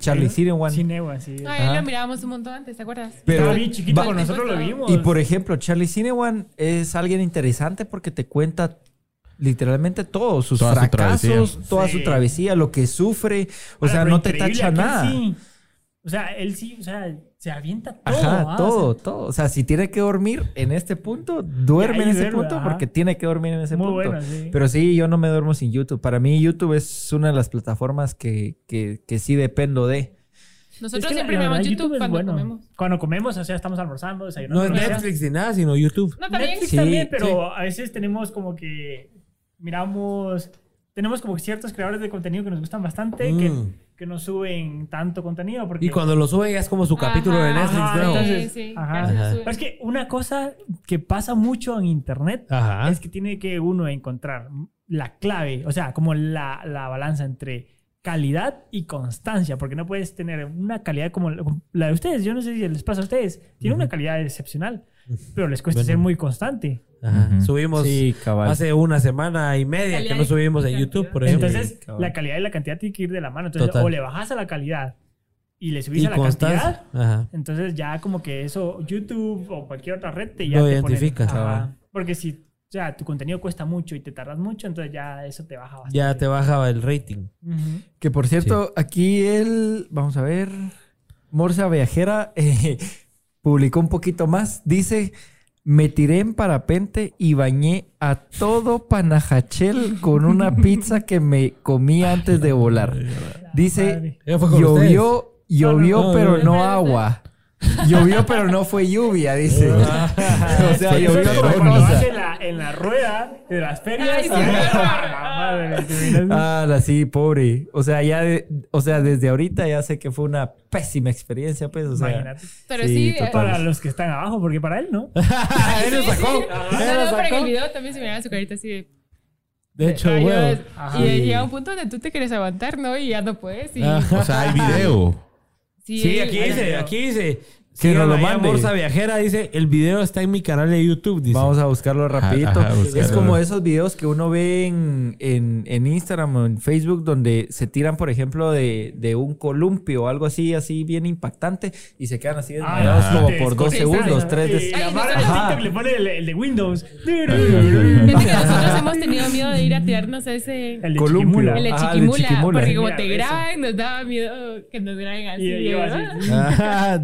B: Charlie Cinewan.
F: Cinewan, sí.
E: No, él lo mirábamos un montón antes, ¿te acuerdas?
B: Pero-
F: Estaba bien chiquito,
B: va-
F: con nosotros lo vimos.
B: Y por ejemplo, Charlie Cinewan es alguien interesante porque te cuenta literalmente todo, sus
C: Toda
B: fracasos, toda
F: Sí.
B: su travesía, lo que sufre. O
F: Ahora,
B: sea, no te tacha nada.
F: sí. O sea, él sí, o sea, se avienta todo.
B: Ajá,
F: ah,
B: todo,
F: o sea,
B: todo. O sea, si tiene que dormir en este punto, duerme en ese punto
F: ajá.
B: porque tiene que dormir en ese
F: Muy
B: punto.
F: sí.
B: Pero sí, yo no me duermo sin YouTube. Para mí, YouTube es una de las plataformas que, que, que sí dependo de.
E: Nosotros
F: Es que
E: siempre vemos YouTube, cuando
F: bueno.
E: comemos.
F: Cuando comemos, o sea, estamos almorzando, desayunando.
A: No es. Netflix ni nada, sino YouTube.
E: No, también.
F: Netflix
B: Sí,
F: también, pero
B: sí.
F: a veces tenemos como que miramos, tenemos como ciertos creadores de contenido que nos gustan bastante, que,
A: Mm.
F: que no suben tanto contenido. Porque,
A: Y cuando lo suben ya es como su capítulo de Netflix
F: Ajá,
A: nuevo.
F: entonces-
E: Sí, sí,
F: ajá.
A: Ajá.
F: Pero es que una cosa que pasa mucho en internet
A: Ajá.
F: es que tiene que uno encontrar la clave, o sea, como la, la balanza entre calidad y constancia, porque no puedes tener una calidad como la- como la de ustedes, yo no sé si les pasa a ustedes, tiene una calidad excepcional, pero les cuesta
A: Bueno.
F: ser muy constante.
A: Ajá.
C: Ujú.
A: Subimos
B: Sí,
A: hace una semana y media que no subimos en
E: cantidad.
A: YouTube, por ejemplo.
F: Entonces,
B: cabal.
F: la calidad y la cantidad tienen que ir de la mano. Entonces,
A: Total.
F: o le bajas a la calidad y le subís
A: y
F: a la
A: constancia.
F: cantidad,
A: Ajá.
F: entonces ya como que eso, YouTube o cualquier otra red te ya
A: Lo
F: te pone-
A: identifica.
F: Ajá.
B: Cabal.
F: Porque si, o sea, tu contenido cuesta mucho y te tardas mucho, entonces ya eso te baja bastante.
A: Ya te bajaba el rating.
F: Ujú.
B: Que por cierto, aquí él, vamos a ver, Morsa Viajera eh, publicó un poquito más. Dice, me tiré en parapente y bañé a todo Panajachel con una pizza que me comí antes de volar. Dice, llovió, llovió,
A: No,
B: pero
A: no.
B: agua. Llovió, pero no fue lluvia, dice. o sea,
C: Fue
B: llovió
F: Cuando
B: cosa.
F: vas en la, en la rueda de las ferias.
E: Ay, sí.
F: Ah, madre, miras-
B: Ah, la sí, pobre. O sea, ya, de- o sea, desde ahorita ya sé que fue una pésima experiencia, pues, o sea.
F: Imagínate.
E: Pero
B: Sí,
E: sí, eh.
F: Para los que están abajo, porque para él no.
A: Él lo
E: sí,
A: sacó.
E: sí.
A: Él
E: No,
A: lo
E: no, pero en
A: sacó.
E: el video también se miraba su carita así de.
A: De hecho.
F: Ajá.
E: Y llega un punto donde tú te quieres aguantar, ¿no? Y ya no puedes. Y,
C: O sea, hay video.
A: Sí, aquí
E: hay
A: dice, aquí dice.
B: Que nos lo mande.
A: Morsa Viajera dice, el video está en mi canal de YouTube, dice.
B: Vamos a buscarlo rapidito.
C: ajá,
B: es
C: buscarlo.
B: como esos videos que uno ve en, en, en Instagram o en Facebook donde se tiran, por ejemplo, de, de un columpio o algo así, así bien impactante y se quedan así desmayados
F: Ah,
B: como
F: te
B: por dos segundos, tres
F: Y
B: de...
F: la
E: Ay,
F: TikTok le pone el, el de Windows.
E: Nosotros hemos tenido miedo de ir a tirarnos a ese.
F: El de
B: Columpio.
F: Chiquimula.
E: El de
B: Ajá, el de
E: Chiquimula, porque como
F: Mira,
E: te
F: eso.
E: graban, nos daba miedo que nos graben así.
F: Y así.
E: ¿verdad?
A: Ajá,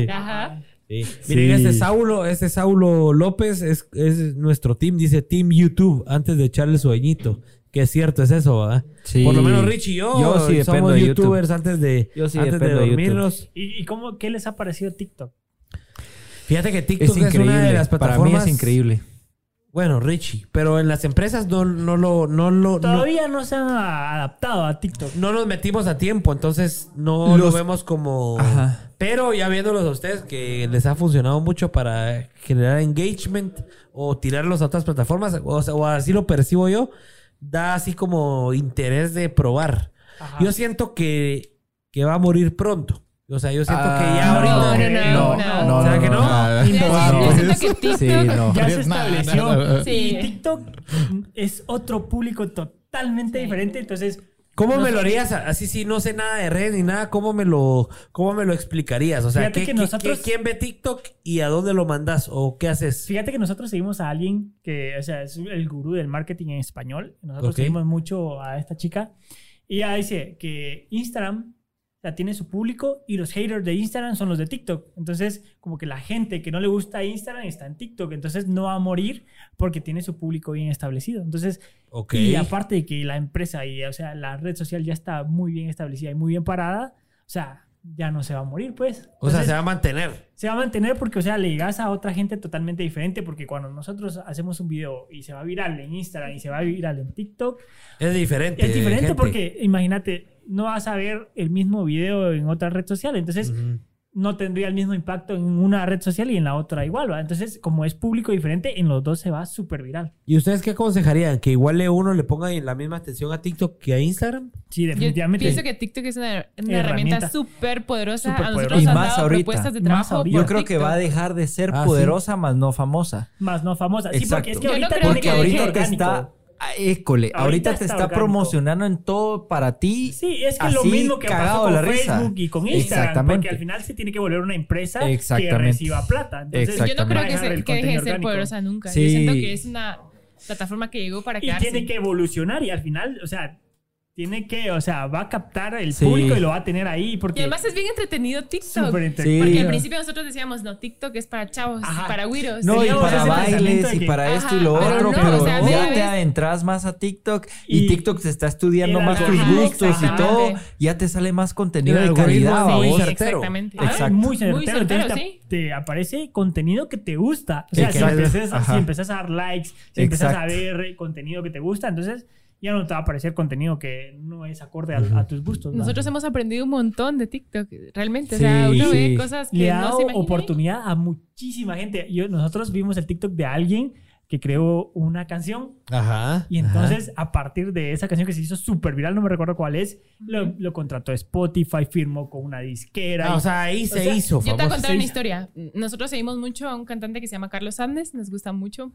A: desmayarse.
E: Ajá.
A: Sí. Miren,
B: Sí.
A: este Saulo, este Saulo López es, es nuestro team, dice Team YouTube, antes de echarle sueñito. Que es cierto, es eso, ¿verdad?
B: Sí.
A: Por lo menos Rich y yo,
B: sí
A: somos
B: de YouTube.
A: youtubers antes de,
B: Yo sí
A: antes de
B: dependo de
A: dormirnos.
F: ¿Y, cómo, qué les ha parecido TikTok?
A: Fíjate que TikTok
B: Es
A: es,
B: increíble.
A: una de las
B: Para mí
A: plataformas.
B: es increíble.
A: Bueno, Richie, pero en las empresas no, no lo, no lo, no,
F: Todavía no, se han adaptado a TikTok.
A: no nos metimos a tiempo, entonces no lo
B: Los-
A: vemos como.
B: Ajá.
A: Pero ya viéndolos a ustedes que les ha funcionado mucho para generar engagement o tirarlos a otras plataformas, o, sea, o así lo percibo yo, da así como interés de probar.
F: Ajá.
A: Yo siento que, que va a morir pronto. O sea, yo siento que
B: Ah,
A: ya ahorita.
E: no, no, no,
B: no,
A: ¿Será que no?
C: Ah,
E: Yo
C: no,
E: siento
C: pues.
E: que TikTok.
B: Sí, no.
F: Ya se estableció.
E: Sí.
F: Y TikTok es otro público totalmente diferente. Entonces,
A: ¿Cómo
F: No
A: me
F: sé.
A: lo harías? Así si no sé nada de redes ni nada, ¿cómo me lo, cómo me lo explicarías? O sea, ¿qué,
F: que nosotros-
A: qué- ¿quién ve TikTok y a dónde lo mandas? ¿O qué haces?
F: fíjate que nosotros seguimos a alguien que, o sea, es el gurú del marketing en español. Nosotros
A: Ok.
F: seguimos mucho a esta chica. Y ella dice que Instagram tiene su público y los haters de Instagram son los de TikTok. Entonces, como que la gente que no le gusta Instagram está en TikTok. Entonces, no va a morir porque tiene su público bien establecido. Entonces,
A: Ok.
F: Y aparte de que la empresa y, o sea, la red social ya está muy bien establecida y muy bien parada, o sea, ya no se va a morir, pues.
A: O sea,
F: Entonces,
A: se va a mantener.
F: se va a mantener porque, o sea, le llegas a otra gente totalmente diferente porque cuando nosotros hacemos un video y se va viral en Instagram y se va viral en TikTok,
A: Es diferente.
F: es diferente
A: gente.
F: porque, imagínate, no vas a ver el mismo video en otra red social, entonces
A: Ujú.
F: no tendría el mismo impacto en una red social y en la otra igual, ¿va? Entonces, como es público diferente, en los dos se va súper viral.
A: ¿Y ustedes qué aconsejarían? ¿Que igual uno le ponga la misma atención a TikTok que a Instagram?
F: Sí,
E: Yo
F: definitivamente.
E: pienso que TikTok es una, una herramienta
F: Herramienta.
E: súper poderosa.
F: Súper
E: a nosotros
B: Y más ahorita.
E: propuestas de
F: Más
E: trabajo.
F: ahorita.
B: Yo creo que va a dejar de ser
A: Ah,
B: poderosa, más no famosa.
F: Más no famosa. Sí, porque es que
B: Exacto.
F: ahorita
E: Yo no
B: Porque
F: que
B: ahorita
F: orgánico.
B: está. Ah, École, ahorita,
F: Ahorita
B: te
F: está
B: promocionando en todo para ti.
F: Sí, es que lo
B: así,
F: mismo que pasó con
B: la risa.
F: Facebook y con Instagram,
B: Exactamente.
F: porque al final se tiene que volver una empresa que reciba plata. Entonces.
E: Yo no creo que, se- que deje de ser
F: orgánico.
E: poderosa nunca.
B: Sí.
E: Yo siento que es una plataforma que llegó para
F: Y
E: quedarse.
F: tiene que evolucionar y al final, o sea, tiene que, o sea, va a captar el
B: Sí.
F: público y lo va a tener ahí
E: Y
F: porque
E: además es bien entretenido TikTok.
F: súper
B: Sí.
E: Porque al principio nosotros decíamos, no, TikTok es para chavos,
F: Ajá.
E: para güiros.
B: No, y para bailes y
F: que-
B: para esto y lo otro,
E: pero
B: pero
E: no, o sea,
B: ya
E: ves-
B: te adentras más a TikTok y
F: Y
B: TikTok te está estudiando más tus gustos y todo, ya te sale más contenido de calidad.
A: es muy certero.
E: Exactamente.
B: Exacto.
F: Muy certero.
E: Muy certero,
F: Entonces
E: sí.
F: te, te aparece contenido que te gusta. O
B: Sí,
F: sea, si, empezás, si empezás a dar likes, si empezás a ver contenido que te gusta, entonces ya no te va a aparecer contenido que no es acorde a, a tus gustos.
E: Nosotros hemos aprendido un montón de TikTok, realmente.
B: Sí,
E: o sea, uno ve
B: sí.
E: cosas que
F: le ha
E: no
F: dado
E: se imagina.
F: oportunidad a muchísima gente. Yo, nosotros vimos el TikTok de alguien que creó una canción
A: Ajá.
F: y entonces a partir de esa canción que se hizo súper viral, no me recuerdo cuál es, lo, lo contrató Spotify, firmó con una disquera.
A: Ah,
F: y-
A: o sea, ahí se
F: sea,
A: hizo
E: Yo te voy a contar una historia. Nosotros seguimos mucho a un cantante que se llama Carlos Andes, nos gusta mucho.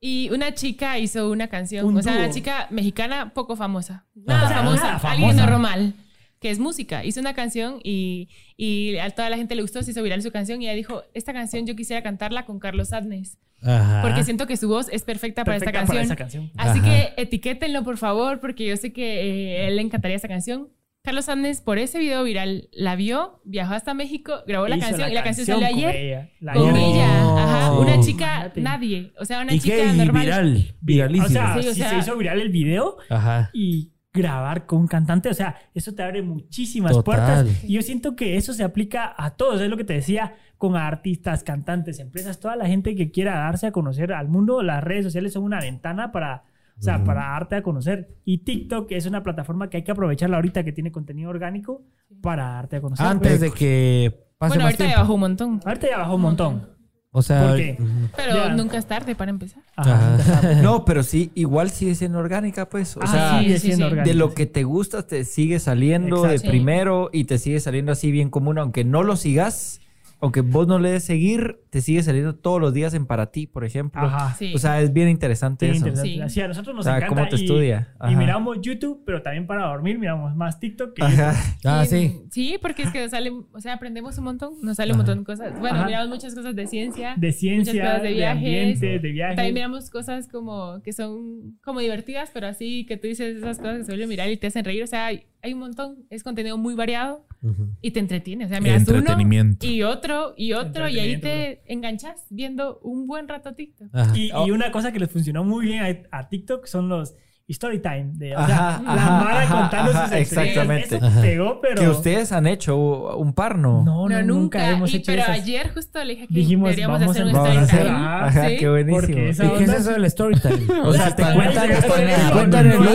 E: Y una chica hizo una canción,
F: Un
E: o sea, una chica mexicana poco famosa. Nada
F: Ajá.
E: famosa,
F: Nada famosa.
E: alguien normal, que es música. Hizo una canción y, y a toda la gente le gustó, se hizo viral su canción y ella dijo, esta canción yo quisiera cantarla con Carlos Adnes,
A: Ajá.
E: porque siento que su voz es perfecta, para esta canción.
F: para esa canción.
E: Así
A: Ajá.
E: que etiquétenlo, por favor, porque yo sé que eh, él le encantaría esta canción. Carlos Andes, por ese video viral, la vio, viajó hasta México, grabó la canción y la canción salió
F: con
E: ayer
F: ella. La
E: con
F: ayer.
E: ella. Ajá, una chica,
F: Imagínate.
E: nadie. O sea, una
A: ¿Y
E: chica
A: qué? Y
E: normal.
A: viral.
F: O
A: Viralísimo.
F: sea,
E: Sí, o sea-
F: se hizo viral el video
A: Ajá.
F: y grabar con un cantante. O sea, eso te abre muchísimas
A: Total.
F: puertas. Y yo siento que eso se aplica a todos. Es lo que te decía con artistas, cantantes, empresas, toda la gente que quiera darse a conocer al mundo. Las redes sociales son una ventana para, o sea, para darte a conocer. Y TikTok es una plataforma que hay que aprovecharla ahorita que tiene contenido orgánico para darte a conocer.
A: Antes
F: Pues,
A: de que pase
E: Bueno,
A: más
E: ahorita ya bajó un montón.
F: Ahorita ya bajó un montón.
A: O sea,
F: ¿Por qué?
E: Pero
F: Ya.
E: nunca es tarde para empezar.
F: Ajá.
B: No, pero sí, igual sigue siendo orgánica, pues. O
F: Ah,
B: sea,
F: sigue
E: sí,
F: siendo
E: sí.
F: orgánico,
B: de lo
F: sí.
B: que te gusta te sigue saliendo de primero y te sigue saliendo así bien común, aunque no lo sigas, aunque vos no le des seguir, te sigue saliendo todos los días en para ti, por ejemplo.
F: Ajá.
E: Sí.
B: O sea, es bien interesante
F: Bien
B: eso.
F: interesante.
E: Sí.
F: Así a nosotros nos
B: O sea,
F: encanta.
B: ¿cómo te
F: y-
B: estudia?
F: Y,
B: Ajá.
F: miramos YouTube, pero también para dormir miramos más TikTok que
B: Ajá.
A: Ah,
E: Y-
A: sí.
E: Sí, porque es que nos sale, o sea, aprendemos un montón, nos sale un montón de cosas. Bueno,
F: Ajá.
E: miramos muchas cosas de ciencia,
F: De ciencia,
E: muchas cosas de
F: de,
E: viajes.
F: ambiente, de viajes.
E: También miramos cosas como que son como divertidas, pero así que tú dices esas cosas que se vuelven mirar y te hacen reír. O sea, hay, hay un montón, es contenido muy variado Y te entretiene. O sea, miras uno
C: Entretenimiento.
E: y otro y otro y ahí te enganchas viendo un buen rato TikTok.
F: Y, y una cosa que les funcionó muy bien a, a TikTok son los story time. De, o
B: Ajá,
F: sea, la
B: ajá,
F: Mara
B: ajá,
F: contando sus
B: exactamente.
F: Eso pegó, pero...
B: Que ustedes han hecho un par, ¿no?
F: No, no, nunca, hemos
E: y-
F: hecho
E: Pero
F: esas.
E: ayer justo le dije que
F: Dijimos,
E: deberíamos
F: vamos
E: hacer un story
B: hacer.
E: time.
F: Ah,
B: Ajá,
E: sí.
B: qué buenísimo.
A: ¿Y qué es eso del story time?
B: O sea, te cuentan,
F: ritmo,
B: cuentan el
F: la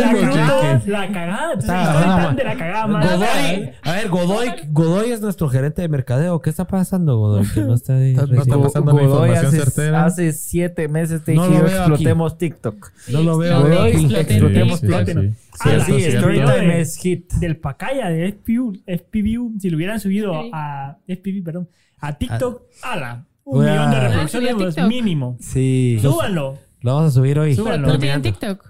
B: chique.
F: La cagada, pues, story time de la cagada más.
A: Godoy, a ver, Godoy, Godoy es nuestro gerente de mercadeo. ¿Qué está pasando, Godoy? Que no está ahí.
C: No está pasando la información
B: hace,
C: certera.
B: hace siete meses te
A: No
B: dije explotemos TikTok.
A: No lo veo.
B: Godoy, explotemos
C: Sí, sí,
B: TikTok.
C: sí.
B: Sí,
F: Ah, sí, sí,
B: Storytime es hit.
F: del Pacaya de FPV, FPV, si lo hubieran subido a FPV, perdón, a TikTok, ala, un
A: Voy a-
F: millón de
A: Ah,
F: reproducciones
E: a
F: mínimo.
B: Sí.
F: Súbanlo,
A: Lo vamos a subir hoy.
F: Súbalo.
E: ¿No tienen. TikTok?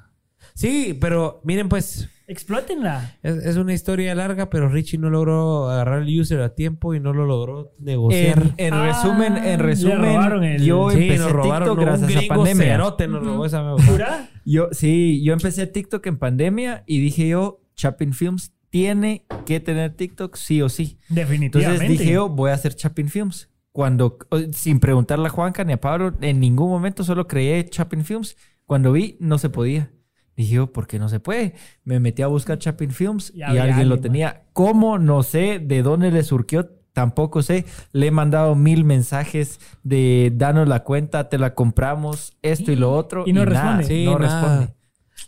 A: Sí, pero miren pues,
F: explótenla.
A: es, es una historia larga, pero Richie no logró agarrar el user a tiempo y no lo logró negociar.
B: En, en
F: Ah,
B: resumen, en resumen,
F: el-
B: yo
A: sí,
B: empecé
A: nos robaron
B: TikTok
A: un
B: gracias a pandemia.
A: cerote, nos robó esa
F: ¿Jura?
B: Yo, sí, yo empecé TikTok en pandemia y dije yo, Chapin Films tiene que tener TikTok sí o sí.
F: Definitivamente.
B: Entonces dije yo, voy a hacer Chapin Films. Cuando, sin preguntarle a Juanca ni a Pablo, en ningún momento solo creé Chapin Films. Cuando vi, no se podía. Dije yo, ¿por qué no se puede? Me metí a buscar Chapin Films
F: Y
B: alguien lo tenía. ¿Cómo? No sé. ¿De dónde le surgió? Tampoco sé. Le he mandado mil mensajes de danos la cuenta, te la compramos, esto y lo otro.
F: Y no responde.
A: Sí,
B: no
A: nada.
B: responde.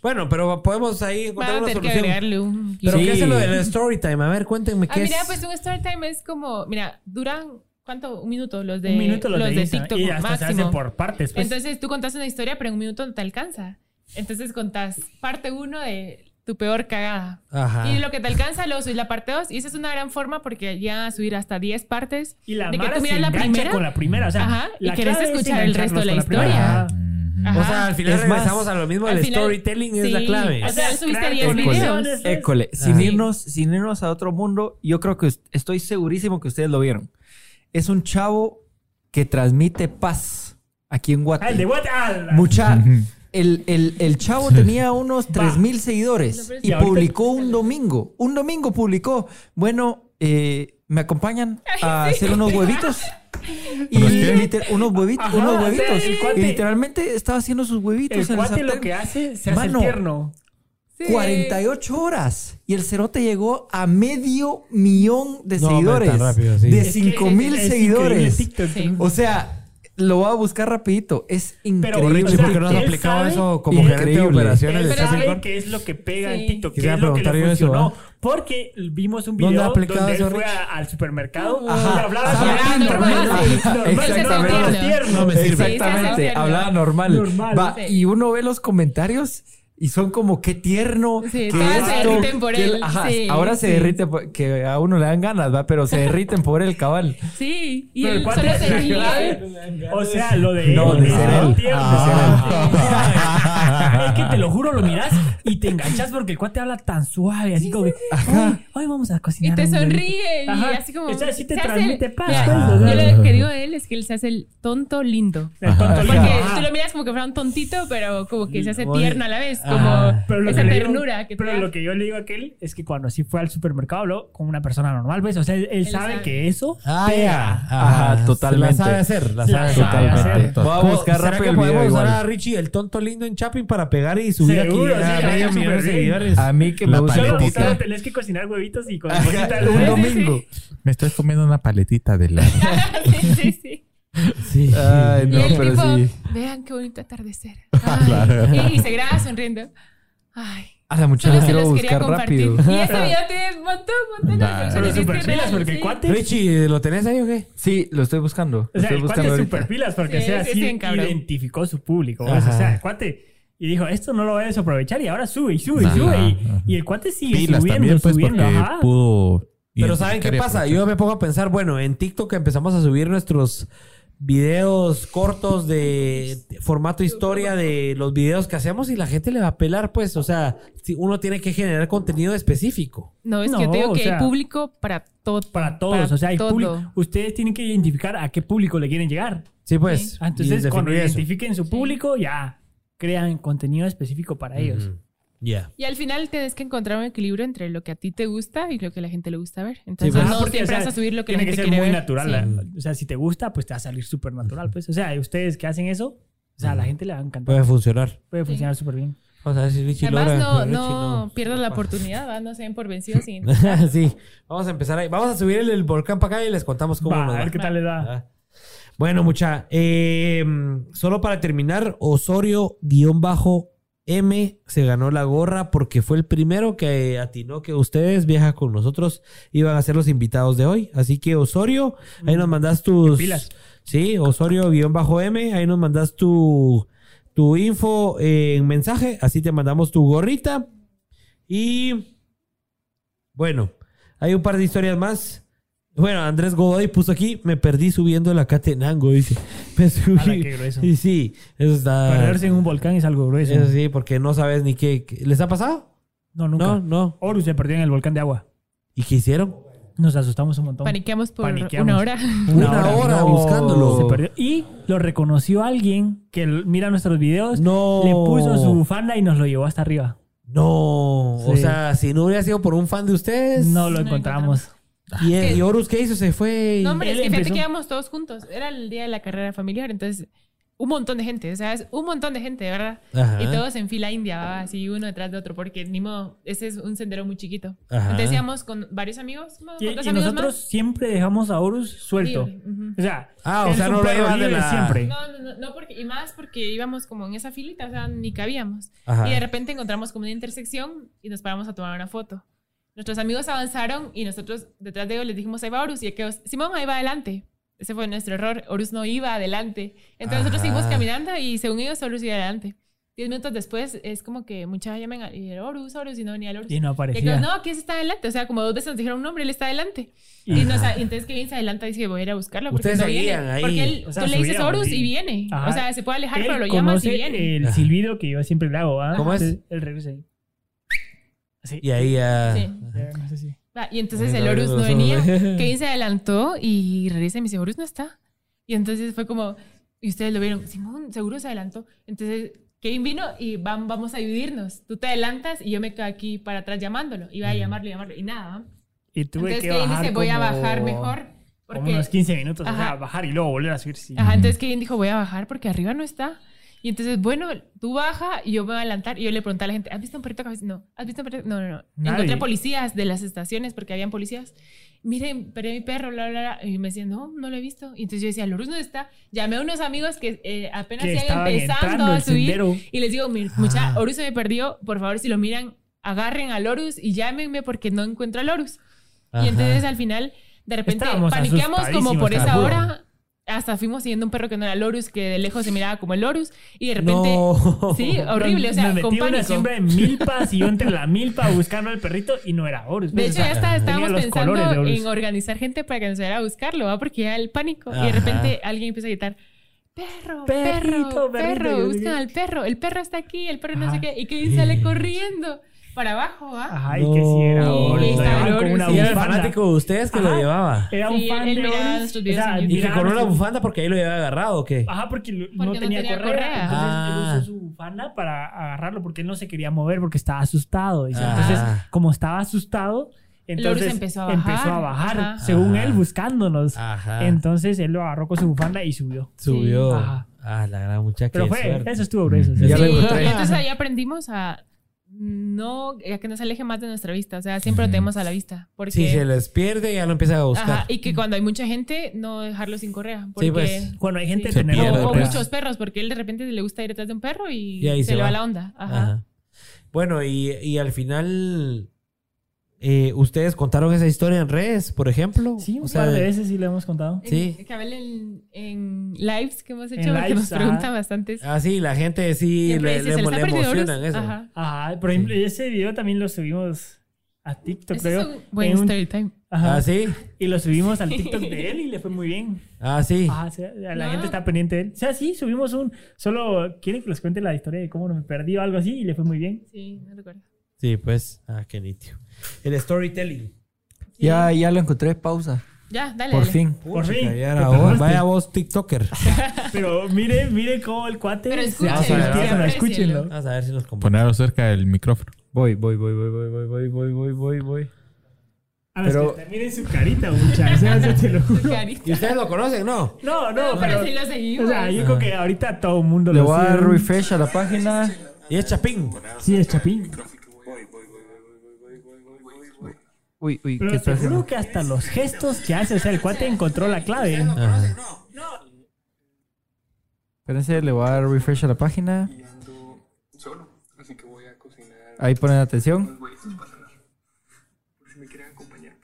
A: Bueno, pero podemos ahí encontrar una
E: que
A: solución.
E: agregarle un...
A: Pero
B: Sí.
A: ¿qué es lo del story time? A ver, cuéntenme
E: Ah,
A: qué
E: mira,
A: es.
E: pues un story time es como, mira, duran, ¿cuánto? Un minuto los de,
F: un minuto los,
E: los
F: de,
E: TikTok
F: y hasta se hace por partes. Pues.
E: Entonces tú contas una historia, pero en un minuto no te alcanza. Entonces contás parte uno de tu peor cagada.
A: Ajá.
E: Y lo que te alcanza, luego subís la parte 2. Y esa es una gran forma porque ya a subir hasta 10 partes.
F: y la
E: de que tú miras la primera.
F: con la primera. O sea,
E: Ajá, y querés escuchar el resto de la historia. Ajá.
A: O sea, al final
B: Es más,
A: regresamos a lo mismo del
E: final-
A: storytelling es la
E: sí.
A: clave.
E: O sea, subiste
F: Claro,
E: 10
F: con
E: videos.
B: École, sin, irnos, sin irnos a otro mundo, yo creo que estoy segurísimo que ustedes lo vieron. Es un chavo que transmite paz aquí en Guate.
F: el de what? Ah,
B: Mucha. El, el- el chavo tenía unos 3000 seguidores y publicó un domingo. Un domingo publicó. Bueno, eh, ¿me acompañan a hacer unos huevitos? Y
C: ¿Unos qué?
B: liter- unos huevitos,
F: Ajá,
B: unos
F: o sea,
B: huevitos.
F: el cuate-
B: y literalmente estaba haciendo sus huevitos
F: el
B: en el
F: lo que hace se hace
B: Mano,
F: tierno.
E: Sí.
B: 48 horas. Y el cerote llegó a medio millón de
A: No,
B: seguidores.
A: rápido, sí.
B: De
A: Es
F: que
B: 5
F: es-
B: mil
F: es
B: seguidores.
F: increíble TikTok.
E: Sí.
B: O sea, lo voy a buscar rapidito. Es
F: Pero,
B: increíble.
A: Richie,
F: o sea,
A: ¿por qué no has aplicado
F: sabe-
A: eso como gerente de operaciones
F: Él
A: de
E: Pero
F: sabe
A: Chapin
F: qué es lo que pega
E: Sí.
F: en TikTok, qué
A: Quisiera
F: es lo que le
A: preguntar yo eso.
F: Porque vimos un
A: ¿Dónde
F: video donde
A: aplicado
F: él
A: eso,
F: fue a- al supermercado
B: Ajá.
F: y hablaba
E: Normal,
B: Exactamente.
A: No me sirve.
B: Hablaba normal.
F: Normal,
B: Va,
E: sí.
B: Y uno ve los comentarios y son como qué tierno.
E: Sí,
B: que
E: todas se
B: esto,
E: derriten por
B: que-
E: él,
B: ajá,
E: sí,
B: ahora se
E: sí.
B: derrite, por- que a uno le dan ganas, va, pero se derriten por el cabal.
E: Sí, y él
F: cuate
E: solo
F: es
E: se ríe.
F: clave. O sea, lo de
B: No,
F: él,
B: de ser
F: es
B: él.
F: tierno.
C: Ah.
F: Es que te lo juro, lo miras y te enganchas porque el cuate habla tan suave, así como que, hoy, hoy vamos a
E: Y
F: cocinar.
E: te
F: un huevito".
E: sonríe y
F: Ajá.
E: así como...
F: O sea, sí te
E: se
F: transmite paz. Pues,
E: yo lo que digo de él es que él se hace el tonto lindo.
F: El tonto
E: Porque
F: lindo.
E: tú lo miras como que fuera un tontito, pero como que se hace tierno a la vez. Como
A: Ah.
F: Pero lo
E: esa
F: que le digo-
E: ternura que te
F: Pero
E: da.
F: lo que yo le digo a aquel es que cuando sí fue al supermercado habló con una persona normal, ¿ves? O sea, él, él sabe,
E: sabe.
F: que eso
A: Ah,
F: pega.
A: ya.
B: Ajá, totalmente.
A: La sabe hacer, la sabe.
B: Voy a
A: ¿Cómo-
B: buscar
A: ¿Será
B: rápido
A: que
B: el video
A: podemos usar
B: igual.
A: a Richie, el tonto lindo en Chapping para pegar y subir
F: Seguro,
A: aquí
F: sí,
A: a
F: le
A: medio
F: va
A: millón de
F: súper bien.
A: seguidores?
B: A mí que me
C: La
B: gusta
F: Solo,
C: paletita.
F: solo tenés que cocinar huevitos y con
B: Ajá,
F: cositas
B: un domingo.
C: Me estoy comiendo una paletita de la.
E: sí, sí, sí.
A: Sí.
B: Ay,
E: y
B: no,
E: el
B: pero
E: tipo,
B: sí.
E: vean qué bonito atardecer. Ay. y, y se graba sonriendo. Ay.
B: A la muchacha quiero buscar
E: compartir.
B: rápido.
E: Y ese video tiene un montón, un montón de
C: Nah,
F: Pero
E: y es
F: super pilas porque el
E: sí.
F: cuate.
A: Richie, ¿lo tenés ahí o qué?
B: Sí, lo estoy buscando.
F: O sea,
B: estoy
F: el cuate
B: buscando ahorita.
F: super pilas porque
E: Sí,
F: sea
E: sí,
F: así identificó su público. O sea, el cuate. Y dijo, esto no lo voy a desaprovechar y ahora sube y sube y sube. Y,
C: ajá.
F: y el cuate sigue
C: Pilas
F: subiendo,
C: también, pues,
F: subiendo.
C: porque
F: ajá.
C: pudo.
A: Pero ¿saben qué
C: y
A: pasa? Yo me pongo a pensar, bueno, en TikTok empezamos a subir nuestros videos cortos de formato historia de los videos que hacemos y la gente le va a pelar, pues, o sea, si uno tiene que generar contenido específico.
E: No, es
F: No,
E: que yo te digo que
F: sea,
E: hay público para todo.
F: Para todos, o sea, hay público. Ustedes tienen que identificar a qué público le quieren llegar.
A: Sí, pues.
E: Sí.
F: Ah, Entonces, cuando
A: eso.
F: identifiquen su público, ya crean contenido específico para ellos.
E: Y al final tienes que encontrar un equilibrio entre lo que a ti te gusta y lo que a la gente le gusta ver. Entonces
A: pues.
F: Ah,
E: no
F: porque,
E: siempre
F: o sea,
E: vas a subir lo que la
F: tiene
E: gente
F: que ser
E: quiere
F: muy
E: ver.
F: natural.
E: Sí.
F: la- O sea, si te gusta, pues te va a salir súper natural. Pues. O sea, ustedes que hacen eso, o sea, a la gente le va a encantar.
A: Puede funcionar.
F: Puede funcionar súper bien.
A: Vamos a ver si Richie
E: Además,
A: logra.
E: no,
A: Richie
E: no, pierdas la oportunidad, ¿va? no se den por vencidos sin
A: sí, vamos a empezar ahí. Vamos a subir el, el volcán para acá y les contamos cómo
F: Va,
A: nos
F: a
A: va.
F: ver qué tal les da.
A: Ah. Bueno, mucha. eh, solo para terminar, Osorio-M se ganó la gorra porque fue el primero que atinó que ustedes, viaja con nosotros, iban a ser los invitados de hoy. Así que Osorio, ahí nos mandas tus.
F: pilas.
A: Sí, Osorio-M, ahí nos mandas tu, tu info en mensaje, así te mandamos tu gorrita. Y bueno, hay un par de historias más. Bueno, Andrés Godoy puso aquí, me perdí subiendo la Catenango, dice. Me subí.
F: Ala, qué grueso.
A: Y sí, eso está...
F: Perderse en un volcán es algo grueso.
A: Eso sí, porque no sabes ni qué... qué- ¿Les ha pasado?
F: No, nunca.
A: No, no.
F: Horus se perdió en el volcán de agua.
A: ¿Y qué hicieron?
F: Nos asustamos un montón.
E: Paniqueamos por
F: Paniqueamos.
E: una hora.
A: Una hora buscándolo.
F: Se perdió. Y lo reconoció alguien que l- mira nuestros videos.
A: No.
F: Le puso su bufanda y nos lo llevó hasta arriba.
A: No. O
F: Sí.
A: sea, si no hubiera sido por un fan de ustedes...
F: No lo
E: No
F: encontramos.
A: ¿Y, y Horus qué hizo? Se fue y...
E: No, hombre, es
F: Él
E: que fíjate que íbamos todos juntos. Era el día de la carrera familiar, entonces un montón de gente, o sea, es un montón de gente, ¿verdad?
A: Ajá.
E: Y todos en fila india, ¿va? así uno detrás de otro, porque ni modo, ese es un sendero muy chiquito.
A: Ajá.
E: Entonces íbamos con varios amigos, ¿no?
F: Y,
E: con dos
F: y
E: amigos
F: nosotros
E: más.
F: siempre dejamos a Horus suelto.
E: Libre, ujú.
F: O sea,
A: Ah, o
F: él
A: sea, no lo llevas de la-
F: siempre.
E: No, no, no, no, porque, y más porque íbamos como en esa filita, o sea, ni cabíamos.
A: Ajá.
E: Y de repente encontramos como una intersección y nos paramos a tomar una foto. Nuestros amigos avanzaron y nosotros detrás de ellos les dijimos, ahí va Horus. Y aquellos, Simón, ahí va adelante. Ese fue nuestro error. Horus no iba adelante. Entonces nosotros
A: Ajá.
E: seguimos caminando y según ellos Horus iba adelante. Diez minutos después es como que muchas llaman a y Horus, Horus y no venía el Horus.
F: Y no
E: Y
F: aparecía.
E: aquellos, no, ese está adelante. O sea, como dos veces nos dijeron un nombre, él está adelante. Y, nos- y entonces Kevin se adelanta y dice, voy a ir a buscarlo. Porque
A: Ustedes
E: no viene.
A: seguían ahí.
E: Porque él,
F: O sea,
E: tú le dices
F: subíamos,
E: Horus
F: sí.
E: y viene.
F: Ajá.
E: O sea, se puede alejar,
F: Él
E: pero lo llamas y viene.
F: el silbido que yo siempre le hago. ¿ah?
A: ¿Cómo es?
F: Él regresa ahí. Así.
A: Y ahí ya...
E: Sí.
F: No sé si-
E: Va, Y entonces el Horus
A: no
E: venía. Kevin se adelantó y regresa y me dice, Horus no está. Y entonces fue como, y ustedes lo vieron, Simón, seguro se adelantó. Entonces Kevin vino y van, vamos a dividirnos. Tú te adelantas y yo me quedo aquí para atrás llamándolo. Iba a llamarlo y llamarlo y nada.
F: Y tuve
E: Entonces
F: que
E: Kevin
F: bajar
E: dice, voy a
F: como-
E: bajar mejor.
F: Como
E: Porque,
F: unos 15 minutos. O sea,
E: Ajá.
F: bajar y luego volver a subir. Sí.
E: ajá, entonces Kevin dijo, voy a bajar porque arriba no está. Y entonces, bueno, tú baja y yo me voy a adelantar. Y yo le pregunté a la gente, ¿has visto un perrito cabeza? No. ¿Has visto un perrito? No, no, no.
F: Nadie.
E: Encontré policías de las estaciones porque habían policías. Miren, perdí a mi perro, bla, bla, bla. Y me decían, no, no lo he visto. Y entonces yo decía, Lorus, ¿dónde está? Llamé a unos amigos que eh, apenas
F: Que
E: iban empezando a subir.
F: sendero.
E: Y les digo, "Mi- mucha, Horus se me perdió. Por favor, si lo miran, agarren a Lorus y llámenme porque no encuentro a Lorus.
A: Ajá.
E: Y entonces al final, de repente,
F: Estábamos
E: paniqueamos como por esa hora. Hasta fuimos siguiendo un perro que no era Lorus, que de lejos se miraba como el Lorus. Y de repente,
A: No.
E: sí, horrible, o sea, con
F: metí una siembra de milpas y yo entre la milpa buscando al perrito y no era Horus.
E: De
F: pues,
E: hecho,
F: o sea,
E: ya está, estábamos pensando en organizar gente para que nos vaya a buscarlo, ¿va? porque ya el pánico. Y de repente alguien empieza a gritar, perro,
F: Perrito,
E: perro,
F: perrito,
E: perro, buscan al perro, el perro está aquí, el perro no
F: Ajá.
E: sé qué. Y Kevin sale corriendo. Para abajo, ¿ah?
F: Ajá, y que sí era oro,
E: sí.
A: Era el
F: bufanda.
A: fanático de ustedes que lo llevaba.
F: Era un
E: Sí,
F: fan
E: él
F: de Oris, o sea,
A: Y que una
F: nuestros-
A: bufanda porque ahí lo llevaba agarrado, ¿o qué?
F: Ajá, porque lo-
E: Porque
F: no
E: no
F: tenía,
E: tenía
F: correa.
E: correa.
F: Entonces
A: Ah.
F: él usó su bufanda para agarrarlo porque él no se quería mover porque estaba asustado.
A: Ah.
F: Entonces, como estaba asustado, entonces
E: empezó a bajar.
F: empezó a bajar,
E: Ajá.
F: según
A: Ajá.
F: él, buscándonos.
A: Ajá.
F: Entonces él lo agarró con su bufanda y subió.
A: Subió.
F: Ajá.
A: Ah, la gran muchacha.
F: Pero fue,
A: suerte.
F: eso estuvo grueso.
B: Ya
E: Sí, y entonces ahí aprendimos a no, a que nos aleje más de nuestra vista. O sea, siempre lo tenemos a la vista. Porque,
A: Si se les pierde, ya lo empiezan a buscar.
E: Ajá, y que cuando hay mucha gente, no dejarlo sin correa. Porque,
A: Sí, pues.
F: Cuando hay gente
E: Sí.
C: Se
F: tener
E: O, o
C: pues.
E: muchos perros, porque él de repente le gusta ir detrás de un perro y,
A: Y ahí
E: se,
A: se
E: le
A: va.
E: va la onda. Ajá.
A: Ajá. Bueno, y, y al final, eh, ¿ustedes contaron esa historia en redes, por ejemplo?
F: Sí, un
A: O sea,
F: par de veces sí lo hemos contado.
A: Sí.
E: En, cabal en, en lives que hemos hecho, que
F: lives,
E: nos
F: ajá.
E: preguntan bastantes.
A: Ah, sí, la gente sí le,
E: dice,
A: le-
E: "¿Se le
A: le emocionan
E: euros?".
A: eso.
E: Ajá.
F: Ajá, por ejemplo, ese video también lo subimos a TikTok, creo.
E: es un buen
F: en un-
E: story time.
F: Ajá.
A: Ah, sí.
F: Y lo subimos al TikTok de él y le fue muy bien.
A: Ah, sí.
F: Ajá, o sea, la
E: No.
F: gente está pendiente de él. O sea, sí, subimos un. Solo quieren que les cuente la historia de cómo me perdí o algo así y le fue muy bien.
E: Sí, no recuerdo.
A: Sí, pues. Ah, qué nítido. El storytelling.
B: Ya, ya lo encontré, pausa.
E: Ya, dale.
B: Por
E: dale.
B: fin.
F: Por fin.
A: ya
F: te
A: era vos.
F: tardaste.
A: Vaya vos, TikToker.
F: Pero mire, mire cómo el cuate
E: Pero escuchen,
F: el
A: sí,
F: tierno,
E: aprécienlo.
F: escúchenlo.
A: Vamos a ver si nos componemos.
C: Ponerlo cerca del micrófono.
B: Voy, voy, voy, voy, voy, voy, voy, voy, voy, voy, voy.
F: A ver,
B: Pero-
F: miren su carita, muchachos. O sea, te lo juro.
A: ¿Y ustedes lo conocen, no?
F: No, no,
E: No,
F: pero.
E: pero sí lo seguimos.
F: O sea, yo creo que ahorita todo el mundo
B: Le
F: lo
B: voy a dar refresh a la página.
A: Y es Chapín.
F: Sí, es Chapín.
B: Uy, uy, ¿qué
F: Pero
B: está
F: te juro que hasta los gestos que hace, o sea, el cuate encontró la clave.
A: Ajá.
B: Espérense, le voy a dar refresh a la página.
G: solo, así que voy a cocinar
B: Ahí ponen atención.
G: unos huevitos para cenar. Por si me quieren acompañar.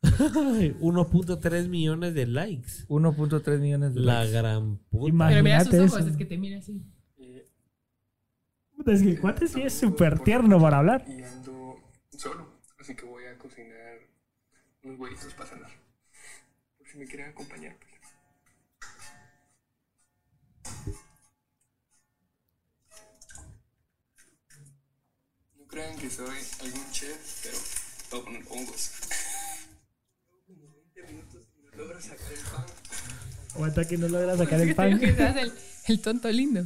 G: Pues.
A: Ay, 1.3 millones de likes.
B: 1.3 millones de
A: La
B: likes.
A: gran puta.
F: Ima-
E: Pero mira sus
F: Imagínate
E: ojos,
F: eso.
E: es que te mira así.
F: Es que el cuate sí es súper tierno para hablar.
G: Y ando solo, así que voy a cocinar unos huevitos para cenar. Por si me quieren acompañar. Pues. No crean que soy algún chef, pero voy a poner hongos. Como 20 minutos y no logro sacar el pan.
F: Aguanta que no logra sacar el pan.
E: el tonto lindo.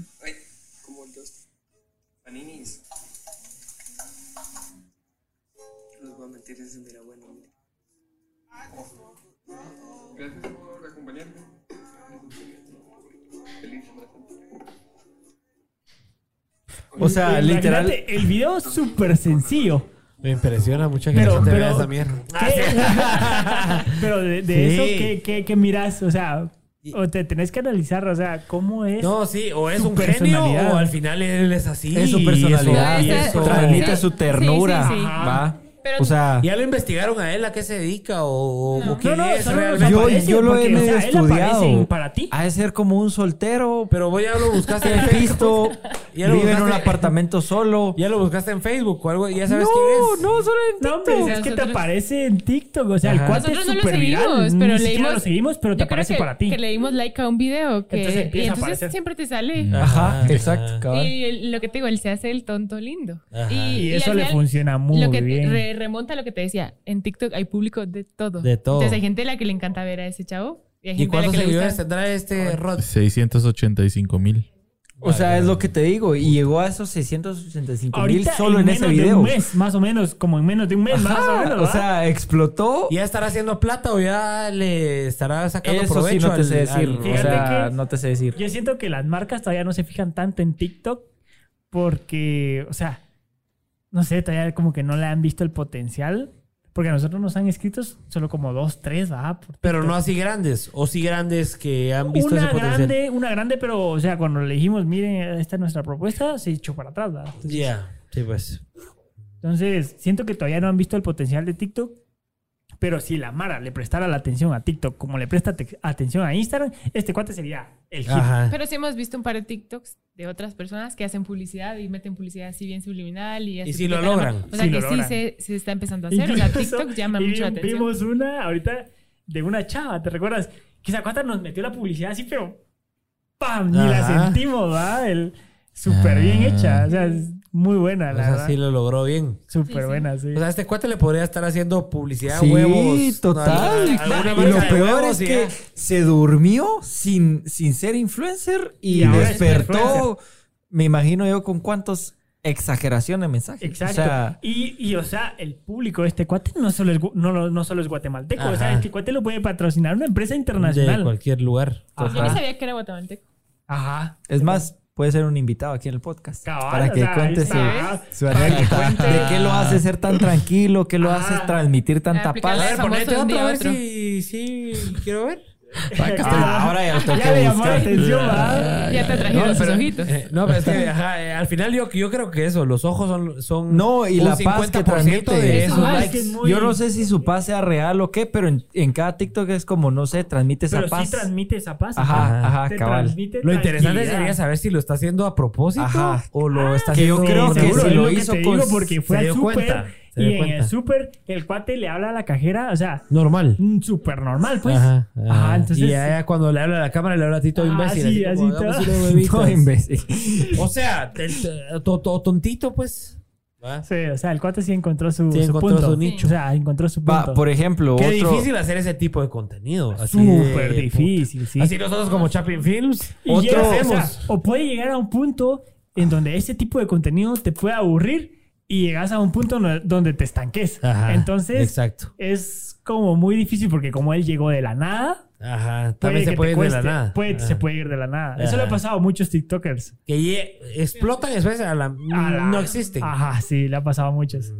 B: Sea,
F: Imagínate,
B: literal.
F: El video es súper sencillo.
A: Me impresiona mucho que
F: Pero-
A: no te
F: pero-
A: vea esa mierda.
F: ¿Qué? Pero de, de
A: Sí.
F: eso, ¿qué, qué, qué miras? O sea, o te tenés que analizar, o sea, cómo es.
A: No, sí, o es un genio o al final él es así.
B: Es su
A: y
B: personalidad.
A: eso- y
E: Esa-
A: eso-
B: Transmite su
E: sí,
B: ternura.
E: sí, sí.
B: ¿Va?
E: Pero-
B: O sea,
A: ¿Ya lo investigaron a él a qué se dedica o, o
E: No.
A: quién
F: no, no,
A: es realmente?
B: Yo- lo he
F: porque, o sea,
B: medio estudiado.
F: para ti.
B: ha de ser como un soltero,
A: Pero vos ya lo buscaste en Facebook. Ya lo
B: vive en un apartamento solo.
A: Ya lo buscaste en Facebook o algo ya sabes
B: no,
A: quién es.
B: no, solo en
F: No, hombre,
B: TikTok.
F: es que te aparece en TikTok. O sea, el cuate es
E: Nosotros no lo
F: súper viral.
E: seguimos,
F: Ni
E: pero leímos.
F: lo seguimos, pero te aparece
E: que-
F: para ti.
E: Que le dimos like a un video que,
F: Entonces empieza
E: y
F: a
E: entonces
F: aparecer.
E: siempre te sale.
B: Ajá, exacto.
E: Y lo que te digo, él se hace el tonto lindo.
F: Y eso le funciona muy
E: lo que
F: bien.
E: Re- remonta a lo que te decía. En TikTok hay público de todo.
A: De todo.
E: Entonces hay gente a la que le encanta ver a ese chavo. Y hay
A: ¿Y
E: gente a la
A: cuántos
E: que
A: seguidores tendrá este Rod?
C: 685 mil.
B: O sea, es lo que te digo. Y llegó a esos 685 mil solo en, ese
F: menos de
B: video.
F: un mes, más o menos, como en menos de un mes, más o menos.
B: o sea, explotó.
A: ¿Ya estará haciendo plata o ya le estará sacando
B: Eso sí
A: provecho
B: no te
A: al-
B: sé decir.
A: al-
B: O
F: Fíjate
B: sea,
F: que-
B: no te sé decir.
F: Yo siento que las marcas todavía no se fijan tanto en TikTok porque, o sea, no sé, todavía como que no le han visto el potencial. Porque a nosotros nos han escrito solo como dos, tres. Por
A: Pero no así grandes. O sí grandes que han visto
F: una
A: ese potencial.
F: grande, una grande, pero, o sea, cuando le dijimos, miren, esta es nuestra propuesta, se echó para atrás.
A: Ya, sí, pues.
F: Entonces, siento que todavía no han visto el potencial de TikTok. Pero si la Mara le prestara la atención a TikTok como le presta te- atención a Instagram, este cuate sería el.
E: Pero sí hemos visto un par de TikToks de otras personas que hacen publicidad y meten publicidad así bien subliminal. Y, así
A: sí lo
E: etiquetan a la
A: logran.
E: O sea que
F: lo
E: sí se, se está empezando a hacer. O sea,
F: Incluso-
E: TikTok llama
F: y
E: mucho la atención.
F: Vimos una ahorita de una chava, ¿te recuerdas? Que cuata nos metió la publicidad así, pero ¡pam! Ni la sentimos, ¿verdad? El, súper bien hecha. O sea, Muy buena,
A: O
F: la
A: sea,
F: verdad.
A: sí lo logró bien.
F: Súper
E: Sí, sí.
F: buena, sí.
A: O sea, este cuate le podría estar haciendo publicidad a
B: Sí,
A: huevos.
B: total.
A: alguna
B: Y lo
A: de
B: peor es que
A: ya.
B: se durmió sin, sin ser influencer y, despertó,
F: influencer.
B: me imagino yo, con cuántos exageración de mensajes.
F: Exacto.
B: O sea,
F: y, y, o sea, el público de este cuate no solo es, no, no, no solo es guatemalteco. O sea,
A: Ajá.
F: este cuate lo puede patrocinar una empresa
A: De
F: internacional.
A: cualquier lugar.
E: Yo
F: Ajá.
E: ni sabía que era guatemalteco.
F: Ajá.
B: es más, puede ser un invitado aquí en el podcast.
F: Cabal,
B: para
F: o
B: que
F: sea,
B: cuente su, su anécdota. De qué lo hace ser tan tranquilo, qué lo
F: Ah.
B: hace transmitir tanta
A: A
B: paz.
E: la
A: ver, ponete otro a
E: a
A: ver si quiero ver.
F: Ah,
B: ahora ya
F: ya
B: que
F: le llamó la atención, ¿verdad?
E: Ya te trajeron
A: No,
E: sus
A: pero-
E: ojitos.
A: Eh, no, pero es que ajá, eh, al final yo, yo creo que eso, los ojos son, son
B: No, y
A: un
B: la paz que
A: 50%
B: transmite.
A: de
E: Eso
A: esos
E: es
F: Ah, es
A: likes.
F: que es muy-
B: Yo no sé si su paz sea real o qué, pero en, en cada TikTok es como, no sé, transmite esa
F: Pero
B: paz.
F: sí transmite esa paz.
B: Ajá, ajá,
F: Te
B: cabal.
A: Lo interesante sería saber si lo está haciendo a propósito
B: Ajá.
A: o lo está
B: que yo
A: haciendo
B: creo que si lo hizo
F: porque fue
A: se
F: al
A: dio
F: súper
A: cuenta, se
F: y en
A: cuenta.
F: el súper el cuate le habla a la cajera, o sea,
A: normal.
F: mm, súper normal, pues.
A: Ajá,
F: Ajá,
A: ajá.
F: entonces.
A: y ya, cuando le habla a la cámara le habla a ti todo
F: Ah,
A: imbécil.
F: sí,
A: así, como,
F: así
A: "Hagamos
F: todo".
A: unos huevitos".
B: No, imbécil.
A: O sea, te- te- to- to- tontito, pues.
F: Sí, o sea, el cuate sí encontró su,
A: Sí
F: su
A: encontró
F: punto.
A: su nicho.
F: O sea, encontró su punto.
B: Va, por ejemplo,
A: Qué
B: otro...
A: difícil hacer ese tipo de contenido.
F: Súper difícil, sí.
A: Así nosotros como Chapin Films.
F: Y
B: Otro-
F: llega, o, sea,
A: hacemos.
F: o puede llegar a un punto en donde ese tipo de contenido te puede aburrir y llegas a un punto donde te estanques.
A: Ajá,
F: Entonces,
A: Exacto.
F: es como muy difícil porque como él llegó de la nada,
A: Ajá. También se puede ir de la nada.
F: puede- se puede ir de la nada. Eso le ha pasado a muchos TikTokers.
A: Que explotan y después a la-
F: A la-
A: no existen.
F: Ajá, sí, le ha pasado a muchos.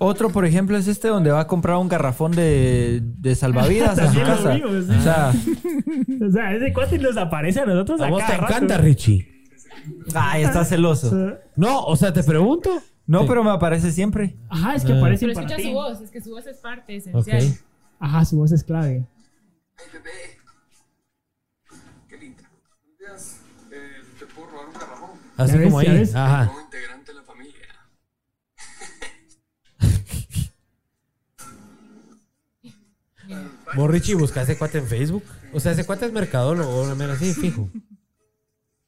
B: Otro, por ejemplo, es este donde va a comprar un garrafón de, de salvavidas a su casa.
F: sí.
B: O sea,
F: O sea, ese cuate nos aparece a nosotros
A: A vos te
F: rato.
A: encanta, Richie.
B: ay, está celoso.
A: No, o sea, te pregunto.
B: No, pero me aparece siempre.
F: Ajá, es que
A: Ah.
F: aparece
E: Pero
F: para
E: escucha
F: ti.
E: su voz, es que su voz es parte
A: Ok.
E: esencial.
F: Ajá, su voz es clave.
G: Ay, bebé. Qué linda. Un día eh, te puedo robar un garrafón
A: Así
F: ves,
A: como ahí. Ajá.
G: como integrante de la familia.
A: Vos, Richie, busca ese cuate en Facebook. O sea, ese cuate es mercadólogo, una mera así, fijo.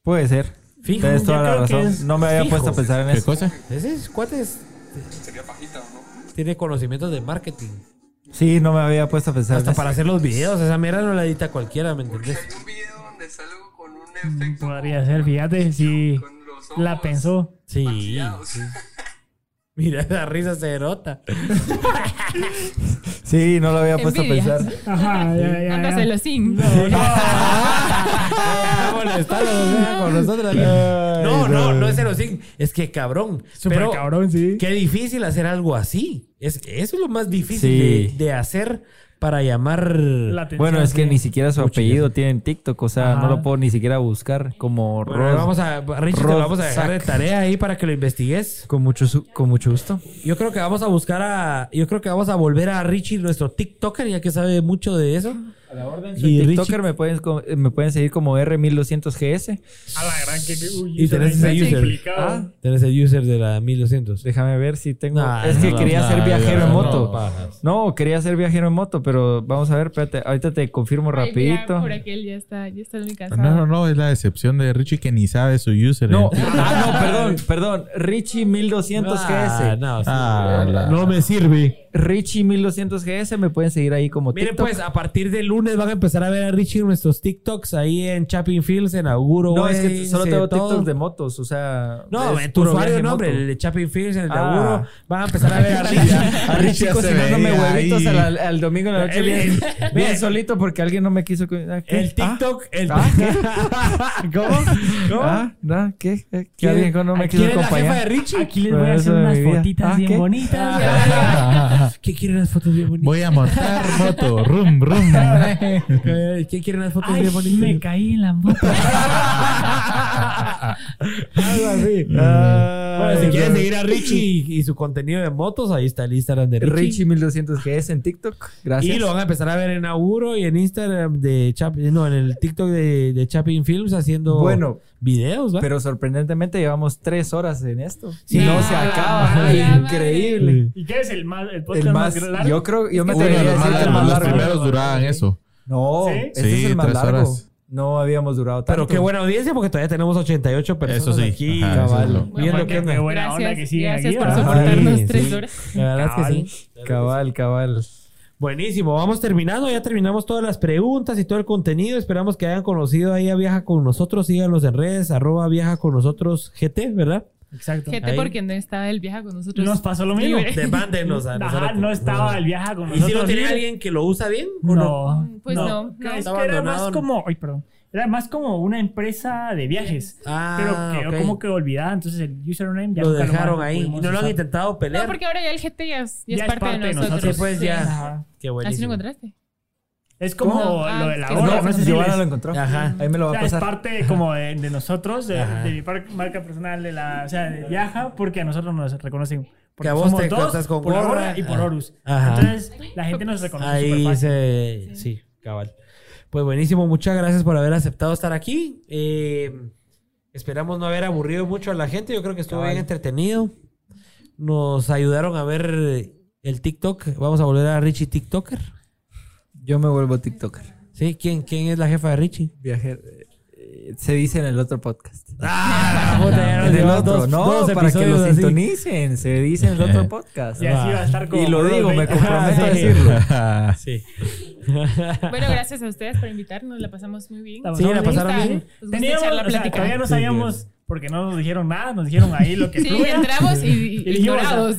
B: Puede ser.
A: Fijo.
B: Tienes toda la razón. No me había
A: fijo.
B: puesto a pensar en
C: ¿Qué
B: eso.
C: cosa?
A: Ese cuate es-
G: Sería pajita, ¿o no?
A: tiene conocimientos de marketing.
B: Sí, no me había puesto a pensar
A: Hasta
B: en eso.
A: para hacer los videos. Esa mierda no la edita cualquiera, ¿me
G: Porque
A: entendés?
G: hay un video donde salgo con un efecto
F: Podría ser, fíjate, si
G: con los ojos
F: la pensó.
A: Sí.
G: maquillados.
A: sí. Mira, la risa se derrota.
B: Sí, no lo había puesto a pensar.
F: Ajá, ya, ya,
E: Anda
F: ya.
E: celosín.
A: Está molestando, o sea, con nosotros. No, no, no es erosín. Es que cabrón.
F: Súper
A: Pero
F: cabrón, sí.
A: qué difícil hacer algo así. Es, eso es lo más difícil
B: Sí.
A: de, de hacer para llamar.
F: La atención,
B: Bueno, es que
F: sí.
B: ni siquiera su apellido tiene en TikTok. O sea,
F: Ajá.
B: no lo puedo ni siquiera buscar como
A: Bueno,
B: Ros-
A: vamos a, Richie, te lo vamos a dejar de tarea ahí para que lo investigues.
B: Con mucho, su- con mucho gusto.
A: Yo creo que vamos a buscar a. Yo creo que vamos a volver a Richie, nuestro TikToker, ya que sabe mucho de eso.
B: A la orden.
A: Y
B: Y
A: Richie-
B: TikToker me pueden, co- me pueden seguir como R1200GS.
F: A la gran que. uy,
A: Y tenés ese
F: es
A: user.
F: complicado.
B: Ah.
A: Tenés el user de la 1200.
B: Déjame ver si tengo.
A: Nah,
B: es que
A: no,
B: quería
C: no,
B: ser viajero
C: no,
B: en moto. No, quería ser viajero en moto, pero vamos a ver, espérate. Ahorita te confirmo
E: Ay, mira,
B: rapidito.
E: por aquel ya está, ya está muy cansado.
C: No, no, no, es la decepción de Richie que ni sabe su user.
B: No,
C: eh.
B: ah, no, perdón, perdón. Richie 1200
A: Ah,
B: GS.
A: no, sí.
C: Ah, la-
A: no me sirve.
B: Richie 1200 GS me pueden seguir ahí como
A: Miren,
B: TikTok.
A: pues, a partir de lunes van a empezar a ver a Richie en nuestros TikToks ahí en Chapin Fields, en Auguro.
B: no, es que solo
A: en
B: tengo
A: todo.
B: TikToks de motos, o sea.
A: No, tu usuario nombre, el de Chapin Fields, el de
B: Ah.
A: Auguro. Van a empezar a ver a Richie.
B: A cocinándome huevitos al, al domingo en la noche
A: El-
B: bien,
A: el-
B: bien solito porque alguien no me quiso. ah, ¿qué?
A: El TikTok, el
B: Ah,
A: ¿Cómo? ¿Cómo?
B: Ah, ¿no? ¿Qué? ¿Qué? ¿Que
A: ¿Quién-
B: alguien no me quiso
A: ¿Quién es la jefa de
B: acompañar?
A: Richie?
F: Aquí les voy a hacer unas fotitas
B: Ah,
F: bien
B: ¿qué?
A: ¿Qué quieren las fotos bien bonitas?
C: Voy a montar moto. Rum, rum.
A: ¿Qué quieren las fotos
F: Ay,
A: bien bonitas?
F: me caí en la moto.
A: Algo así. Bueno, si quieren seguir a Richie y, y su contenido de motos, ahí está el Instagram de Richie.
B: Richie 1200 GS en TikTok. Gracias.
A: Y lo van a empezar a ver en Auguro y en Instagram de Chap, no, en el TikTok de, de Chapin Films haciendo
B: Bueno,
A: videos, ¿va?
B: pero sorprendentemente llevamos tres horas en esto.
A: Sí.
B: Y no se
E: Ah,
B: acaba.
E: ya,
B: Increíble.
F: ¿Y qué es el, más, el podcast
B: El
F: más,
B: más,
F: largo?
B: yo creo, yo me
C: Uy,
B: atrevería a
C: los,
B: decir que el más
C: los
B: largo.
C: primeros duraban eso.
B: No,
F: ¿Sí?
B: este
C: Sí,
B: es el más largo.
C: horas.
B: No habíamos durado tanto.
A: Pero qué buena audiencia porque todavía tenemos 88 personas
C: Eso sí.
A: aquí.
C: Ajá, eso
A: cabal.
C: lo-
A: Viendo
F: Bueno,
A: qué
F: qué
A: onda.
F: buena onda que sigue
E: gracias
F: aquí,
E: por
F: ¿verdad?
E: soportarnos
A: Sí,
E: tres
A: sí.
E: horas.
A: La verdad es que
F: Cabal.
A: sí.
B: Cabal, cabal.
A: Buenísimo, vamos terminando, ya terminamos todas las preguntas y todo el contenido. Esperamos que hayan conocido ahí a Viaja con nosotros. Síganos en redes, arroba Viaja con nosotros GT, ¿verdad?
F: Exacto.
E: Gente,
A: Ahí.
E: porque no estaba el viaje con nosotros.
F: Nos pasó lo mismo.
E: Libre.
A: Demándenos a
F: Ajá,
A: nosotros.
F: no estaba el viaje con
A: ¿Y
F: nosotros.
A: si no tiene
F: libre.
A: alguien que lo usa bien? ¿o
F: No,
E: Pues no, no.
F: Es que era más como, ay, perdón, era más como una empresa de viajes,
A: Ah,
F: pero quedó como que olvidada, entonces el username ya
A: Lo
F: nunca
A: dejaron ahí y no lo han
F: usar.
A: intentado pelear.
E: No, porque ahora ya el GT ya es, ya es parte, de nosotros.
A: Sí, pues ya.
F: Ajá.
A: Qué
E: Así lo
A: buenísimo.
E: encontraste.
F: Es como
E: ¿Cómo?
F: lo de la
E: Ah,
F: hora, no,
E: no,
F: sé si
B: Giovanna
F: les-
B: lo encontró.
A: Ajá.
B: Ahí me lo
F: o
B: va a
F: sea, es
B: pasar.
F: parte como de, de nosotros, de, de mi marca personal, de la, o sea, de Viaja, porque a nosotros nos reconocen. Porque
A: Que a vos
F: somos
A: te
F: dos,
A: con
F: por hora y por
A: Ajá.
F: Horus.
A: Ajá.
F: Entonces, la gente nos reconoce
A: Ahí
F: fácil.
A: se... Sí, cabal. Pues buenísimo, muchas gracias por haber aceptado estar aquí. Eh, esperamos no haber aburrido mucho a la gente. Yo creo que estuvo bien entretenido. Nos ayudaron a ver el TikTok. Vamos a volver a Richie TikToker.
B: Yo me vuelvo TikToker.
A: ¿Sí? ¿Quién, quién es la jefa de Richie?
B: Viajero. eh, Se dice en el otro podcast.
A: Ah, puta, ya nos
B: En el
A: llevamos
B: otro,
A: dos-
B: no,
A: dos
B: para que lo
A: episodios así.
B: sintonicen. Se dice en el otro podcast.
F: Y así va a estar como
B: Y lo
F: por
B: digo, me
F: 20.
B: comprometo a
A: Sí.
B: decirlo.
A: Sí.
E: Bueno, gracias a ustedes por invitarnos. La pasamos muy bien.
A: Sí, la
F: pasamos
A: pasaron bien.
E: nos gusta
F: Teníamos,
E: echar la
F: o sea,
E: plática.
F: todavía no sabíamos, porque no nos dijeron nada, nos dijeron ahí lo que
E: Sí,
F: fluya.
E: entramos y, y
F: Y dijimos,
E: ignorados.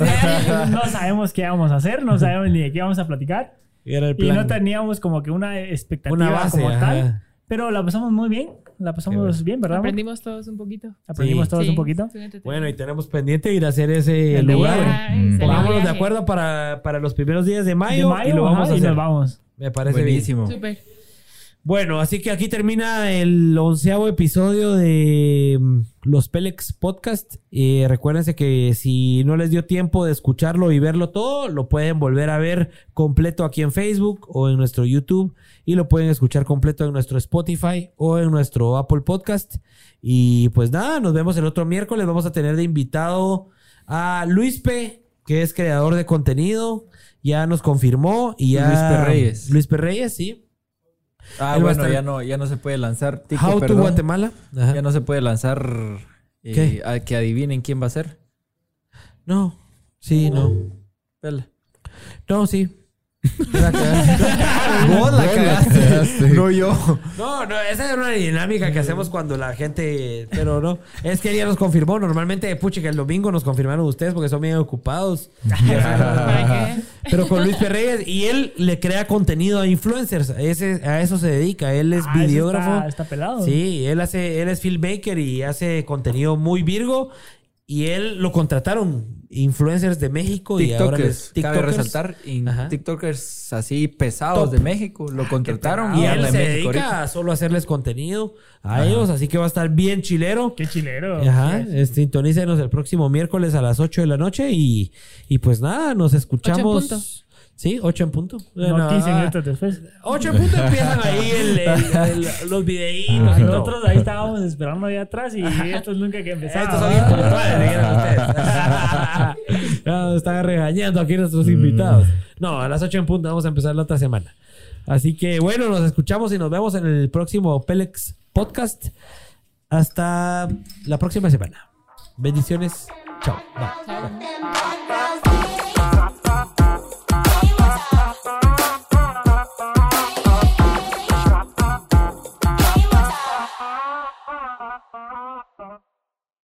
F: no sabemos qué vamos a hacer, no sabemos ni de qué vamos a platicar.
A: Y era el
F: Y
A: plan.
F: no teníamos como que una expectativa
A: Una base,
F: como
A: ajá.
F: tal. Pero la pasamos muy bien, la pasamos bien, ¿verdad?
E: Aprendimos todos un poquito.
F: Aprendimos
A: Sí.
F: todos
E: Sí,
F: un poquito.
A: Bueno, y tenemos pendiente ir a hacer ese
F: El
A: lugar.
C: Mm.
A: Pongámonos de acuerdo para, para los primeros días de
F: De
A: mayo,
F: mayo,
A: y lo vamos
F: ajá,
A: a
F: y
A: hacer.
F: nos vamos.
A: Me parece bien.
B: Buenísimo.
E: Súper.
A: Bueno, así que aquí termina el onceavo episodio de mm, los Pelex Podcast. Eh, recuérdense que si no les dio tiempo de escucharlo y verlo todo, lo pueden volver a ver completo aquí en Facebook o en nuestro YouTube y lo pueden escuchar completo en nuestro Spotify o en nuestro Apple Podcast. Y pues nada, nos vemos el otro miércoles. Vamos a tener de invitado a Luis P, que es creador de contenido. Ya nos confirmó y ya...
B: Luis P. Reyes.
A: Luis P. Reyes, sí.
B: Ah,
A: Él
B: bueno,
A: estar-
B: ya no, ya no se puede lanzar. Tico,
A: How to. Guatemala. Ajá.
B: Ya no se puede lanzar eh,
A: ¿Qué?
B: a que adivinen quién va a ser.
A: No, sí, no.
B: Pela.
A: No, sí.
B: Vos la cagaste. No yo.
A: No, no, esa es una dinámica que hacemos cuando la gente. Pero no. Es que ella nos confirmó. Normalmente, puchi, que el domingo nos confirmaron ustedes porque son bien ocupados. Pero con Luis Perreyes. Y él le crea contenido a influencers. Ese, a eso se dedica. Él es
F: Ah,
A: videógrafo.
F: Está, está pelado.
A: Sí, él hace, él es filmmaker y hace contenido muy virgo. Y él lo contrataron influencers de México y ahora les-
B: TikTokers. Cabe resaltar.
A: Ajá.
B: TikTokers así pesados
A: Top.
B: de México. Lo contrataron
A: Y
B: y
A: él se
B: México
A: dedica
B: ahorita.
A: a solo hacerles contenido a ellos, así que va a estar bien chilero.
F: Qué chilero.
A: Ajá, eh, sintonícenos el próximo miércoles a las 8 de la noche y, y pues nada, nos escuchamos. Sí, 8 en punto.
F: No,
A: Bueno,
F: 15
A: ah,
F: minutos después.
A: 8 en punto empiezan ahí el- el- el- los videitos y todo.
F: Nosotros ahí estábamos esperando ahí atrás y estos nunca que empezaron.
A: Estos son dijeron ustedes. Están regañando aquí nuestros invitados. No, a las 8 en punto vamos a empezar la otra semana. Así que bueno, nos escuchamos y nos vemos en el próximo Pelex Podcast. Hasta la próxima semana. Bendiciones. Chao. Bye.